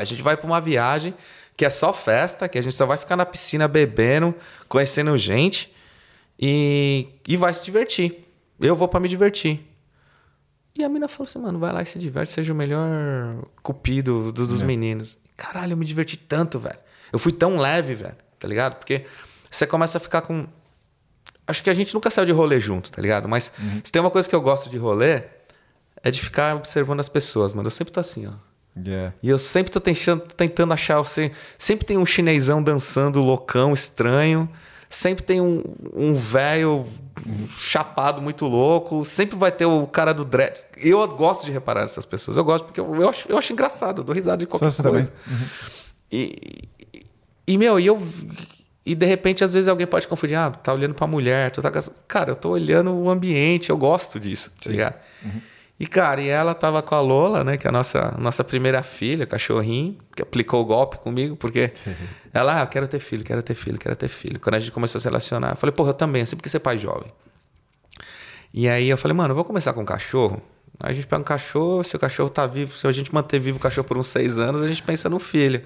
A gente vai pra uma viagem que é só festa, que a gente só vai ficar na piscina bebendo, conhecendo gente e, e vai se divertir. Eu vou pra me divertir. E a mina falou assim, mano, vai lá e se diverte, seja o melhor cupido do- dos meninos. Caralho, eu me diverti tanto, velho. Eu fui tão leve, velho, tá ligado? Porque você começa a ficar com. Acho que a gente nunca saiu de rolê junto, tá ligado? Mas se tem uma coisa que eu gosto de rolê, é de ficar observando as pessoas, mano. Eu sempre tô assim, ó. Yeah. E eu sempre tô tentando, tentando achar você. Sempre tem um chinesão dançando loucão, estranho. Sempre tem um, um velho chapado muito louco. Sempre vai ter o cara do dread. Eu gosto de reparar essas pessoas. Eu gosto porque eu, eu, acho, eu acho engraçado. Eu dou risada de qualquer você também? coisa. E, e, e, meu, e eu. E de repente, às vezes alguém pode confundir, ah, tá olhando pra mulher, tu tá Cara, eu tô olhando o ambiente, eu gosto disso, tá ligado? E, cara, e ela tava com a Lola, né, que é a nossa, nossa primeira filha, cachorrinho, que aplicou o golpe comigo, porque ela, ah, eu quero ter filho, quero ter filho, quero ter filho. Quando a gente começou a se relacionar, eu falei, porra, eu também, eu sempre quis ser pai jovem. E aí eu falei, mano, eu vou começar com um cachorro. Aí a gente pega um cachorro, se o cachorro tá vivo, se a gente manter vivo o cachorro por uns seis anos, a gente pensa no filho.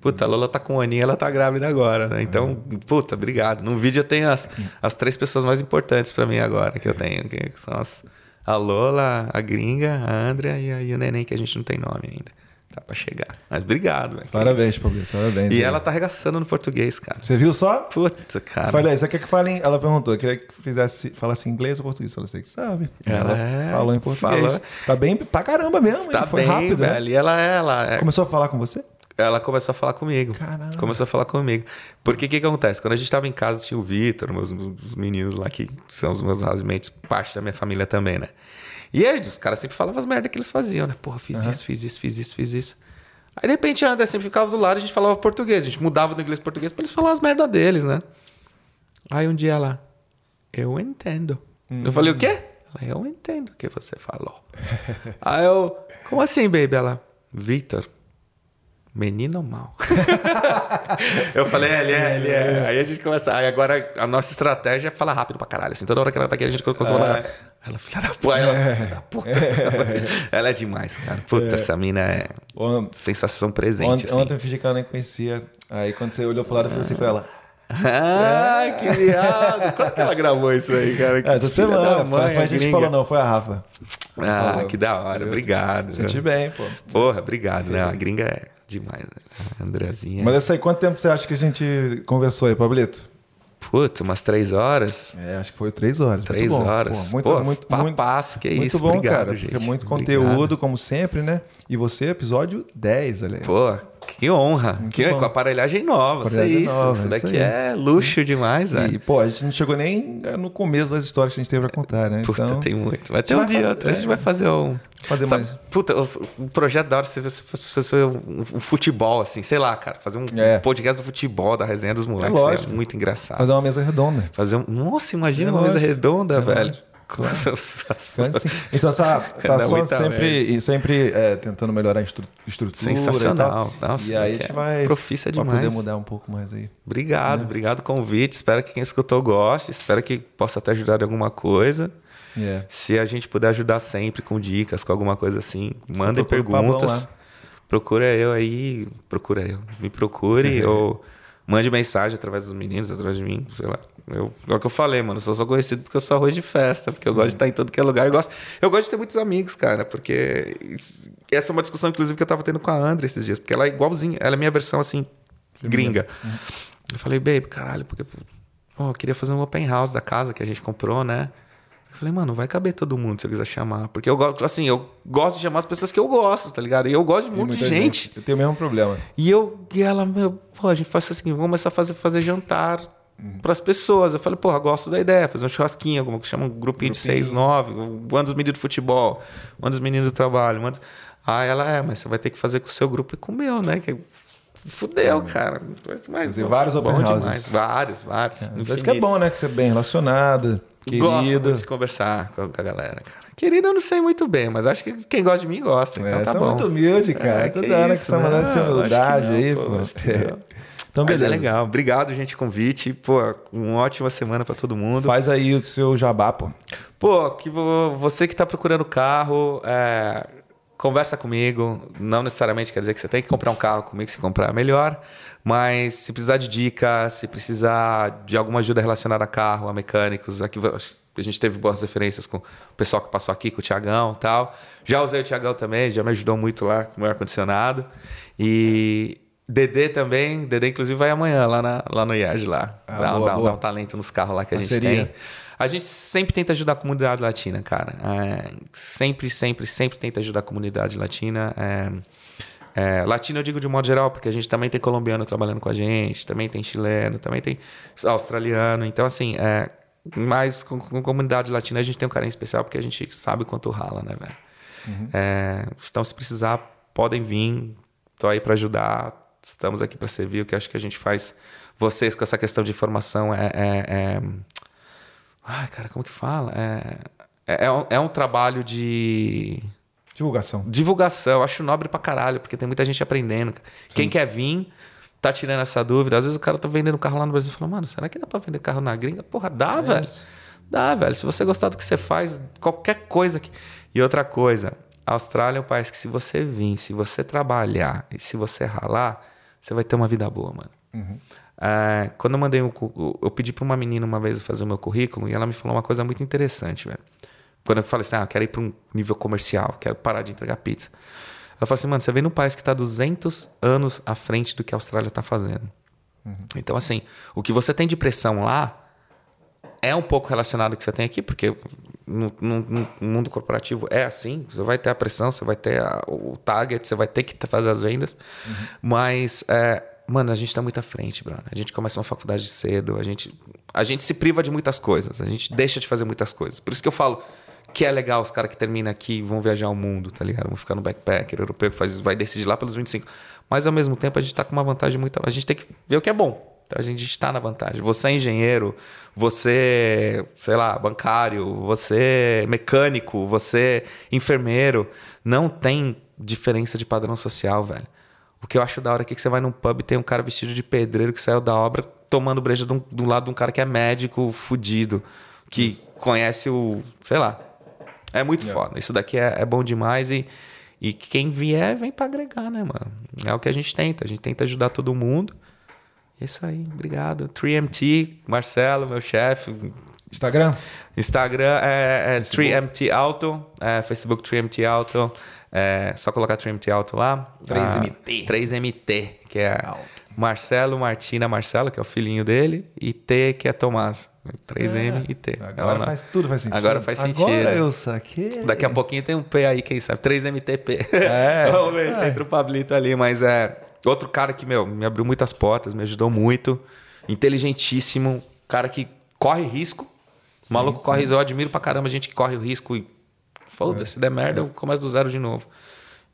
Puta, a Lola tá com um aninho, ela tá grávida agora, né? Então, puta, obrigado. No vídeo eu tenho as, as três pessoas mais importantes pra mim agora, que eu tenho, que são as, a Lola, a gringa, a Andrea e, a, e o neném, que a gente não tem nome ainda. Tá pra chegar. Mas obrigado, velho. Parabéns. Pablito, parabéns. E ela tá arregaçando no português, cara. Você viu só? Puta, cara. Falei, você quer que fale em... Ela perguntou, queria que fizesse, falasse inglês ou português. Eu falei, você que sabe. Ela Ela é, falou em português. falou. Tá bem pra caramba mesmo. Tá hein? Foi bem, rápido, né? velho. E ela, ela é, Começou a falar com você? Ela começou a falar comigo. Caramba. Começou a falar comigo. Porque o que, que acontece? Quando a gente tava em casa, tinha o Vitor, meus, os meninos lá que são os meus housemates, parte da minha família também, né? E aí, os caras sempre falavam as merdas que eles faziam, né? Porra, fiz isso, fiz isso, fiz isso, fiz isso. Aí, de repente, a André sempre ficava do lado e a gente falava português. A gente mudava do inglês pro português pra eles falarem as merdas deles, né? Aí, um dia ela... Eu entendo. Eu falei, o quê? Ela, eu entendo o que você falou. <laughs> aí eu... Como assim, baby? Ela... Vitor, Menino mal. <laughs> eu falei, é, ele é, ele é. Aí a gente começa. Aí agora a nossa estratégia é falar rápido pra caralho. Assim, toda hora que ela tá aqui, a gente começa a falar. Ela, filha da puta, ela, filha da puta. ela é demais, cara. Puta, essa mina é Ontem, sensação presente. ontem, assim. ontem eu fingi que ela nem conhecia. Aí quando você olhou pro lado, eu falei assim pra ela. Ah, que viado. Quando que ela gravou isso aí, cara? Que "Ah, Essa semana, mãe, foi a gente gringa. falou, não, foi a Rafa. Ah, Falou. que da hora. Obrigado. Senti bem, pô. Porra, obrigado, né? A gringa é demais. Né? <laughs> Andrezinha. Mas essa aí, quanto tempo você acha que a gente conversou aí, Pablito? Puta, umas três horas. É, acho que foi três horas. muito Três bom. horas. Pô, muito, Pô, muito, papasso, que muito isso. bom, Obrigado, cara. gente. É muito Obrigado. conteúdo, como sempre, né? E você, episódio 10, olha aí. Pô, que honra. Muito Que, bom. com aparelhagem nova. Aparelhagem isso, nova, isso isso daqui é luxo demais, E, velho. pô, a gente não chegou nem no começo das histórias que a gente tem pra contar, né? Puta, então, tem muito. Vai ter um dia fa- outro. A gente é. vai fazer um. fazer Sabe, mais. Puta, o, o projeto da hora se fosse se fosse um, um futebol, assim, sei lá, cara. Fazer um É. podcast do futebol, da resenha dos moleques. lógico. É muito engraçado. Fazer uma mesa redonda. Fazer um. Nossa, imagina É uma mesa lógico. redonda, É velho. lógico. Essas- <laughs> Então, assim, a gente tá só, tá Dá só muita sempre, e sempre é, tentando melhorar a estru- estrutura. Sensacional. E. Nossa, e aí a gente é vai, profissa demais. poder mudar um pouco mais aí. Obrigado, obrigado pelo convite. Espero que quem escutou goste. Espero que possa até ajudar em alguma coisa. É. Se a gente puder ajudar sempre com dicas, com alguma coisa assim, mandem o perguntas. Procura eu aí, procura eu. Me procure <laughs> ou mande mensagem através dos meninos, através de mim, sei lá. Eu, é o que eu falei, mano. Eu só sou conhecido porque eu sou arroz de festa, porque eu gosto de estar em todo que é lugar. Eu gosto, eu gosto de ter muitos amigos, cara, porque isso- essa é uma discussão, inclusive, que eu tava tendo com a Andra esses dias, porque ela é igualzinha, ela é minha versão assim, gringa. Eu falei, baby, caralho, porque pô, eu queria fazer um open house da casa que a gente comprou, né? Eu falei, mano, vai caber todo mundo se eu quiser chamar. Porque eu gosto, assim, eu gosto de chamar as pessoas que eu gosto, tá ligado? E eu gosto de um E monte de muita gente. Eu tenho o mesmo problema. E eu, e ela, meu, pô, a gente faz assim, vamos começar a fazer, fazer jantar pras pessoas. Eu falei, porra, gosto da ideia, fazer um churrasquinho, alguma que chama um grupinho, de seis, nove, manda os meninos do futebol, manda os meninos do trabalho, manda. Aí ela, é, mas você vai ter que fazer com o seu grupo e com o meu, né? Que fudeu, cara. Mas, mas, Fazer vários bom open houses. demais. Vários, vários. Por isso que é bom, né? Que você é bem Gosto querido. muito de conversar com a galera, cara. Querido, eu não sei muito bem, mas acho que quem gosta de mim gosta, então É, tá tá bom. muito humilde, cara. É, Toda que hora que isso, você tá mandando não, essa acho que humildade aí, pô, que. <laughs> Então, Mas é beleza. legal. Obrigado, gente, convite. Pô, uma ótima semana pra todo mundo. Faz aí o seu jabá, pô. Pô, que vo- você que tá procurando carro, é, conversa comigo. Não necessariamente quer dizer que você tem que comprar um carro comigo, se comprar é melhor. Mas se precisar de dicas, se precisar de alguma ajuda relacionada a carro, a mecânicos, aqui a gente teve boas referências com o pessoal que passou aqui, com o Tiagão e tal. Já usei o Tiagão também, já me ajudou muito lá com o meu ar-condicionado. E Dedê também, Dedê inclusive vai amanhã lá, na, lá no Yard lá. Ah, dá, um- boa, dá boa. dá um talento nos carros lá que a gente Parceria. tem. A gente sempre tenta ajudar a comunidade latina, cara. É, sempre, sempre, sempre tenta ajudar a comunidade latina. É, é, latino eu digo de modo geral, porque a gente também tem colombiano trabalhando com a gente, também tem chileno, também tem australiano. Então, assim, é, mas com, com comunidade latina a gente tem um carinho especial porque a gente sabe quanto rala, né, velho? É, então, se precisar, podem vir. Tô aí para ajudar. Estamos aqui para servir. O que acho que a gente faz, vocês com essa questão de informação é. é- é- Ai, cara, como que fala? É, é, é um, é um trabalho de Divulgação. divulgação. Eu acho nobre pra caralho, porque tem muita gente aprendendo. cara. Quem quer vir, tá tirando essa dúvida. Às vezes o cara tá vendendo carro lá no Brasil e fala, mano, será que dá pra vender carro na gringa? Porra, dá, velho. Dá, velho. Se você gostar do que você faz, qualquer coisa que. E outra coisa, a Austrália é um país que se você vir, se você trabalhar e se você ralar, você vai ter uma vida boa, mano. É, quando eu mandei um, eu pedi pra uma menina uma vez fazer o meu currículo e ela me falou uma coisa muito interessante, velho. Quando eu falei assim, ah, eu quero ir para um nível comercial, quero parar de entregar pizza. Ela falou assim, mano, você vem num país que está 200 anos à frente do que a Austrália está fazendo. Então, assim, o que você tem de pressão lá é um pouco relacionado ao que você tem aqui, porque no, no- no mundo corporativo é assim. Você vai ter a pressão, você vai ter a- o target, você vai ter que fazer as vendas. Mas, é, mano, a gente tá muito à frente, brother. A gente começa uma faculdade cedo, a gente, a gente se priva de muitas coisas, a gente deixa de fazer muitas coisas. Por isso que eu falo que é legal os caras que terminam aqui vão viajar o mundo, tá ligado? Vão ficar no backpacker europeu que faz isso, vai decidir lá pelos 25. Mas ao mesmo tempo a gente tá com uma vantagem muito. A gente tem que ver o que é bom. Então a gente está na vantagem. Você é engenheiro, você, sei lá, bancário, você é mecânico, você é enfermeiro. Não tem diferença de padrão social, velho. O que eu acho da hora aqui é que você vai num pub e tem um cara vestido de pedreiro que saiu da obra tomando breja do, do lado de um cara que é médico fudido, que conhece o. sei lá. É muito foda. Isso daqui é, é bom demais e, e quem vier vem pra agregar, né, mano? É o que a gente tenta. A gente tenta ajudar todo mundo. É isso aí, obrigado. 3MT, Marcelo, meu chefe. Instagram? Instagram é, é 3MT Auto, é, Facebook 3MT Auto. É, só colocar 3MT Auto lá. 3MT. Ah, 3MT, que é Marcelo, Martina, Marcelo, que é o filhinho dele, e T, que é Tomás. 3M e T. Agora É faz tudo faz sentido. Agora faz sentido. Agora eu saquei. Daqui a pouquinho tem um P aí, quem sabe? 3MTP. É. <laughs> Vamos ver se entra o Pablito ali, mas é. Outro cara que, meu, me abriu muitas portas, me ajudou muito. Inteligentíssimo. Cara que corre risco. O maluco corre risco. Eu admiro pra caramba a gente que corre o risco e. Foda-se, se der merda, eu começo do zero de novo.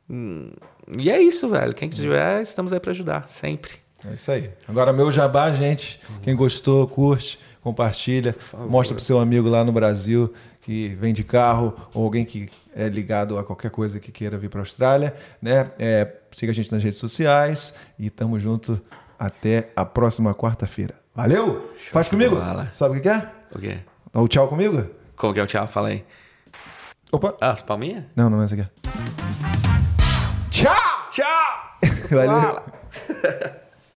Hum, E é isso, velho. Quem tiver, estamos aí pra ajudar, sempre. É isso aí. Agora, meu jabá, gente. Quem gostou, curte, compartilha, mostra pro seu amigo lá no Brasil que vem de carro ou alguém que é ligado a qualquer coisa que queira vir para a Austrália, né? É, siga a gente nas redes sociais e tamo junto até a próxima quarta-feira. Valeu? Faz comigo? bola. Sabe o que é? O quê? O tchau comigo? Como que é o tchau? Fala aí. Opa. Ah, as palminhas? Não, não é essa aqui. Tchau! Tchau! Valeu. <laughs>